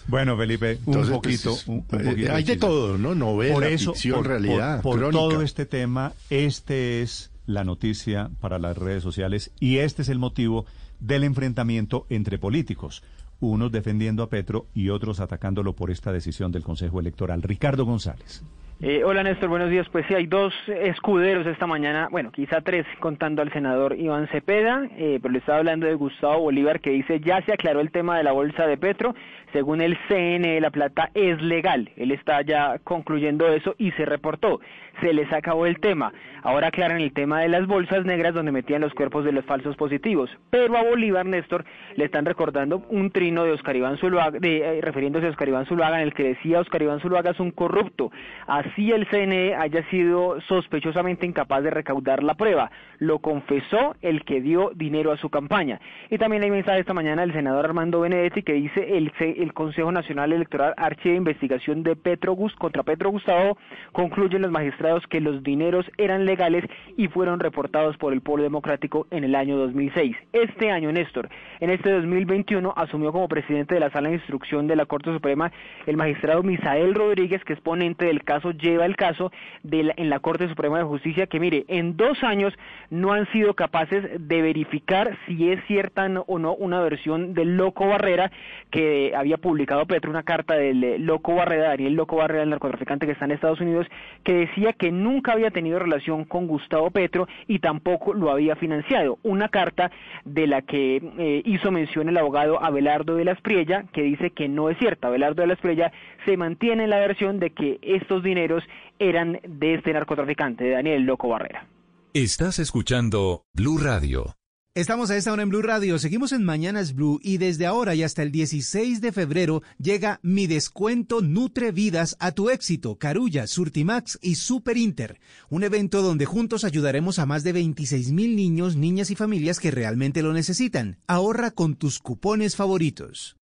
[SPEAKER 33] Bueno, Felipe, un
[SPEAKER 69] Entonces,
[SPEAKER 33] poquito.
[SPEAKER 69] pues,
[SPEAKER 33] un- un
[SPEAKER 69] eh,
[SPEAKER 33] poquito
[SPEAKER 69] hay de todo, ¿no? Novela, ficción, realidad,
[SPEAKER 33] Por, por todo este tema, este es la noticia para las redes sociales y este es el motivo del enfrentamiento entre políticos. Unos defendiendo a Petro y otros atacándolo por esta decisión del Consejo Electoral. Ricardo González.
[SPEAKER 34] Eh, hola Néstor, buenos días. Pues sí, hay dos escuderos esta mañana, bueno, quizá tres, contando al senador Iván Cepeda, eh, pero le estaba hablando de Gustavo Bolívar que dice ya se aclaró el tema de la bolsa de Petro. Según el CNE, la plata es legal. Él está ya concluyendo eso y se reportó. Se les acabó el tema. Ahora aclaran el tema de las bolsas negras donde metían los cuerpos de los falsos positivos. Pero a Bolívar, Néstor, le están recordando un trino de Oscar Iván Zuluaga, de, eh, refiriéndose a Oscar Iván Zuluaga, en el que decía Oscar Iván Zuluaga es un corrupto. Así el CNE haya sido sospechosamente incapaz de recaudar la prueba. Lo confesó el que dio dinero a su campaña. Y también hay mensaje esta mañana del senador Armando Benedetti que dice el, el Consejo Nacional Electoral archiva investigación de Petro contra Petro Gustavo. Concluyen los magistrados que los dineros eran legales y fueron reportados por el Polo Democrático en el año 2006. Este año, Néstor, en este 2021 asumió como presidente de la Sala de Instrucción de la Corte Suprema el magistrado Misael Rodríguez, que es ponente del caso, lleva el caso de la- en la Corte Suprema de Justicia, que mire, en dos años no han sido capaces de verificar si es cierta o no una versión del Loco Barrera que había publicado Petro, una carta del eh, Loco Barrera, Daniel Loco Barrera, el narcotraficante que está en Estados Unidos, que decía que nunca había tenido relación con Gustavo Petro y tampoco lo había financiado. Una carta de la que eh, hizo mención el abogado Abelardo de la Espriella, que dice que no es cierta. Abelardo de la Espriella se mantiene en la versión de que estos dineros eran de este narcotraficante, de Daniel Loco Barrera.
[SPEAKER 31] Estás escuchando Blue Radio.
[SPEAKER 113] Estamos a esta hora en Blue Radio, seguimos en Mañanas Blue y desde ahora y hasta el 16 de febrero llega mi descuento Nutre Vidas a tu éxito, Carulla, Surtimax y Super Inter, un evento donde juntos ayudaremos a más de 26 mil niños, niñas y familias que realmente lo necesitan. Ahorra con tus cupones favoritos.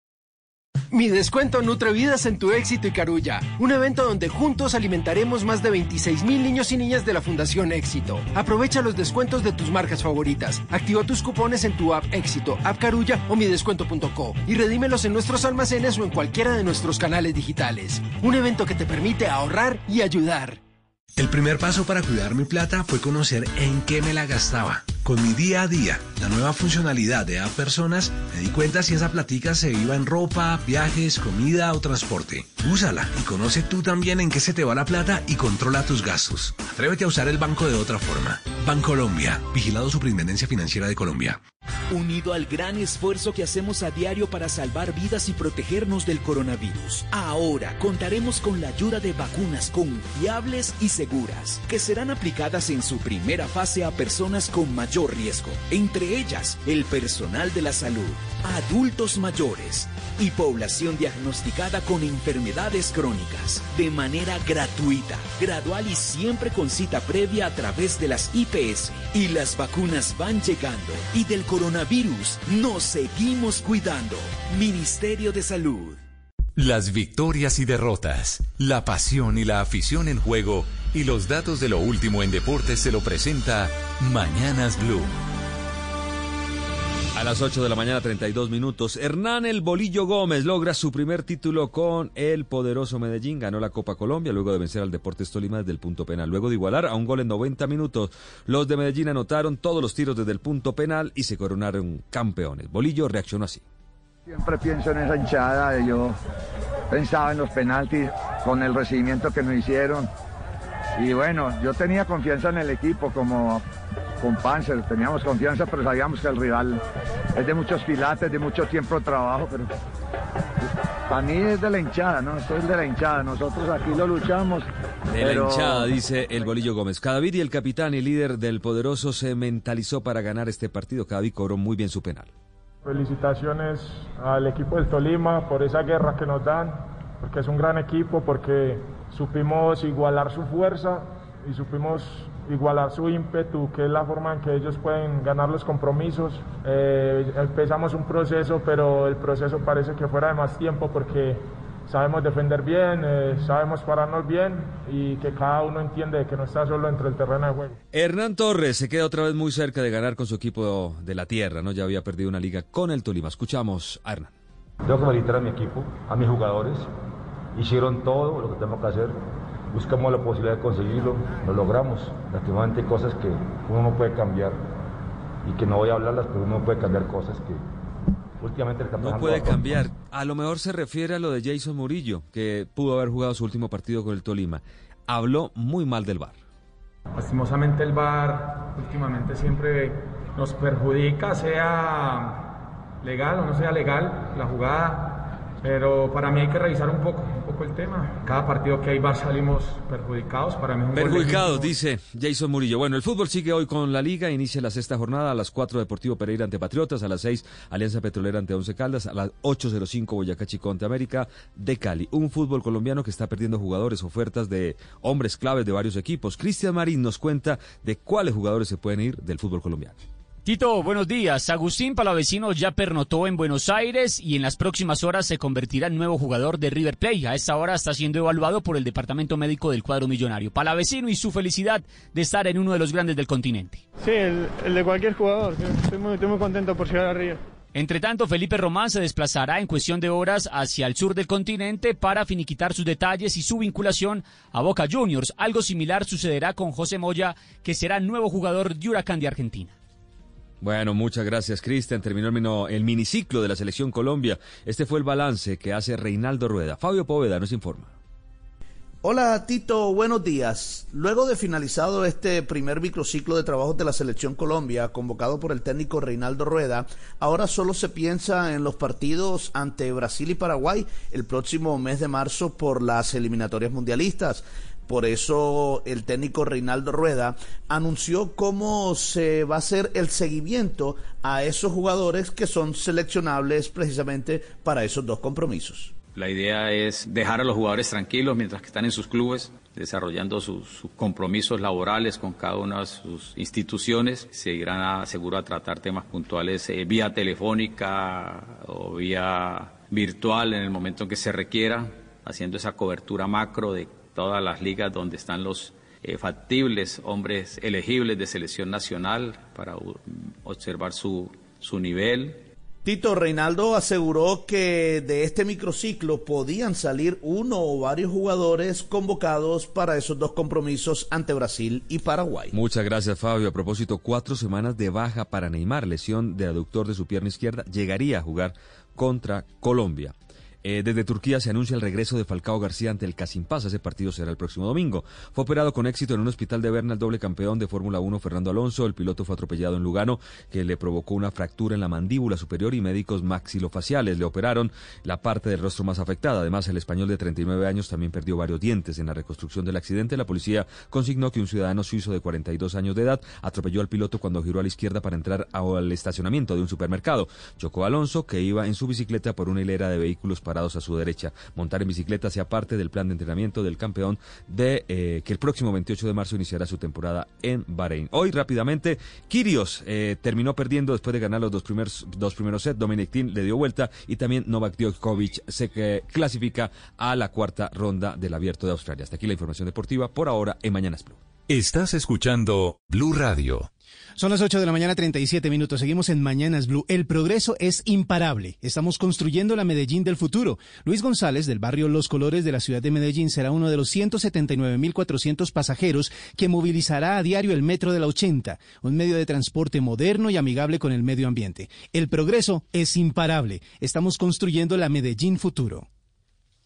[SPEAKER 114] Mi descuento Nutre Vidas en tu éxito y Carulla. Un evento donde juntos alimentaremos más de 26 mil niños y niñas de la Fundación Éxito. Aprovecha los descuentos de tus marcas favoritas. Activa tus cupones en tu app Éxito, app Carulla o midescuento.co y redímelos en nuestros almacenes o en cualquiera de nuestros canales digitales. Un evento que te permite ahorrar y ayudar.
[SPEAKER 92] El primer paso para cuidar mi plata fue conocer en qué me la gastaba. Con mi día a día, la nueva funcionalidad de App Personas, me di cuenta si esa platica se iba en ropa, viajes, comida o transporte. Úsala y conoce tú también en qué se te va la plata y controla tus gastos. Atrévete a usar el banco de otra forma. Bancolombia, vigilado Superintendencia Financiera de Colombia.
[SPEAKER 115] Unido al gran esfuerzo que hacemos a diario para salvar vidas y protegernos del coronavirus, ahora contaremos con la ayuda de vacunas confiables y seguras, que serán aplicadas en su primera fase a personas con mayor riesgo, entre ellas el personal de la salud, adultos mayores y población diagnosticada con enfermedades crónicas, de manera gratuita, gradual y siempre con cita previa a través de las IPS. Y las vacunas van llegando y del coronavirus nos seguimos cuidando. Ministerio de Salud.
[SPEAKER 31] Las victorias y derrotas, la pasión y la afición en juego y los datos de lo último en deportes se lo presenta Mañanas Blue.
[SPEAKER 80] A las 8 de la mañana, 32 minutos. Hernán El Bolillo Gómez logra su primer título con el poderoso Medellín. Ganó la Copa Colombia luego de vencer al Deportes Tolima desde el punto penal. Luego de igualar a un gol en 90 minutos, los de Medellín anotaron todos los tiros desde el punto penal y se coronaron campeones. Bolillo reaccionó así.
[SPEAKER 116] Siempre pienso en esa hinchada. Yo pensaba en los penaltis con el recibimiento que nos hicieron. Y bueno, yo tenía confianza en el equipo como con Panzer, teníamos confianza, pero sabíamos que el rival es de muchos pilates, de mucho tiempo de trabajo, pero para mí es de la hinchada, ¿no? Esto es de la hinchada, nosotros aquí lo luchamos.
[SPEAKER 80] De la hinchada, dice el Bolillo Gómez. Cadavid y el capitán y líder del poderoso se mentalizó para ganar este partido. Cadavid cobró muy bien su penal.
[SPEAKER 117] Felicitaciones al equipo del Tolima por esa guerra que nos dan, porque es un gran equipo, porque supimos igualar su fuerza y supimos igualar su ímpetu, que es la forma en que ellos pueden ganar los compromisos. Eh, empezamos un proceso, pero el proceso parece que fuera de más tiempo porque sabemos defender bien, eh, sabemos pararnos bien y que cada uno entiende que no está solo entre el terreno de juego.
[SPEAKER 80] Hernán Torres se queda otra vez muy cerca de ganar con su equipo de la tierra, ¿no? Ya había perdido una liga con el Tolima. Escuchamos a Hernán.
[SPEAKER 118] Tengo que felicitar a mi equipo, a mis jugadores. Hicieron todo lo que tenemos que hacer buscamos la posibilidad de conseguirlo, lo logramos. Lastimosamente hay cosas que uno no puede cambiar y que no voy a hablarlas, pero uno puede cambiar cosas que últimamente
[SPEAKER 80] está No puede cambiar. A lo mejor se refiere a lo de Jason Murillo, que pudo haber jugado su último partido con el Tolima. Habló muy mal del VAR.
[SPEAKER 117] Lastimosamente el VAR últimamente siempre nos perjudica, sea legal o no sea legal la jugada pero para mí hay que revisar un poco, un poco el tema. Cada partido que hay va salimos perjudicados. Para mí
[SPEAKER 80] Perjudicados, dice Jason Murillo. Bueno, el fútbol sigue hoy con la liga. Inicia la sexta jornada a las 4 Deportivo Pereira ante Patriotas, a las 6 Alianza Petrolera ante Once Caldas, a las 8.05 Boyacá Chico ante América de Cali. Un fútbol colombiano que está perdiendo jugadores, ofertas de hombres claves de varios equipos. Cristian Marín nos cuenta de cuáles jugadores se pueden ir del fútbol colombiano.
[SPEAKER 45] Tito, buenos días. Agustín Palavecino ya pernotó en Buenos Aires y en las próximas horas se convertirá en nuevo jugador de River Plate. A esta hora está siendo evaluado por el Departamento Médico del cuadro millonario. Palavecino y su felicidad de estar en uno de los grandes del continente.
[SPEAKER 117] Sí, el, de cualquier jugador. Estoy muy, estoy muy contento por llegar a River.
[SPEAKER 45] Entre tanto, Felipe Román se desplazará en cuestión de horas hacia el sur del continente para finiquitar sus detalles y su vinculación a Boca Juniors. Algo similar sucederá con José Moya, que será nuevo jugador de Huracán de Argentina.
[SPEAKER 80] Bueno, muchas gracias, Cristian. Terminó el, miniciclo de la Selección Colombia. Este fue el balance que hace Reinaldo Rueda. Fabio Poveda nos informa.
[SPEAKER 119] Hola Tito, buenos días. Luego de finalizado este primer microciclo de trabajos de la Selección Colombia, convocado por el técnico Reinaldo Rueda, ahora solo se piensa en los partidos ante Brasil y Paraguay el próximo mes de marzo por las eliminatorias mundialistas. Por eso el técnico Reinaldo Rueda anunció cómo se va a hacer el seguimiento a esos jugadores que son seleccionables precisamente para esos dos compromisos.
[SPEAKER 120] La idea es dejar a los jugadores tranquilos mientras que están en sus clubes, desarrollando sus, compromisos laborales con cada una de sus instituciones. Se irán a, seguro a tratar temas puntuales eh, vía telefónica o vía virtual en el momento en que se requiera, haciendo esa cobertura macro de todas las ligas donde están los eh, factibles hombres elegibles de selección nacional para observar su, su nivel.
[SPEAKER 119] Tito Reinaldo aseguró que de este microciclo podían salir uno o varios jugadores convocados para esos dos compromisos ante Brasil y Paraguay.
[SPEAKER 80] Muchas gracias Fabio. A propósito, cuatro semanas de baja para Neymar, lesión de aductor de su pierna izquierda, llegaría a jugar contra Colombia. Eh, desde Turquía se anuncia el regreso de Falcao García ante el Casimpasa. Ese partido será el próximo domingo. Fue operado con éxito en un hospital de Berna el doble campeón de Fórmula 1 Fernando Alonso. El piloto fue atropellado en Lugano, que le provocó una fractura en la mandíbula superior y médicos maxilofaciales le operaron la parte del rostro más afectada. Además, el español de 39 años también perdió varios dientes. En la reconstrucción del accidente, la policía consignó que un ciudadano suizo de 42 años de edad atropelló al piloto cuando giró a la izquierda para entrar al estacionamiento de un supermercado. Chocó a Alonso, que iba en su bicicleta por una hilera de vehículos parados a su derecha. Montar en bicicleta sea parte del plan de entrenamiento del campeón de eh, que el próximo 28 de marzo iniciará su temporada en Bahrein. Hoy rápidamente, Kirios eh, terminó perdiendo después de ganar los dos primeros, dos primeros sets. Dominic Thiem le dio vuelta y también Novak Djokovic se clasifica a la cuarta ronda del Abierto de Australia. Hasta aquí la información deportiva por ahora en Mañanas Blue.
[SPEAKER 31] Estás escuchando Blue Radio.
[SPEAKER 121] Son las 8 de la mañana, 37 minutos. Seguimos en Mañanas Blue. El progreso es imparable. Estamos construyendo la Medellín del futuro. Luis González, del barrio Los Colores de la ciudad de Medellín, será uno de los 179.400 pasajeros que movilizará a diario el metro de la 80, un medio de transporte moderno y amigable con el medio ambiente. El progreso es imparable. Estamos construyendo la Medellín futuro.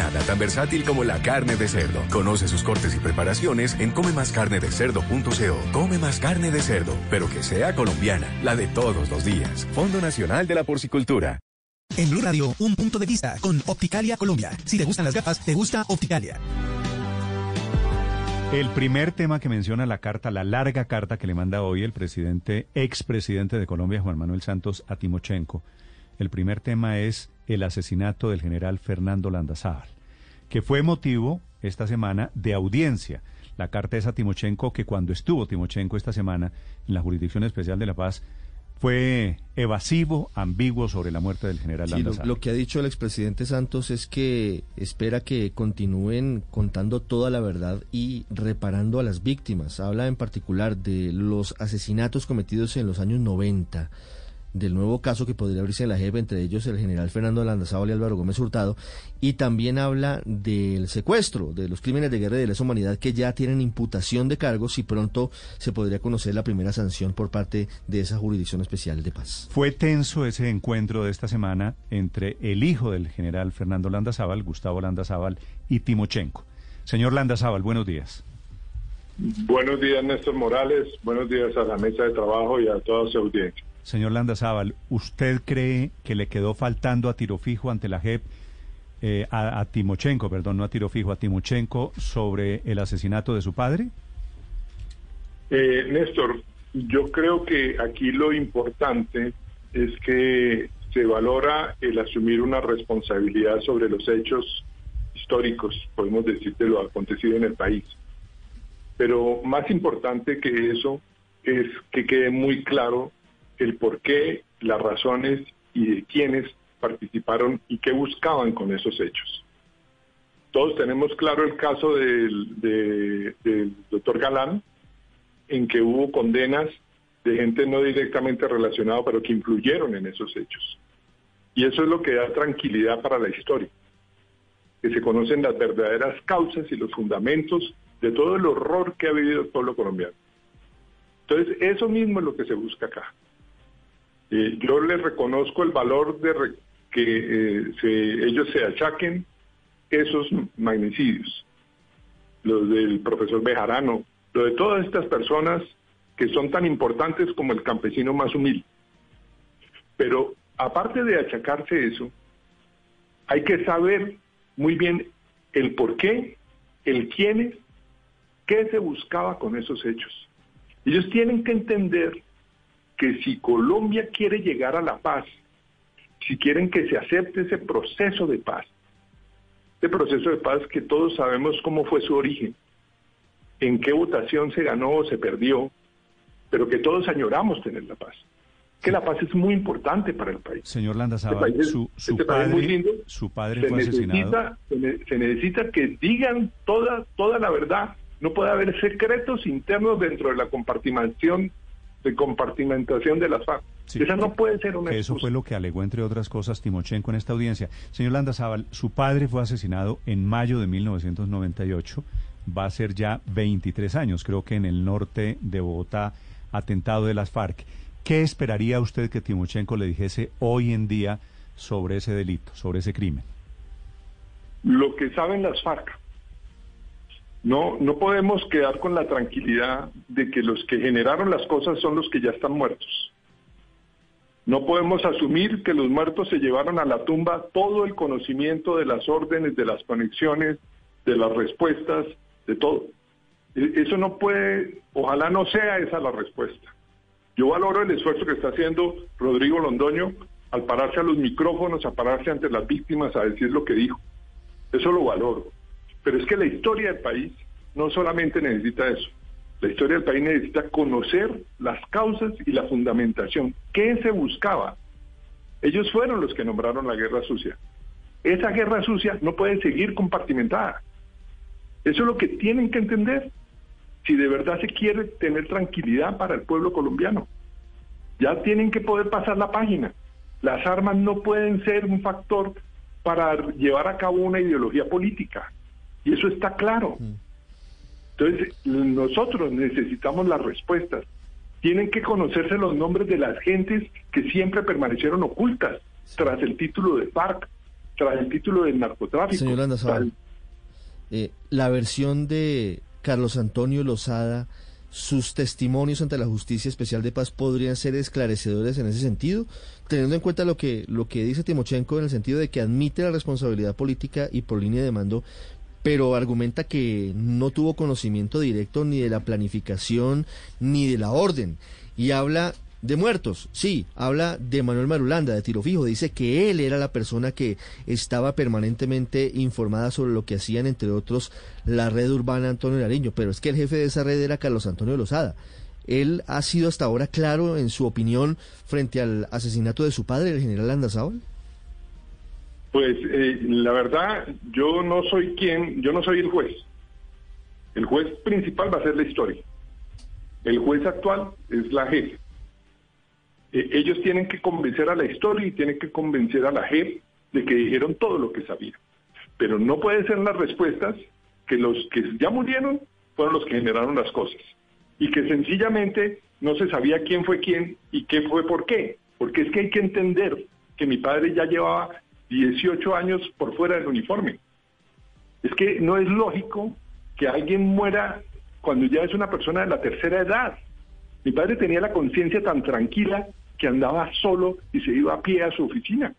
[SPEAKER 122] nada tan versátil como la carne de cerdo. Conoce sus cortes y preparaciones en comemascarnedecerdo.co. Come más carne de cerdo, pero que sea colombiana, la de todos los días. Fondo Nacional de la Porcicultura.
[SPEAKER 123] En Blue Radio, un punto de vista con Opticalia Colombia. Si te gustan las gafas, te gusta Opticalia.
[SPEAKER 33] El primer tema que menciona la carta, la larga carta que le manda hoy el presidente, expresidente de Colombia, Juan Manuel Santos, a Timochenko. El primer tema es el asesinato del general Fernando Landazábal, que fue motivo esta semana de audiencia. La carta es a Timochenko que cuando estuvo Timochenko esta semana en la Jurisdicción Especial de la Paz fue evasivo, ambiguo sobre la muerte del general
[SPEAKER 47] sí, lo, que ha dicho el expresidente Santos es que espera que continúen contando toda la verdad y reparando a las víctimas. Habla en particular de los asesinatos cometidos en los años 90 del nuevo caso que podría abrirse en la JEP, entre ellos el general Fernando Landazábal y Álvaro Gómez Hurtado, y también habla del secuestro, de los crímenes de guerra y de lesa humanidad que ya tienen imputación de cargos y pronto se podría conocer la primera sanción por parte de esa jurisdicción especial de paz.
[SPEAKER 33] Fue tenso ese encuentro de esta semana entre el hijo del general Fernando Landazábal, Gustavo Landazábal, y Timochenko. Señor Landazábal, buenos días.
[SPEAKER 124] Buenos días, Néstor Morales. Buenos días a la mesa de trabajo y a toda su audiencia.
[SPEAKER 33] Señor Landazábal, ¿usted cree que le quedó faltando a tiro fijo ante la JEP, eh, a, Timochenko, perdón, no a tiro fijo, a Timochenko sobre el asesinato de su padre?
[SPEAKER 124] Eh, Néstor, yo creo que aquí lo importante es que se valora el asumir una responsabilidad sobre los hechos históricos, podemos decir, de lo acontecido en el país. Pero más importante que eso es que quede muy claro el por qué, las razones y de quiénes participaron y qué buscaban con esos hechos. Todos tenemos claro el caso del, doctor Galán, en que hubo condenas de gente no directamente relacionada, pero que influyeron en esos hechos. Y eso es lo que da tranquilidad para la historia, que se conocen las verdaderas causas y los fundamentos de todo el horror que ha vivido el pueblo colombiano. Entonces, eso mismo es lo que se busca acá. Eh, yo les reconozco el valor de que eh, ellos se achaquen esos magnicidios, los del profesor Bejarano, lo de todas estas personas que son tan importantes como el campesino más humilde. Pero aparte de achacarse eso, hay que saber muy bien el por qué, el quiénes, qué se buscaba con esos hechos. Ellos tienen que entender que si Colombia quiere llegar a la paz, si quieren que se acepte ese proceso de paz, ese proceso de paz que todos sabemos cómo fue su origen, en qué votación se ganó o se perdió, pero que todos añoramos tener la paz. Que la paz es muy importante para el país.
[SPEAKER 33] Señor Landazábal,
[SPEAKER 124] este
[SPEAKER 33] su,
[SPEAKER 124] este
[SPEAKER 33] padre,
[SPEAKER 124] muy lindo.
[SPEAKER 33] su padre
[SPEAKER 124] se
[SPEAKER 33] fue
[SPEAKER 124] necesita,
[SPEAKER 33] asesinado.
[SPEAKER 124] Se, necesita que digan toda, toda la verdad. No puede haber secretos internos dentro de la compartimentación de compartimentación de las FARC. Esa no puede ser una
[SPEAKER 33] Eso fue lo que alegó, entre otras cosas, Timochenko en esta audiencia. Señor Landazábal, su padre fue asesinado en mayo de 1998. Va a ser ya 23 años, creo que en el norte de Bogotá, atentado de las FARC. ¿Qué esperaría usted que Timochenko le dijese hoy en día sobre ese delito, sobre ese crimen?
[SPEAKER 124] Lo que saben las FARC, no, no podemos quedar con la tranquilidad de que los que generaron las cosas son los que ya están muertos. No podemos asumir que los muertos se llevaron a la tumba todo el conocimiento de las órdenes, de las conexiones, de las respuestas, de todo. E, eso no puede, ojalá no sea esa la respuesta. Yo valoro el esfuerzo que está haciendo Rodrigo Londoño al pararse a los micrófonos, a pararse ante las víctimas, a decir lo que dijo. Eso lo valoro. Pero es que la historia del país no solamente necesita eso. La historia del país necesita conocer las causas y la fundamentación. ¿Qué se buscaba? Ellos fueron los que nombraron la guerra sucia. Esa guerra sucia no puede seguir compartimentada. Eso es lo que tienen que entender. Si de verdad se quiere tener tranquilidad para el pueblo colombiano, ya tienen que poder pasar la página. Las armas no pueden ser un factor para llevar a cabo una ideología política. Y eso está claro. Entonces, nosotros necesitamos las respuestas. Tienen que conocerse los nombres de las gentes que siempre permanecieron ocultas tras el título de FARC, tras el título del narcotráfico.
[SPEAKER 47] Señor Andazabal, eh, la versión de Carlos Antonio Lozada, sus testimonios ante la Justicia Especial de Paz podrían ser esclarecedores en ese sentido, teniendo en cuenta lo que, lo que dice Timochenko en el sentido de que admite la responsabilidad política y por línea de mando, pero argumenta que no tuvo conocimiento directo ni de la planificación ni de la orden. Y habla de muertos, sí, habla de Manuel Marulanda, de tiro fijo, dice que él era la persona que estaba permanentemente informada sobre lo que hacían, entre otros, la red urbana Antonio Nariño, pero es que el jefe de esa red era Carlos Antonio Lozada. ¿Él ha sido hasta ahora claro en su opinión frente al asesinato de su padre, el general Landazábal?
[SPEAKER 124] Pues eh, la verdad, yo no soy quien, yo no soy el juez. El juez principal va a ser la historia. El juez actual es la jefe. Eh, ellos tienen que convencer a la historia y tienen que convencer a la JEP de que dijeron todo lo que sabían. Pero no pueden ser las respuestas que los que ya murieron fueron los que generaron las cosas. Y que sencillamente no se sabía quién fue quién y qué fue por qué. Porque es que hay que entender que mi padre ya llevaba 18 años por fuera del uniforme. Es que no es lógico que alguien muera cuando ya es una persona de la tercera edad. Mi padre tenía la conciencia tan tranquila que andaba solo y se iba a pie a su oficina.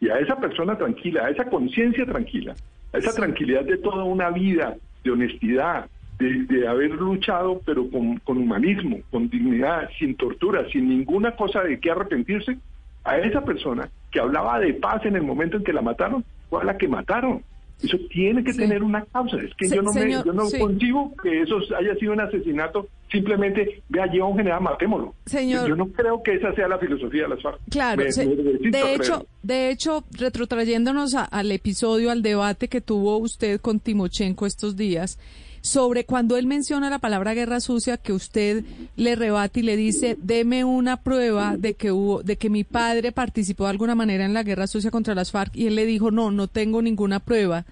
[SPEAKER 124] Y a esa persona tranquila, a esa conciencia tranquila, a esa tranquilidad de toda una vida, de honestidad, de, haber luchado, pero con, con, humanismo, con dignidad, sin tortura, sin ninguna cosa de qué arrepentirse, a esa persona que hablaba de paz en el momento en que la mataron, fue a la que mataron. Eso tiene que tener una causa. Es que yo no, me, yo no consigo que eso haya sido un asesinato. Simplemente, vea, lleva un general, matémoslo.
[SPEAKER 125] Señor,
[SPEAKER 124] yo no creo que esa sea la filosofía de las FARC.
[SPEAKER 125] Claro, de, hecho, de hecho, retrotrayéndonos al episodio, al debate que tuvo usted con Timochenko estos días, sobre cuando él menciona la palabra guerra sucia que usted le rebate y le dice, deme una prueba de que hubo, de que mi padre participó de alguna manera en la guerra sucia contra las FARC y él le dijo, no, no tengo ninguna prueba.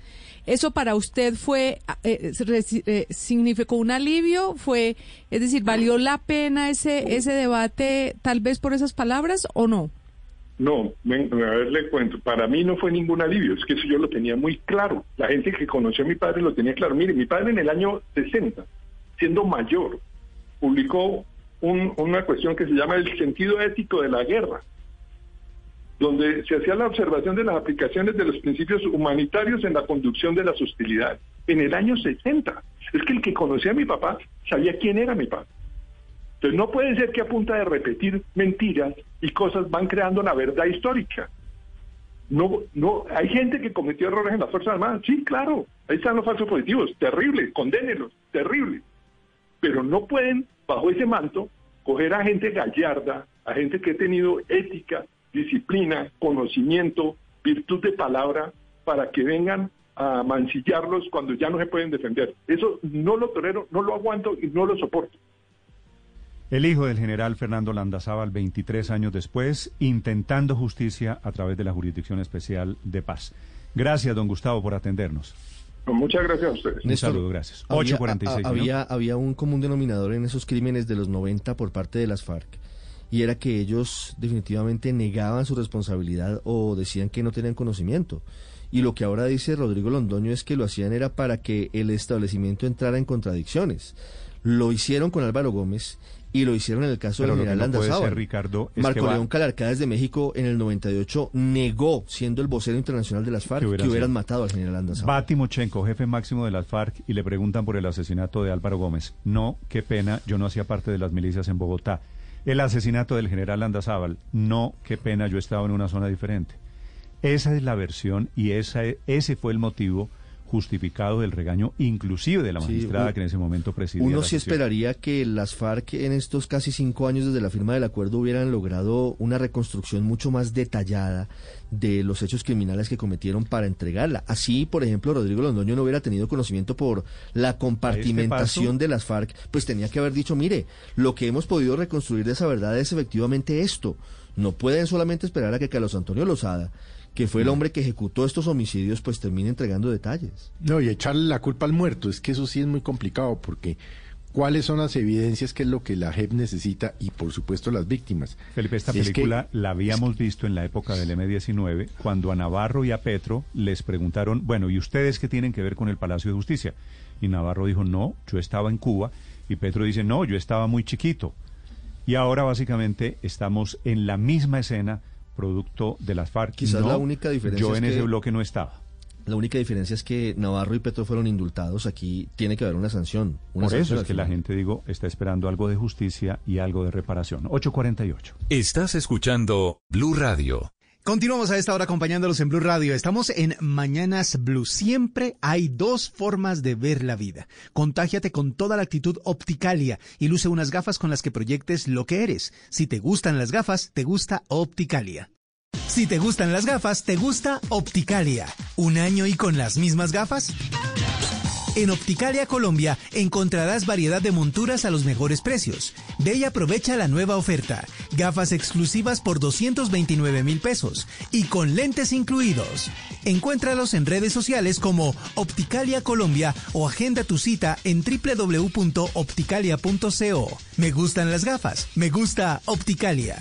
[SPEAKER 125] ¿Eso para usted fue, eh, eh, significó un alivio? ¿Fue, es decir, valió la pena ese, ese debate tal vez por esas palabras o no?
[SPEAKER 124] No, a ver, le cuento. Para mí no fue ningún alivio, es que eso yo lo tenía muy claro. La gente que conoció a mi padre lo tenía claro. Mire, mi padre en el año 60, siendo mayor, publicó una cuestión que se llama el sentido ético de la guerra, donde se hacía la observación de las aplicaciones de los principios humanitarios en la conducción de las hostilidades. En el año 60. Es que el que conocía a mi papá sabía quién era mi padre. Entonces no puede ser que a punta de repetir mentiras y cosas van creando la verdad histórica. No, no, hay gente que cometió errores en las Fuerzas Armadas, sí, claro, ahí están los falsos positivos, terrible, condénelos, terrible. Pero no pueden, bajo ese manto, coger a gente gallarda, a gente que ha tenido ética, disciplina, conocimiento, virtud de palabra, para que vengan a mancillarlos cuando ya no se pueden defender. Eso no lo tolero, no lo aguanto y no lo soporto.
[SPEAKER 33] El hijo del general Fernando Landazábal, 23 años después, intentando justicia a través de la Jurisdicción Especial de Paz. Gracias, don Gustavo, por atendernos.
[SPEAKER 124] Muchas gracias a ustedes.
[SPEAKER 33] Un saludo, gracias. 846.
[SPEAKER 47] Había, había un común denominador en esos crímenes de los 90 por parte de las FARC y era que ellos definitivamente negaban su responsabilidad o decían que no tenían conocimiento. Y lo que ahora dice Rodrigo Londoño es que lo hacían era para que el establecimiento entrara en contradicciones. Lo hicieron con Álvaro Gómez y lo hicieron en el caso del general no
[SPEAKER 33] Ricardo,
[SPEAKER 47] Marco León Calarcá de México en el 98 negó, siendo el vocero internacional de las FARC, que, hubieran matado al general Landazábal.
[SPEAKER 33] Va Timochenko, jefe máximo de las FARC, y le preguntan por el asesinato de Álvaro Gómez. No, qué pena, yo no hacía parte de las milicias en Bogotá. El asesinato del general Landazábal. No, qué pena, yo estaba en una zona diferente. Esa es la versión y esa, ese fue el motivo justificado del regaño, inclusive de la magistrada que en ese momento presidía.
[SPEAKER 47] Uno sí esperaría que las FARC en estos casi cinco años desde la firma del acuerdo hubieran logrado una reconstrucción mucho más detallada de los hechos criminales que cometieron para entregarla. Así, por ejemplo, Rodrigo Londoño no hubiera tenido conocimiento por la compartimentación de las FARC, pues tenía que haber dicho, mire, lo que hemos podido reconstruir de esa verdad es efectivamente esto. No pueden solamente esperar a que Carlos Antonio Lozada, que fue el hombre que ejecutó estos homicidios, pues termine entregando detalles.
[SPEAKER 69] No, y echarle la culpa al muerto, es que eso sí es muy complicado porque cuáles son las evidencias, qué es lo que la JEP necesita y por supuesto las víctimas.
[SPEAKER 33] Felipe, esta
[SPEAKER 69] Es que-
[SPEAKER 33] película la habíamos visto en la época del M-19, cuando a Navarro y a Petro les preguntaron, bueno, ¿y ustedes qué tienen que ver con el Palacio de Justicia? Y Navarro dijo, no, yo estaba en Cuba, y Petro dice, no, yo estaba muy chiquito. Y ahora básicamente estamos en la misma escena, producto de las FARC.
[SPEAKER 47] Quizás
[SPEAKER 33] No,
[SPEAKER 47] la única diferencia
[SPEAKER 33] Yo
[SPEAKER 47] es
[SPEAKER 33] en
[SPEAKER 47] que-
[SPEAKER 33] ese bloque no estaba.
[SPEAKER 47] La única diferencia es que Navarro y Petro fueron indultados. Aquí tiene que haber una sanción. Una
[SPEAKER 33] Por eso es que la gente, digo, está esperando algo de justicia y algo de reparación. 848.
[SPEAKER 31] Estás escuchando Blue Radio.
[SPEAKER 126] Continuamos a esta hora acompañándolos en Blue Radio. Estamos en Mañanas Blue. Siempre hay dos formas de ver la vida. Contágiate con toda la actitud Opticalia y luce unas gafas con las que proyectes lo que eres. Si te gustan las gafas, te gusta Opticalia. Si te gustan las gafas, te gusta Opticalia. ¿Un año y con las mismas gafas? En Opticalia Colombia encontrarás variedad de monturas a los mejores precios. Ve y aprovecha la nueva oferta. Gafas exclusivas por 229 mil pesos y con lentes incluidos. Encuéntralos en redes sociales como Opticalia Colombia o agenda tu cita en www.opticalia.co. Me gustan las gafas. Me gusta Opticalia.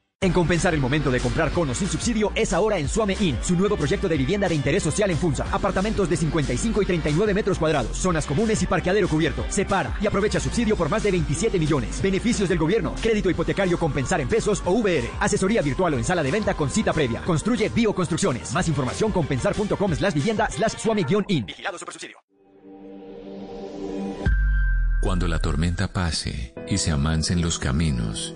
[SPEAKER 127] En compensar el momento de comprar conos sin subsidio es ahora en Suame In, su nuevo proyecto de vivienda de interés social en Funza. Apartamentos de 55 y 39 metros cuadrados, zonas comunes y parqueadero cubierto. Separa y aprovecha subsidio por más de 27 millones. Beneficios del gobierno, crédito hipotecario compensar en pesos o VR. Asesoría virtual o en sala de venta con cita previa. Construye Bioconstrucciones. Más información compensar.com slash vivienda slash suame-in. Vigilado Supersubsidio.
[SPEAKER 31] Cuando la tormenta pase y se amansen los caminos,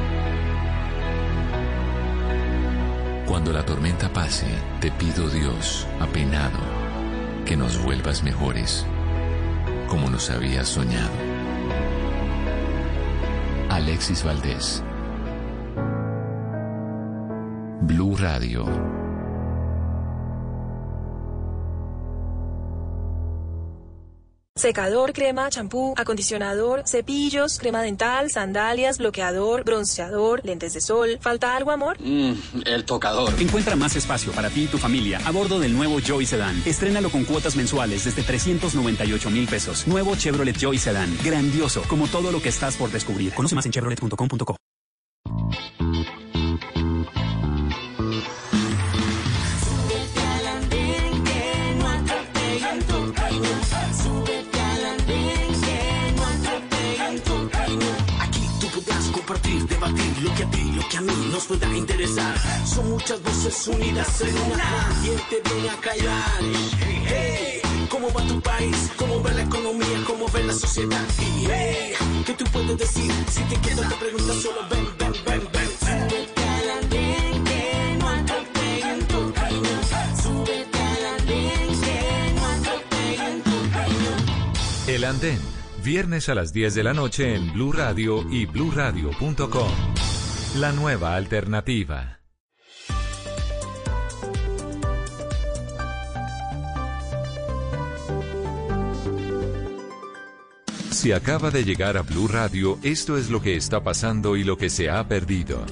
[SPEAKER 31] Cuando la tormenta pase, te pido Dios, apenado, que nos vuelvas mejores, como nos habías soñado. Alexis Valdés. Blue Radio.
[SPEAKER 128] Secador, crema, champú, acondicionador, cepillos, crema dental, sandalias, bloqueador, bronceador, lentes de sol. ¿Falta algo, amor?
[SPEAKER 129] Mm, el tocador. Encuentra más espacio para ti y tu familia a bordo del nuevo Joy Sedan. Estrénalo con cuotas mensuales desde 398 mil pesos. Nuevo Chevrolet Joy Sedan. Grandioso, como todo lo que estás por descubrir. Conoce más en chevrolet.com.co.
[SPEAKER 130] compartir, debatir lo que a ti, lo que a mí nos pueda interesar. Son muchas voces unidas en una. ¿Quién te viene a callar? Hey, ¿cómo va tu país? ¿Cómo va la economía? ¿Cómo va la sociedad? Y hey, ¿qué tú puedes decir? Si te quedas te preguntas solo ven, ven, ven, ven.
[SPEAKER 131] Súbete al andén que no atropellan tu camino. Súbete andén que no camino.
[SPEAKER 31] El Andén, viernes a las 10 de la noche en Blue Radio y bluradio.com. La nueva alternativa. Si acaba de llegar a Blue Radio, esto es lo que está pasando y lo que se ha perdido.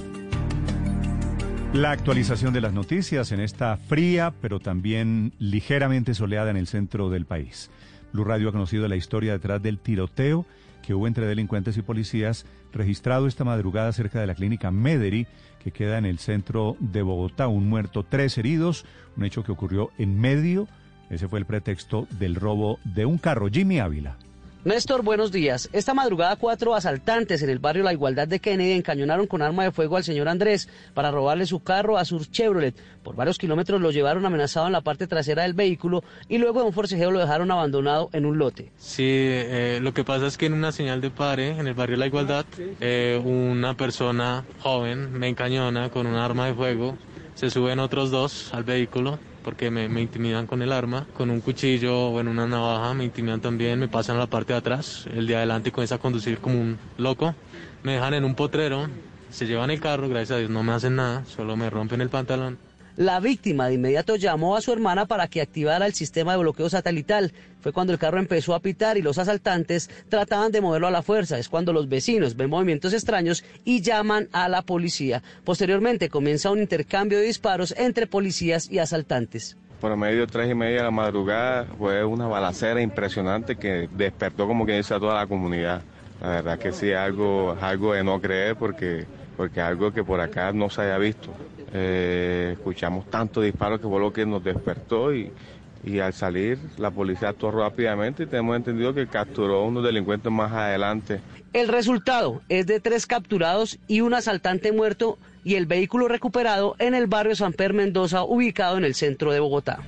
[SPEAKER 33] La actualización de las noticias en esta fría, pero también ligeramente soleada en el centro del país. Blue Radio ha conocido la historia detrás del tiroteo que hubo entre delincuentes y policías registrado esta madrugada cerca de la clínica Mederi, que queda en el centro de Bogotá. Un muerto, tres heridos, un hecho que ocurrió en medio. Ese fue el pretexto del robo de un carro. Jimmy Ávila.
[SPEAKER 132] Néstor, buenos días. Esta madrugada cuatro asaltantes en el barrio La Igualdad de Kennedy encañonaron con arma de fuego al señor Andrés para robarle su carro a su Chevrolet. Por varios kilómetros lo llevaron amenazado en la parte trasera del vehículo y luego de un forcejeo lo dejaron abandonado en un lote.
[SPEAKER 133] Sí, eh, lo que pasa es que en una señal de pare en el barrio La Igualdad, eh, una persona joven me encañona con un arma de fuego. Se suben otros dos al vehículo porque me, intimidan con el arma, con un cuchillo o en una navaja, me intimidan también, me pasan a la parte de atrás, el de adelante comienza a conducir como un loco, me dejan en un potrero, se llevan el carro, gracias a Dios no me hacen nada, solo me rompen el pantalón.
[SPEAKER 132] La víctima de inmediato llamó a su hermana para que activara el sistema de bloqueo satelital. Fue cuando el carro empezó a pitar y los asaltantes trataban de moverlo a la fuerza. Es cuando los vecinos ven movimientos extraños y llaman a la policía. Posteriormente comienza un intercambio de disparos entre policías y asaltantes.
[SPEAKER 126] Por medio tres y media de la madrugada fue una balacera impresionante que despertó como que dice a toda la comunidad. La verdad que sí, algo, algo de no creer porque, porque algo que por acá no se haya visto. Eh, escuchamos tantos disparos que fue lo que nos despertó y, y al salir la policía actuó rápidamente y tenemos entendido que capturó a unos delincuentes más adelante.
[SPEAKER 132] El resultado es de tres capturados y un asaltante muerto y el vehículo recuperado en el barrio San Per Mendoza, ubicado en el centro de Bogotá.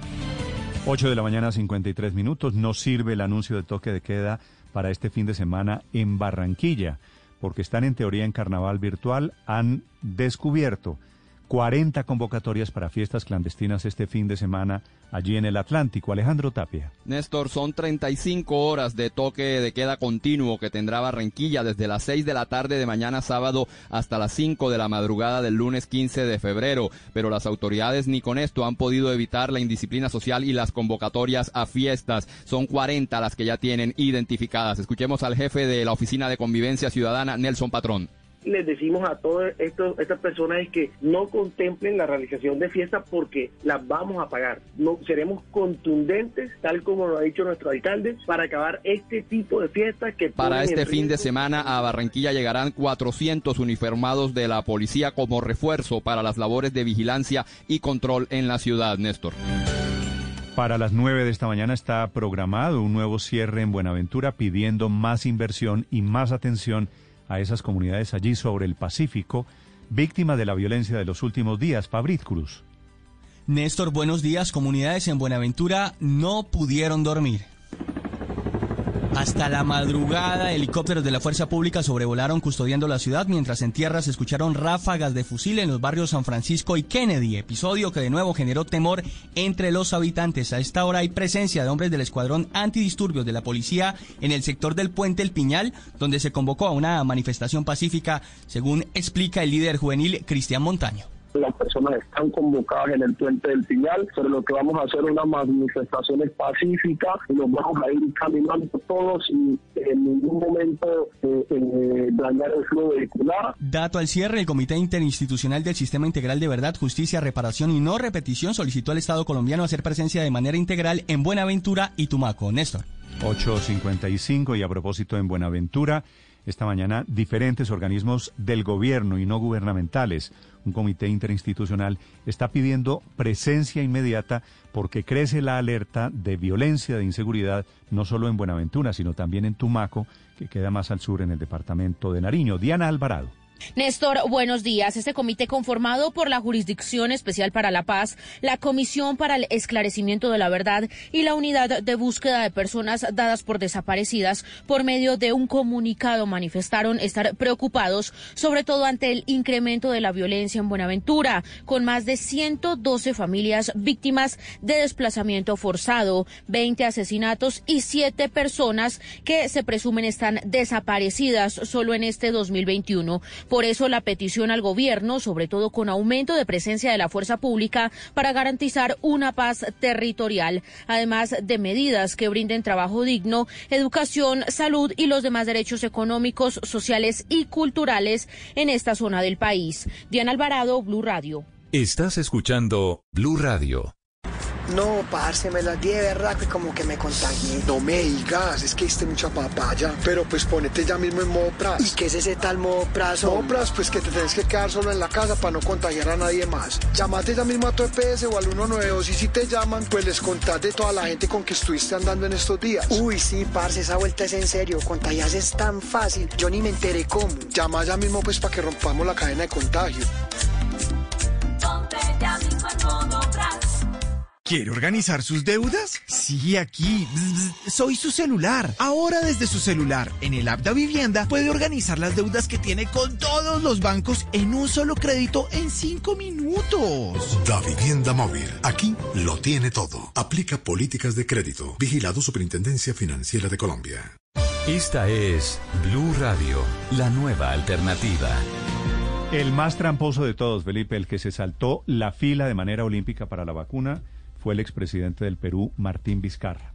[SPEAKER 33] 8 de la mañana, 53 minutos. No sirve el anuncio de toque de queda para este fin de semana en Barranquilla, porque están en teoría en carnaval virtual. Han descubierto 40 convocatorias para fiestas clandestinas este fin de semana allí en el Atlántico. Alejandro Tapia.
[SPEAKER 17] Néstor, son 35 horas de toque de queda continuo que tendrá Barranquilla desde las 6 de la tarde de mañana sábado hasta las 5 de la madrugada del lunes 15 de febrero. Pero las autoridades ni con esto han podido evitar la indisciplina social y las convocatorias a fiestas. Son 40 las que ya tienen identificadas. Escuchemos al jefe de la Oficina de Convivencia Ciudadana, Nelson Patrón
[SPEAKER 134] les decimos a todas estas personas es que no contemplen la realización de fiestas porque las vamos a pagar. No seremos contundentes, tal como lo ha dicho nuestro alcalde, para acabar este tipo de fiestas que
[SPEAKER 17] para este fin de semana a Barranquilla llegarán 400 uniformados de la policía como refuerzo para las labores de vigilancia y control en la ciudad, Néstor.
[SPEAKER 33] Para las 9 de esta mañana está programado un nuevo cierre en Buenaventura pidiendo más inversión y más atención a esas comunidades allí sobre el Pacífico, víctimas de la violencia de los últimos días. Fabrit Cruz.
[SPEAKER 135] Néstor, buenos días. Comunidades en Buenaventura no pudieron dormir. Hasta la madrugada, helicópteros de la Fuerza Pública sobrevolaron custodiando la ciudad, mientras en tierra se escucharon ráfagas de fusil en los barrios San Francisco y Kennedy, episodio que de nuevo generó temor entre los habitantes. A esta hora hay presencia de hombres del escuadrón antidisturbios de la policía en el sector del puente El Piñal, donde se convocó a una manifestación pacífica, según explica el líder juvenil Cristian Montaño.
[SPEAKER 136] Las personas están convocadas en el puente del Piñal, pero lo que vamos a hacer es una manifestaciones pacíficas y nos vamos a ir caminando todos y en ningún momento eh, eh, dañar el flujo vehicular.
[SPEAKER 135] Dato al cierre, el Comité Interinstitucional del Sistema Integral de Verdad, Justicia, Reparación y No Repetición solicitó al Estado colombiano hacer presencia de manera integral en Buenaventura y Tumaco. Néstor.
[SPEAKER 33] 8.55 y a propósito en Buenaventura, esta mañana diferentes organismos del gobierno y no gubernamentales, un comité interinstitucional, está pidiendo presencia inmediata porque crece la alerta de violencia, de inseguridad, no solo en Buenaventura, sino también en Tumaco, que queda más al sur en el departamento de Nariño. Diana Alvarado.
[SPEAKER 137] Néstor, buenos días. Este comité conformado por la Jurisdicción Especial para la Paz, la Comisión para el Esclarecimiento de la Verdad y la Unidad de Búsqueda de Personas dadas por desaparecidas, por medio de un comunicado manifestaron estar preocupados, sobre todo ante el incremento de la violencia en Buenaventura, con más de 112 familias víctimas de desplazamiento forzado, 20 asesinatos y 7 personas que se presumen están desaparecidas solo en este 2021. Por eso la petición al gobierno, sobre todo con aumento de presencia de la fuerza pública para garantizar una paz territorial, además de medidas que brinden trabajo digno, educación, salud y los demás derechos económicos, sociales y culturales en esta zona del país. Diana Alvarado, Blue Radio.
[SPEAKER 31] Estás escuchando Blue Radio.
[SPEAKER 138] No, parce, me la di de verdad que como que me contagié.
[SPEAKER 126] No me digas, es que diste mucha papaya. Pero pues ponete ya mismo en modo pras.
[SPEAKER 138] ¿Y qué es ese tal modo pras?
[SPEAKER 126] Modo pras, pues que te tenés que quedar solo en la casa para no contagiar a nadie más. Llamate ya mismo a tu EPS o al 192 y si te llaman, pues les contás de toda la gente con que estuviste andando en estos días.
[SPEAKER 138] Uy, sí, parce, esa vuelta es en serio. Contagiarse es tan fácil. Yo ni me enteré cómo.
[SPEAKER 126] Llama ya mismo pues para que rompamos la cadena de contagio.
[SPEAKER 139] Ponte ya mismo en modo Braz.
[SPEAKER 140] ¿Quiere organizar sus deudas? Sí, aquí. Bzz, Soy su celular. Ahora desde su celular, en el app de Vivienda, puede organizar las deudas que tiene con todos los bancos en un solo crédito en cinco minutos.
[SPEAKER 141] Da Vivienda Móvil. Aquí lo tiene todo. Aplica políticas de crédito. Vigilado Superintendencia Financiera de Colombia.
[SPEAKER 31] Esta es Blue Radio, la nueva alternativa.
[SPEAKER 33] El más tramposo de todos, Felipe, el que se saltó la fila de manera olímpica para la vacuna, fue el expresidente del Perú, Martín Vizcarra.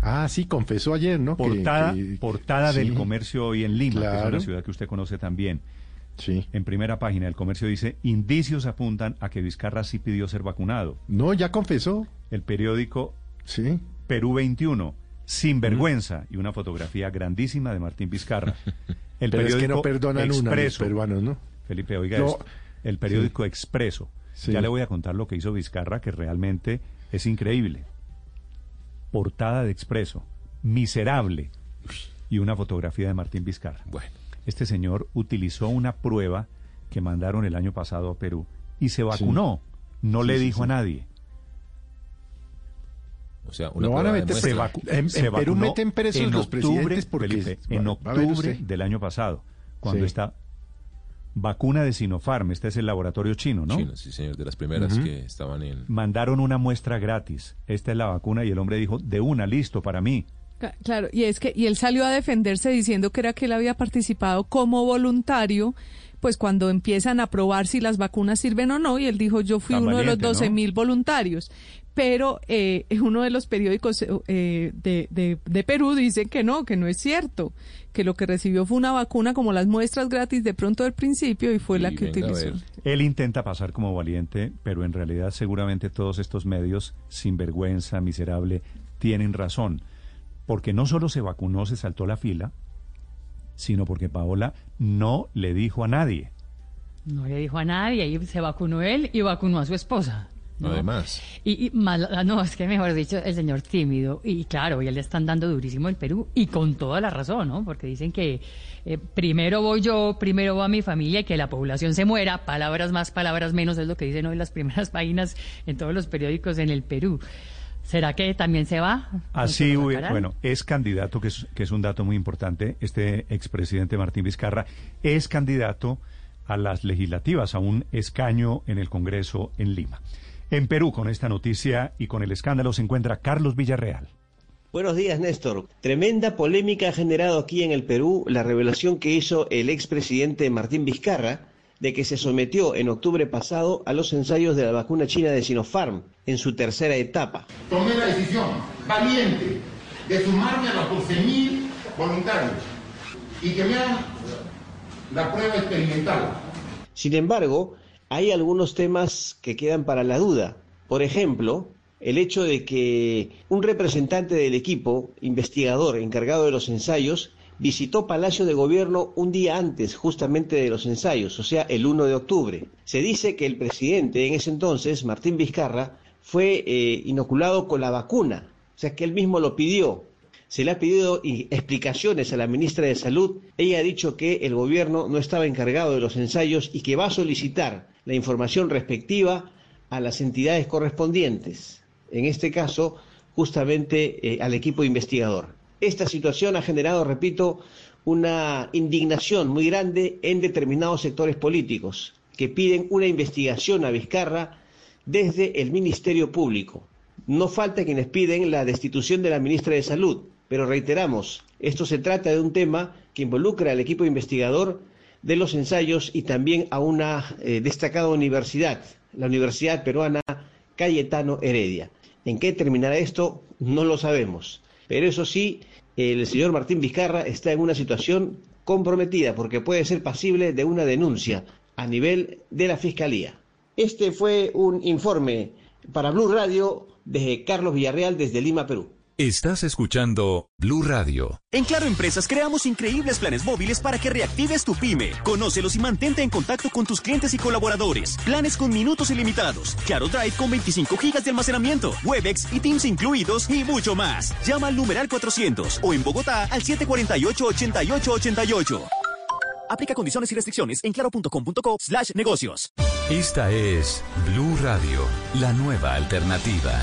[SPEAKER 69] Ah, sí, confesó ayer, ¿no?
[SPEAKER 33] Portada,
[SPEAKER 69] que-
[SPEAKER 33] portada
[SPEAKER 69] sí.
[SPEAKER 33] del comercio hoy en Lima, que es una ciudad que usted conoce también.
[SPEAKER 69] Sí.
[SPEAKER 33] En primera página del comercio dice, indicios apuntan a que Vizcarra sí pidió ser vacunado.
[SPEAKER 69] No, ya confesó.
[SPEAKER 33] El periódico
[SPEAKER 69] sí.
[SPEAKER 33] Perú 21, sin vergüenza, y una fotografía grandísima de Martín Vizcarra. [LAUGHS] El
[SPEAKER 69] Pero es que no perdonan una los
[SPEAKER 33] Expreso.
[SPEAKER 69] peruanos, ¿no?
[SPEAKER 33] Felipe, oiga
[SPEAKER 69] Yo-
[SPEAKER 33] esto. El periódico Expreso.
[SPEAKER 69] Sí.
[SPEAKER 33] Ya le voy a contar lo que hizo Vizcarra, que realmente es increíble. Portada de Expreso. Miserable. Y una fotografía de Martín Vizcarra.
[SPEAKER 31] Bueno.
[SPEAKER 33] Este señor utilizó una prueba que mandaron el año pasado a Perú y se vacunó. No
[SPEAKER 6] Sí,
[SPEAKER 33] le
[SPEAKER 6] sí,
[SPEAKER 33] dijo
[SPEAKER 6] sí.
[SPEAKER 33] a nadie.
[SPEAKER 6] O sea, una
[SPEAKER 69] Lo van a
[SPEAKER 6] prueba
[SPEAKER 69] meter-
[SPEAKER 6] demuestra-
[SPEAKER 69] se vacu- en- en Perú meten presos los presidentes porque-
[SPEAKER 33] Felipe, en octubre del año pasado, cuando
[SPEAKER 6] Sí.
[SPEAKER 33] está vacuna de Sinopharm, este es el laboratorio chino, ¿no?
[SPEAKER 6] Chino, sí, señor, de las primeras que estaban en...
[SPEAKER 33] Mandaron una muestra gratis. Esta es la vacuna y el hombre dijo, de una, listo, para mí.
[SPEAKER 74] Claro, y es que y él salió a defenderse diciendo que era que él había participado como voluntario, pues cuando empiezan a probar si las vacunas sirven o no, y él dijo yo fui
[SPEAKER 33] Tan
[SPEAKER 74] uno de los
[SPEAKER 33] valiente,
[SPEAKER 74] 12
[SPEAKER 33] ¿no?
[SPEAKER 74] mil voluntarios. Pero eh, uno de los periódicos eh, de, de, de Perú dice que no, que no es cierto, que lo que recibió fue una vacuna como las muestras gratis de pronto del principio y fue la que utilizó.
[SPEAKER 33] Él intenta pasar como valiente, pero en realidad seguramente todos estos medios, sin vergüenza, miserable, tienen razón. Porque no solo se vacunó, se saltó la fila, sino porque Paola no le dijo a nadie.
[SPEAKER 73] No le dijo a nadie, y se vacunó él y vacunó a su esposa. ¿no?
[SPEAKER 6] Además.
[SPEAKER 73] Y, y mal- no, es que mejor dicho, el señor tímido, y claro, y él le están dando durísimo el Perú, y con toda la razón, ¿no? Porque dicen que eh, primero voy yo, primero va mi familia, y que la población se muera, palabras más, palabras menos, es lo que dicen hoy las primeras páginas en todos los periódicos en el Perú. ¿Será que también se va?
[SPEAKER 33] Así, bueno, es candidato, que es, que es un dato muy importante, este expresidente Martín Vizcarra es candidato a las legislativas, a un escaño en el Congreso en Lima. En Perú, con esta noticia y con el escándalo, se encuentra Carlos Villarreal.
[SPEAKER 142] Buenos días, Néstor. Tremenda polémica ha generado aquí en el Perú la revelación que hizo el expresidente Martín Vizcarra de que se sometió en octubre pasado a los ensayos de la vacuna china de Sinopharm en su tercera etapa.
[SPEAKER 143] tomé la decisión valiente de sumarme a los 12.000 voluntarios y que me hagan la prueba experimental.
[SPEAKER 142] Sin embargo, hay algunos temas que quedan para la duda. Por ejemplo, el hecho de que un representante del equipo investigador encargado de los ensayos visitó Palacio de Gobierno un día antes justamente de los ensayos, o sea, el 1 de octubre. Se dice que el presidente en ese entonces, Martín Vizcarra, fue eh, inoculado con la vacuna, o sea, que él mismo lo pidió. Se le ha pedido explicaciones a la ministra de Salud. Ella ha dicho que el gobierno no estaba encargado de los ensayos y que va a solicitar la información respectiva a las entidades correspondientes. En este caso, justamente eh, al equipo investigador. Esta situación ha generado, repito, una indignación muy grande en determinados sectores políticos que piden una investigación a Vizcarra desde el Ministerio Público. No falta quienes piden la destitución de la ministra de Salud, pero reiteramos, esto se trata de un tema que involucra al equipo investigador de los ensayos y también a una eh, destacada universidad, la Universidad Peruana Cayetano Heredia. ¿En qué terminará esto? No lo sabemos. Pero eso sí, el señor Martín Vizcarra está en una situación comprometida porque puede ser pasible de una denuncia a nivel de la Fiscalía. Este fue un informe para Blue Radio desde Carlos Villarreal, desde Lima, Perú.
[SPEAKER 31] Estás escuchando Blue Radio.
[SPEAKER 126] En Claro Empresas creamos increíbles planes móviles para que reactives tu pyme. Conócelos y mantente en contacto con tus clientes y colaboradores. Planes con minutos ilimitados. Claro Drive con 25 gigas de almacenamiento. Webex y Teams incluidos y mucho más. Llama al numeral 400 o en Bogotá al 748-8888. Aplica condiciones y restricciones en claro.com.co slash negocios.
[SPEAKER 31] Esta es Blue Radio, la nueva alternativa.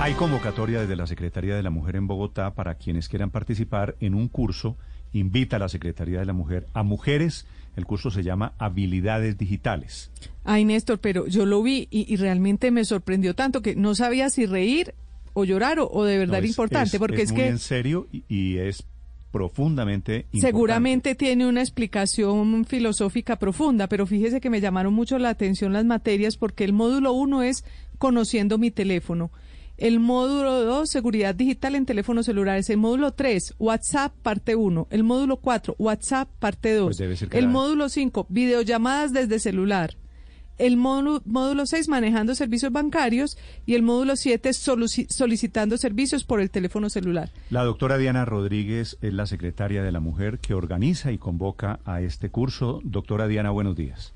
[SPEAKER 33] Hay convocatoria desde la Secretaría de la Mujer en Bogotá para quienes quieran participar en un curso. Invita a la Secretaría de la Mujer a mujeres. El curso se llama Habilidades Digitales.
[SPEAKER 74] Ay, Néstor, pero yo lo vi y, y realmente me sorprendió tanto que no sabía si reír o llorar o, o de verdad
[SPEAKER 33] No,
[SPEAKER 74] era
[SPEAKER 33] es-
[SPEAKER 74] importante,
[SPEAKER 33] es-
[SPEAKER 74] porque es,
[SPEAKER 33] muy
[SPEAKER 74] que
[SPEAKER 33] en serio y, y es profundamente importante.
[SPEAKER 74] seguramente tiene una explicación filosófica profunda, pero fíjese que me llamaron mucho la atención las materias porque el módulo uno es conociendo mi teléfono. El módulo 2, seguridad digital en teléfonos celulares. El módulo 3, WhatsApp parte 1. El módulo 4, WhatsApp parte 2.
[SPEAKER 33] Pues
[SPEAKER 74] el
[SPEAKER 33] la-
[SPEAKER 74] módulo 5, videollamadas desde celular. El módulo, módulo 6, manejando servicios bancarios. Y el módulo 7, soluci- solicitando servicios por el teléfono celular.
[SPEAKER 33] La doctora Diana Rodríguez es la secretaria de la Mujer que organiza y convoca a este curso. Doctora Diana, buenos días.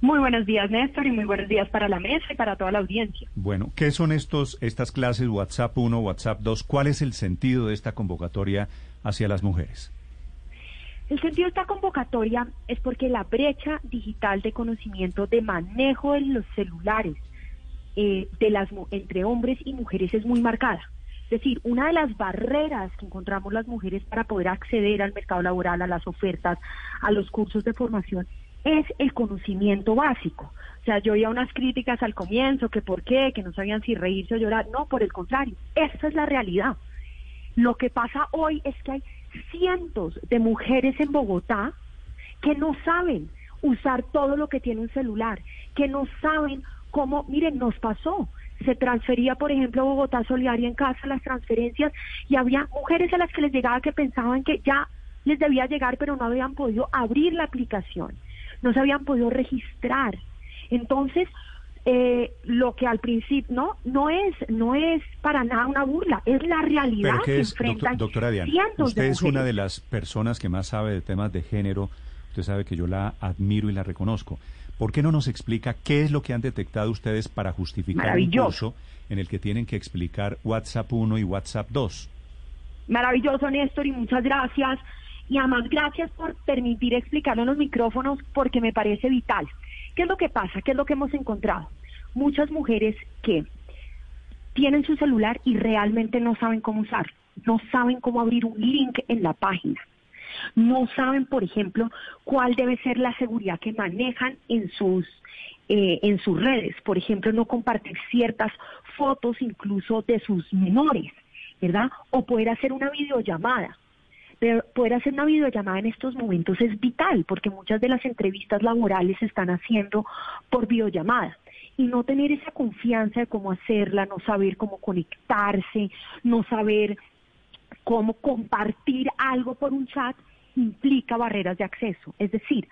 [SPEAKER 144] Muy buenos días, Néstor, y muy buenos días para la mesa y para toda la audiencia.
[SPEAKER 33] Bueno, ¿qué son estos estas clases WhatsApp 1, WhatsApp 2? ¿Cuál es el sentido de esta convocatoria hacia las mujeres?
[SPEAKER 144] El sentido de esta convocatoria es porque la brecha digital de conocimiento de manejo de los celulares eh, de las entre hombres y mujeres es muy marcada. Es decir, una de las barreras que encontramos las mujeres para poder acceder al mercado laboral, a las ofertas, a los cursos de formación, es el conocimiento básico. O sea, yo oía unas críticas al comienzo, que por qué, que no sabían si reírse o llorar. No, por el contrario, esa es la realidad. Lo que pasa hoy es que hay cientos de mujeres en Bogotá que no saben usar todo lo que tiene un celular, que no saben cómo, miren, nos pasó. Se transfería, por ejemplo, Bogotá Solidaria en casa las transferencias y había mujeres a las que les llegaba que pensaban que ya les debía llegar, pero no habían podido abrir la aplicación, no se habían podido registrar. Entonces, eh, lo que al principio no no es no es para nada una burla, es la realidad
[SPEAKER 33] ¿Pero
[SPEAKER 144] que
[SPEAKER 33] es,
[SPEAKER 144] enfrentan
[SPEAKER 33] doctor- doctora Diana?
[SPEAKER 144] cientos
[SPEAKER 33] Usted
[SPEAKER 144] de
[SPEAKER 33] es una de las personas que más sabe de temas de género. Usted sabe que yo la admiro y la reconozco. ¿Por qué no nos explica qué es lo que han detectado ustedes para justificar un curso en el que tienen que explicar WhatsApp 1 y WhatsApp 2?
[SPEAKER 144] Maravilloso, Néstor, y muchas gracias. Y además, gracias por permitir explicarlo en los micrófonos porque me parece vital. ¿Qué es lo que pasa? ¿Qué es lo que hemos encontrado? Muchas mujeres que tienen su celular y realmente no saben cómo usarlo, no saben cómo abrir un link en la página, no saben, por ejemplo, cuál debe ser la seguridad que manejan en sus eh, en sus redes, por ejemplo, no compartir ciertas fotos incluso de sus menores, ¿verdad? O poder hacer una videollamada. Poder hacer una videollamada en estos momentos es vital porque muchas de las entrevistas laborales se están haciendo por videollamada y no tener esa confianza de cómo hacerla, no saber cómo conectarse, no saber cómo compartir algo por un chat implica barreras de acceso. Es decir,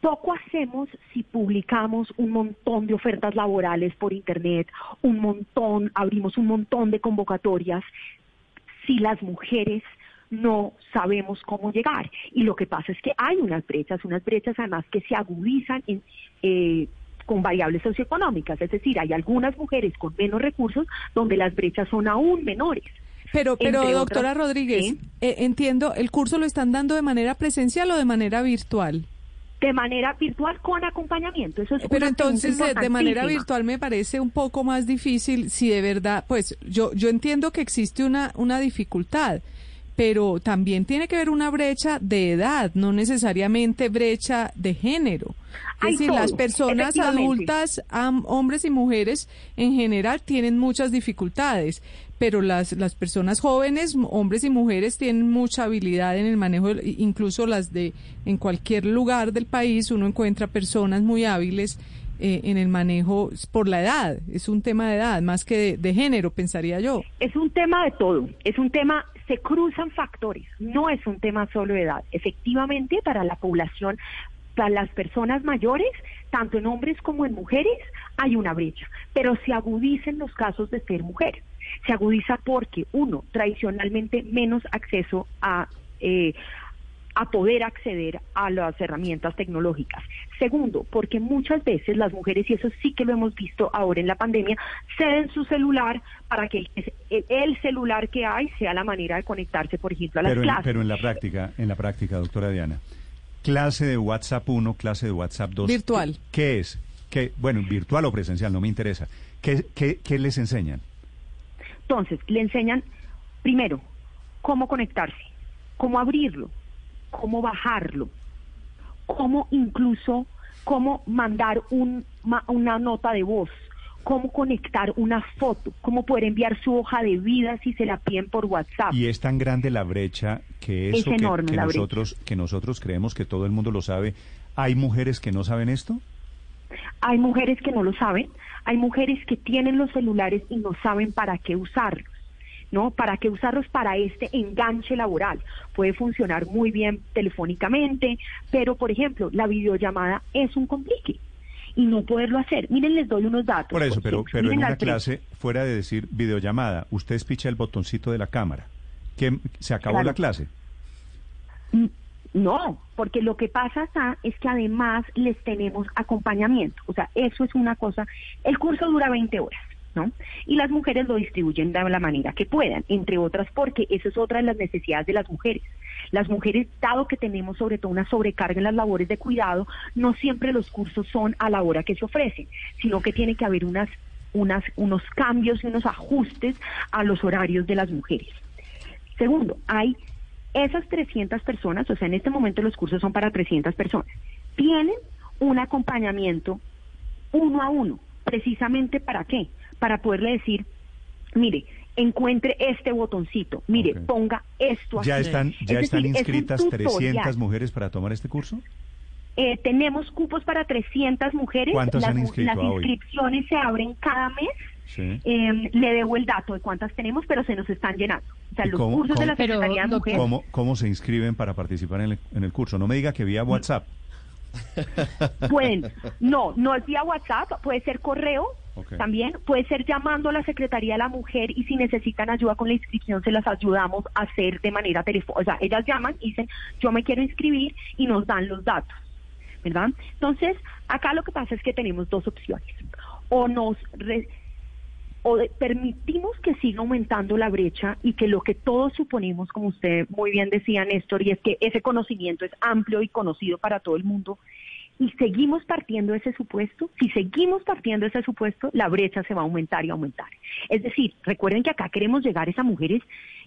[SPEAKER 144] poco hacemos si publicamos un montón de ofertas laborales por Internet, un montón, abrimos un montón de convocatorias, si las mujeres no sabemos cómo llegar. Y lo que pasa es que hay unas brechas, unas brechas además que se agudizan en, eh, con variables socioeconómicas, es decir, hay algunas mujeres con menos recursos donde las brechas son aún menores.
[SPEAKER 74] Pero, pero
[SPEAKER 144] Entre
[SPEAKER 74] doctora
[SPEAKER 144] otras-
[SPEAKER 74] Rodríguez,
[SPEAKER 144] Sí.
[SPEAKER 74] eh, entiendo, ¿el curso lo están dando de manera presencial o de manera virtual?
[SPEAKER 144] De manera virtual con acompañamiento. Eso es
[SPEAKER 74] Pero entonces de, de manera virtual me parece un poco más difícil si de verdad, pues yo yo entiendo que existe una una dificultad, pero también tiene que haber una brecha de edad, no necesariamente brecha de género. Es decir, las personas adultas, hombres y mujeres en general tienen muchas dificultades, pero las las personas jóvenes, hombres y mujeres tienen mucha habilidad en el manejo, del- incluso las de en cualquier lugar del país uno encuentra personas muy hábiles eh, en el manejo por la edad. Es un tema de edad más que de, de género, pensaría yo.
[SPEAKER 144] Es un tema de todo, es un tema, se cruzan factores, no es un tema solo de edad. Efectivamente, para la población, para las personas mayores, tanto en hombres como en mujeres hay una brecha, pero se agudicen los casos de ser mujer. Se agudiza porque, uno, tradicionalmente menos acceso a... Eh, a poder acceder a las herramientas tecnológicas. Segundo, porque muchas veces las mujeres, y eso sí que lo hemos visto ahora en la pandemia, ceden su celular para que el, el celular que hay sea la manera de conectarse, por ejemplo, a las
[SPEAKER 33] Pero en,
[SPEAKER 144] clases.
[SPEAKER 33] pero en la práctica, en la práctica, doctora Diana, clase de WhatsApp 1, clase de WhatsApp 2.
[SPEAKER 125] Virtual.
[SPEAKER 33] ¿Qué, qué es? ¿Qué, bueno, virtual o presencial, no me interesa. ¿Qué, qué, qué les enseñan?
[SPEAKER 144] Entonces, le enseñan primero cómo conectarse, cómo abrirlo, cómo bajarlo, cómo incluso, cómo mandar un, ma- una nota de voz, cómo conectar una foto, cómo poder enviar su hoja de vida si se la piden por WhatsApp.
[SPEAKER 33] Y es tan grande la brecha que
[SPEAKER 144] Es
[SPEAKER 33] eso que,
[SPEAKER 144] enorme
[SPEAKER 33] que
[SPEAKER 144] la brecha.
[SPEAKER 33] nosotros que nosotros creemos que todo el mundo lo sabe. ¿Hay mujeres que no saben esto?
[SPEAKER 144] Hay mujeres que no lo saben, hay mujeres que tienen los celulares y no saben para qué usarlos. ¿No? ¿Para qué usarlos para este enganche laboral? Puede funcionar muy bien telefónicamente, pero por ejemplo, la videollamada es un complique y no poderlo hacer. Miren, les doy unos datos.
[SPEAKER 33] Por eso, pero, pero en una clase, fuera de decir videollamada, usted espicha el botoncito de la cámara. ¿Qué, ¿Se acabó
[SPEAKER 144] Claro.
[SPEAKER 33] la clase?
[SPEAKER 144] No, porque lo que pasa acá es que además les tenemos acompañamiento. O sea, eso es una cosa. El curso dura 20 horas, Y las mujeres lo distribuyen de la manera que puedan, entre otras porque eso es otra de las necesidades de las mujeres. Las mujeres, dado que tenemos sobre todo una sobrecarga en las labores de cuidado, no siempre los cursos son a la hora que se ofrecen, sino que tiene que haber unas, unas, unos cambios y unos ajustes a los horarios de las mujeres. Segundo, hay esas 300 personas, o sea, en este momento los cursos son para 300 personas, tienen un acompañamiento uno a uno, precisamente para qué? Para poderle decir, mire, encuentre este botoncito, mire, ponga esto
[SPEAKER 33] ¿Ya
[SPEAKER 144] aquí.
[SPEAKER 33] están,
[SPEAKER 144] Es
[SPEAKER 33] ya están
[SPEAKER 144] decir, es un
[SPEAKER 33] inscritas
[SPEAKER 144] tutorial.
[SPEAKER 33] 300 mujeres para tomar este curso?
[SPEAKER 144] Eh, tenemos cupos para 300 mujeres.
[SPEAKER 33] ¿Cuántas
[SPEAKER 144] las,
[SPEAKER 33] han inscrito
[SPEAKER 144] las
[SPEAKER 33] hoy?
[SPEAKER 144] inscripciones se abren cada mes.
[SPEAKER 33] Sí.
[SPEAKER 144] Eh, le debo el dato de cuántas tenemos, pero se nos están llenando. O sea,
[SPEAKER 33] ¿Y
[SPEAKER 144] los
[SPEAKER 33] cómo-
[SPEAKER 144] cursos de
[SPEAKER 33] cómo-
[SPEAKER 144] la Secretaría de Mujeres.
[SPEAKER 33] ¿Cómo, ¿Cómo se inscriben para participar en el, en el curso? No me diga que vía WhatsApp.
[SPEAKER 144] Pueden, [LAUGHS] no, no es vía WhatsApp, puede ser correo También, puede ser llamando a la Secretaría de la Mujer y si necesitan ayuda con la inscripción se las ayudamos a hacer de manera telefónica. O sea, ellas llaman y dicen, yo me quiero inscribir y nos dan los datos, ¿verdad? Entonces, acá lo que pasa es que tenemos dos opciones. O nos... re- o permitimos que siga aumentando la brecha y que lo que todos suponemos, como usted muy bien decía, Néstor, y es que ese conocimiento es amplio y conocido para todo el mundo, y seguimos partiendo ese supuesto, si seguimos partiendo ese supuesto, la brecha se va a aumentar y aumentar. Es decir, recuerden que acá queremos llegar a mujeres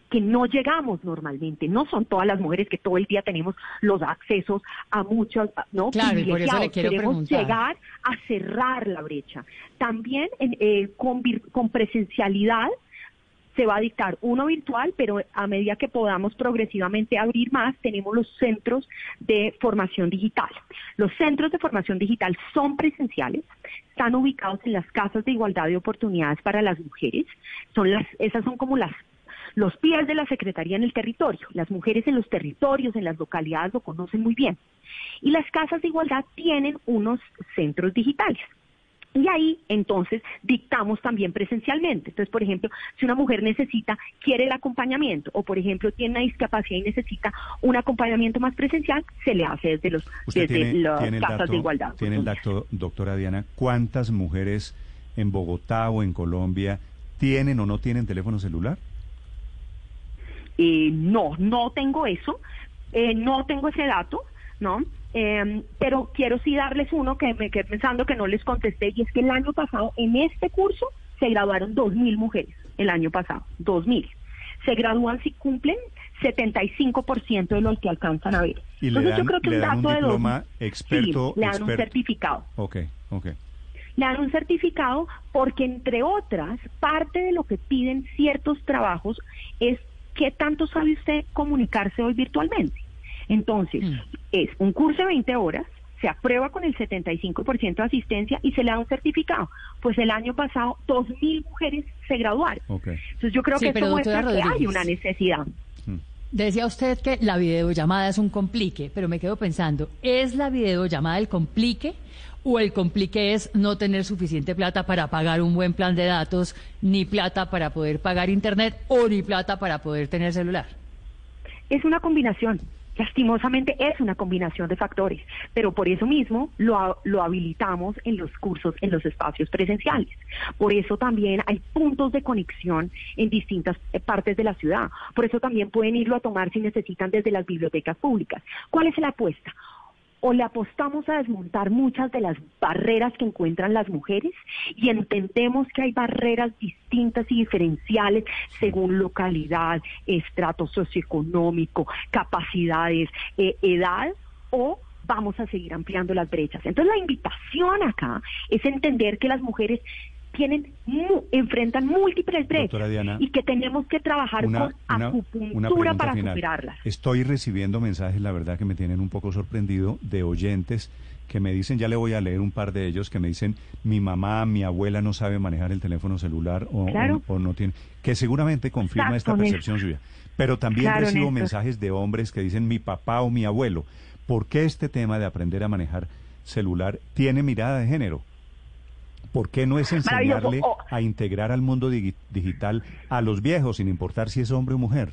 [SPEAKER 144] que no llegamos normalmente, no son todas las mujeres que todo el día tenemos los accesos a muchos, ¿no?
[SPEAKER 145] Claro, y por eso le quiero
[SPEAKER 144] queremos
[SPEAKER 145] preguntar.
[SPEAKER 144] llegar a cerrar la brecha. También en, eh, con, con presencialidad se va a dictar uno virtual, pero a medida que podamos progresivamente abrir más, tenemos los centros de formación digital. Los centros de formación digital son presenciales, están ubicados en las casas de igualdad de oportunidades para las mujeres. Son las, esas son como las los pies de la Secretaría en el territorio. Las mujeres en los territorios, en las localidades lo conocen muy bien. Y las casas de igualdad tienen unos centros digitales. Y ahí entonces dictamos también presencialmente. Entonces, por ejemplo, si una mujer necesita, quiere el acompañamiento, o por ejemplo tiene una discapacidad y necesita un acompañamiento más presencial, se le hace desde los
[SPEAKER 33] Usted
[SPEAKER 144] desde
[SPEAKER 33] tiene,
[SPEAKER 144] las
[SPEAKER 33] tiene
[SPEAKER 144] casas
[SPEAKER 33] dato,
[SPEAKER 144] de igualdad.
[SPEAKER 33] tiene el dato, doctora Diana, ¿cuántas mujeres en Bogotá o en Colombia tienen o no tienen teléfono celular?
[SPEAKER 144] Eh, no, no tengo eso, eh, no tengo ese dato, ¿no? Eh, pero quiero sí darles uno que me quedé pensando que no les contesté, y es que el año pasado, en este curso, se graduaron 2.000 mujeres, el año pasado, 2.000. Se gradúan si cumplen 75% de los que alcanzan a ver.
[SPEAKER 33] Y le
[SPEAKER 144] Entonces
[SPEAKER 33] dan,
[SPEAKER 144] yo creo que un
[SPEAKER 33] dan un
[SPEAKER 144] dato de dos- Sí, le dan un certificado.
[SPEAKER 33] Ok, ok.
[SPEAKER 144] Le dan un certificado porque, entre otras, parte de lo que piden ciertos trabajos es qué tanto sabe usted comunicarse hoy virtualmente. Entonces, es un curso de 20 horas, se aprueba con el 75% de asistencia y se le da un certificado. Pues el año pasado, 2.000 mujeres se graduaron. Entonces yo creo
[SPEAKER 145] Sí,
[SPEAKER 144] que eso muestra que hay una necesidad.
[SPEAKER 73] Decía usted que la videollamada es un complique, pero me quedo pensando, ¿es la videollamada el complique o el complique es no tener suficiente plata para pagar un buen plan de datos, ni plata para poder pagar internet o ni plata para poder tener celular?
[SPEAKER 144] Es una combinación. Lastimosamente es una combinación de factores, pero por eso mismo lo, lo habilitamos en los cursos, en los espacios presenciales. Por eso también hay puntos de conexión en distintas eh, partes de la ciudad. Por eso también pueden irlo a tomar si necesitan desde las bibliotecas públicas. ¿Cuál es la apuesta? O le apostamos a desmontar muchas de las barreras que encuentran las mujeres y entendemos que hay barreras distintas y diferenciales según localidad, estrato socioeconómico, capacidades, eh, edad o vamos a seguir ampliando las brechas. Entonces la invitación acá es entender que las mujeres tienen mu- enfrentan múltiples brechas
[SPEAKER 33] Diana,
[SPEAKER 144] y que tenemos que trabajar
[SPEAKER 33] Una,
[SPEAKER 144] con
[SPEAKER 33] una-
[SPEAKER 144] acupuntura
[SPEAKER 33] una
[SPEAKER 144] para
[SPEAKER 33] final.
[SPEAKER 144] superarlas.
[SPEAKER 33] Estoy recibiendo mensajes, la verdad, que me tienen un poco sorprendido de oyentes que me dicen, ya le voy a leer un par de ellos, que me dicen, mi mamá, mi abuela no sabe manejar el teléfono celular o,
[SPEAKER 144] Claro.
[SPEAKER 33] o- o no tiene, que seguramente confirma esta percepción suya. Pero también
[SPEAKER 144] Claro,
[SPEAKER 33] recibo
[SPEAKER 144] Néstor.
[SPEAKER 33] mensajes de hombres que dicen, mi papá o mi abuelo. ¿Por qué este tema de aprender a manejar celular tiene mirada de género? ¿Por qué no es
[SPEAKER 144] Maravilloso.
[SPEAKER 33] enseñarle
[SPEAKER 144] Oh.
[SPEAKER 33] a integrar al mundo digi- digital a los viejos, sin importar si es hombre o mujer?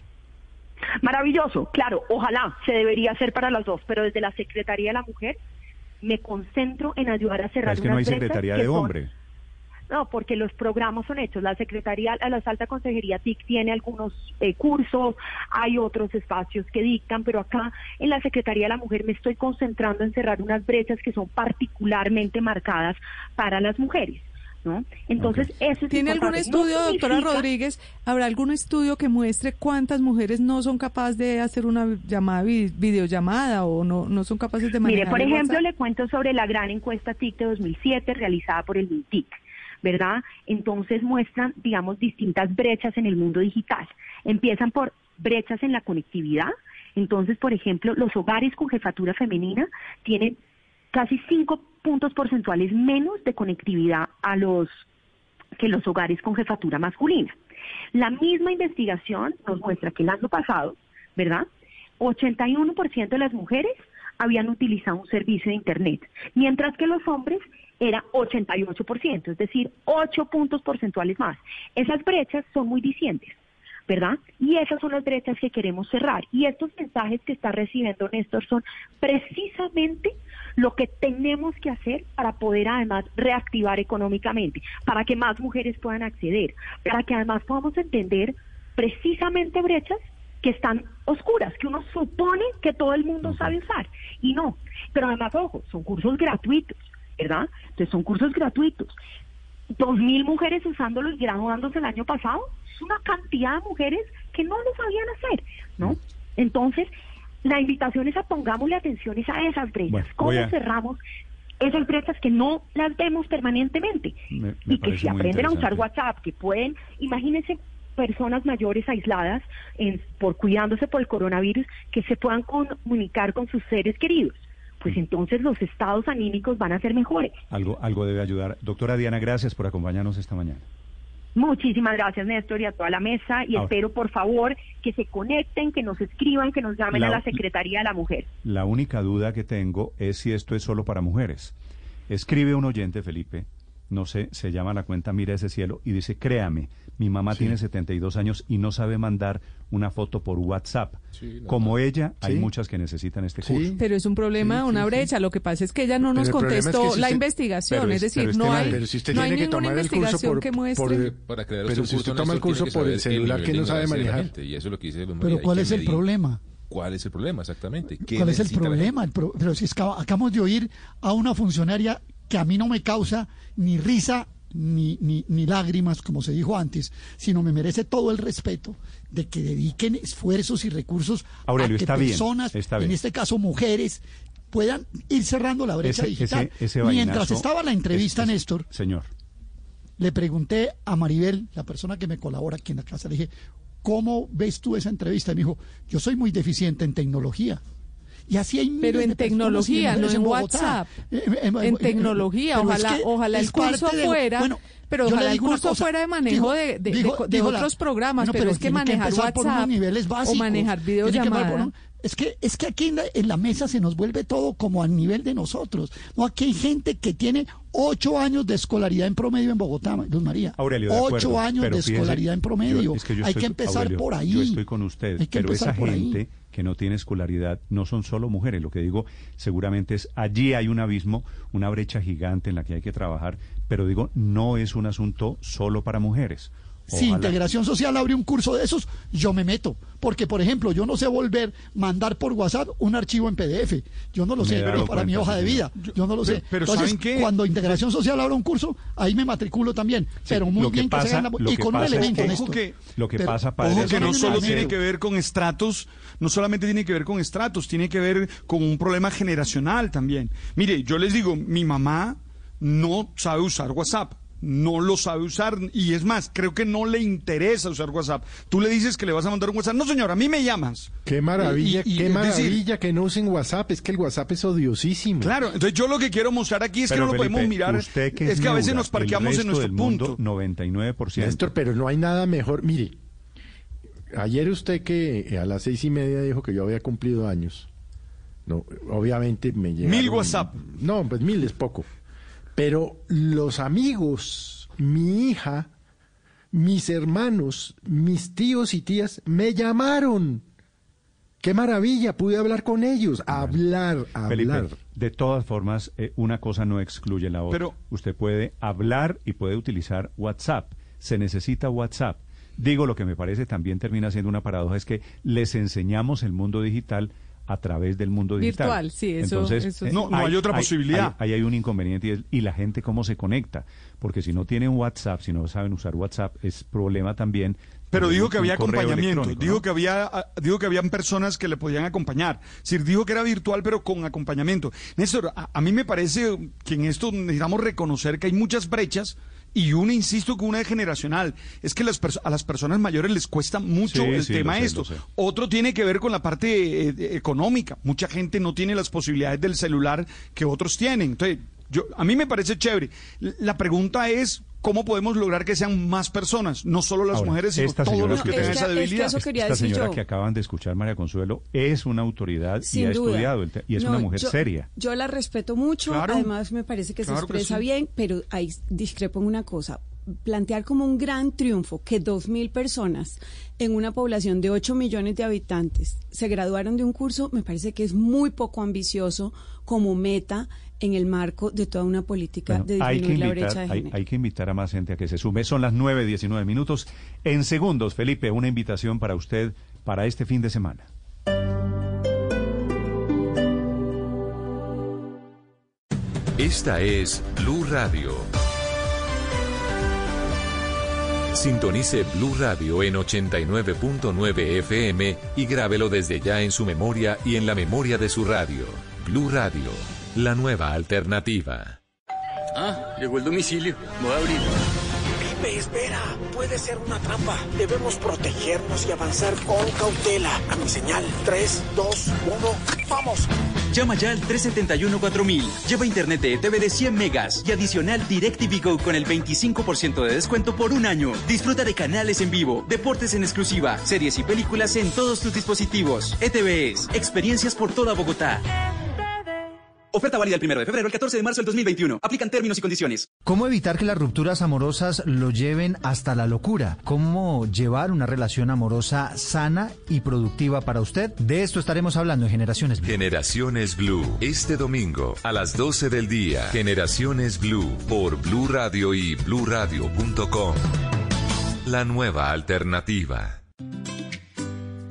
[SPEAKER 144] Maravilloso, claro, ojalá se debería hacer para las dos, pero desde la Secretaría de la Mujer me concentro en ayudar a cerrar
[SPEAKER 33] Es que no hay secretaría de hombre.
[SPEAKER 144] No, porque los programas son hechos. La Secretaría, la Alta Consejería TIC tiene algunos eh, cursos, hay otros espacios que dictan, pero acá en la Secretaría de la Mujer me estoy concentrando en cerrar unas brechas que son particularmente marcadas para las mujeres. ¿no? Entonces, eso es
[SPEAKER 74] ¿Tiene algún
[SPEAKER 144] importante. No
[SPEAKER 74] estudio, doctora
[SPEAKER 144] significa-
[SPEAKER 74] Rodríguez? ¿Habrá algún estudio que muestre cuántas mujeres no son capaces de hacer una llamada, vi- videollamada o no, no son capaces de manejar
[SPEAKER 144] Mire, por ejemplo,
[SPEAKER 74] WhatsApp?
[SPEAKER 144] le cuento sobre la gran encuesta TIC de 2007 realizada por el MINTIC, ¿verdad? Entonces muestran, digamos, distintas brechas en el mundo digital. Empiezan por brechas en la conectividad. Entonces, por ejemplo, los hogares con jefatura femenina tienen casi cinco puntos porcentuales menos de conectividad a los que los hogares con jefatura masculina. La misma investigación nos muestra que el año pasado, ¿verdad? 81% de las mujeres habían utilizado un servicio de Internet, mientras que los hombres era 88%, es decir, 8 puntos porcentuales más. Esas brechas son muy dicientes. ¿Verdad? Y esas son las brechas que queremos cerrar. Y estos mensajes que está recibiendo Néstor son precisamente lo que tenemos que hacer para poder además reactivar económicamente, para que más mujeres puedan acceder, para que además podamos entender precisamente brechas que están oscuras, que uno supone que todo el mundo sabe usar y no. Pero además, ojo, son cursos gratuitos, ¿verdad? Entonces son cursos gratuitos. Dos mil mujeres usándolos y graduándose el año pasado, es una cantidad de mujeres que no lo sabían hacer, ¿no? Entonces, la invitación es a pongámosle atención es a esas brechas.
[SPEAKER 33] Bueno,
[SPEAKER 144] ¿Cómo
[SPEAKER 33] a-
[SPEAKER 144] cerramos esas brechas que no las vemos permanentemente?
[SPEAKER 33] Me- me
[SPEAKER 144] y que si aprenden a usar. WhatsApp, que pueden, imagínense personas mayores aisladas en- por cuidándose por el coronavirus, que se puedan comunicar con sus seres queridos. Pues entonces los estados anímicos van a ser mejores.
[SPEAKER 33] Algo, algo debe ayudar. Doctora Diana, gracias por acompañarnos esta mañana.
[SPEAKER 144] Muchísimas gracias, Néstor, y a toda la mesa. Y
[SPEAKER 33] Ahora.
[SPEAKER 144] espero, por favor, que se conecten, que nos escriban, que nos llamen
[SPEAKER 33] La-
[SPEAKER 144] a la Secretaría de la Mujer.
[SPEAKER 33] La única duda que tengo es si esto es solo para mujeres. Escribe un oyente, Felipe, no sé, se llama la cuenta Mira ese cielo y dice, créame, mi mamá
[SPEAKER 69] Sí.
[SPEAKER 33] tiene 72 años y no sabe mandar una foto por WhatsApp.
[SPEAKER 69] Sí.
[SPEAKER 33] Como ella, hay muchas que necesitan este curso.
[SPEAKER 74] Pero es un problema,
[SPEAKER 33] Sí,
[SPEAKER 74] una
[SPEAKER 33] sí, sí.
[SPEAKER 74] brecha. Lo que pasa es que ella no nos
[SPEAKER 33] Pero el problema es que
[SPEAKER 74] contestó
[SPEAKER 33] si
[SPEAKER 74] la
[SPEAKER 33] usted-
[SPEAKER 74] investigación. Es,
[SPEAKER 33] es-
[SPEAKER 74] decir,
[SPEAKER 33] pero es
[SPEAKER 74] no
[SPEAKER 33] que,
[SPEAKER 74] hay,
[SPEAKER 33] pero si usted
[SPEAKER 74] no hay
[SPEAKER 69] tiene que
[SPEAKER 74] ninguna
[SPEAKER 69] tomar el curso
[SPEAKER 74] investigación
[SPEAKER 69] por-
[SPEAKER 74] que
[SPEAKER 69] por-
[SPEAKER 74] muestre.
[SPEAKER 6] Para crear
[SPEAKER 69] Pero si usted toma el curso por el
[SPEAKER 6] saber
[SPEAKER 69] celular que no sabe manejar.
[SPEAKER 6] gente, Y eso es lo que dice Luz
[SPEAKER 91] Pero ¿cuál es el problema?
[SPEAKER 6] ¿Cuál es el problema exactamente? ¿Qué
[SPEAKER 91] ¿Cuál es el problema? El pro- pero si es que acabamos de oír a una funcionaria que a mí no me causa ni risa ni, ni, ni lágrimas, como se dijo antes, sino me merece todo el respeto de que dediquen esfuerzos y recursos
[SPEAKER 33] Aurelio,
[SPEAKER 91] a que
[SPEAKER 33] está bien,
[SPEAKER 91] personas,
[SPEAKER 33] está
[SPEAKER 91] en
[SPEAKER 33] bien.
[SPEAKER 91] este caso mujeres, puedan ir cerrando la brecha
[SPEAKER 33] Ese-
[SPEAKER 91] digital.
[SPEAKER 33] ese- ese
[SPEAKER 91] Mientras estaba la entrevista, Néstor,
[SPEAKER 33] Señor.
[SPEAKER 91] le pregunté a Maribel, la persona que me colabora aquí en la casa, le dije, ¿cómo ves tú esa entrevista? Y me dijo, yo soy muy deficiente en tecnología. Y así hay
[SPEAKER 74] Pero
[SPEAKER 91] miles
[SPEAKER 74] en tecnología, no en. WhatsApp.
[SPEAKER 91] Eh, eh, eh,
[SPEAKER 74] En tecnología,
[SPEAKER 91] es
[SPEAKER 74] ojalá,
[SPEAKER 91] que
[SPEAKER 74] ojalá el curso
[SPEAKER 91] de-
[SPEAKER 74] fuera.
[SPEAKER 91] bueno,
[SPEAKER 74] pero
[SPEAKER 91] yo le
[SPEAKER 74] ojalá el curso
[SPEAKER 91] cosa,
[SPEAKER 74] fuera de manejo
[SPEAKER 91] dijo-
[SPEAKER 74] de, de-
[SPEAKER 91] dijo-
[SPEAKER 74] de- de
[SPEAKER 91] dijo la-
[SPEAKER 74] otros programas, pero, es que manejar
[SPEAKER 91] por
[SPEAKER 74] WhatsApp
[SPEAKER 91] niveles
[SPEAKER 74] o
[SPEAKER 91] básicos.
[SPEAKER 74] manejar
[SPEAKER 91] que
[SPEAKER 74] videollamada.
[SPEAKER 91] Es que, es que aquí en la, en la mesa se nos vuelve todo como al nivel de nosotros. No, aquí hay gente que tiene ocho años de escolaridad en promedio en Bogotá, Luz María.
[SPEAKER 33] Aurelio, de
[SPEAKER 91] ocho
[SPEAKER 33] acuerdo,
[SPEAKER 91] años de
[SPEAKER 33] fíjese,
[SPEAKER 91] escolaridad en promedio.
[SPEAKER 33] yo- es que yo
[SPEAKER 91] hay
[SPEAKER 33] estoy-
[SPEAKER 91] que empezar
[SPEAKER 33] Aurelio,
[SPEAKER 91] por ahí.
[SPEAKER 33] Yo estoy con usted,
[SPEAKER 91] Hay que
[SPEAKER 33] pero esa
[SPEAKER 91] empezar por ahí.
[SPEAKER 33] Que no tiene escolaridad no son solo mujeres. Lo que digo seguramente es allí hay un abismo, una brecha gigante en la que hay que trabajar, pero digo, no es un asunto solo para mujeres.
[SPEAKER 91] Si. Integración Social abre un curso de esos, yo me meto. Porque, por ejemplo, yo no sé volver, mandar por WhatsApp un archivo en PDF. Yo no lo
[SPEAKER 33] Me
[SPEAKER 91] sé, para mi hoja de vida. Yo no lo sé.
[SPEAKER 33] Pero-
[SPEAKER 91] Entonces,
[SPEAKER 33] ¿saben qué?
[SPEAKER 91] cuando Integración Social abra un curso, ahí me matriculo también. pero muy
[SPEAKER 33] lo que
[SPEAKER 91] bien que, se haga
[SPEAKER 33] lo
[SPEAKER 91] y
[SPEAKER 33] que
[SPEAKER 91] con un
[SPEAKER 33] pasa es
[SPEAKER 91] elemento,
[SPEAKER 33] que-
[SPEAKER 91] Néstor.
[SPEAKER 79] Ojo que,
[SPEAKER 33] Lo que
[SPEAKER 91] Pero-
[SPEAKER 33] pasa, padre,
[SPEAKER 79] ojo
[SPEAKER 33] es
[SPEAKER 79] que no solo tiene que ver con estratos, no solamente tiene que ver con estratos, tiene que ver con un problema generacional también. Mire, yo les digo, mi mamá no sabe usar WhatsApp. No lo sabe usar y es más, creo que no le interesa usar WhatsApp. Tú le dices que le vas a mandar un WhatsApp. No, señor, a mí me llamas.
[SPEAKER 69] Qué maravilla,
[SPEAKER 79] Y- y-
[SPEAKER 69] qué
[SPEAKER 79] decir,
[SPEAKER 69] maravilla que no usen WhatsApp. Es que el WhatsApp es odiosísimo.
[SPEAKER 79] Claro, entonces yo lo que quiero mostrar aquí es
[SPEAKER 33] Pero,
[SPEAKER 79] que no lo podemos mirar.
[SPEAKER 33] usted que
[SPEAKER 79] es que a veces nos parqueamos en nuestro
[SPEAKER 33] mundo,
[SPEAKER 79] punto.
[SPEAKER 33] 99%.
[SPEAKER 69] Néstor, pero no hay nada mejor. Mire, ayer usted que a las seis y media dijo que yo había cumplido años. No, obviamente me llegaron...
[SPEAKER 79] Mil WhatsApp.
[SPEAKER 69] No, pues mil es poco. Pero los amigos, mi hija, mis hermanos, mis tíos y tías me llamaron. Qué maravilla, pude hablar con ellos, hablar,
[SPEAKER 33] Felipe,
[SPEAKER 69] hablar.
[SPEAKER 33] de todas formas, eh, una cosa no excluye la otra.
[SPEAKER 79] Pero-
[SPEAKER 33] Usted puede hablar y puede utilizar WhatsApp. Se necesita WhatsApp. Digo, lo que me parece también termina siendo una paradoja es que les enseñamos el mundo digital a través del mundo digital.
[SPEAKER 74] Virtual, sí, eso-
[SPEAKER 33] Entonces,
[SPEAKER 74] eso
[SPEAKER 33] eh,
[SPEAKER 74] sí.
[SPEAKER 79] No, no hay otra posibilidad.
[SPEAKER 33] Ahí hay, un inconveniente y, es- y la gente cómo se conecta. Porque si no tienen WhatsApp, si no saben usar WhatsApp, es problema también.
[SPEAKER 79] Pero dijo que había acompañamiento, dijo
[SPEAKER 33] ¿no?
[SPEAKER 79] que había, ah, dijo que habían personas que le podían acompañar. Es decir, dijo que era virtual pero con acompañamiento. Néstor, a, a mí me parece que en esto necesitamos reconocer que hay muchas brechas y una, insisto, que una es generacional. Es que las a las personas mayores les cuesta mucho
[SPEAKER 33] Sí,
[SPEAKER 79] el
[SPEAKER 33] sí,
[SPEAKER 79] tema
[SPEAKER 33] sé,
[SPEAKER 79] esto. Otro tiene que ver con la parte eh, económica. Mucha gente no tiene las posibilidades del celular que otros tienen. Entonces, yo, a mí me parece chévere. La pregunta es cómo podemos lograr que sean más personas, no solo las
[SPEAKER 33] Ahora,
[SPEAKER 79] mujeres, sino
[SPEAKER 33] esta
[SPEAKER 79] todos
[SPEAKER 33] señora
[SPEAKER 79] los que
[SPEAKER 33] que-
[SPEAKER 79] tengan
[SPEAKER 33] es
[SPEAKER 79] esa
[SPEAKER 33] que-
[SPEAKER 79] debilidad.
[SPEAKER 33] Esta
[SPEAKER 82] decir
[SPEAKER 33] señora
[SPEAKER 82] yo.
[SPEAKER 33] que acaban de escuchar, María Consuelo, es una autoridad y ha
[SPEAKER 82] duda.
[SPEAKER 33] estudiado el y es
[SPEAKER 82] No,
[SPEAKER 33] una mujer
[SPEAKER 82] yo-
[SPEAKER 33] seria.
[SPEAKER 82] Yo la respeto mucho,
[SPEAKER 33] Claro.
[SPEAKER 82] además me parece que
[SPEAKER 33] Claro
[SPEAKER 82] se
[SPEAKER 33] que
[SPEAKER 82] expresa
[SPEAKER 33] sí.
[SPEAKER 82] bien, pero ahí discrepo en una cosa. Plantear como un gran triunfo que dos mil personas en una población de 8 millones de habitantes se graduaron de un curso, me parece que es muy poco ambicioso como meta en el marco de toda una política
[SPEAKER 33] Bueno,
[SPEAKER 82] de
[SPEAKER 33] hay, que
[SPEAKER 82] disminuir la brecha de
[SPEAKER 33] hay,
[SPEAKER 82] género.
[SPEAKER 33] hay que invitar a más gente a que se sume. Son las 9, 19 minutos. En segundos, Felipe, una invitación para usted para este fin de semana.
[SPEAKER 31] Esta es Blue Radio. Sintonice Blue Radio en 89.9 FM y grábelo desde ya en su memoria y en la memoria de su radio. Blue Radio, la nueva alternativa.
[SPEAKER 146] Ah, llegó el domicilio. Voy a abrir.
[SPEAKER 147] Pipe, espera. Puede ser una trampa. Debemos protegernos y avanzar con cautela. A mi señal. 3, 2, 1. ¡Vamos!
[SPEAKER 148] Llama ya al 371-4000. Lleva internet de ETV de 100 megas y adicional DirecTV Go con el 25% de descuento por un año. Disfruta de canales en vivo, deportes en exclusiva, series y películas en todos tus dispositivos. ETVs, experiencias por toda Bogotá. Oferta válida el 1 de febrero al 14 de marzo del 2021. Aplican términos y condiciones.
[SPEAKER 7] ¿Cómo evitar que las rupturas amorosas lo lleven hasta la locura? ¿Cómo llevar una relación amorosa sana y productiva para usted? De esto estaremos hablando en Generaciones Blue.
[SPEAKER 31] Generaciones Blue, este domingo a las 12 del día. Generaciones Blue por Blue Radio y bluradio.com. La nueva alternativa.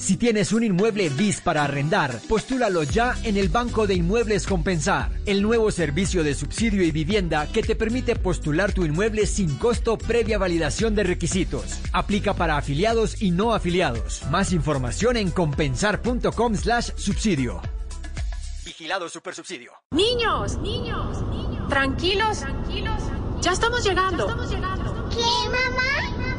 [SPEAKER 149] Si tienes un inmueble BIS para arrendar, postúlalo ya en el Banco de Inmuebles Compensar, el nuevo servicio de subsidio y vivienda que te permite postular tu inmueble sin costo previa validación de requisitos. Aplica para afiliados y no afiliados. Más información en compensar.com slash subsidio. Vigilado Supersubsidio.
[SPEAKER 150] Niños, niños, niños. Tranquilos, tranquilos. Ya estamos llegando. Ya estamos llegando. ¿Qué, mamá?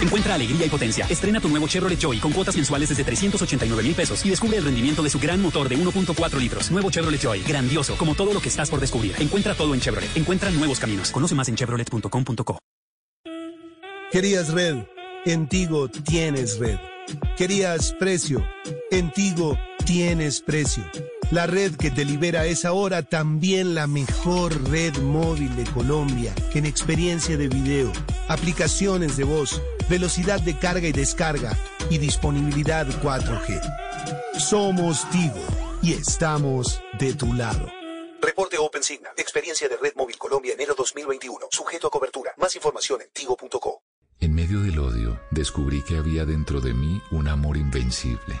[SPEAKER 151] Encuentra alegría y potencia. Estrena tu nuevo Chevrolet Joy con cuotas mensuales desde 389 mil pesos y descubre el rendimiento de su gran motor de 1.4 litros. Nuevo Chevrolet Joy. Grandioso, como todo lo que estás por descubrir. Encuentra todo en Chevrolet. Encuentra nuevos caminos. Conoce más en chevrolet.com.co.
[SPEAKER 152] Querías red. En Tigo tienes red. Querías precio. En Tigo tienes precio. La red que te libera es ahora también la mejor red móvil de Colombia en experiencia de video, aplicaciones de voz, velocidad de carga y descarga y disponibilidad 4G. Somos Tigo y estamos de tu lado.
[SPEAKER 153] Reporte OpenSigna. Experiencia de Red Móvil Colombia enero 2021. Sujeto a cobertura. Más información en tigo.co.
[SPEAKER 31] En medio del odio, descubrí que había dentro de mí un amor invencible.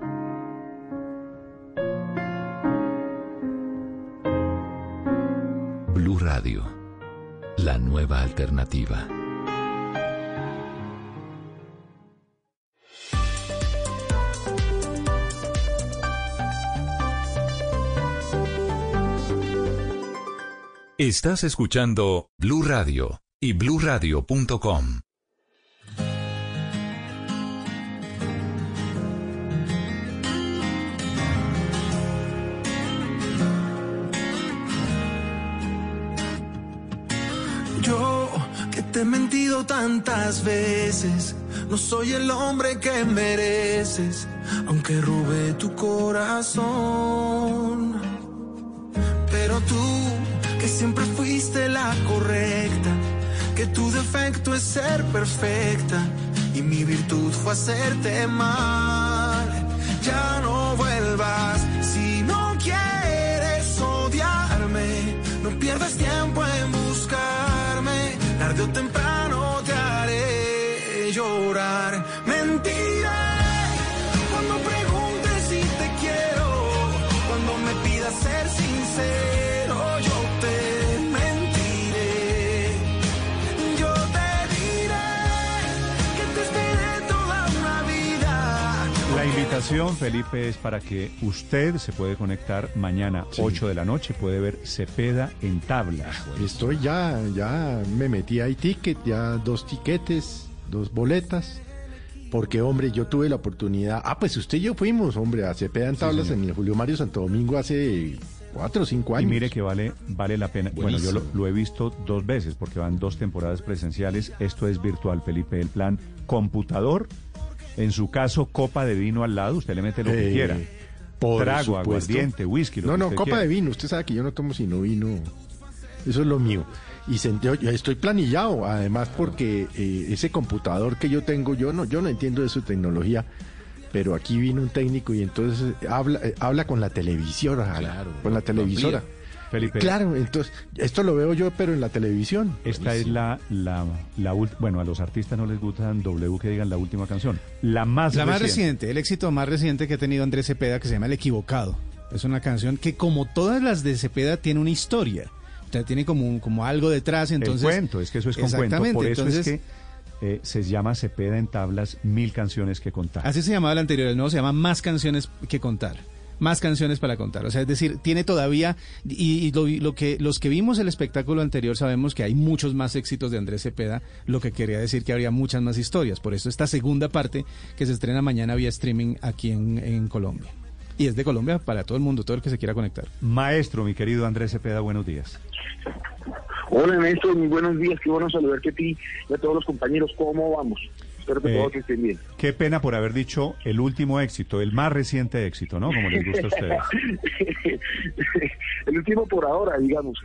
[SPEAKER 31] Blue Radio, la nueva alternativa. Estás escuchando Blue Radio y bluradio.com.
[SPEAKER 114] he mentido tantas veces, no soy el hombre que mereces, aunque robé tu corazón. Pero tú, que siempre fuiste la correcta, que tu defecto es ser perfecta y mi virtud fue hacerte mal. Ya no vuelvas si no quieres odiarme, no pierdas tiempo
[SPEAKER 33] invitación, Felipe, es para que usted se puede conectar mañana, 8 de la noche, puede ver Cepeda en tablas.
[SPEAKER 69] Estoy ya, ya me metí ahí ticket, ya dos tiquetes, dos boletas. Porque, hombre, yo tuve la oportunidad. Ah, pues usted y yo fuimos, hombre, a Cepeda en tablas en el Julio Mario Santo Domingo hace cuatro o cinco
[SPEAKER 33] Y
[SPEAKER 69] años.
[SPEAKER 33] mire que vale, vale la pena. Bueno, yo lo, lo he visto dos veces porque van dos temporadas presenciales. Esto es virtual, Felipe. El plan computador, en su caso, copa de vino al lado. Usted le mete lo que
[SPEAKER 69] Eh,
[SPEAKER 33] quiera.
[SPEAKER 69] por
[SPEAKER 33] Trago, aguardiente, whisky. Lo
[SPEAKER 69] No,
[SPEAKER 33] que
[SPEAKER 69] no,
[SPEAKER 33] usted
[SPEAKER 69] copa
[SPEAKER 33] quiera.
[SPEAKER 69] de vino. Usted sabe que yo no tomo sino vino. Eso es lo mío. Y yo estoy planillado, además, porque eh, ese computador que yo tengo, yo no, yo no entiendo de su tecnología, pero aquí vino un técnico y entonces eh, habla, eh, habla con la televisora, con la televisora.
[SPEAKER 33] Felipe.
[SPEAKER 69] Claro, entonces, esto lo veo yo, pero en la televisión.
[SPEAKER 33] Esta es la, la, la bueno, a los artistas no les gustan W que digan la última canción. La más
[SPEAKER 154] La más
[SPEAKER 33] reciente.
[SPEAKER 154] reciente, el éxito más reciente que ha tenido Andrés Cepeda, que se llama El Equivocado. Es una canción que, como todas las de Cepeda, tiene una historia. O sea, tiene como, un- como algo detrás. Entonces,
[SPEAKER 33] el cuento, es que eso es con cuento.
[SPEAKER 154] Exactamente,
[SPEAKER 33] Por eso
[SPEAKER 154] entonces,
[SPEAKER 33] es que eh, se llama Cepeda en tablas, mil canciones que contar.
[SPEAKER 154] Así se llamaba el anterior, el nuevo se llama Más canciones que contar. Más canciones para contar. O sea, es decir, tiene todavía, y, y lo, lo que los que vimos el espectáculo anterior sabemos que hay muchos más éxitos de Andrés Cepeda, lo que quería decir que habría muchas más historias. Por eso esta segunda parte que se estrena mañana vía streaming aquí en, en Colombia. Y es de Colombia para todo el mundo, todo el que se quiera conectar.
[SPEAKER 33] Maestro, mi querido Andrés Cepeda, buenos días.
[SPEAKER 60] Hola Néstor, muy buenos días, qué bueno saludarte a ti y a todos los compañeros, ¿cómo vamos? Espero que
[SPEAKER 33] Eh,
[SPEAKER 60] todos estén bien.
[SPEAKER 33] Qué pena por haber dicho el último éxito, el más reciente éxito, ¿no? Como les gusta a ustedes. [LAUGHS]
[SPEAKER 60] El último por ahora, digamos.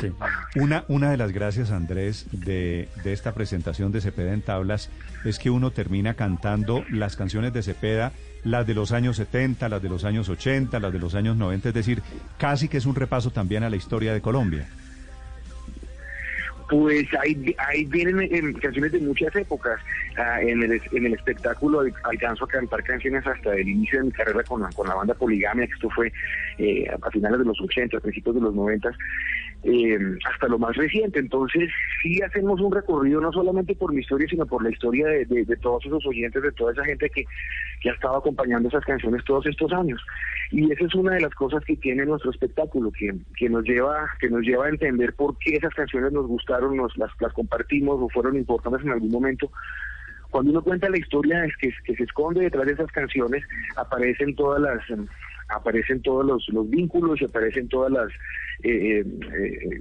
[SPEAKER 33] Sí. Una, una de las gracias, Andrés, de, de esta presentación de Cepeda en tablas es que uno termina cantando las canciones de Cepeda, las de los años 70, las de los años 80, las de los años 90, es decir, casi que es un repaso también a la historia de Colombia.
[SPEAKER 60] Pues ahí, ahí vienen canciones de muchas épocas. Ah, en, el, en el espectáculo al- alcanzo a cantar canciones hasta el inicio de mi carrera con con la banda Poligamia, que esto fue eh, a finales de los 80, principios de los 90, eh, hasta lo más reciente. Entonces, sí hacemos un recorrido no solamente por mi historia, sino por la historia de, de- de todos esos oyentes, de toda esa gente que, que ha estado acompañando esas canciones todos estos años. Y esa es una de las cosas que tiene nuestro espectáculo, que, que nos lleva que nos lleva a entender por qué esas canciones nos gustaron, nos las, compartimos o fueron importantes en algún momento. Cuando uno cuenta la historia es que, se esconde detrás de esas canciones, aparecen todas las em, aparecen todos los, los vínculos y aparecen todas las eh, eh,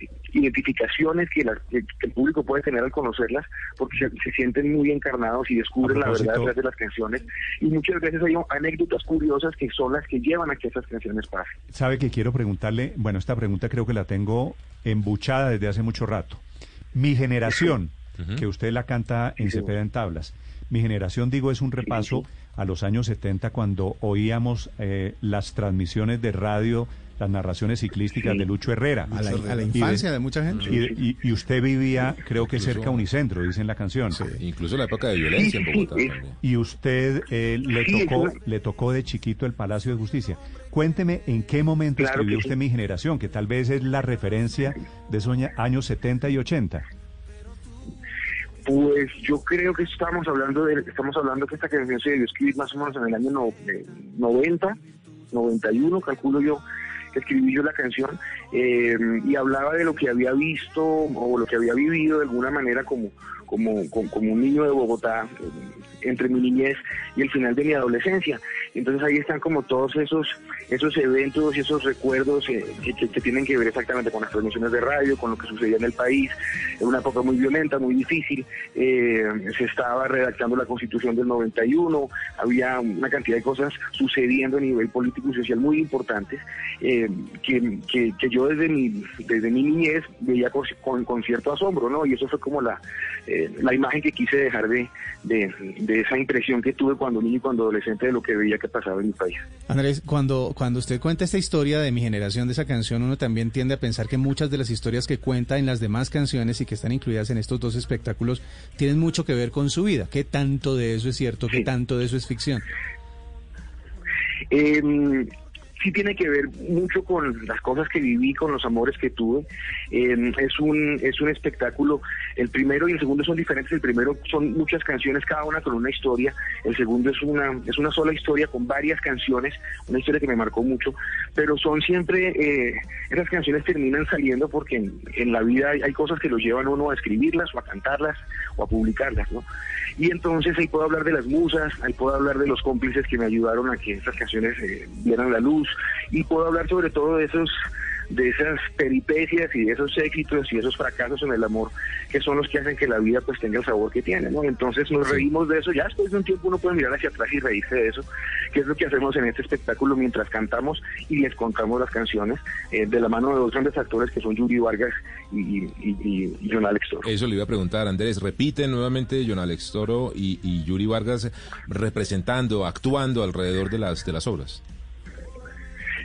[SPEAKER 60] eh, identificaciones que, las- que- el público puede tener al conocerlas, porque se, se sienten muy encarnados y descubren la verdad detrás de las canciones. Y muchas veces hay anécdotas curiosas que son las que llevan a que esas canciones pasen.
[SPEAKER 33] Sabe que quiero preguntarle, bueno, esta pregunta creo que la tengo embuchada desde hace mucho rato. Mi generación, [LAUGHS] que usted la canta en Cepeda en Tablas, mi generación, digo, es un repaso a los años 70 cuando oíamos eh, las transmisiones de radio, las narraciones ciclísticas de Lucho Herrera.
[SPEAKER 154] A la- a la
[SPEAKER 33] Y
[SPEAKER 154] infancia de mucha gente.
[SPEAKER 33] Y, y- y usted vivía, creo que cerca a Unicentro, dice en la canción.
[SPEAKER 155] Incluso la época de violencia en Bogotá también.
[SPEAKER 33] Y usted eh, le
[SPEAKER 60] Sí,
[SPEAKER 33] tocó le tocó de chiquito el Palacio de Justicia. Cuénteme en qué momento
[SPEAKER 60] Claro
[SPEAKER 33] escribió
[SPEAKER 60] sí.
[SPEAKER 33] usted Mi Generación, que tal vez es la referencia de esos años 70 y 80.
[SPEAKER 60] Pues yo creo que estamos hablando de estamos hablando que esta canción se debió escribir más o menos en el año no- eh, 90, 91, calculo yo, escribí yo la canción eh, y hablaba de lo que había visto o lo que había vivido de alguna manera como como como, como un niño de Bogotá entre mi niñez y el final de mi adolescencia. Entonces ahí están como todos esos esos eventos y esos recuerdos eh, que- que tienen que ver exactamente con las transmisiones de radio, con lo que sucedía en el país, en una época muy violenta, muy difícil. Eh, se estaba redactando la constitución del 91, había una cantidad de cosas sucediendo a nivel político y social muy importantes eh, que, que- que yo desde mi, desde mi niñez veía con, con- con cierto asombro, ¿no? Y eso fue como la, eh, la imagen que quise dejar de, de, de esa impresión que tuve cuando niño y cuando adolescente de lo que veía que pasaba en mi país.
[SPEAKER 154] Andrés, cuando, cuando usted cuenta esta historia de mi generación, de esa canción, uno también tiende a pensar que muchas de las historias que cuenta en las demás canciones y que están incluidas en estos dos espectáculos tienen mucho que ver con su vida. ¿Qué tanto de eso es cierto? ¿Qué tanto de eso es ficción?
[SPEAKER 60] Eh, sí tiene que ver mucho con las cosas que viví, con los amores que tuve. Eh, es un es un espectáculo. El primero y el segundo son diferentes. El primero son muchas canciones, cada una con una historia. El segundo es una es una sola historia con varias canciones, una historia que me marcó mucho. Pero son siempre eh, esas canciones terminan saliendo porque en, la vida hay, cosas que los llevan uno a escribirlas o a cantarlas o a publicarlas, ¿no? Y entonces ahí puedo hablar de las musas, ahí puedo hablar de los cómplices que me ayudaron a que esas canciones eh, vieran la luz y puedo hablar sobre todo de esos de esas peripecias y de esos éxitos y esos fracasos en el amor que son los que hacen que la vida pues tenga el sabor que tiene, ¿no? Entonces nos reímos de eso, ya después de un tiempo uno puede mirar hacia atrás y reírse de eso, que es lo que hacemos en este espectáculo mientras cantamos y les contamos las canciones eh, de la mano de dos grandes actores que son Yuri Vargas y, y, y- y John Alex Toro.
[SPEAKER 155] Eso le iba a preguntar, Andrés. Repite nuevamente John Alex Toro y, y Yuri Vargas representando, actuando alrededor de las, de las obras.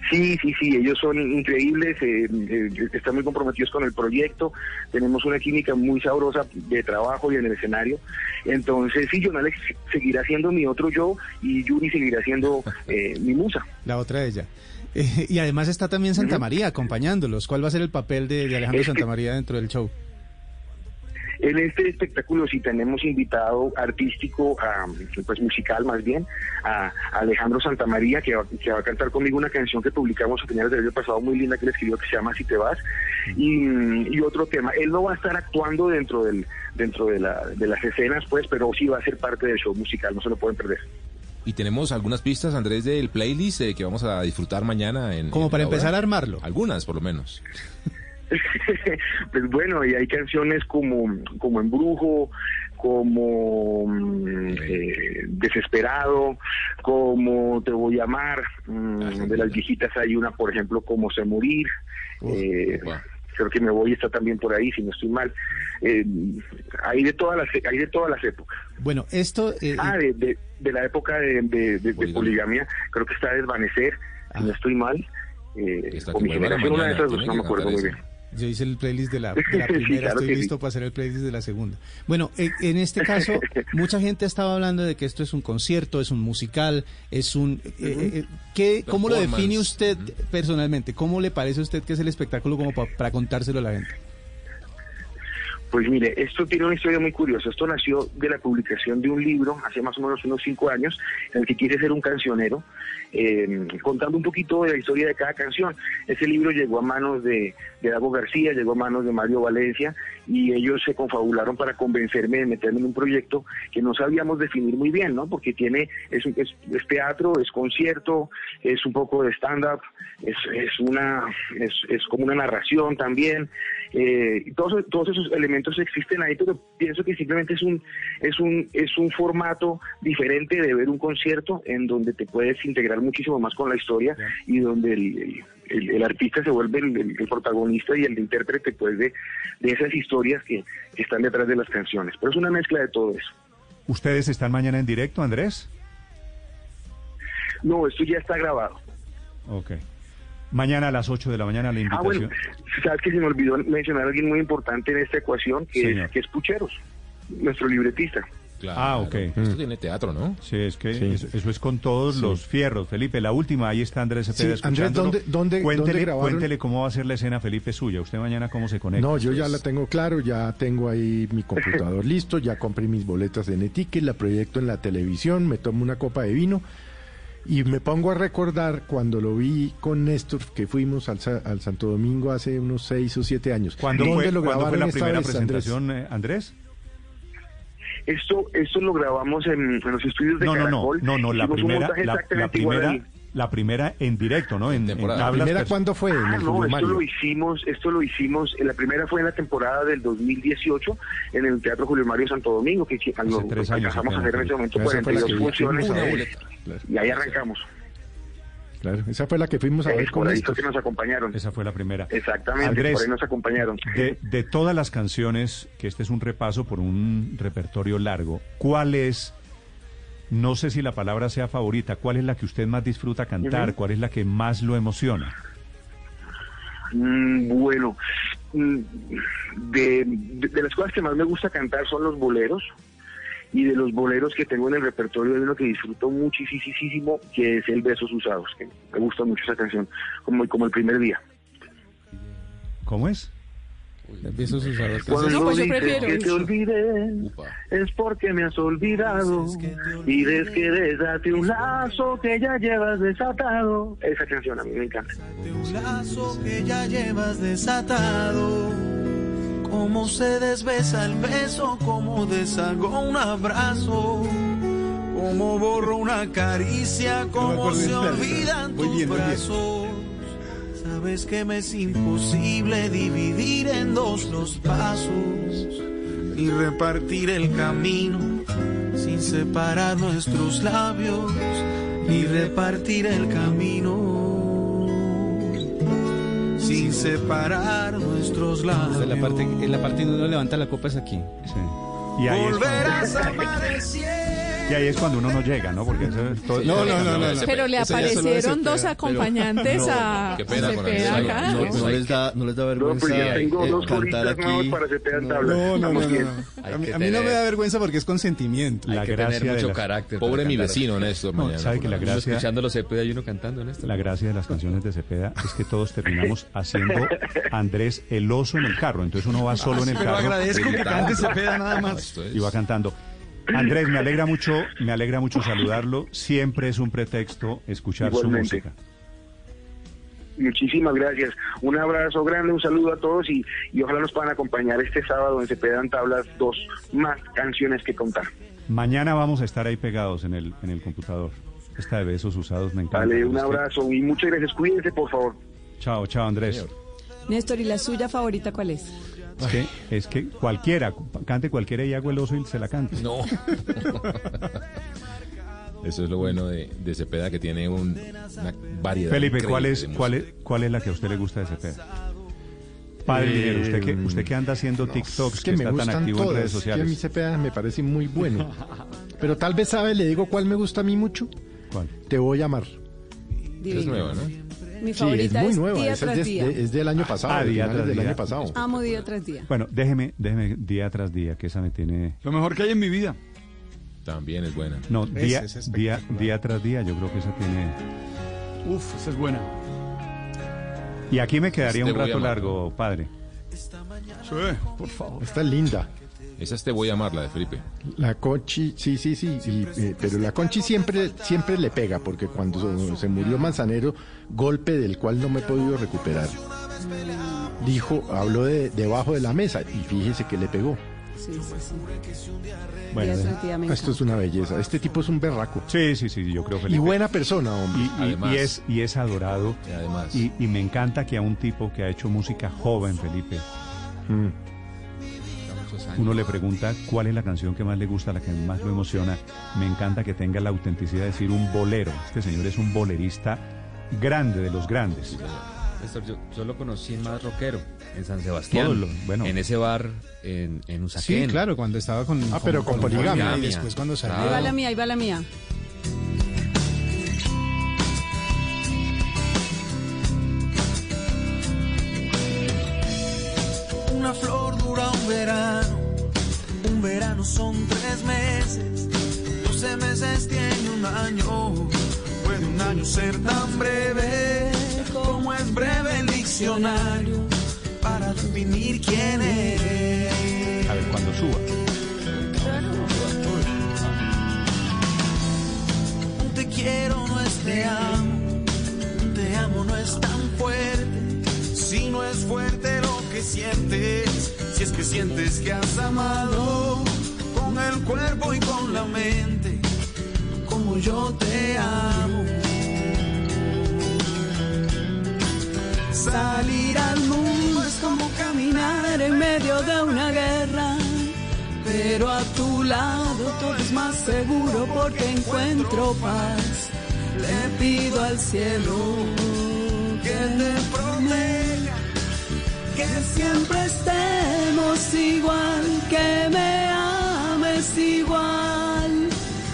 [SPEAKER 60] Sí, sí, sí, ellos son increíbles, eh, eh, están muy comprometidos con el proyecto, tenemos una química muy sabrosa de trabajo y en el escenario. Entonces, sí, John Alex seguirá siendo mi otro yo y Yuri seguirá siendo eh, [LAUGHS] mi musa.
[SPEAKER 154] La otra de ella. Eh, y además está también Santa María acompañándolos. ¿Cuál va a ser el papel de, de Alejandro
[SPEAKER 60] Este-
[SPEAKER 154] Santa María dentro del show?
[SPEAKER 60] En este espectáculo sí tenemos invitado artístico, a, pues musical más bien, a Alejandro Santamaría, que va, que va a cantar conmigo una canción que publicamos a finales del año pasado muy linda que le escribió que se llama Si te vas, y, y otro tema. Él no va a estar actuando dentro del dentro de, la, de las escenas, pues, pero sí va a ser parte del show musical, no se lo pueden perder.
[SPEAKER 155] Y tenemos algunas pistas, Andrés, del playlist eh, que vamos a disfrutar mañana. En,
[SPEAKER 154] Como
[SPEAKER 155] en
[SPEAKER 154] para empezar a armarlo.
[SPEAKER 155] Algunas, por lo menos. [LAUGHS]
[SPEAKER 60] pues bueno, y hay canciones como, como Embrujo, como mm, eh, Desesperado, como Te voy a amar, mm, de las viejitas hay una, por ejemplo, como Sé morir, eh, creo que Me voy está también por ahí, si no estoy mal. Eh, hay de todas las hay de todas las épocas.
[SPEAKER 154] Bueno, esto... eh,
[SPEAKER 60] Ah, de, de, de la época de, de- poligamia, creo que está Desvanecer, si no estoy mal. Eh, o mi generación, una de esas dos, no me acuerdo muy bien.
[SPEAKER 154] Yo hice el playlist de la, [LAUGHS] de la primera,
[SPEAKER 60] claro
[SPEAKER 154] estoy
[SPEAKER 60] sí.
[SPEAKER 154] listo para hacer el playlist de la segunda. Bueno, en, en este [LAUGHS] caso, mucha gente ha estado hablando de que esto es un concierto, es un musical, es un... eh, eh, ¿qué, ¿Cómo lo define usted personalmente? ¿Cómo le parece a usted que es el espectáculo como pa- para contárselo a la gente?
[SPEAKER 60] Pues mire, esto tiene una historia muy curiosa. Esto nació de la publicación de un libro hace más o menos unos cinco años, en el que quise ser un cancionero, eh, contando un poquito de la historia de cada canción. Ese libro llegó a manos de, de Dago García, llegó a manos de Mario Valencia, y ellos se confabularon para convencerme de meterme en un proyecto que no sabíamos definir muy bien, ¿no? Porque tiene, es, es, es teatro, es concierto, es un poco de stand-up, es, es una, es, es como una narración también. Eh, todos, todos esos elementos existen ahí, pero pienso que simplemente es un, es un, es un formato diferente de ver un concierto en donde te puedes integrar muchísimo más con la historia y donde el, el- el- el artista se vuelve el, el- el protagonista y el intérprete pues de, de esas historias que, que están detrás de las canciones. Pero es una mezcla de todo eso.
[SPEAKER 33] ¿Ustedes están mañana en directo, Andrés?
[SPEAKER 60] No, esto ya está grabado.
[SPEAKER 33] Ok. Mañana a las 8 de la mañana la
[SPEAKER 60] Ah,
[SPEAKER 33] invitación.
[SPEAKER 60] bueno, sabes que se me olvidó mencionar a alguien muy importante en esta ecuación, que,
[SPEAKER 33] Señor.
[SPEAKER 60] es, que es Pucheros, nuestro libretista.
[SPEAKER 33] Ah, ok.
[SPEAKER 155] Esto tiene teatro, ¿no?
[SPEAKER 33] Sí, es que
[SPEAKER 69] Sí.
[SPEAKER 33] Eso, eso es con todos
[SPEAKER 155] Sí.
[SPEAKER 33] los fierros. Felipe, la última, ahí está Andrés Cepeda
[SPEAKER 69] Sí, Andrés. ¿dónde- dónde-
[SPEAKER 33] cuéntele,
[SPEAKER 69] dónde grabaron?
[SPEAKER 33] cuéntele cómo va a ser la escena, Felipe, suya. ¿Usted mañana cómo se conecta?
[SPEAKER 69] No, yo ya la tengo claro, ya tengo ahí mi computador [LAUGHS] listo, ya compré mis boletas en Etique, la proyecto en la televisión, me tomo una copa de vino y me pongo a recordar cuando lo vi con Néstor, que fuimos al, Sa- al Santo Domingo hace unos seis o siete años.
[SPEAKER 33] ¿Cuándo
[SPEAKER 69] ¿Dónde
[SPEAKER 33] fue,
[SPEAKER 69] lo
[SPEAKER 33] cuándo fue
[SPEAKER 69] grabaron
[SPEAKER 33] la primera
[SPEAKER 69] vez, Andrés?
[SPEAKER 33] presentación, eh, Andrés?
[SPEAKER 60] Esto, esto lo grabamos en, en los estudios de
[SPEAKER 33] No, no, no,
[SPEAKER 60] Caracol.
[SPEAKER 33] no, no, la primera,
[SPEAKER 60] montaje
[SPEAKER 33] la, la
[SPEAKER 60] exactamente igual
[SPEAKER 33] primera,
[SPEAKER 60] ahí.
[SPEAKER 33] la primera en directo, ¿no? En, en
[SPEAKER 155] temporada.
[SPEAKER 69] ¿La
[SPEAKER 33] tablas
[SPEAKER 69] primera
[SPEAKER 33] pers-
[SPEAKER 69] cuándo fue? En
[SPEAKER 60] Ah,
[SPEAKER 69] el
[SPEAKER 60] no, esto
[SPEAKER 69] Mario.
[SPEAKER 60] lo hicimos, esto lo hicimos, eh, la primera fue en la temporada del 2018 en el Teatro Julio Mario Santo Domingo, que
[SPEAKER 33] años
[SPEAKER 60] alcanzamos a hacer en ese momento
[SPEAKER 69] Esa fue la
[SPEAKER 60] 42
[SPEAKER 69] que
[SPEAKER 60] funciones y ahí arrancamos.
[SPEAKER 69] Claro, esa fue la que fuimos a ver
[SPEAKER 60] Es
[SPEAKER 69] con
[SPEAKER 60] por ahí
[SPEAKER 69] Néstor.
[SPEAKER 60] que nos acompañaron.
[SPEAKER 33] Esa fue la primera.
[SPEAKER 60] Exactamente,
[SPEAKER 33] Andrés,
[SPEAKER 60] por ahí nos acompañaron.
[SPEAKER 33] De, de todas las canciones, que este es un repaso por un repertorio largo, ¿cuál es, no sé si la palabra sea favorita, cuál es la que usted más disfruta cantar, cuál es la que más lo emociona?
[SPEAKER 60] Mm, bueno, mm, de, de- de las cosas que más me gusta cantar son los boleros. Y de los boleros que tengo en el repertorio hay uno que disfruto muchísimo, que es el Besos Usados, que me gusta mucho esa canción, como, como el primer día.
[SPEAKER 33] ¿Cómo es?
[SPEAKER 154] Besos usados.
[SPEAKER 60] Cuando
[SPEAKER 125] No, pues yo
[SPEAKER 60] dices
[SPEAKER 125] prefiero
[SPEAKER 60] que te
[SPEAKER 125] eso.
[SPEAKER 60] olvidé, es porque me has olvidado. Y des que desate un lazo que ya llevas desatado. Esa canción a mí me encanta.
[SPEAKER 114] un lazo que ya llevas desatado. Cómo se desbesa el beso, cómo deshago un abrazo. Cómo borro una caricia, cómo se
[SPEAKER 154] bien,
[SPEAKER 114] olvidan tus
[SPEAKER 154] bien.
[SPEAKER 114] brazos. Sabes que me es imposible dividir en dos los pasos y repartir el camino sin separar nuestros labios y repartir el camino sin separar nuestros labios.
[SPEAKER 154] En la parte, en la parte donde uno levanta la copa es aquí.
[SPEAKER 33] Y ahí, es
[SPEAKER 114] Volverás
[SPEAKER 33] cuando,
[SPEAKER 114] a aparecer.
[SPEAKER 33] Y ahí es cuando uno no llega, ¿no? Porque eso es todo-
[SPEAKER 154] No, no, no, no, no.
[SPEAKER 125] Pero le aparecieron dos
[SPEAKER 154] Cepeda,
[SPEAKER 125] acompañantes a
[SPEAKER 155] qué pena con
[SPEAKER 125] acá.
[SPEAKER 156] No, no les da, no les da
[SPEAKER 60] No,
[SPEAKER 156] vergüenza
[SPEAKER 60] pues ya tengo
[SPEAKER 156] eh,
[SPEAKER 60] dos
[SPEAKER 156] cantar aquí.
[SPEAKER 154] No, no, no, A mí,
[SPEAKER 156] que
[SPEAKER 154] a mí no me da vergüenza porque es consentimiento.
[SPEAKER 33] la
[SPEAKER 156] Hay que
[SPEAKER 33] gracia
[SPEAKER 156] tener
[SPEAKER 33] de
[SPEAKER 156] mucho
[SPEAKER 33] las-
[SPEAKER 156] carácter.
[SPEAKER 155] Pobre mi vecino, Néstor.
[SPEAKER 33] No,
[SPEAKER 155] mañana,
[SPEAKER 33] sabe que la
[SPEAKER 156] Uno
[SPEAKER 33] gracia,
[SPEAKER 156] escuchando los Cepeda y uno cantando en esto.
[SPEAKER 33] la gracia de las canciones de Cepeda es que todos terminamos [LAUGHS] haciendo Andrés el oso en el carro. Entonces uno va solo en el
[SPEAKER 157] Pero
[SPEAKER 33] carro
[SPEAKER 157] agradezco que cante Cepeda nada más.
[SPEAKER 155] es-
[SPEAKER 33] y va cantando. Andrés, me alegra mucho, me alegra mucho saludarlo. Siempre es un pretexto escuchar
[SPEAKER 60] Igualmente.
[SPEAKER 33] su música.
[SPEAKER 60] Muchísimas gracias. Un abrazo grande, un saludo a todos y, y ojalá nos puedan acompañar este sábado en Cepeda en tablas dos más canciones que contar.
[SPEAKER 33] Mañana vamos a estar ahí pegados en el, en el computador. Esta de besos usados me encanta.
[SPEAKER 60] Vale, un abrazo y muchas gracias. Cuídense, por favor.
[SPEAKER 33] Chao, chao Andrés.
[SPEAKER 158] Néstor, ¿y la suya favorita cuál es?
[SPEAKER 33] Es que, es que cualquiera, cante cualquiera y hago el oso y se la cante.
[SPEAKER 155] No. [LAUGHS] Eso es lo bueno de, de Cepeda, que tiene un- una variedad.
[SPEAKER 33] Felipe, ¿cuál es, cuál, es, ¿cuál es la que a usted le gusta de Cepeda? Padre
[SPEAKER 69] Eh,
[SPEAKER 33] Miguel, usted que, usted que anda haciendo TikToks,
[SPEAKER 69] Es
[SPEAKER 33] que,
[SPEAKER 69] que me
[SPEAKER 33] está tan
[SPEAKER 69] gustan
[SPEAKER 33] activo
[SPEAKER 69] todas.
[SPEAKER 33] en redes
[SPEAKER 69] es que a mí
[SPEAKER 33] sociales.
[SPEAKER 69] Cepeda me parece muy bueno. [LAUGHS] Pero tal vez sabe, le digo cuál me gusta a mí mucho.
[SPEAKER 33] ¿Cuál?
[SPEAKER 69] Te voy a amar.
[SPEAKER 155] Es nueva, ¿no?
[SPEAKER 158] Mi
[SPEAKER 69] Sí, es
[SPEAKER 158] favorita
[SPEAKER 69] muy
[SPEAKER 158] es
[SPEAKER 69] nueva,
[SPEAKER 158] Día tras
[SPEAKER 69] es, de-
[SPEAKER 158] Día.
[SPEAKER 69] de- es del año pasado,
[SPEAKER 33] Ah,
[SPEAKER 69] de
[SPEAKER 33] día tras
[SPEAKER 69] del
[SPEAKER 33] día.
[SPEAKER 69] año pasado.
[SPEAKER 158] Amo Día tras Día.
[SPEAKER 33] Bueno, déjeme, déjeme día tras día, que esa me tiene...
[SPEAKER 157] Lo mejor que hay en mi vida.
[SPEAKER 155] También es buena.
[SPEAKER 33] No, día,
[SPEAKER 157] es
[SPEAKER 33] día, día tras día, yo creo que esa tiene...
[SPEAKER 157] Uf, esa es buena.
[SPEAKER 33] Y aquí me quedaría
[SPEAKER 155] Este
[SPEAKER 33] un rato largo, padre.
[SPEAKER 157] Sí, por favor.
[SPEAKER 69] Esta es linda.
[SPEAKER 155] Esa es Te voy a amar, la de Felipe.
[SPEAKER 69] La Conchi, sí, sí, sí, y, eh, pero la Conchi siempre, siempre le pega, porque cuando se murió Manzanero, golpe del cual no me he podido recuperar, dijo, habló de debajo de la mesa, y fíjese que le pegó.
[SPEAKER 158] Sí, sí, sí.
[SPEAKER 33] Bueno,
[SPEAKER 69] Esto es una belleza. Este tipo es un berraco.
[SPEAKER 33] Sí, sí, sí, yo creo
[SPEAKER 69] Y
[SPEAKER 33] Felipe.
[SPEAKER 69] buena persona, hombre.
[SPEAKER 33] Y, y-
[SPEAKER 155] Además.
[SPEAKER 33] y es, y es adorado.
[SPEAKER 155] Y además.
[SPEAKER 33] Y, y me encanta que a un tipo que ha hecho música joven, Felipe,
[SPEAKER 69] Mm.
[SPEAKER 33] Uno le pregunta cuál es la canción que más le gusta, la que más lo emociona. Me encanta que tenga la autenticidad de decir un bolero. Este señor es un bolerista grande de los grandes.
[SPEAKER 156] Néstor, yo, yo lo conocí más rockero, en San Sebastián.
[SPEAKER 33] Todo lo- bueno.
[SPEAKER 156] En ese bar en, en Usaquén.
[SPEAKER 154] Sí, claro, cuando estaba con.
[SPEAKER 69] Ah, pero con poligamia.
[SPEAKER 154] Y después cuando salió.
[SPEAKER 158] Ahí va la mía, ahí va la mía.
[SPEAKER 114] Una flor dura un verano, un verano son tres meses, doce meses tiene un año, puede un año ser tan breve como es breve el diccionario para definir quién es.
[SPEAKER 33] A ver, cuando suba.
[SPEAKER 114] Un te quiero no es te amo, un te amo no es tan fuerte, si no es fuerte lo que sientes, si es que sientes que has amado con el cuerpo y con la mente, como yo te amo. Salir al mundo es como caminar en medio de una guerra. Pero a tu lado todo es más seguro porque encuentro paz. Le pido al cielo que te proteja, que siempre estemos igual, que me ames igual.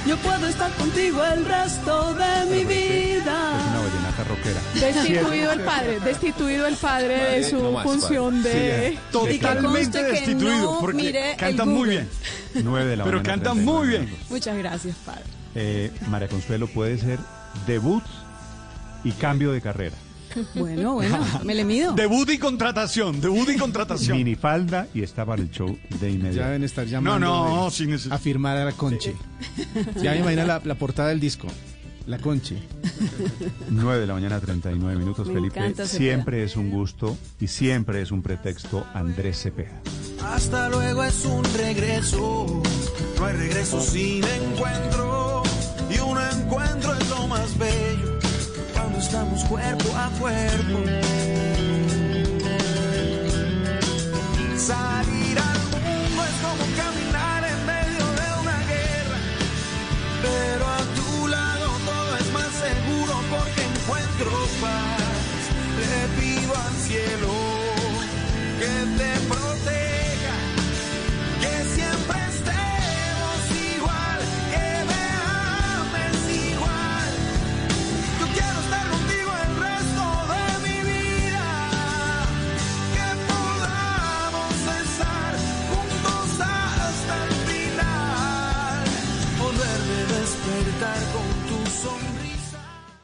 [SPEAKER 114] Yo puedo estar contigo el resto de mi
[SPEAKER 33] Es
[SPEAKER 114] vida.
[SPEAKER 33] una vallenata rockera.
[SPEAKER 125] Destituido el padre, destituido el padre de su
[SPEAKER 155] no más,
[SPEAKER 125] función de...
[SPEAKER 158] Y que
[SPEAKER 157] Totalmente destituido,
[SPEAKER 158] no
[SPEAKER 157] porque canta muy bien. [LAUGHS]
[SPEAKER 33] 9 de la
[SPEAKER 157] Pero canta
[SPEAKER 33] 39
[SPEAKER 157] muy bien.
[SPEAKER 158] Muchas gracias, padre.
[SPEAKER 33] Eh, María Consuelo puede ser debut y cambio de carrera.
[SPEAKER 158] Bueno, bueno, me le mido.
[SPEAKER 157] Debut y contratación, debut y contratación.
[SPEAKER 33] Minifalda y está para el show de
[SPEAKER 154] Ya
[SPEAKER 33] inmediato.
[SPEAKER 154] deben estar
[SPEAKER 157] No,
[SPEAKER 154] llamando
[SPEAKER 157] no,
[SPEAKER 154] de-
[SPEAKER 157] sin necesidad.
[SPEAKER 154] a firmar a la Conchi. Ya me imagino la, la portada del disco. La Conchi.
[SPEAKER 33] 9 de la mañana, 39 minutos,
[SPEAKER 158] Me
[SPEAKER 33] Felipe. Siempre es un gusto y siempre es un pretexto Andrés Cepeda.
[SPEAKER 114] Hasta luego es un regreso, no hay regreso sin encuentro. Y un encuentro es lo más bello cuando estamos cuerpo a cuerpo. Salir al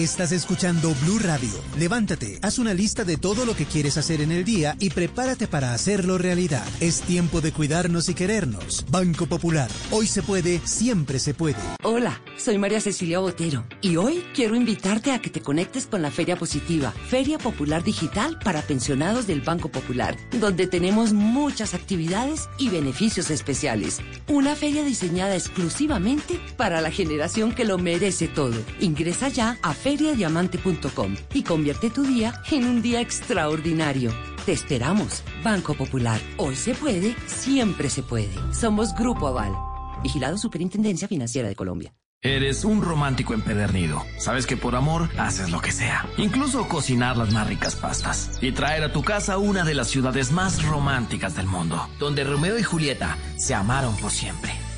[SPEAKER 159] Estás escuchando Blue Radio. Levántate, haz una lista de todo lo que quieres hacer en el día y prepárate para hacerlo realidad. Es tiempo de cuidarnos y querernos. Banco Popular. Hoy se puede, siempre se puede.
[SPEAKER 160] Hola, soy María Cecilia Botero y hoy quiero invitarte a que te conectes con la Feria Positiva, Feria Popular Digital para pensionados del Banco Popular, donde tenemos muchas actividades y beneficios especiales. Una feria diseñada exclusivamente para la generación que lo merece todo. Ingresa ya a feriadiamante.com y convierte tu día en un día extraordinario. Te esperamos, Banco Popular. Hoy se puede, siempre se puede. Somos Grupo Aval. Vigilado Superintendencia Financiera de Colombia.
[SPEAKER 161] Eres un romántico empedernido. Sabes que por amor haces lo que sea. Incluso cocinar las más ricas pastas. Y traer a tu casa una de las ciudades más románticas del mundo. Donde Romeo y Julieta se amaron por siempre.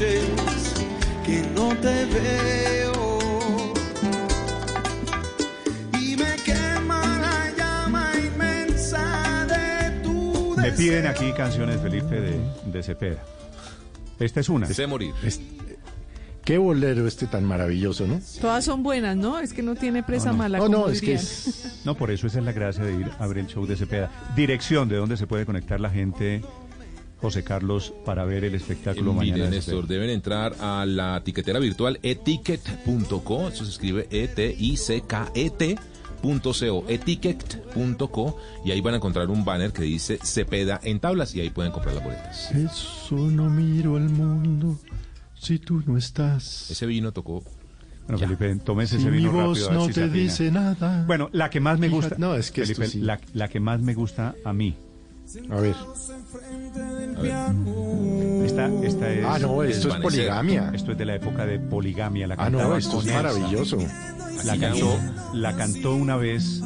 [SPEAKER 114] Noches que no te veo. Y me quema la llama inmensa de tu
[SPEAKER 33] Me piden aquí canciones, Felipe, de, de Cepeda. Esta es una.
[SPEAKER 6] Desea morir.
[SPEAKER 69] Qué bolero este tan maravilloso, ¿no?
[SPEAKER 74] Todas son buenas, ¿no? Es que no tiene presa
[SPEAKER 33] No, no.
[SPEAKER 74] mala.
[SPEAKER 69] No, no, es que es...
[SPEAKER 33] No, por eso esa es la gracia de ir a ver el show de Cepeda. Dirección de dónde se puede conectar la gente, José Carlos, para ver el espectáculo mañana.
[SPEAKER 6] Miren, Néstor, deben entrar a la tiquetera virtual eticket.co, eso se escribe E E-T-I-C-K-E-T. punto co, eticket.co y ahí van a encontrar un banner que dice Cepeda en tablas y ahí pueden comprar las boletas.
[SPEAKER 69] Eso no miro al mundo si tú no estás.
[SPEAKER 6] Ese vino tocó.
[SPEAKER 33] Bueno, Felipe, tómese
[SPEAKER 69] Si
[SPEAKER 33] ese vino
[SPEAKER 69] mi voz
[SPEAKER 33] rápido.
[SPEAKER 69] no
[SPEAKER 33] si
[SPEAKER 69] te dice nada.
[SPEAKER 33] Bueno, la que más me
[SPEAKER 69] Fíjate-
[SPEAKER 33] gusta.
[SPEAKER 69] no, es que
[SPEAKER 33] Felipe,
[SPEAKER 69] sí.
[SPEAKER 33] la, la que más me gusta a mí.
[SPEAKER 69] A ver.
[SPEAKER 33] Esta, esta es.
[SPEAKER 69] Ah, no, esto es poligamia.
[SPEAKER 33] Esto es de la época de poligamia. La
[SPEAKER 69] Ah, no, esto es maravilloso.
[SPEAKER 33] La cantó, la cantó una vez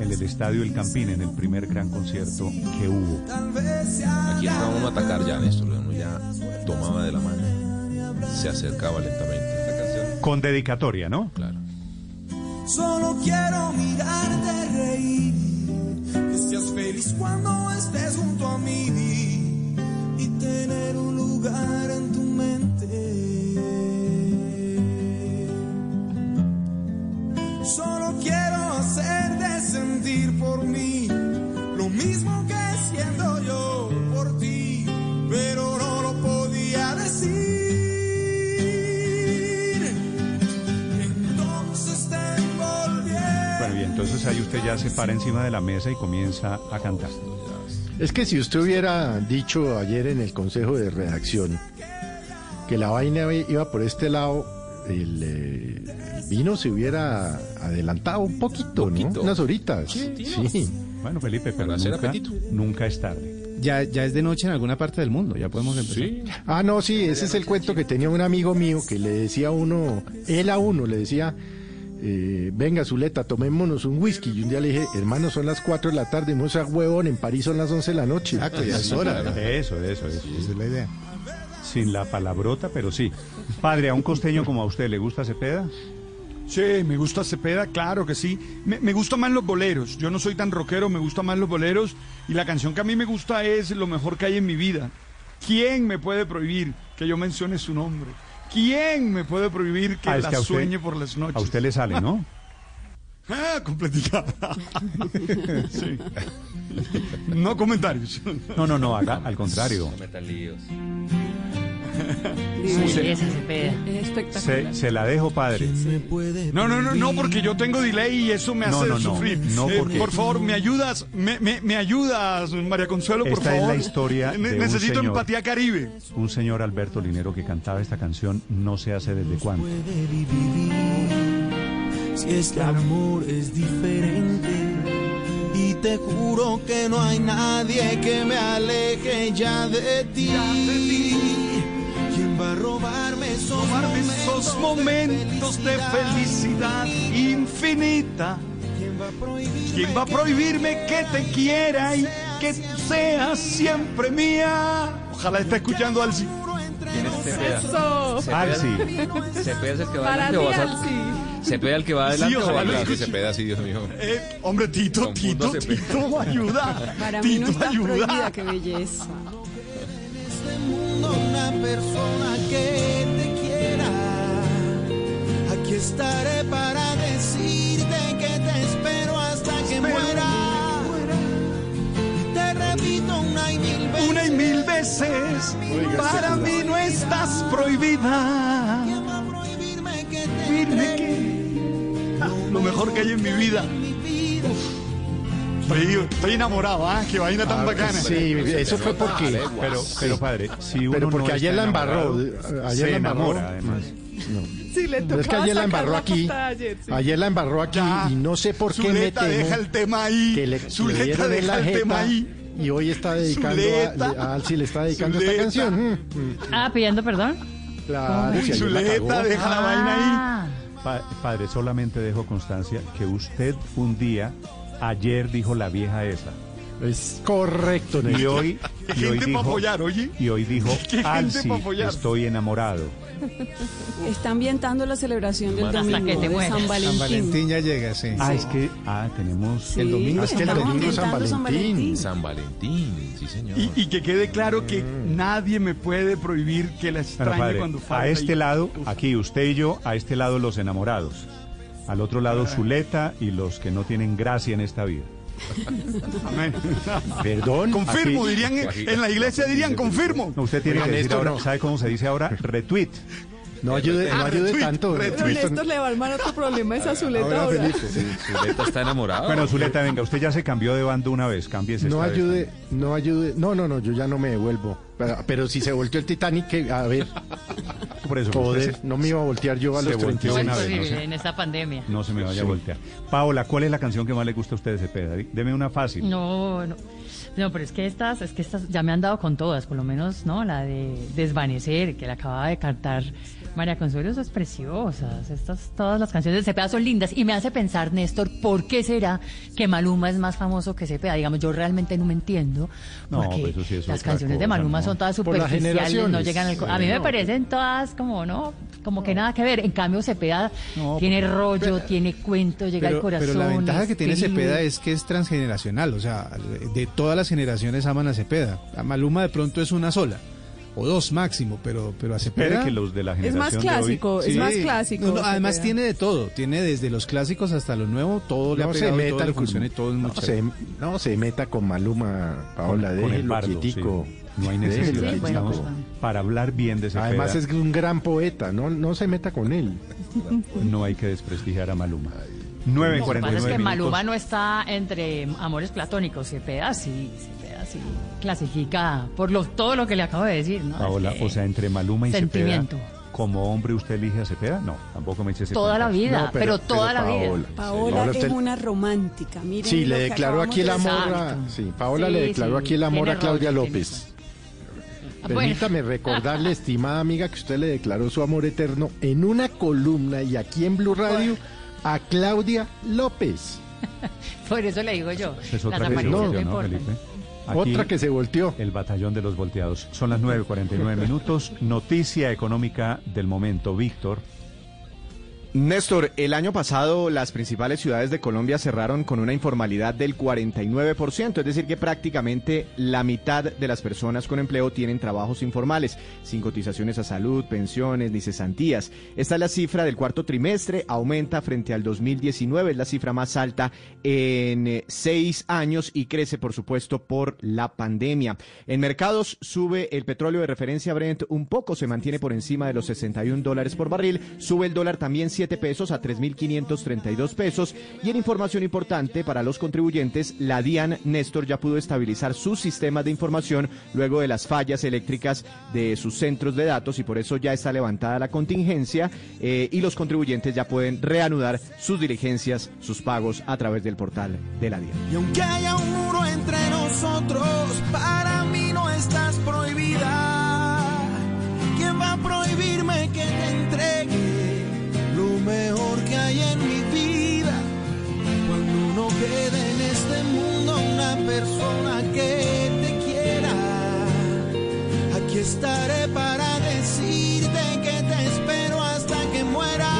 [SPEAKER 33] en el Estadio El Campín, en el primer gran concierto que hubo.
[SPEAKER 6] Aquí entraba uno a atacar ya, Néstor. Uno ya tomaba de la mano, se acercaba lentamente. Esta canción,
[SPEAKER 33] Con dedicatoria, ¿no?
[SPEAKER 6] claro.
[SPEAKER 114] Solo quiero mirarte reír, que seas feliz cuando estés junto a mí y tener un lugar en tu mente. Solo quiero hacerte sentir por mí lo mismo que siento yo por ti, pero no lo podía entonces
[SPEAKER 33] ahí usted ya se para encima de la mesa y comienza a cantar.
[SPEAKER 69] Es que si usted hubiera dicho ayer en el consejo de redacción que la vaina iba por este lado, el, eh, el vino se hubiera adelantado un poquito, ¿no? Unas horitas. Sí.
[SPEAKER 33] Bueno, Felipe, pero
[SPEAKER 6] hacer
[SPEAKER 33] nunca,
[SPEAKER 6] apetito.
[SPEAKER 33] nunca es tarde.
[SPEAKER 154] Ya, ya es de noche en alguna parte del mundo, ya podemos empezar.
[SPEAKER 69] Ah, no, sí, ese es el cuento que tenía un amigo mío que le decía a uno, él a uno, le decía, eh, venga, Zuleta, tomémonos un whisky. Y un día le dije, hermano, son las 4 de la tarde, no sea huevón, en París son las 11 de la noche.
[SPEAKER 33] Exacto, ya es hora. Eso, eso, eso. Esa es la idea. Sin la palabrota, pero sí. Padre, a un costeño como a usted, ¿le gusta Cepeda?
[SPEAKER 79] Sí, me gusta Cepeda, claro que sí. Me, me gustan más los boleros. Yo no soy tan rockero, me gustan más los boleros. Y la canción que a mí me gusta es Lo mejor que hay en mi vida. ¿Quién me puede prohibir que yo mencione su nombre? ¿Quién me puede prohibir que
[SPEAKER 33] Ah, es
[SPEAKER 79] la
[SPEAKER 33] que a usted-
[SPEAKER 79] sueñe por las noches?
[SPEAKER 33] A usted le sale, ¿no? [LAUGHS]
[SPEAKER 79] Ah, completica. [LAUGHS] sí. No comentarios.
[SPEAKER 33] No, no, no, haga al contrario. [LAUGHS]
[SPEAKER 73] Belleza, Cepeda.
[SPEAKER 82] Es espectacular.
[SPEAKER 33] Se, se la dejo, padre.
[SPEAKER 79] No, no, no, no, porque yo tengo delay y eso me hace
[SPEAKER 33] no, no,
[SPEAKER 79] sufrir.
[SPEAKER 33] no,
[SPEAKER 79] Eh,
[SPEAKER 33] porque-
[SPEAKER 79] por favor, me ayudas, me, me, me ayudas, María Consuelo, por
[SPEAKER 33] Esta es
[SPEAKER 79] favor.
[SPEAKER 33] la historia
[SPEAKER 79] Ne-
[SPEAKER 33] de un
[SPEAKER 79] Necesito
[SPEAKER 33] señor.
[SPEAKER 79] empatía caribe.
[SPEAKER 33] Un señor Alberto Linero que cantaba esta canción no se hace desde cuándo.
[SPEAKER 114] Si este amor es diferente y te juro que no hay nadie que me aleje ya de ti. ¿Quién va a robarme esos
[SPEAKER 79] momentos de felicidad infinita. ¿Quién va a prohibirme que te quiera y que seas siempre mía? Ojalá esté escuchando Alci.
[SPEAKER 80] ¿Quién es Cepeda?
[SPEAKER 74] Eso.
[SPEAKER 80] Cepeda-
[SPEAKER 33] Alci.
[SPEAKER 80] Cepeda es el que va
[SPEAKER 74] Para
[SPEAKER 80] adelante
[SPEAKER 74] ti,
[SPEAKER 80] o vas
[SPEAKER 74] Alci.
[SPEAKER 80] Cepeda el que va adelante
[SPEAKER 79] ojalá.
[SPEAKER 6] Cepeda, sí, Dios mío.
[SPEAKER 79] Eh, hombre, Tito, Tito. Tito, ayuda.
[SPEAKER 82] Para mí
[SPEAKER 79] Tito,
[SPEAKER 82] no está
[SPEAKER 79] ayuda.
[SPEAKER 82] prohibida, qué belleza.
[SPEAKER 114] Mundo una persona que te quiera. Aquí estaré para decirte que te espero hasta que muera. Y te
[SPEAKER 79] veces. Para mí no estás prohibida. Prohibirme que ah, lo mejor que hay en mi vida. Estoy, estoy enamorado, ¿ah? Qué vaina tan bacana.
[SPEAKER 69] Sí, eso fue porque.
[SPEAKER 33] Pero, pero padre, si uno
[SPEAKER 69] Pero porque
[SPEAKER 33] no
[SPEAKER 69] ayer la embarró. Ayer
[SPEAKER 33] se
[SPEAKER 69] la embarró.
[SPEAKER 33] enamora, además.
[SPEAKER 74] Sí, le
[SPEAKER 69] No, es que ayer la embarró aquí.
[SPEAKER 74] ayer, sí.
[SPEAKER 69] Ayer la embarró aquí y no sé por qué me
[SPEAKER 79] Zuleta,
[SPEAKER 69] temo
[SPEAKER 79] deja el tema ahí.
[SPEAKER 69] que le, le
[SPEAKER 79] deja el tema ahí.
[SPEAKER 69] y hoy está dedicando
[SPEAKER 79] Zuleta.
[SPEAKER 69] a, a Alci le está dedicando
[SPEAKER 79] Zuleta.
[SPEAKER 69] esta canción. Mm, mm.
[SPEAKER 73] Ah, pidiendo perdón.
[SPEAKER 69] Claro, si la
[SPEAKER 79] deja la vaina ahí.
[SPEAKER 73] Ah,
[SPEAKER 33] Pa- padre, solamente dejo constancia que usted un día, ayer dijo la vieja esa.
[SPEAKER 69] Es correcto,
[SPEAKER 33] Y
[SPEAKER 69] Néstor.
[SPEAKER 33] hoy, [LAUGHS]
[SPEAKER 79] Qué
[SPEAKER 33] y hoy
[SPEAKER 79] gente pa'
[SPEAKER 33] dijo,
[SPEAKER 79] apoyar, oye.
[SPEAKER 33] y hoy dijo, [LAUGHS]
[SPEAKER 79] Qué gente
[SPEAKER 33] Alci, estoy enamorado. [LAUGHS]
[SPEAKER 82] Está ambientando la celebración del domingo
[SPEAKER 73] que te
[SPEAKER 82] de. San Valentín.
[SPEAKER 154] San Valentín ya llega, sí.
[SPEAKER 33] Ah, es que, ah, tenemos
[SPEAKER 82] Sí,
[SPEAKER 154] el domingo
[SPEAKER 69] es que el domingo es San Valentín.
[SPEAKER 6] San Valentín, sí señor.
[SPEAKER 79] Y, y que quede claro que
[SPEAKER 69] Mm.
[SPEAKER 79] nadie me puede prohibir que la extrañe
[SPEAKER 33] padre,
[SPEAKER 79] cuando falta.
[SPEAKER 33] a este
[SPEAKER 79] y-
[SPEAKER 33] lado, aquí usted y yo, a este lado los enamorados. Al otro lado Zuleta y los que no tienen gracia en esta vida.
[SPEAKER 79] Amén.
[SPEAKER 69] Perdón.
[SPEAKER 79] Confirmo,
[SPEAKER 33] Aquí-
[SPEAKER 79] dirían en la iglesia dirían confirmo.
[SPEAKER 33] No, usted tiene que decir ahora. ¿sabe cómo se dice ahora? Retweet.
[SPEAKER 69] No ayude, no
[SPEAKER 79] Ah,
[SPEAKER 69] ayude
[SPEAKER 79] retweet,
[SPEAKER 69] tanto.
[SPEAKER 79] retweet.
[SPEAKER 74] Pero
[SPEAKER 69] Néstor.
[SPEAKER 74] Néstor le va a armar otro problema a esa Zuleta
[SPEAKER 69] Ahora,
[SPEAKER 74] ahora.
[SPEAKER 69] Felipe.
[SPEAKER 6] Zuleta está enamorado.
[SPEAKER 33] Bueno, Zuleta, venga, usted ya se cambió de bando una vez, cámbiese
[SPEAKER 69] No
[SPEAKER 33] esta vez
[SPEAKER 69] ayude, no ayude. No, no, no, yo ya no me devuelvo. Pero, pero si se volteó el Titanic, a ver.
[SPEAKER 33] Por eso,
[SPEAKER 69] joder,
[SPEAKER 33] usted
[SPEAKER 69] no me iba a voltear yo a
[SPEAKER 33] se
[SPEAKER 69] los
[SPEAKER 33] volteó
[SPEAKER 69] 36.
[SPEAKER 33] una
[SPEAKER 73] ¿Cómo es
[SPEAKER 33] vez, no
[SPEAKER 73] en esta pandemia?
[SPEAKER 33] se, no se me vaya a voltear. Paola, ¿cuál es la canción que más le gusta a usted de Cepeda? Deme una fácil.
[SPEAKER 73] No, no. No, pero es que estas, es que estas ya me han dado con todas, por lo menos, ¿no? La de Desvanecer, que la acaba de cantar María Consuelo, esas preciosas. Estas, todas las canciones de Cepeda son lindas. Y me hace pensar, Néstor, ¿por qué será que Maluma es más famoso que Cepeda? Digamos, yo realmente no me entiendo.
[SPEAKER 33] No,
[SPEAKER 73] Porque
[SPEAKER 33] pues eso sí es
[SPEAKER 73] las canciones de Maluma
[SPEAKER 33] ¿no?
[SPEAKER 73] son todas superficiales, no llegan al... A mí me
[SPEAKER 69] No,
[SPEAKER 73] parecen todas como, ¿no? Como que nada que ver. En cambio, Cepeda
[SPEAKER 154] No,
[SPEAKER 73] tiene rollo, tiene cuento, llega al corazón.
[SPEAKER 154] pero la ventaja que tiene. Cepeda es que es transgeneracional, o sea, de todas las generaciones aman a Cepeda. A Maluma de pronto es una sola, o dos máximo, pero, pero a Cepeda...
[SPEAKER 33] que los de la
[SPEAKER 74] Es más
[SPEAKER 33] generación de hoy-
[SPEAKER 74] clásico, es
[SPEAKER 154] Sí.
[SPEAKER 74] más clásico.
[SPEAKER 154] No, no, además
[SPEAKER 74] Cepeda.
[SPEAKER 154] tiene de todo, tiene desde los clásicos hasta lo nuevo, todo le ha
[SPEAKER 69] No se
[SPEAKER 154] pegado y todo
[SPEAKER 69] meta
[SPEAKER 154] le todo es
[SPEAKER 69] no, se, no se meta con Maluma, Paola,
[SPEAKER 33] con el
[SPEAKER 69] déjelo
[SPEAKER 33] bardo,
[SPEAKER 69] quietico.
[SPEAKER 33] sí. No hay necesidad.
[SPEAKER 73] Sí, bueno, pues,
[SPEAKER 33] para hablar bien de Cepeda.
[SPEAKER 69] Además es un gran poeta, no, no se meta con él.
[SPEAKER 33] No hay que desprestigiar a Maluma.
[SPEAKER 73] Lo que
[SPEAKER 33] 9.49
[SPEAKER 73] pasa es que
[SPEAKER 33] minutos.
[SPEAKER 73] Maluma no está entre amores platónicos. Cepeda sí, Cepeda sí clasifica por lo, todo lo que le acabo de decir, ¿no?
[SPEAKER 33] Paola, o sea, entre Maluma y
[SPEAKER 73] Sentimiento.
[SPEAKER 33] Cepeda, como hombre usted elige a Cepeda? No, tampoco me eche ese
[SPEAKER 73] Toda la vida,
[SPEAKER 69] No,
[SPEAKER 73] pero, toda la vida.
[SPEAKER 69] Paola,
[SPEAKER 82] Paola
[SPEAKER 69] Paola,
[SPEAKER 82] es una romántica. Miren
[SPEAKER 69] Sí, le declaró aquí el amor a... Sí, Paola
[SPEAKER 73] Sí,
[SPEAKER 69] le declaró
[SPEAKER 73] sí,
[SPEAKER 69] aquí el amor a Claudia López.
[SPEAKER 73] Bueno.
[SPEAKER 69] Permítame recordarle, [LAUGHS] estimada amiga, que usted le declaró su amor eterno en una columna y aquí en Blue Radio a Claudia López.
[SPEAKER 73] Por eso le digo yo.
[SPEAKER 33] Es otra
[SPEAKER 73] las apariencias no
[SPEAKER 33] ¿no,
[SPEAKER 69] Otra que se volteó.
[SPEAKER 33] El batallón de los volteados. Son las 9.49 minutos. Noticia económica del momento. Víctor.
[SPEAKER 54] Néstor, el año pasado las principales ciudades de Colombia cerraron con una informalidad del 49%, es decir, que prácticamente la mitad de las personas con empleo tienen trabajos informales, sin cotizaciones a salud, pensiones ni cesantías. Esta es la cifra del cuarto trimestre, aumenta frente al 2019, es la cifra más alta en eh, seis años y crece, por supuesto, por la pandemia. En mercados sube el petróleo de referencia Brent un poco, se mantiene por encima de los 61 dólares por barril, sube el dólar también 7 pesos a 3.532 pesos y en información importante para los contribuyentes, la DIAN Néstor ya pudo estabilizar sus sistemas de información luego de las fallas eléctricas de sus centros de datos y por eso ya está levantada la contingencia eh, y los contribuyentes ya pueden reanudar sus diligencias, sus pagos a través del portal de la DIAN.
[SPEAKER 114] Y aunque haya un muro entre nosotros, para mí no estás prohibida. ¿Quién va a prohibirme que te entregue mejor que hay en mi vida? Cuando no quede en este mundo una persona que te quiera, aquí estaré para decirte que te espero hasta que muera.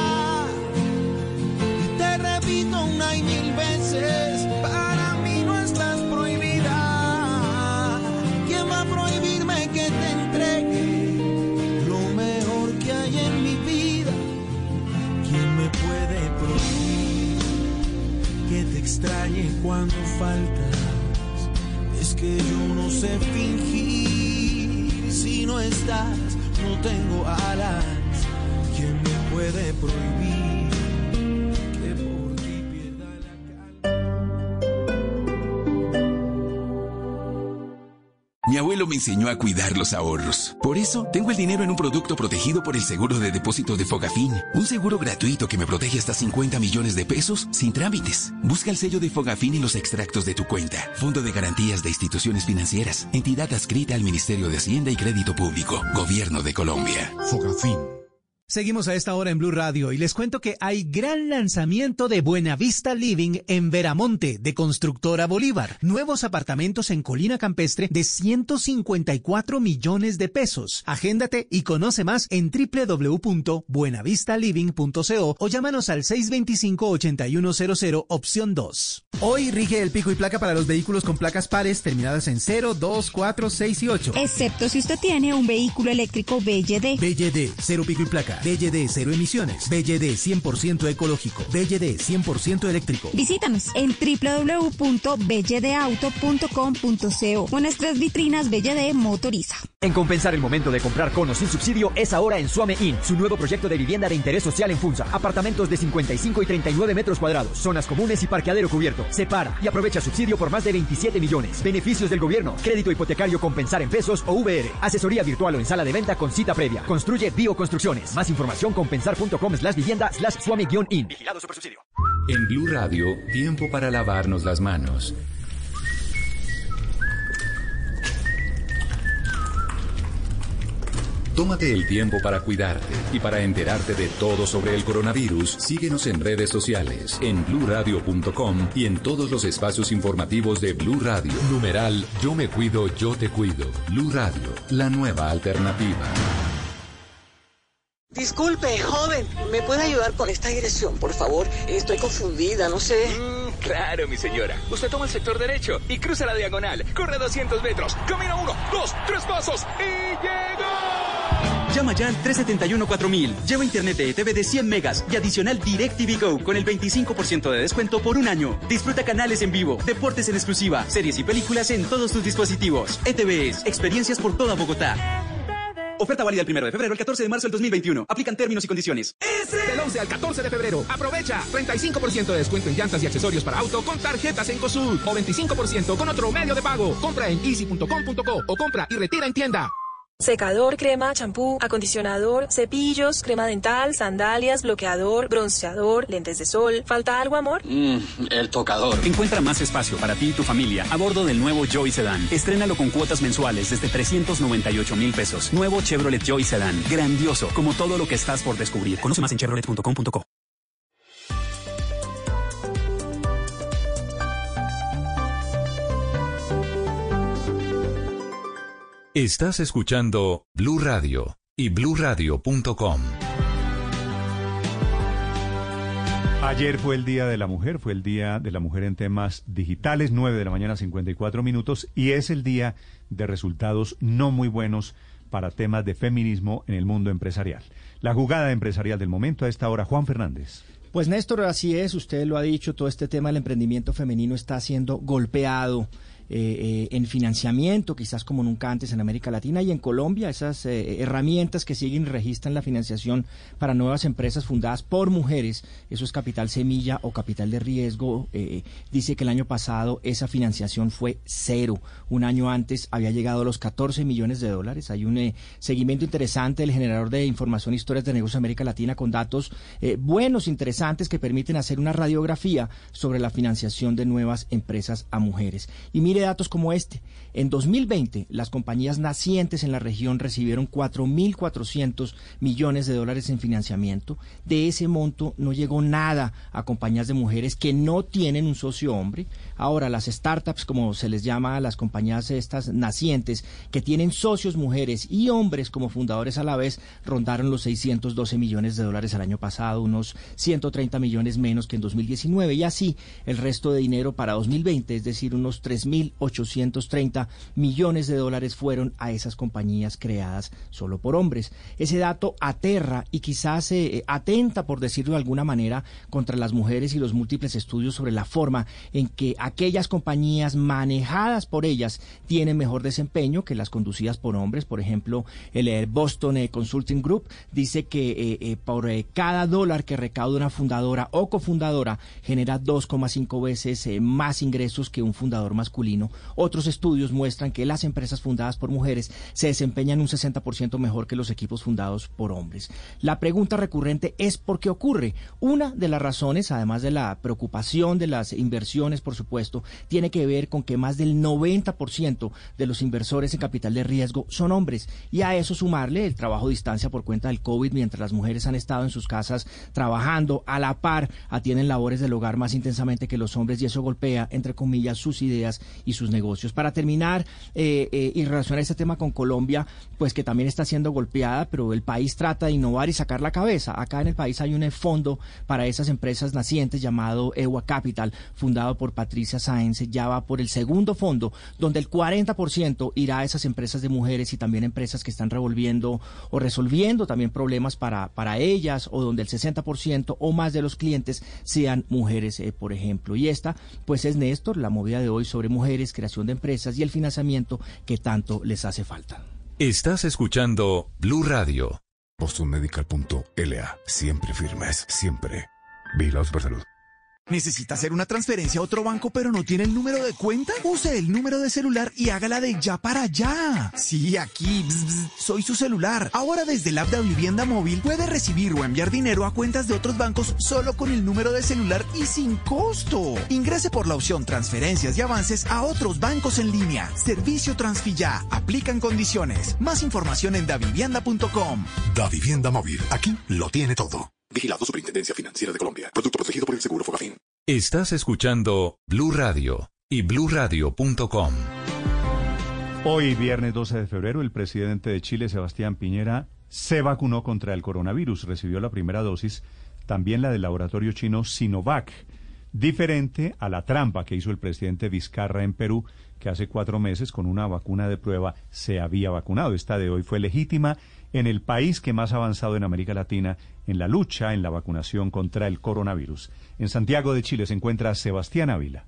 [SPEAKER 114] Y te repito una y mil veces, extrañe cuando faltas? Es que yo no sé fingir. no estás, no tengo alas. ¿Quién me puede prohibir
[SPEAKER 162] Mi abuelo me enseñó a cuidar los ahorros. Por eso, tengo el dinero en un producto protegido por el seguro de depósito de Fogafín. Un seguro gratuito que me protege hasta 50 millones de pesos sin trámites. Busca el sello de Fogafín en los extractos de tu cuenta. Fondo de Garantías de Instituciones Financieras. Entidad adscrita al Ministerio de Hacienda y Crédito Público. Gobierno de Colombia. Fogafín.
[SPEAKER 163] Seguimos a esta hora en Blue Radio y les cuento que hay gran lanzamiento de Buenavista Living en Veramonte de Constructora Bolívar. Nuevos apartamentos en Colina Campestre de 154 millones de pesos. Agéndate y conoce más en www.buenavistaliving.co o llámanos al 625-8100 opción 2.
[SPEAKER 154] Hoy rige el pico y placa para los vehículos con placas pares terminadas en 0, 2, 4, 6 y 8.
[SPEAKER 164] Excepto si usted tiene un vehículo eléctrico BYD.
[SPEAKER 154] BYD, cero pico y placa. BYD, cero emisiones. BYD, 100% ecológico. BYD, 100% eléctrico.
[SPEAKER 164] Visítanos en www.belledauto.com.co o nuestras vitrinas BYD Motoriza.
[SPEAKER 165] En compensar el momento de comprar con o sin subsidio es ahora en Suame In, su nuevo proyecto de vivienda de interés social en Funza. Apartamentos de 55 y 39 metros cuadrados, zonas comunes y parqueadero cubierto. Separa y aprovecha subsidio por más de 27 millones. Beneficios del gobierno, crédito hipotecario compensar en pesos o VR. Asesoría virtual o en sala de venta con cita previa. Construye bioconstrucciones. Más información con pensar.com slash vivienda slash suame-in. Vigilado subsidio.
[SPEAKER 31] En Blue Radio, tiempo para lavarnos las manos. Tómate el tiempo para cuidarte y para enterarte de todo sobre el coronavirus. Síguenos en redes sociales, en bluradio.com y en todos los espacios informativos de Blue Radio. Numeral Yo me cuido, yo te cuido. Blue Radio, la nueva alternativa.
[SPEAKER 166] Disculpe, joven, ¿me puede ayudar con esta dirección, por favor? Estoy confundida, no sé.
[SPEAKER 167] Claro, mi señora. Usted toma el sector derecho y cruza la diagonal. Corre 200 metros. Camina uno, dos, tres pasos y llegó.
[SPEAKER 168] Llama ya al 371-4000. Lleva internet de ETV de 100 megas y adicional DirecTV Go con el 25% de descuento por un año. Disfruta canales en vivo, deportes en exclusiva, series y películas en todos tus dispositivos. ETV es experiencias por toda Bogotá. Oferta válida el 1 de febrero al 14 de marzo del 2021. Aplican términos y condiciones.
[SPEAKER 169] Del 11 al 14 de febrero, aprovecha 35% de descuento en llantas y accesorios para auto con tarjetas en COSUD o 25% con otro medio de pago. Compra en easy.com.co o compra y retira en tienda.
[SPEAKER 170] Secador, crema, champú, acondicionador, cepillos, crema dental, sandalias, bloqueador, bronceador, lentes de sol. ¿Falta algo, amor?
[SPEAKER 161] Mmm, el tocador. Encuentra más espacio para ti y tu familia a bordo del nuevo Joy Sedan. Estrénalo con cuotas mensuales desde 398 mil pesos. Nuevo Chevrolet Joy Sedan. Grandioso, como todo lo que estás por descubrir. Conoce más en chevrolet.com.co.
[SPEAKER 31] Estás escuchando Blue Radio y bluradio.com.
[SPEAKER 33] Ayer fue el Día de la Mujer, fue el Día de la Mujer en temas digitales, 9 de la mañana 54 minutos, y es el día de resultados no muy buenos para temas de feminismo en el mundo empresarial. La jugada empresarial del momento a esta hora, Juan Fernández.
[SPEAKER 171] Pues Néstor, así es, usted lo ha dicho, todo este tema del emprendimiento femenino está siendo golpeado. Eh, eh, en financiamiento, quizás como nunca antes en América Latina y en Colombia, esas eh, herramientas que siguen registran la financiación para nuevas empresas fundadas por mujeres, eso es capital semilla o capital de riesgo, dice que el año pasado esa financiación fue cero, un año antes había llegado a los 14 millones de dólares, hay un seguimiento interesante del generador de información e historias de negocios de América Latina con datos buenos, interesantes que permiten hacer una radiografía sobre la financiación de nuevas empresas a mujeres. Y mire datos como este. En 2020, las compañías nacientes en la región recibieron 4.400 millones de dólares en financiamiento. De ese monto no llegó nada a compañías de mujeres que no tienen un socio hombre. Ahora, las startups, como se les llama a las compañías estas nacientes, que tienen socios mujeres y hombres como fundadores a la vez, rondaron los 612 millones de dólares el año pasado, unos 130 millones menos que en 2019. Y así, el resto de dinero para 2020, es decir, unos 3.000 1.830 millones de dólares fueron a esas compañías creadas solo por hombres. Ese dato aterra y quizás eh, atenta, por decirlo de alguna manera, contra las mujeres y los múltiples estudios sobre la forma en que aquellas compañías manejadas por ellas tienen mejor desempeño que las conducidas por hombres. Por ejemplo, el Boston eh, Consulting Group dice que eh, por cada dólar que recauda una fundadora o cofundadora genera 2,5 veces más ingresos que un fundador masculino. Otros estudios muestran que las empresas fundadas por mujeres se desempeñan un 60% mejor que los equipos fundados por hombres. La pregunta recurrente es por qué ocurre. Una de las razones, además de la preocupación de las inversiones, por supuesto, tiene que ver con que más del 90% de los inversores en capital de riesgo son hombres. Y a eso sumarle el trabajo a distancia por cuenta del COVID, mientras las mujeres han estado en sus casas trabajando a la par, atienden labores del hogar más intensamente que los hombres y eso golpea, entre comillas, sus ideas y sus negocios. Para terminar eh, eh, y relacionar este tema con Colombia, pues que también está siendo golpeada, pero el país trata de innovar y sacar la cabeza. Acá en el país hay un fondo para esas empresas nacientes llamado EWA Capital, fundado por Patricia Sáenz. Ya va por el segundo fondo, donde el 40% irá a esas empresas de mujeres y también empresas que están revolviendo o resolviendo también problemas para, para ellas, o donde el 60% o más de los clientes sean mujeres, eh, por ejemplo. Y esta, pues es Néstor, la movida de hoy sobre mujeres, creación de empresas y el financiamiento que tanto les hace falta.
[SPEAKER 31] Estás escuchando Blue Radio.
[SPEAKER 172] BostonMedical.la. Siempre firmes, siempre. Vigilados por salud.
[SPEAKER 173] ¿Necesita hacer una transferencia a otro banco pero no tiene el número de cuenta? Use el número de celular y hágala de ya para allá. Sí, aquí, soy su celular. Ahora desde el app de Vivienda Móvil puede recibir o enviar dinero a cuentas de otros bancos solo con el número de celular y sin costo. Ingrese por la opción Transferencias y Avances a otros bancos en línea. Servicio Transfilla. Aplican condiciones. Más información en davivienda.com.
[SPEAKER 172] Da Vivienda Móvil. Aquí lo tiene todo. Vigilado Superintendencia Financiera de Colombia. Producto protegido por el Seguro Fogafín.
[SPEAKER 31] Estás escuchando Blue Radio y bluradio.com.
[SPEAKER 33] Hoy, viernes 12 de febrero, el presidente de Chile, Sebastián Piñera, se vacunó contra el coronavirus. Recibió la primera dosis, también la del laboratorio chino Sinovac. Diferente a la trampa que hizo el presidente Vizcarra en Perú, que hace cuatro meses con una vacuna de prueba se había vacunado. Esta de hoy fue legítima en el país que más ha avanzado en América Latina en la lucha en la vacunación contra el coronavirus. En Santiago de Chile se encuentra Sebastián Ávila.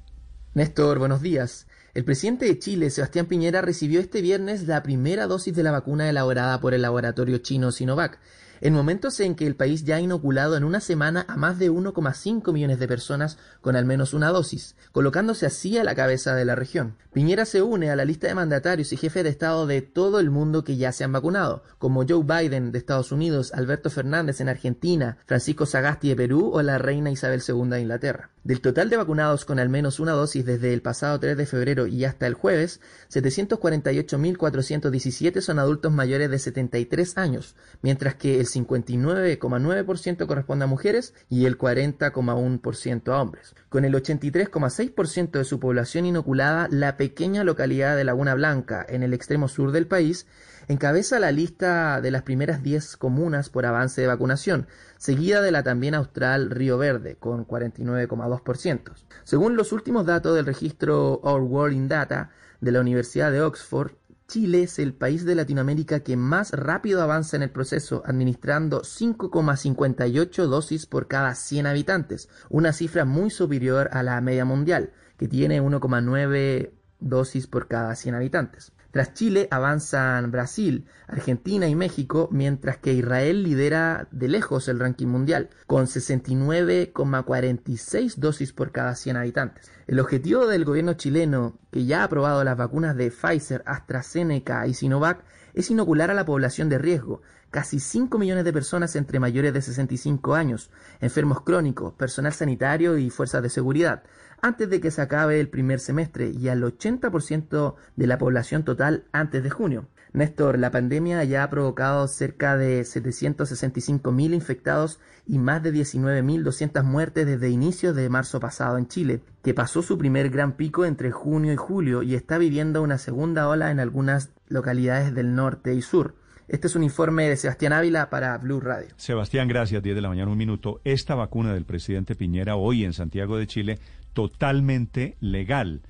[SPEAKER 174] Néstor, buenos días. El presidente de Chile, Sebastián Piñera, recibió este viernes la primera dosis de la vacuna elaborada por el laboratorio chino Sinovac en momentos en que el país ya ha inoculado en una semana a más de 1,5 millones de personas con al menos una dosis, colocándose así a la cabeza de la región. Piñera se une a la lista de mandatarios y jefes de Estado de todo el mundo que ya se han vacunado, como Joe Biden de Estados Unidos, Alberto Fernández en Argentina, Francisco Sagasti de Perú o la reina Isabel II de Inglaterra. Del total de vacunados con al menos una dosis desde el pasado 3 de febrero y hasta el jueves, 748.417 son adultos mayores de 73 años, mientras que el 59,9% corresponde a mujeres y el 40,1% a hombres. Con el 83,6% de su población inoculada, la pequeña localidad de Laguna Blanca, en el extremo sur del país, encabeza la lista de las primeras 10 comunas por avance de vacunación, seguida de la también austral Río Verde, con 49,2%. Según los últimos datos del registro Our World in Data de la Universidad de Oxford, Chile es el país de Latinoamérica que más rápido avanza en el proceso, administrando 5,58 dosis por cada 100 habitantes, una cifra muy superior a la media mundial, que tiene 1,9 dosis por cada 100 habitantes. Tras Chile avanzan Brasil, Argentina y México, mientras que Israel lidera de lejos el ranking mundial, con 69,46 dosis por cada 100 habitantes. El objetivo del gobierno chileno, que ya ha aprobado las vacunas de Pfizer, AstraZeneca y Sinovac, es inocular a la población de riesgo, casi 5 millones de personas entre mayores de 65 años, enfermos crónicos, personal sanitario y fuerzas de seguridad, antes de que se acabe el primer semestre y al 80% de la población total antes de junio. Néstor, la pandemia ya ha provocado cerca de 765.000 infectados y más de 19.200 muertes desde inicios de marzo pasado en Chile, que pasó su primer gran pico entre junio y julio y está viviendo una segunda ola en algunas localidades del norte y sur. Este es un informe de Sebastián Ávila para Blue Radio.
[SPEAKER 33] Sebastián, gracias. 10 de la mañana, un minuto. Esta vacuna del presidente Piñera hoy en Santiago de Chile, totalmente legal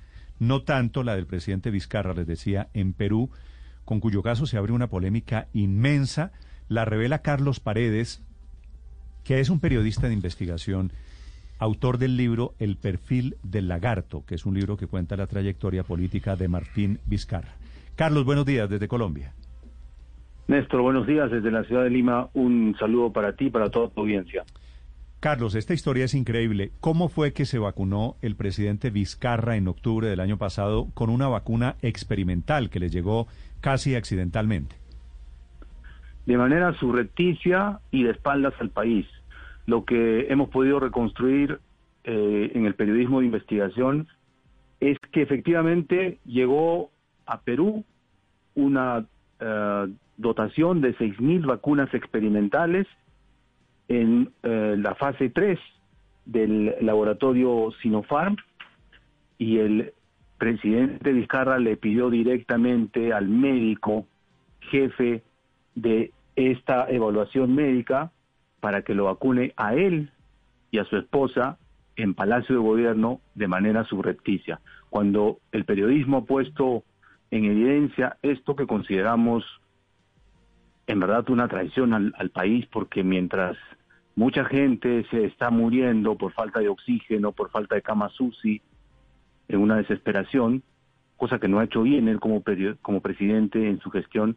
[SPEAKER 33] no tanto la del presidente Vizcarra, les decía, en Perú, con cuyo caso se abre una polémica inmensa. La revela Carlos Paredes, que es un periodista de investigación, autor del libro El perfil del lagarto, que es un libro que cuenta la trayectoria política de Martín Vizcarra. Carlos, buenos días desde Colombia.
[SPEAKER 121] Néstor, buenos días desde la ciudad de Lima. Un saludo para ti y para toda tu audiencia.
[SPEAKER 33] Carlos, esta historia es increíble. ¿Cómo fue que se vacunó el presidente Vizcarra en octubre del año pasado con una vacuna experimental que le llegó casi accidentalmente?
[SPEAKER 121] De manera surrepticia y de espaldas al país. Lo que hemos podido reconstruir eh, en el periodismo de investigación es que efectivamente llegó a Perú una eh, dotación de 6.000 vacunas experimentales en eh, la fase 3 del laboratorio Sinopharm y el presidente Vizcarra le pidió directamente al médico jefe de esta evaluación médica para que lo vacune a él y a su esposa en Palacio de Gobierno de manera subrepticia. Cuando el periodismo ha puesto en evidencia esto que consideramos en verdad una traición al, país porque mientras mucha gente se está muriendo por falta de oxígeno, por falta de cama SUSI, en una desesperación, cosa que no ha hecho bien él como, como presidente en su gestión,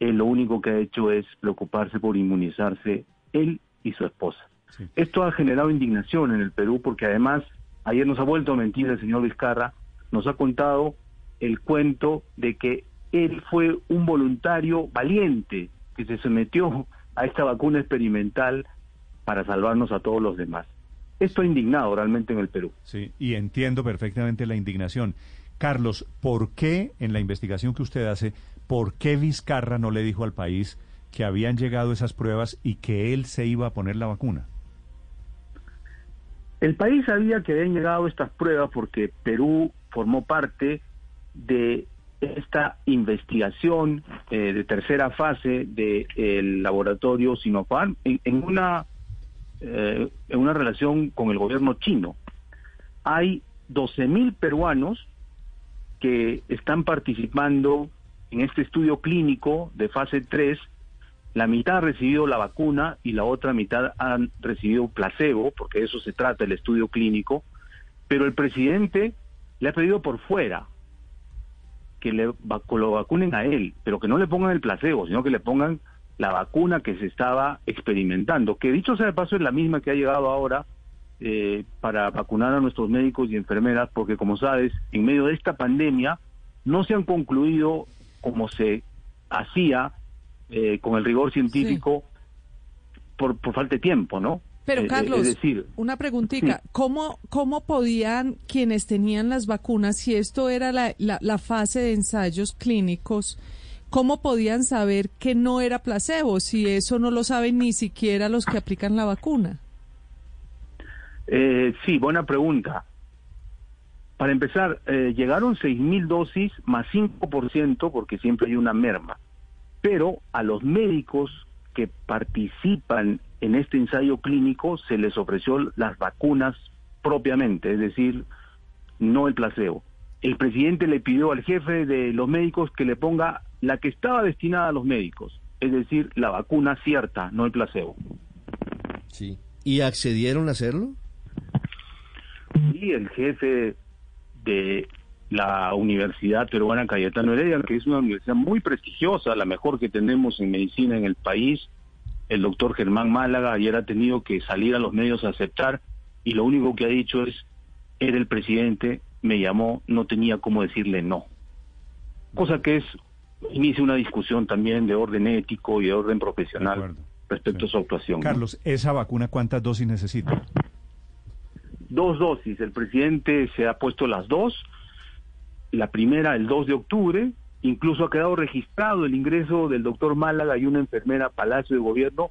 [SPEAKER 121] él lo único que ha hecho es preocuparse por inmunizarse él y su esposa. Esto ha generado indignación en el Perú porque además ayer nos ha vuelto a mentir el señor Vizcarra, nos ha contado el cuento de que él fue un voluntario valiente que se sometió a esta vacuna experimental para salvarnos a todos los demás. Esto ha indignado realmente en el Perú.
[SPEAKER 33] Sí, y entiendo perfectamente la indignación. Carlos, ¿por qué en la investigación que usted hace, por qué Vizcarra no le dijo al país que habían llegado esas pruebas y que él se iba a poner la vacuna?
[SPEAKER 121] El país sabía que habían llegado estas pruebas porque Perú formó parte de esta investigación eh, de tercera fase del laboratorio Sinopharm en, una eh, en una relación con el gobierno chino. Hay 12.000 peruanos que están participando en este estudio clínico de fase 3. La mitad ha recibido la vacuna y la otra mitad han recibido placebo, porque de eso se trata el estudio clínico, pero el presidente le ha pedido por fuera, que le lo vacunen a él, pero que no le pongan el placebo, sino que le pongan la vacuna que se estaba experimentando, que dicho sea de paso es la misma que ha llegado ahora eh, para vacunar a nuestros médicos y enfermeras, porque como sabes, en medio de esta pandemia no se han concluido como se hacía eh, con el rigor científico por, por falta de tiempo, ¿no?
[SPEAKER 175] Pero Carlos, una preguntita, ¿cómo, ¿cómo podían quienes tenían las vacunas, si esto era la, la, fase de ensayos clínicos, cómo podían saber que no era placebo, si eso no lo saben ni siquiera los que aplican la vacuna?
[SPEAKER 121] Eh, sí, buena pregunta. Para empezar, eh, llegaron 6.000 dosis más 5% porque siempre hay una merma. Pero a los médicos que participan en este ensayo clínico se les ofreció las vacunas propiamente, es decir, no el placebo. El presidente le pidió al jefe de los médicos que le ponga la que estaba destinada a los médicos, es decir, la vacuna cierta, no el placebo.
[SPEAKER 176] Sí. ¿Y accedieron a hacerlo?
[SPEAKER 121] Sí, el jefe de la Universidad Peruana Cayetano Heredia, que es una universidad muy prestigiosa, la mejor que tenemos en medicina en el país. El doctor Germán Málaga ayer ha tenido que salir a los medios a aceptar y lo único que ha dicho es, era el presidente, me llamó, no tenía cómo decirle no. Cosa que es, inicia una discusión también de orden ético y de orden profesional respecto a su actuación.
[SPEAKER 33] Carlos, ¿esa vacuna cuántas dosis necesita?
[SPEAKER 121] Dos dosis, el presidente se ha puesto las dos la primera el 2 de octubre, incluso ha quedado registrado el ingreso del doctor Málaga y una enfermera a Palacio de Gobierno,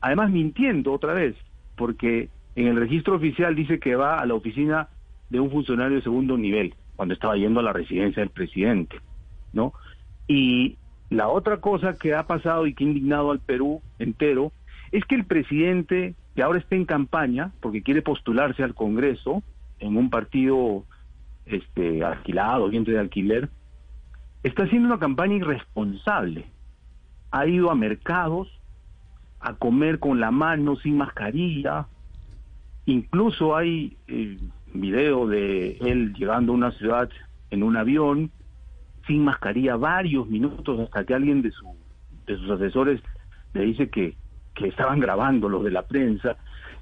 [SPEAKER 121] además mintiendo otra vez, porque en el registro oficial dice que va a la oficina de un funcionario de segundo nivel, cuando estaba yendo a la residencia del presidente, ¿no? Y la otra cosa que ha pasado y que ha indignado al Perú entero es que el presidente, que ahora está en campaña, porque quiere postularse al Congreso en un partido este, alquilado, vientre de alquiler, está haciendo una campaña irresponsable. Ha ido a mercados a comer con la mano, sin mascarilla. Incluso hay eh, video de él llegando a una ciudad en un avión sin mascarilla varios minutos hasta que alguien de, su, de sus asesores le dice que, que estaban grabando los de la prensa.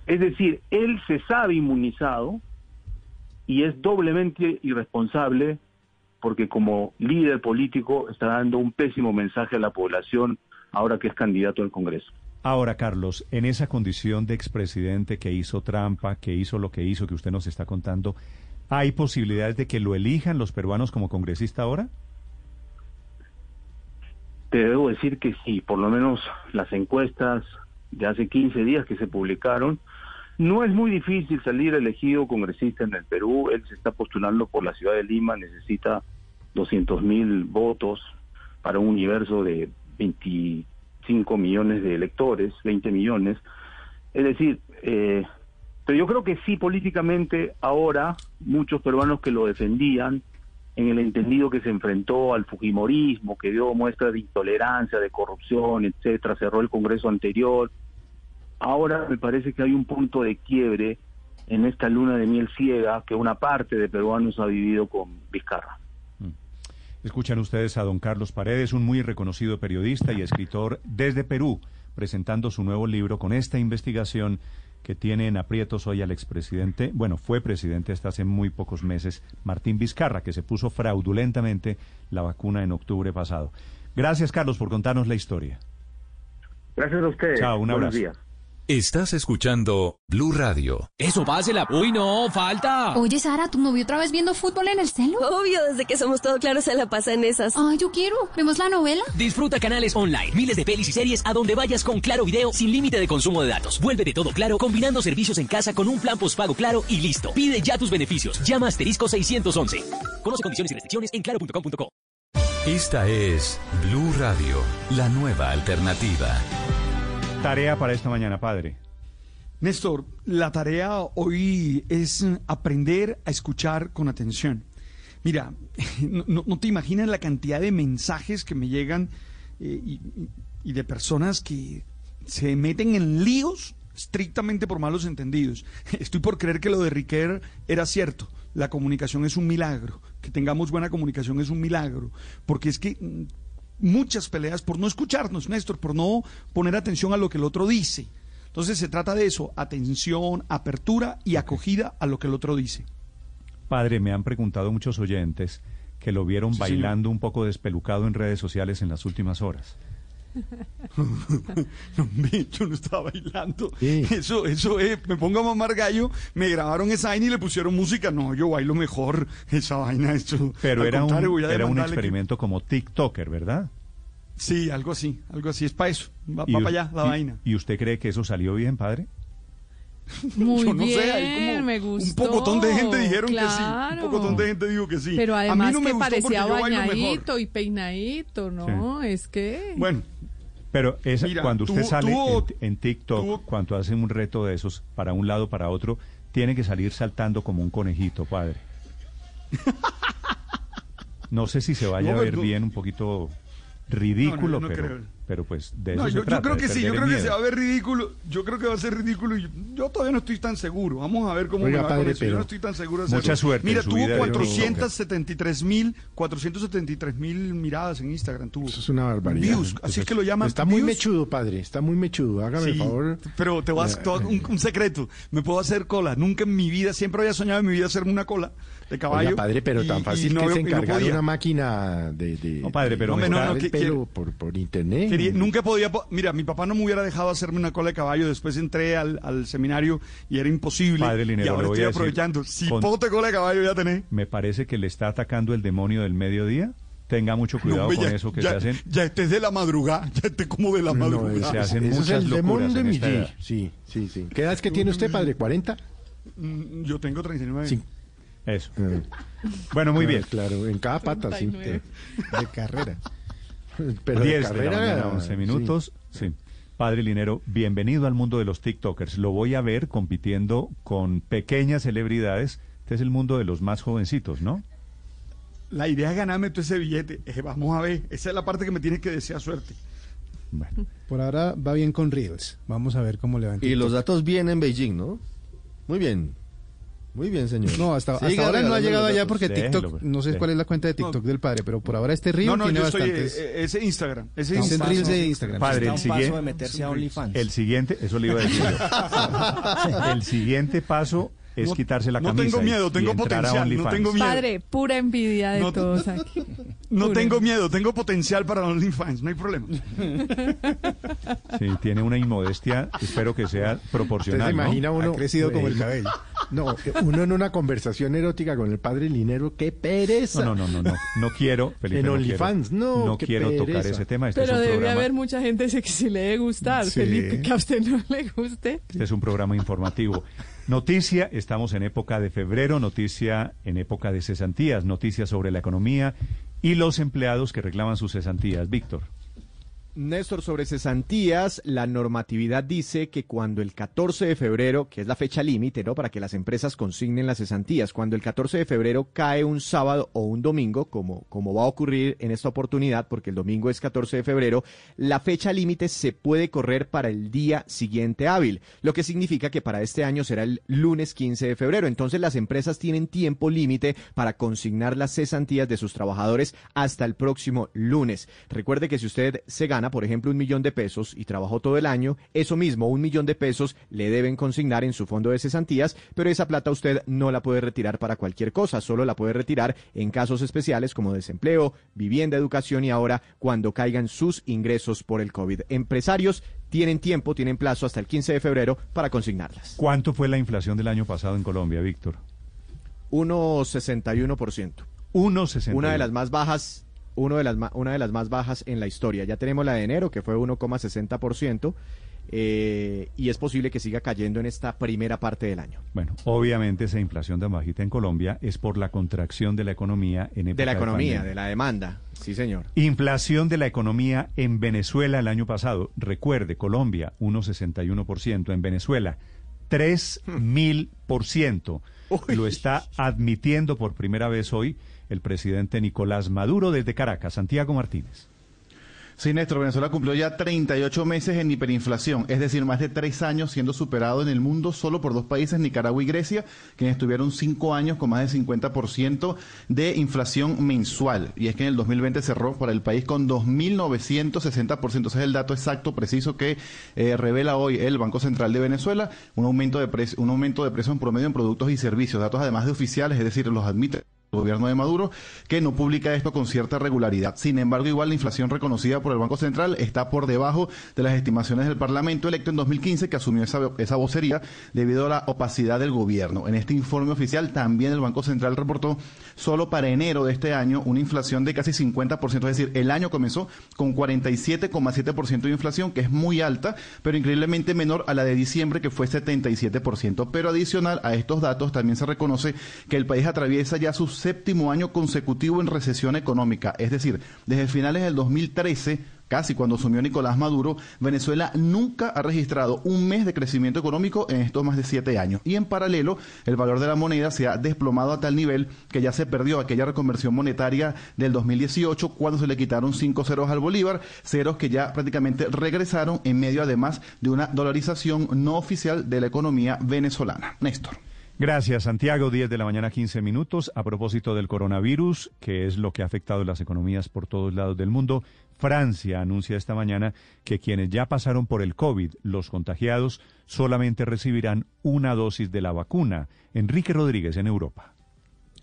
[SPEAKER 121] Es decir, él se sabe inmunizado y es doblemente irresponsable porque como líder político está dando un pésimo mensaje a la población ahora que es candidato al Congreso.
[SPEAKER 33] Ahora, Carlos, en esa condición de expresidente que hizo trampa, que hizo lo que hizo, que usted nos está contando, ¿hay posibilidades de que lo elijan los peruanos como congresista ahora?
[SPEAKER 121] Te debo decir que sí, por lo menos las encuestas de hace 15 días que se publicaron, no es muy difícil salir elegido congresista en el Perú, él se está postulando por la ciudad de Lima, necesita 200 mil votos para un universo de 25 millones de electores, 20 millones. Es decir, eh, pero yo creo que sí políticamente ahora muchos peruanos que lo defendían en el entendido que se enfrentó al fujimorismo, que dio muestras de intolerancia, de corrupción, etcétera, cerró el Congreso anterior. Ahora me parece que hay un punto de quiebre en esta luna de miel ciega que una parte de peruanos ha vivido con Vizcarra.
[SPEAKER 33] Escuchan ustedes a don Carlos Paredes, un muy reconocido periodista y escritor desde Perú, presentando su nuevo libro con esta investigación que tiene en aprietos hoy al expresidente, bueno, fue presidente hasta hace muy pocos meses, Martín Vizcarra, que se puso fraudulentamente la vacuna en octubre pasado. Gracias, Carlos, por contarnos la historia.
[SPEAKER 121] Gracias a ustedes.
[SPEAKER 33] Chao, un abrazo.
[SPEAKER 31] Estás escuchando Blue Radio.
[SPEAKER 177] Eso, pásela. Uy, no, falta.
[SPEAKER 178] Oye, Sara, ¿tu novio otra vez viendo fútbol en el celo?
[SPEAKER 179] Obvio, desde que somos todos claros se la pasa en esas.
[SPEAKER 178] Ay, yo quiero. ¿Vemos la novela?
[SPEAKER 177] Disfruta canales online, miles de pelis y series a donde vayas con Claro Video sin límite de consumo de datos. Vuelve de todo claro combinando servicios en casa con un plan postpago claro y listo. Pide ya tus beneficios. Llama asterisco 611. Conoce condiciones y restricciones en claro.com.co.
[SPEAKER 31] Esta es Blue Radio, la nueva alternativa.
[SPEAKER 33] Tarea para esta mañana, padre.
[SPEAKER 79] Néstor, la tarea hoy es aprender a escuchar con atención. Mira, [LAUGHS] no, te imaginas la cantidad de mensajes que me llegan eh, y, y de personas que se meten en líos estrictamente por malos entendidos. [LAUGHS] Estoy por creer que lo de Riquer era cierto. La comunicación es un milagro. Que tengamos buena comunicación es un milagro. Porque es que mm, muchas peleas por no escucharnos, Néstor, por no poner atención a lo que el otro dice. Entonces se trata de eso, atención, apertura y acogida a lo que el otro dice.
[SPEAKER 33] Padre, me han preguntado muchos oyentes que lo vieron
[SPEAKER 79] Sí,
[SPEAKER 33] bailando un poco despelucado en redes sociales en las últimas horas. [LAUGHS]
[SPEAKER 79] No, yo no estaba bailando. Eso, eso es, me pongo a mamar gallo, me grabaron esa vaina y le pusieron música. No, yo bailo mejor esa vaina. Eso,
[SPEAKER 33] Pero era un, era un
[SPEAKER 79] que-
[SPEAKER 33] experimento como TikToker, ¿verdad?
[SPEAKER 79] Sí, algo así, algo así. Es para eso. Va,
[SPEAKER 33] ¿Y
[SPEAKER 79] va
[SPEAKER 33] us-
[SPEAKER 79] para allá la
[SPEAKER 33] y-
[SPEAKER 79] vaina.
[SPEAKER 33] ¿Y usted cree que eso salió bien, padre? [LAUGHS]
[SPEAKER 74] Muy
[SPEAKER 79] Yo no
[SPEAKER 74] bien,
[SPEAKER 79] sé, hay como
[SPEAKER 74] me gustó.
[SPEAKER 79] Un pocotón de gente dijeron que sí. Un pocotón de gente dijo que sí.
[SPEAKER 74] Pero
[SPEAKER 79] A mí
[SPEAKER 74] además
[SPEAKER 79] no me
[SPEAKER 74] que
[SPEAKER 79] porque
[SPEAKER 74] parecía bañadito y peinadito, ¿no? Es que...
[SPEAKER 79] Bueno,
[SPEAKER 33] Pero
[SPEAKER 79] Mira,
[SPEAKER 33] cuando usted sale en, en TikTok, cuando hace un reto de esos para un lado, para otro, tiene que salir saltando como un conejito, padre. [LAUGHS] No sé si se vaya
[SPEAKER 79] No,
[SPEAKER 33] a ver
[SPEAKER 79] pero-
[SPEAKER 33] bien, un poquito ridículo,
[SPEAKER 79] no
[SPEAKER 33] pero,
[SPEAKER 79] creo.
[SPEAKER 33] Pero pues de eso
[SPEAKER 79] No,
[SPEAKER 33] se
[SPEAKER 79] yo, yo
[SPEAKER 33] trata,
[SPEAKER 79] creo
[SPEAKER 33] de
[SPEAKER 79] que sí, yo creo
[SPEAKER 33] el
[SPEAKER 79] que se va a ver ridículo. Yo creo que va a ser ridículo. y Yo, yo todavía no estoy tan seguro. Vamos a ver cómo
[SPEAKER 33] Oiga,
[SPEAKER 79] me va
[SPEAKER 33] padre,
[SPEAKER 79] con eso. Yo
[SPEAKER 33] pero
[SPEAKER 79] no estoy tan seguro de
[SPEAKER 33] mucha
[SPEAKER 79] hacerlo.
[SPEAKER 33] suerte
[SPEAKER 79] Mira, tuvo
[SPEAKER 33] vida de
[SPEAKER 79] 473 mil 473 mil miradas en Instagram. Tuvo.
[SPEAKER 69] Eso es una barbaridad.
[SPEAKER 79] Views, así es que lo llaman.
[SPEAKER 69] Está muy
[SPEAKER 79] views.
[SPEAKER 69] mechudo, padre. Está muy mechudo. Hágame el
[SPEAKER 79] Sí,
[SPEAKER 69] favor.
[SPEAKER 79] Pero te voy a
[SPEAKER 69] Eh,
[SPEAKER 79] hacer un, un secreto. Me puedo hacer cola. Nunca en mi vida, siempre había soñado en mi vida hacerme una cola de caballo.
[SPEAKER 69] Oiga, padre, pero
[SPEAKER 79] y-
[SPEAKER 69] tan
[SPEAKER 79] y
[SPEAKER 69] fácil
[SPEAKER 79] no
[SPEAKER 69] que se
[SPEAKER 79] no
[SPEAKER 69] encargar
[SPEAKER 79] podía.
[SPEAKER 69] una máquina de, de
[SPEAKER 33] No, padre, pero
[SPEAKER 69] de
[SPEAKER 33] me
[SPEAKER 69] el
[SPEAKER 79] que-
[SPEAKER 69] pelo
[SPEAKER 79] que-
[SPEAKER 69] por, por internet.
[SPEAKER 79] Quería- nunca podía. po- Mira, mi papá no me hubiera dejado hacerme una cola de caballo. Después entré al, al seminario y era imposible.
[SPEAKER 33] Padre Linero,
[SPEAKER 79] y ahora estoy
[SPEAKER 33] decir,
[SPEAKER 79] aprovechando. Si
[SPEAKER 33] con-
[SPEAKER 79] puedo te cola de caballo, ya tenés.
[SPEAKER 33] Me parece que le está atacando el demonio del mediodía. Tenga mucho cuidado
[SPEAKER 79] No, hombre,
[SPEAKER 33] con
[SPEAKER 79] ya-
[SPEAKER 33] eso que
[SPEAKER 79] ya,
[SPEAKER 33] se hacen.
[SPEAKER 79] Ya estés de la madrugada. [LAUGHS] Ya estés como de la
[SPEAKER 69] No,
[SPEAKER 79] madrugada.
[SPEAKER 33] se hacen
[SPEAKER 69] es
[SPEAKER 33] muchas
[SPEAKER 69] el
[SPEAKER 33] locuras
[SPEAKER 69] demonio de
[SPEAKER 33] en
[SPEAKER 69] mi
[SPEAKER 33] esta.
[SPEAKER 69] Sí, sí, sí. ¿Qué edad es que tiene usted, padre? ¿40?
[SPEAKER 79] Mm, Yo tengo 39.
[SPEAKER 69] Sí.
[SPEAKER 33] Eso.
[SPEAKER 69] Eh,
[SPEAKER 33] Bueno, muy bien.
[SPEAKER 69] Claro, en cada pata, sí. De,
[SPEAKER 74] 39.
[SPEAKER 69] de carrera. [LAUGHS] Pero
[SPEAKER 33] 10
[SPEAKER 69] de
[SPEAKER 33] de la
[SPEAKER 69] carrera.
[SPEAKER 33] mañana, 11
[SPEAKER 69] sí.
[SPEAKER 33] minutos. Sí. Padre Linero, bienvenido al mundo de los TikTokers. Lo voy a ver compitiendo con pequeñas celebridades Este es el mundo de los más jovencitos, ¿no?
[SPEAKER 180] La idea es ganarme todo ese billete. Eh, vamos a ver, esa es la parte que me tiene que desear suerte.
[SPEAKER 154] Por ahora va bien con Reels. Vamos a ver cómo le va. en
[SPEAKER 176] Y los datos bien en Beijing, ¿no? Muy bien. Muy bien, señor.
[SPEAKER 154] No, hasta, hasta ahora no ha llegado allá porque
[SPEAKER 176] Déjelo,
[SPEAKER 154] TikTok,
[SPEAKER 176] pues.
[SPEAKER 154] no sé cuál es la cuenta de TikTok del padre, pero por ahora este Reel
[SPEAKER 180] No, no,
[SPEAKER 154] tiene
[SPEAKER 180] yo soy
[SPEAKER 154] bastantes.
[SPEAKER 180] eh, ese Instagram. Ese Instagram.
[SPEAKER 154] Reels de Instagram.
[SPEAKER 33] Padre, el
[SPEAKER 171] un paso de
[SPEAKER 33] siguiente,
[SPEAKER 171] meterse a OnlyFans.
[SPEAKER 33] el siguiente, eso le iba a decir yo. [LAUGHS] El siguiente paso es
[SPEAKER 180] No-
[SPEAKER 33] quitarse la
[SPEAKER 180] no
[SPEAKER 33] camisa.
[SPEAKER 180] tengo
[SPEAKER 33] y-
[SPEAKER 180] miedo,
[SPEAKER 33] y
[SPEAKER 180] tengo potencial, no
[SPEAKER 33] OnlyFans.
[SPEAKER 180] tengo miedo.
[SPEAKER 175] Padre, pura envidia de
[SPEAKER 180] No-
[SPEAKER 175] todos aquí. [LAUGHS]
[SPEAKER 180] No
[SPEAKER 175] Pura.
[SPEAKER 180] tengo miedo, tengo potencial para OnlyFans, no hay problema.
[SPEAKER 33] Sí, tiene una inmodestia, espero que sea
[SPEAKER 181] ¿Usted
[SPEAKER 33] proporcional.
[SPEAKER 181] se
[SPEAKER 33] ¿no?
[SPEAKER 181] imagina uno?
[SPEAKER 154] Ha crecido como el cabello.
[SPEAKER 181] No, uno en una conversación erótica con el padre Linero, qué pereza.
[SPEAKER 33] No, no, no, no, no, no quiero, Felipe,
[SPEAKER 181] En
[SPEAKER 33] no
[SPEAKER 181] OnlyFans,
[SPEAKER 33] quiero,
[SPEAKER 181] no,
[SPEAKER 33] no
[SPEAKER 181] qué
[SPEAKER 33] quiero tocar ese tema. Este
[SPEAKER 175] Pero
[SPEAKER 33] es un
[SPEAKER 175] debe
[SPEAKER 33] programa,
[SPEAKER 175] haber mucha gente [LAUGHS] que sí le debe gustar,
[SPEAKER 154] Sí.
[SPEAKER 175] Felipe, que a usted no le guste.
[SPEAKER 33] este es un programa informativo. Noticia, estamos en época de febrero, noticia en época de cesantías, noticia sobre la economía y los empleados que reclaman sus cesantías. Víctor.
[SPEAKER 54] Néstor, sobre cesantías, la normatividad dice que cuando el 14 de febrero, que es la fecha límite, ¿no? Para que las empresas consignen las cesantías, cuando el 14 de febrero cae un sábado o un domingo, como, como va a ocurrir en esta oportunidad, porque el domingo es 14 de febrero, la fecha límite se puede correr para el día siguiente hábil, lo que significa que para este año será el lunes 15 de febrero. Entonces las empresas tienen tiempo límite para consignar las cesantías de sus trabajadores hasta el próximo lunes. Recuerde que si usted se gana, por ejemplo, un millón de pesos y trabajó todo el año, eso mismo, un millón de pesos, le deben consignar en su fondo de cesantías, pero esa plata usted no la puede retirar para cualquier cosa, solo la puede retirar en casos especiales como desempleo, vivienda, educación y ahora cuando caigan sus ingresos por el COVID. Empresarios tienen tiempo, tienen plazo hasta el 15 de febrero para consignarlas.
[SPEAKER 33] ¿Cuánto fue la inflación del año pasado en Colombia, Víctor?
[SPEAKER 54] 1,61%.
[SPEAKER 33] 1,61.
[SPEAKER 54] Una de las más bajas, uno de las ma- una de las más bajas en la historia. Ya tenemos la de enero, que fue 1,60%, eh, y es posible que siga cayendo en esta primera parte del año.
[SPEAKER 33] Bueno, obviamente esa inflación tan bajita en Colombia es por la contracción de la economía en época
[SPEAKER 54] De la economía,
[SPEAKER 33] pandemia.
[SPEAKER 54] de la demanda. Sí, señor.
[SPEAKER 33] Inflación de la economía en Venezuela el año pasado. Recuerde, Colombia 1,61%, en Venezuela 3.000%. [LAUGHS] Lo está admitiendo por primera vez hoy el presidente Nicolás Maduro desde Caracas. Santiago Martínez.
[SPEAKER 182] Sí, Néstor, Venezuela cumplió ya 38 meses en hiperinflación, es decir, más de tres años siendo superado en el mundo solo por dos países, Nicaragua y Grecia, quienes tuvieron cinco años con más de 50% de inflación mensual. Y es que en el 2020 cerró para el país con 2.960%. Ese es el dato exacto, preciso que eh, revela hoy el Banco Central de Venezuela, un aumento de, un aumento de precios en promedio en productos y servicios, datos además de oficiales, es decir, los admite gobierno de Maduro, que no publica esto con cierta regularidad. Sin embargo, igual la inflación reconocida por el Banco Central está por debajo de las estimaciones del Parlamento electo en 2015, que asumió esa, esa vocería debido a la opacidad del gobierno. En este informe oficial también el Banco Central reportó solo para enero de este año una inflación de casi 50%, es decir, el año comenzó con 47,7% de inflación, que es muy alta, pero increíblemente menor a la de diciembre, que fue 77%. Pero adicional a estos datos, también se reconoce que el país atraviesa ya su séptimo año consecutivo en recesión económica, es decir, desde finales del 2013 casi cuando asumió Nicolás Maduro, Venezuela nunca ha registrado un mes de crecimiento económico en estos más de siete años. Y en paralelo, el valor de la moneda se ha desplomado a tal nivel que ya se perdió aquella reconversión monetaria del 2018 cuando se le quitaron cinco ceros al Bolívar, ceros que ya prácticamente regresaron en medio además de una dolarización no oficial de la economía venezolana. Néstor.
[SPEAKER 33] Gracias, Santiago. 10 de la mañana, 15 minutos. A propósito del coronavirus, que es lo que ha afectado las economías por todos lados del mundo, Francia anuncia esta mañana que quienes ya pasaron por el COVID, los contagiados, solamente recibirán una dosis de la vacuna. Enrique Rodríguez en Europa.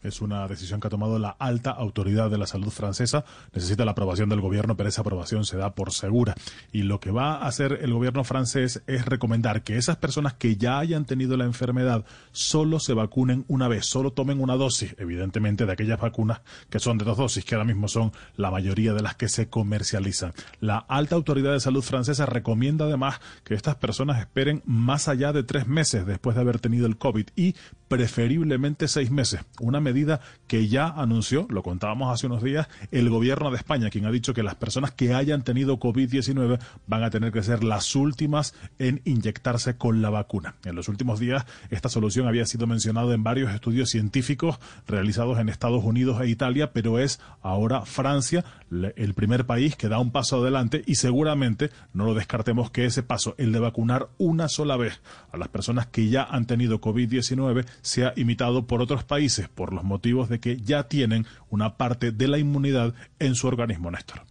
[SPEAKER 183] Es una decisión que ha tomado la alta autoridad de la salud francesa. Necesita la aprobación del gobierno, pero esa aprobación se da por segura. Y lo que va a hacer el gobierno francés es recomendar que esas personas que ya hayan tenido la enfermedad solo se vacunen una vez, solo tomen una dosis, evidentemente de aquellas vacunas que son de dos dosis, que ahora mismo son la mayoría de las que se comercializan. La alta autoridad de salud francesa recomienda además que estas personas esperen más allá de tres meses después de haber tenido el COVID y preferiblemente seis meses. Una medida que ya anunció, lo contábamos hace unos días, el gobierno de España, quien ha dicho que las personas que hayan tenido COVID-19 van a tener que ser las últimas en inyectarse con la vacuna. En los últimos días, esta solución había sido mencionada en varios estudios científicos realizados en Estados Unidos e Italia, pero es ahora Francia el primer país que da un paso adelante y seguramente no lo descartemos que ese paso, el de vacunar una sola vez a las personas que ya han tenido COVID-19, sea imitado por otros países por los motivos de que ya tienen una parte de la inmunidad en su organismo, Néstor.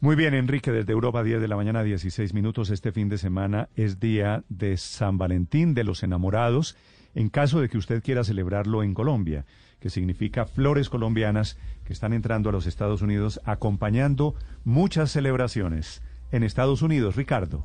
[SPEAKER 33] Muy bien, Enrique, desde Europa, 10 de la mañana, 16 minutos. Este fin de semana es día de San Valentín de los enamorados, en caso de que usted quiera celebrarlo en Colombia, que significa flores colombianas que están entrando a los Estados Unidos acompañando muchas celebraciones. En Estados Unidos, Ricardo.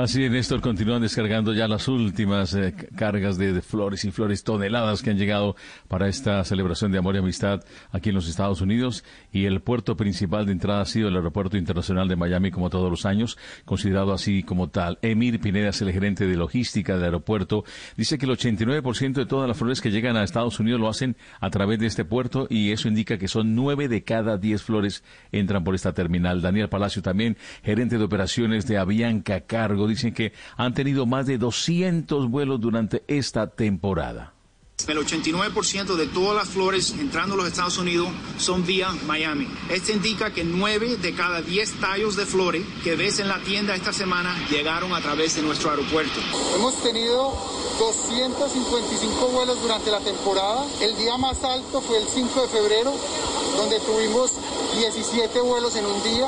[SPEAKER 9] Así es, Néstor, continúan descargando ya las últimas eh, cargas de, flores y flores, toneladas que han llegado para esta celebración de amor y amistad aquí en los Estados Unidos. Y el puerto principal de entrada ha sido el Aeropuerto Internacional de Miami, como todos los años, considerado así como tal. Emir Pineda es el gerente de logística del aeropuerto. Dice que el 89% de todas las flores que llegan a Estados Unidos lo hacen a través de este puerto y eso indica que son nueve de cada diez flores entran por esta terminal. Daniel Palacio también, gerente de operaciones de Avianca Cargo dicen que han tenido más de 200 vuelos durante esta temporada.
[SPEAKER 184] El 89% de todas las flores entrando a los Estados Unidos son vía Miami. Esto indica que 9 de cada 10 tallos de flores que ves en la tienda esta semana llegaron a través de nuestro aeropuerto.
[SPEAKER 178] Hemos tenido 255 vuelos durante la temporada. El día más alto fue el 5 de febrero, donde tuvimos 17 vuelos en un día.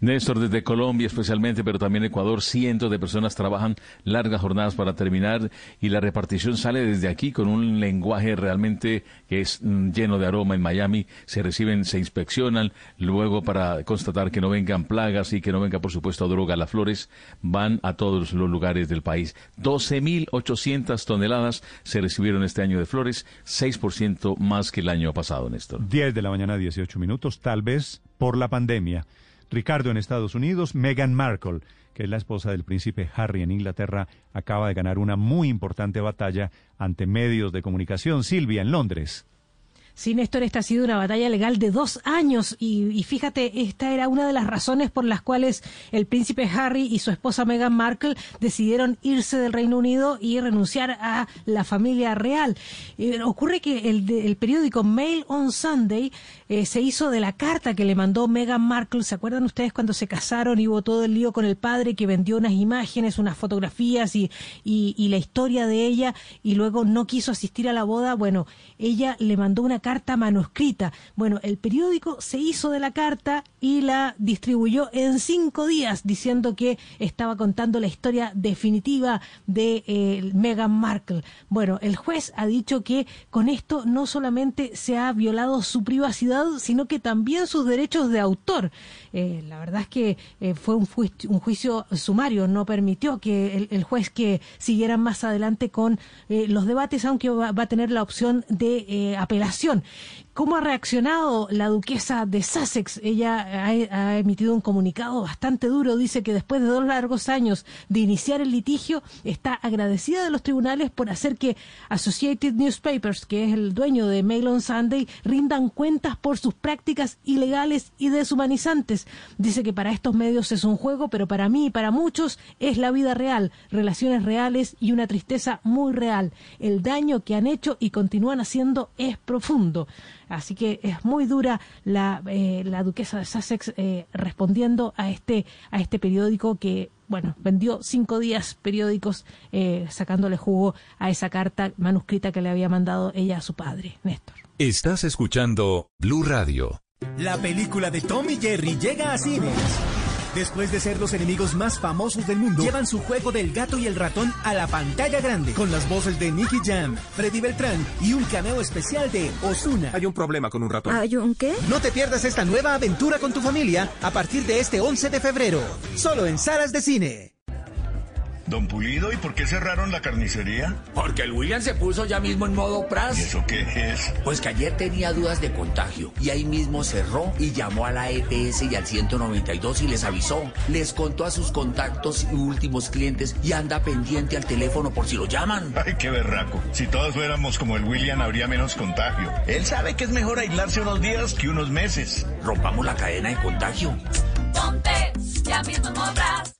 [SPEAKER 9] Néstor, desde Colombia especialmente, pero también Ecuador, cientos de personas trabajan largas jornadas para terminar y la repartición sale desde aquí con un lenguaje realmente que es mm, lleno de aroma en Miami. Se reciben, se inspeccionan, luego para constatar que no vengan plagas y que no venga, por supuesto, droga. Las flores van a todos los lugares del país. 12.800 toneladas se recibieron este año de flores, 6% más que el año pasado, Néstor.
[SPEAKER 33] 10 de la mañana, 18 minutos, tal vez por la pandemia. Ricardo en Estados Unidos, Meghan Markle, que es la esposa del príncipe Harry en Inglaterra, acaba de ganar una muy importante batalla ante medios de comunicación. Silvia, en Londres.
[SPEAKER 29] Sí, Néstor, esta ha sido una batalla legal de dos años y, fíjate, esta era una de las razones por las cuales el príncipe Harry y su esposa Meghan Markle decidieron irse del Reino Unido y renunciar a la familia real. Eh, ocurre que el, periódico Mail on Sunday eh, se hizo de la carta que le mandó Meghan Markle. ¿Se acuerdan ustedes cuando se casaron y hubo todo el lío con el padre que vendió unas imágenes, unas fotografías y, y la historia de ella y luego no quiso asistir a la boda? Bueno, ella le mandó una carta manuscrita. Bueno, el periódico se hizo de la carta y la distribuyó en cinco días diciendo que estaba contando la historia definitiva de eh, Meghan Markle. Bueno, el juez ha dicho que con esto no solamente se ha violado su privacidad, sino que también sus derechos de autor. Eh, la verdad es que eh, fue un, juicio, sumario, no permitió que el, juez que siguiera más adelante con los debates, aunque va, va, a tener la opción de eh, apelación. ¿Cómo ha reaccionado la duquesa de Sussex? Ella ha, emitido un comunicado bastante duro. Dice que después de dos largos años de iniciar el litigio, está agradecida de los tribunales por hacer que Associated Newspapers, que es el dueño de Mail on Sunday, rindan cuentas por sus prácticas ilegales y deshumanizantes. Dice que para estos medios es un juego, pero para mí y para muchos es la vida real, relaciones reales y una tristeza muy real. El daño que han hecho y continúan haciendo es profundo. Así que es muy dura la, eh, la duquesa de Sussex eh, respondiendo a este, a este periódico que bueno, vendió cinco días periódicos eh, sacándole jugo a esa carta manuscrita que le había mandado ella a su padre, Néstor.
[SPEAKER 31] Estás escuchando Blue Radio.
[SPEAKER 185] La película de Tom y Jerry llega a cines. Después de ser los enemigos más famosos del mundo, llevan su juego del gato y el ratón a la pantalla grande, con las voces de Nicky Jam, Freddy Beltrán y un cameo especial de Osuna.
[SPEAKER 186] Hay un problema con un ratón.
[SPEAKER 185] ¿Hay un qué? No te pierdas esta nueva aventura con tu familia a partir de este 11 de febrero, solo en salas de cine.
[SPEAKER 183] Don Pulido, ¿y por qué cerraron la carnicería?
[SPEAKER 178] Porque el William se puso ya mismo en modo pras.
[SPEAKER 183] ¿Y eso qué es?
[SPEAKER 178] Pues que ayer tenía dudas de contagio y ahí mismo cerró y llamó a la EPS y al 192 y les avisó. Les contó a sus contactos y últimos clientes y anda pendiente al teléfono por si lo llaman.
[SPEAKER 183] Ay, qué berraco. Si todos fuéramos como el William, habría menos contagio. Él sabe que es mejor aislarse unos días que unos meses.
[SPEAKER 178] Rompamos la cadena de contagio.
[SPEAKER 187] Ponte ya mismo en modo pras.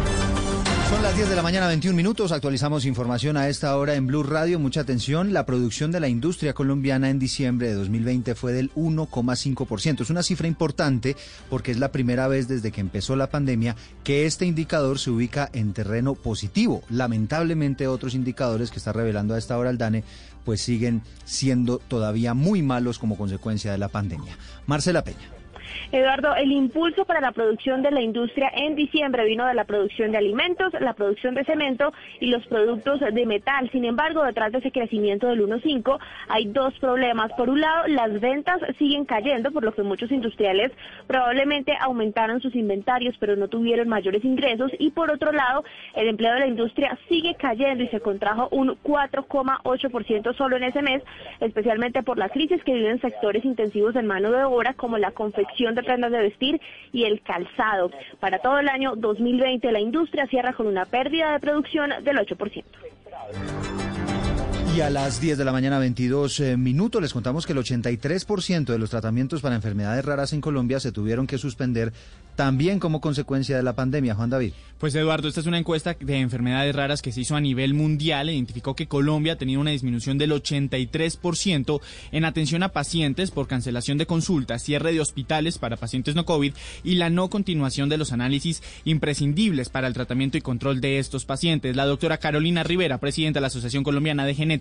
[SPEAKER 7] Son las 10 de la mañana, 21 minutos. Actualizamos información a esta hora en Blue Radio. Mucha atención. La producción de la industria colombiana en diciembre de 2020 fue del 1,5%. Es una cifra importante porque es la primera vez desde que empezó la pandemia que este indicador se ubica en terreno positivo. Lamentablemente, otros indicadores que está revelando a esta hora el DANE pues siguen siendo todavía muy malos como consecuencia de la pandemia. Marcela Peña.
[SPEAKER 188] Eduardo, el impulso para la producción de la industria en diciembre vino de la producción de alimentos, la producción de cemento y los productos de metal. Sin embargo, detrás de ese crecimiento del 1.5 hay dos problemas. Por un lado, las ventas siguen cayendo, por lo que muchos industriales probablemente aumentaron sus inventarios, pero no tuvieron mayores ingresos. Y por otro lado, el empleo de la industria sigue cayendo y se contrajo un 4,8% solo en ese mes, especialmente por la crisis que viven sectores intensivos en mano de obra como la confección de prendas de vestir y el calzado. Para todo el año 2020 la industria cierra con una pérdida de producción del 8%.
[SPEAKER 7] Y a las 10 de la mañana 22 eh, minutos les contamos que el 83% de los tratamientos para enfermedades raras en Colombia se tuvieron que suspender también como consecuencia de la pandemia. Juan David.
[SPEAKER 189] Pues Eduardo, esta es una encuesta de enfermedades raras que se hizo a nivel mundial. Identificó que Colombia ha tenido una disminución del 83% en atención a pacientes por cancelación de consultas, cierre de hospitales para pacientes no COVID y la no continuación de los análisis imprescindibles para el tratamiento y control de estos pacientes. La doctora Carolina Rivera, presidenta de la Asociación Colombiana de Genética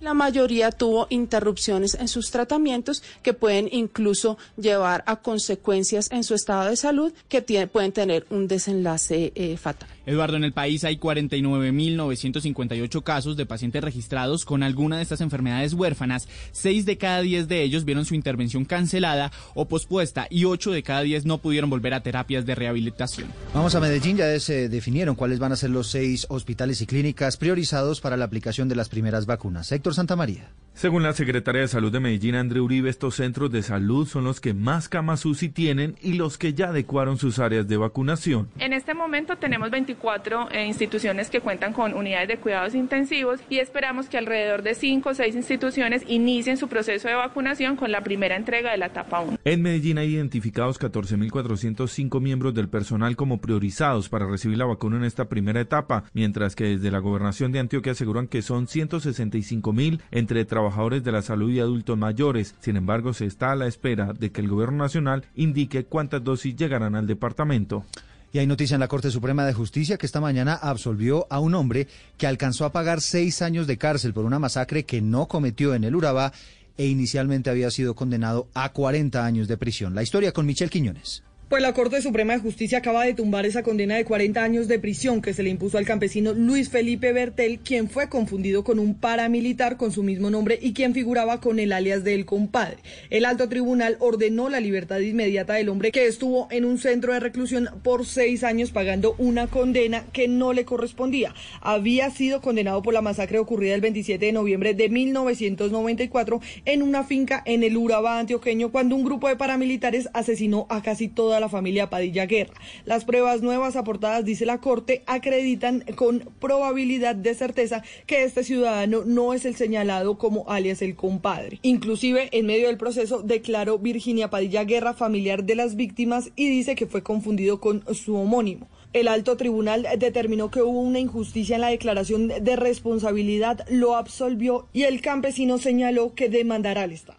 [SPEAKER 171] La mayoría tuvo interrupciones en sus tratamientos que pueden incluso llevar a consecuencias en su estado de salud que pueden tener un desenlace eh, fatal.
[SPEAKER 189] Eduardo, en el país hay 49.958 casos de pacientes registrados con alguna de estas enfermedades huérfanas. Seis de cada diez de ellos vieron su intervención cancelada o pospuesta y ocho de cada diez no pudieron volver a terapias de rehabilitación.
[SPEAKER 7] Vamos a Medellín, ya se definieron cuáles van a ser los seis hospitales y clínicas priorizados para la aplicación de las primeras vacunas. Héctor Santa María.
[SPEAKER 190] Según la secretaria de Salud de Medellín, André Uribe, estos centros de salud son los que más camas UCI tienen y los que ya adecuaron sus áreas de vacunación.
[SPEAKER 191] En este momento tenemos 24 eh, instituciones que cuentan con unidades de cuidados intensivos y esperamos que alrededor de 5 o 6 instituciones inicien su proceso de vacunación con la primera entrega de la etapa 1.
[SPEAKER 190] En Medellín hay identificados 14.405 miembros del personal como priorizados para recibir la vacuna en esta primera etapa, mientras que desde la gobernación de Antioquia aseguran que son 165.000 entre trabajadores trabajadores de la salud y adultos mayores. Sin embargo, se está a la espera de que el gobierno nacional indique cuántas dosis llegarán al departamento.
[SPEAKER 7] Y hay noticia en la Corte Suprema de Justicia que esta mañana absolvió a un hombre que alcanzó a pagar seis años de cárcel por una masacre que no cometió en el Urabá e inicialmente había sido condenado a 40 años de prisión. La historia con Michelle Quiñones.
[SPEAKER 192] Pues la Corte Suprema de Justicia acaba de tumbar esa condena de 40 años de prisión que se le impuso al campesino Luis Felipe Bertel, quien fue confundido con un paramilitar con su mismo nombre y quien figuraba con el alias del compadre. El alto tribunal ordenó la libertad inmediata del hombre que estuvo en un centro de reclusión por seis años pagando una condena que no le correspondía. Había sido condenado por la masacre ocurrida el 27 de noviembre de 1994 en una finca en el Urabá antioqueño cuando un grupo de paramilitares asesinó a casi toda la familia Padilla Guerra. Las pruebas nuevas aportadas, dice la Corte, acreditan con probabilidad de certeza que este ciudadano no es el señalado como alias el compadre. Inclusive, en medio del proceso, declaró Virginia Padilla Guerra familiar de las víctimas y dice que fue confundido con su homónimo. El alto tribunal determinó que hubo una injusticia en la declaración de responsabilidad, lo absolvió y el campesino señaló que demandará al Estado.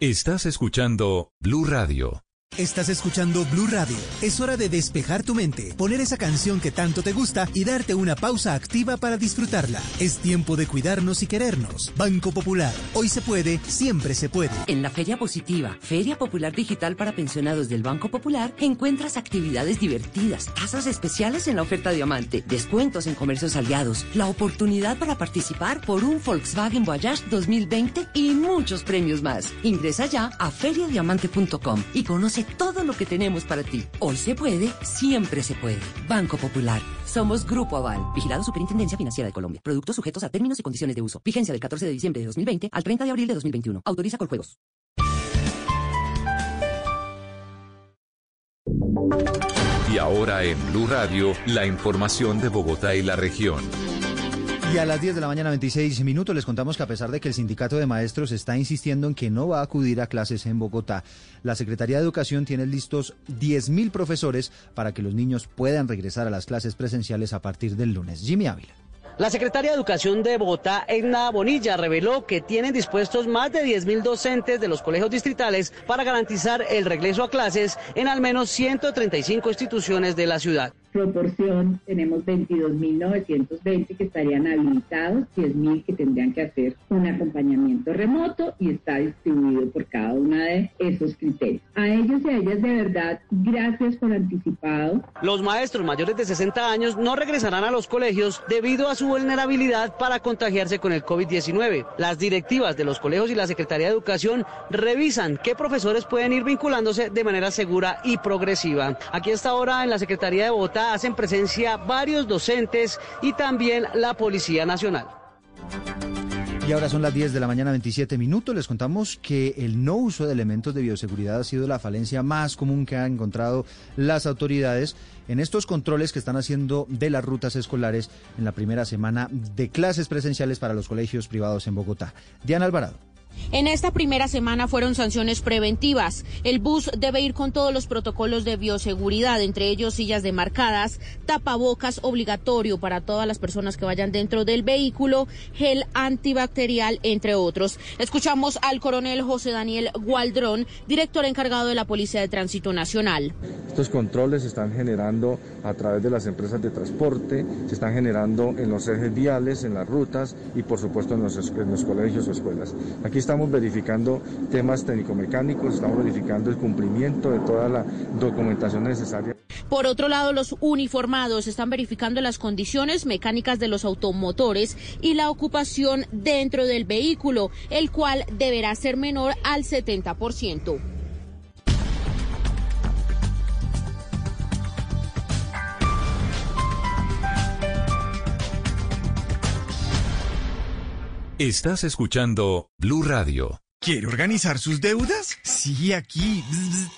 [SPEAKER 31] Estás escuchando Blue Radio.
[SPEAKER 183] Estás escuchando Blue Radio. Es hora de despejar tu mente, poner esa canción que tanto te gusta y darte una pausa activa para disfrutarla. Es tiempo de cuidarnos y querernos. Banco Popular. Hoy se puede, siempre se puede.
[SPEAKER 193] En la Feria Positiva, Feria Popular Digital para pensionados del Banco Popular, encuentras actividades divertidas, tasas especiales en la oferta Diamante, descuentos en comercios aliados, la oportunidad para participar por un Volkswagen Voyage 2020 y muchos premios más. Ingresa ya a feriadiamante.com y conoce todo lo que tenemos para ti. Hoy se puede, siempre se puede. Banco Popular. Somos Grupo Aval, vigilado Superintendencia Financiera de Colombia. Productos sujetos a términos y condiciones de uso. Vigencia del 14 de diciembre de 2020 al 30 de abril de 2021. Autoriza con juegos.
[SPEAKER 31] Y ahora en Blue Radio, la información de Bogotá y la región.
[SPEAKER 7] Y a las 10 de la mañana 26 minutos les contamos que a pesar de que el sindicato de maestros está insistiendo en que no va a acudir a clases en Bogotá, la Secretaría de Educación tiene listos 10.000 profesores para que los niños puedan regresar a las clases presenciales a partir del lunes. Jimmy Ávila.
[SPEAKER 53] La secretaria de Educación de Bogotá, Edna Bonilla, reveló que tienen dispuestos más de 10.000 docentes de los colegios distritales para garantizar el regreso a clases en al menos 135 instituciones de la ciudad
[SPEAKER 194] proporción tenemos 22.920 que estarían habilitados, 10.000 que tendrían que hacer un acompañamiento remoto y está distribuido por cada una de esos criterios. A ellos y a ellas de verdad, gracias por anticipado.
[SPEAKER 53] Los maestros mayores de 60 años no regresarán a los colegios debido a su vulnerabilidad para contagiarse con el COVID-19. Las directivas de los colegios y la Secretaría de Educación revisan qué profesores pueden ir vinculándose de manera segura y progresiva. Aquí está ahora en la Secretaría de Bogotá hacen presencia varios docentes y también la Policía Nacional.
[SPEAKER 7] Y ahora son las 10 de la mañana 27 minutos. Les contamos que el no uso de elementos de bioseguridad ha sido la falencia más común que han encontrado las autoridades en estos controles que están haciendo de las rutas escolares en la primera semana de clases presenciales para los colegios privados en Bogotá. Diana Alvarado.
[SPEAKER 188] En esta primera semana fueron sanciones preventivas. El bus debe ir con todos los protocolos de bioseguridad, entre ellos sillas demarcadas, tapabocas obligatorio para todas las personas que vayan dentro del vehículo, gel antibacterial, entre otros. Escuchamos al coronel José Daniel Gualdrón, director encargado de la Policía de Tránsito Nacional.
[SPEAKER 178] Estos controles se están generando a través de las empresas de transporte, se están generando en los ejes viales, en las rutas y por supuesto en los, en los colegios o escuelas. Aquí estamos verificando temas técnico-mecánicos, estamos verificando el cumplimiento de toda la documentación necesaria.
[SPEAKER 188] Por otro lado, los uniformados están verificando las condiciones mecánicas de los automotores y la ocupación dentro del vehículo, el cual deberá ser menor al 70%.
[SPEAKER 31] Estás escuchando Blue Radio.
[SPEAKER 114] ¿Quiere organizar sus deudas? Sí, aquí.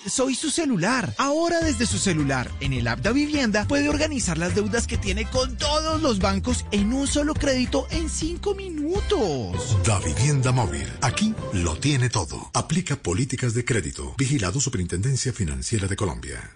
[SPEAKER 114] Soy su celular. Ahora desde su celular, en el app de Vivienda, puede organizar las deudas que tiene con todos los bancos en un solo crédito en cinco minutos.
[SPEAKER 195] Da Vivienda Móvil. Aquí lo tiene todo. Aplica políticas de crédito. Vigilado Superintendencia Financiera de Colombia.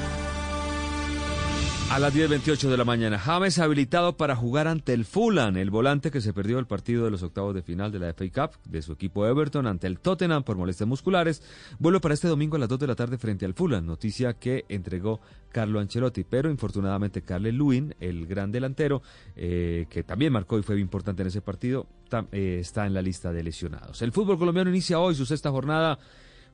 [SPEAKER 80] A las 10.28 de la mañana, James habilitado para jugar ante el Fulham, el volante que se perdió el partido de los octavos de final de la FA Cup de su equipo Everton ante el Tottenham por molestias musculares, vuelve para este domingo a las 2 de la tarde frente al Fulham, noticia que entregó Carlo Ancelotti, pero infortunadamente Carle Lewin, el gran delantero, eh, que también marcó y fue importante en ese partido, eh, está en la lista de lesionados. El fútbol colombiano inicia hoy su sexta jornada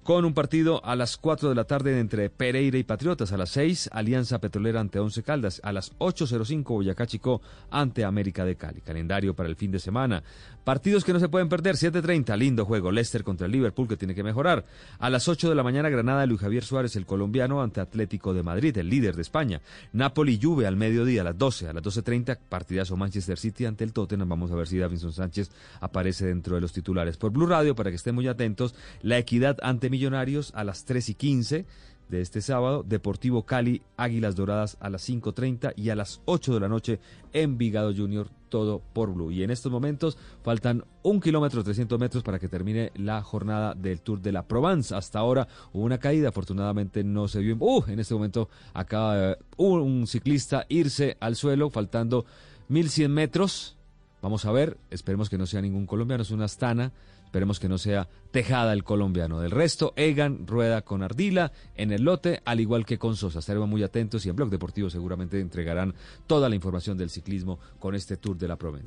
[SPEAKER 80] con un partido a las 4 de la tarde entre Pereira y Patriotas, a las 6 Alianza Petrolera ante Once Caldas, a las 8.05 Boyacá Chico ante América de Cali. Calendario para el fin de semana. Partidos que no se pueden perder, 7.30, lindo juego, Leicester contra el Liverpool que tiene que mejorar. A las 8 de la mañana Granada Luis Javier Suárez, el colombiano, ante Atlético de Madrid, el líder de España. Napoli Juve al mediodía, a las 12, a las 12.30 partidazo Manchester City ante el Tottenham. Vamos a ver si Davinson Sánchez aparece dentro de los titulares. Por Blue Radio, para que estén muy atentos, la equidad ante Millonarios a las 3 y 15 de este sábado, Deportivo Cali, Águilas Doradas a las 5.30 y a las 8 de la noche Envigado Junior, todo por Blue. Y en estos momentos faltan un kilómetro 300 metros para que termine la jornada del Tour de la Provence. Hasta ahora hubo una caída, afortunadamente no se vio. Uh, en este momento acaba un ciclista irse al suelo, faltando 1100 metros. Vamos a ver, esperemos que no sea ningún colombiano, es una astana. Esperemos que no sea Tejada el colombiano. Del resto, Egan rueda con Ardila en el lote, al igual que con Sosa. Estaremos muy atentos y en Blog Deportivo seguramente entregarán toda la información del ciclismo con este Tour de la Provenza.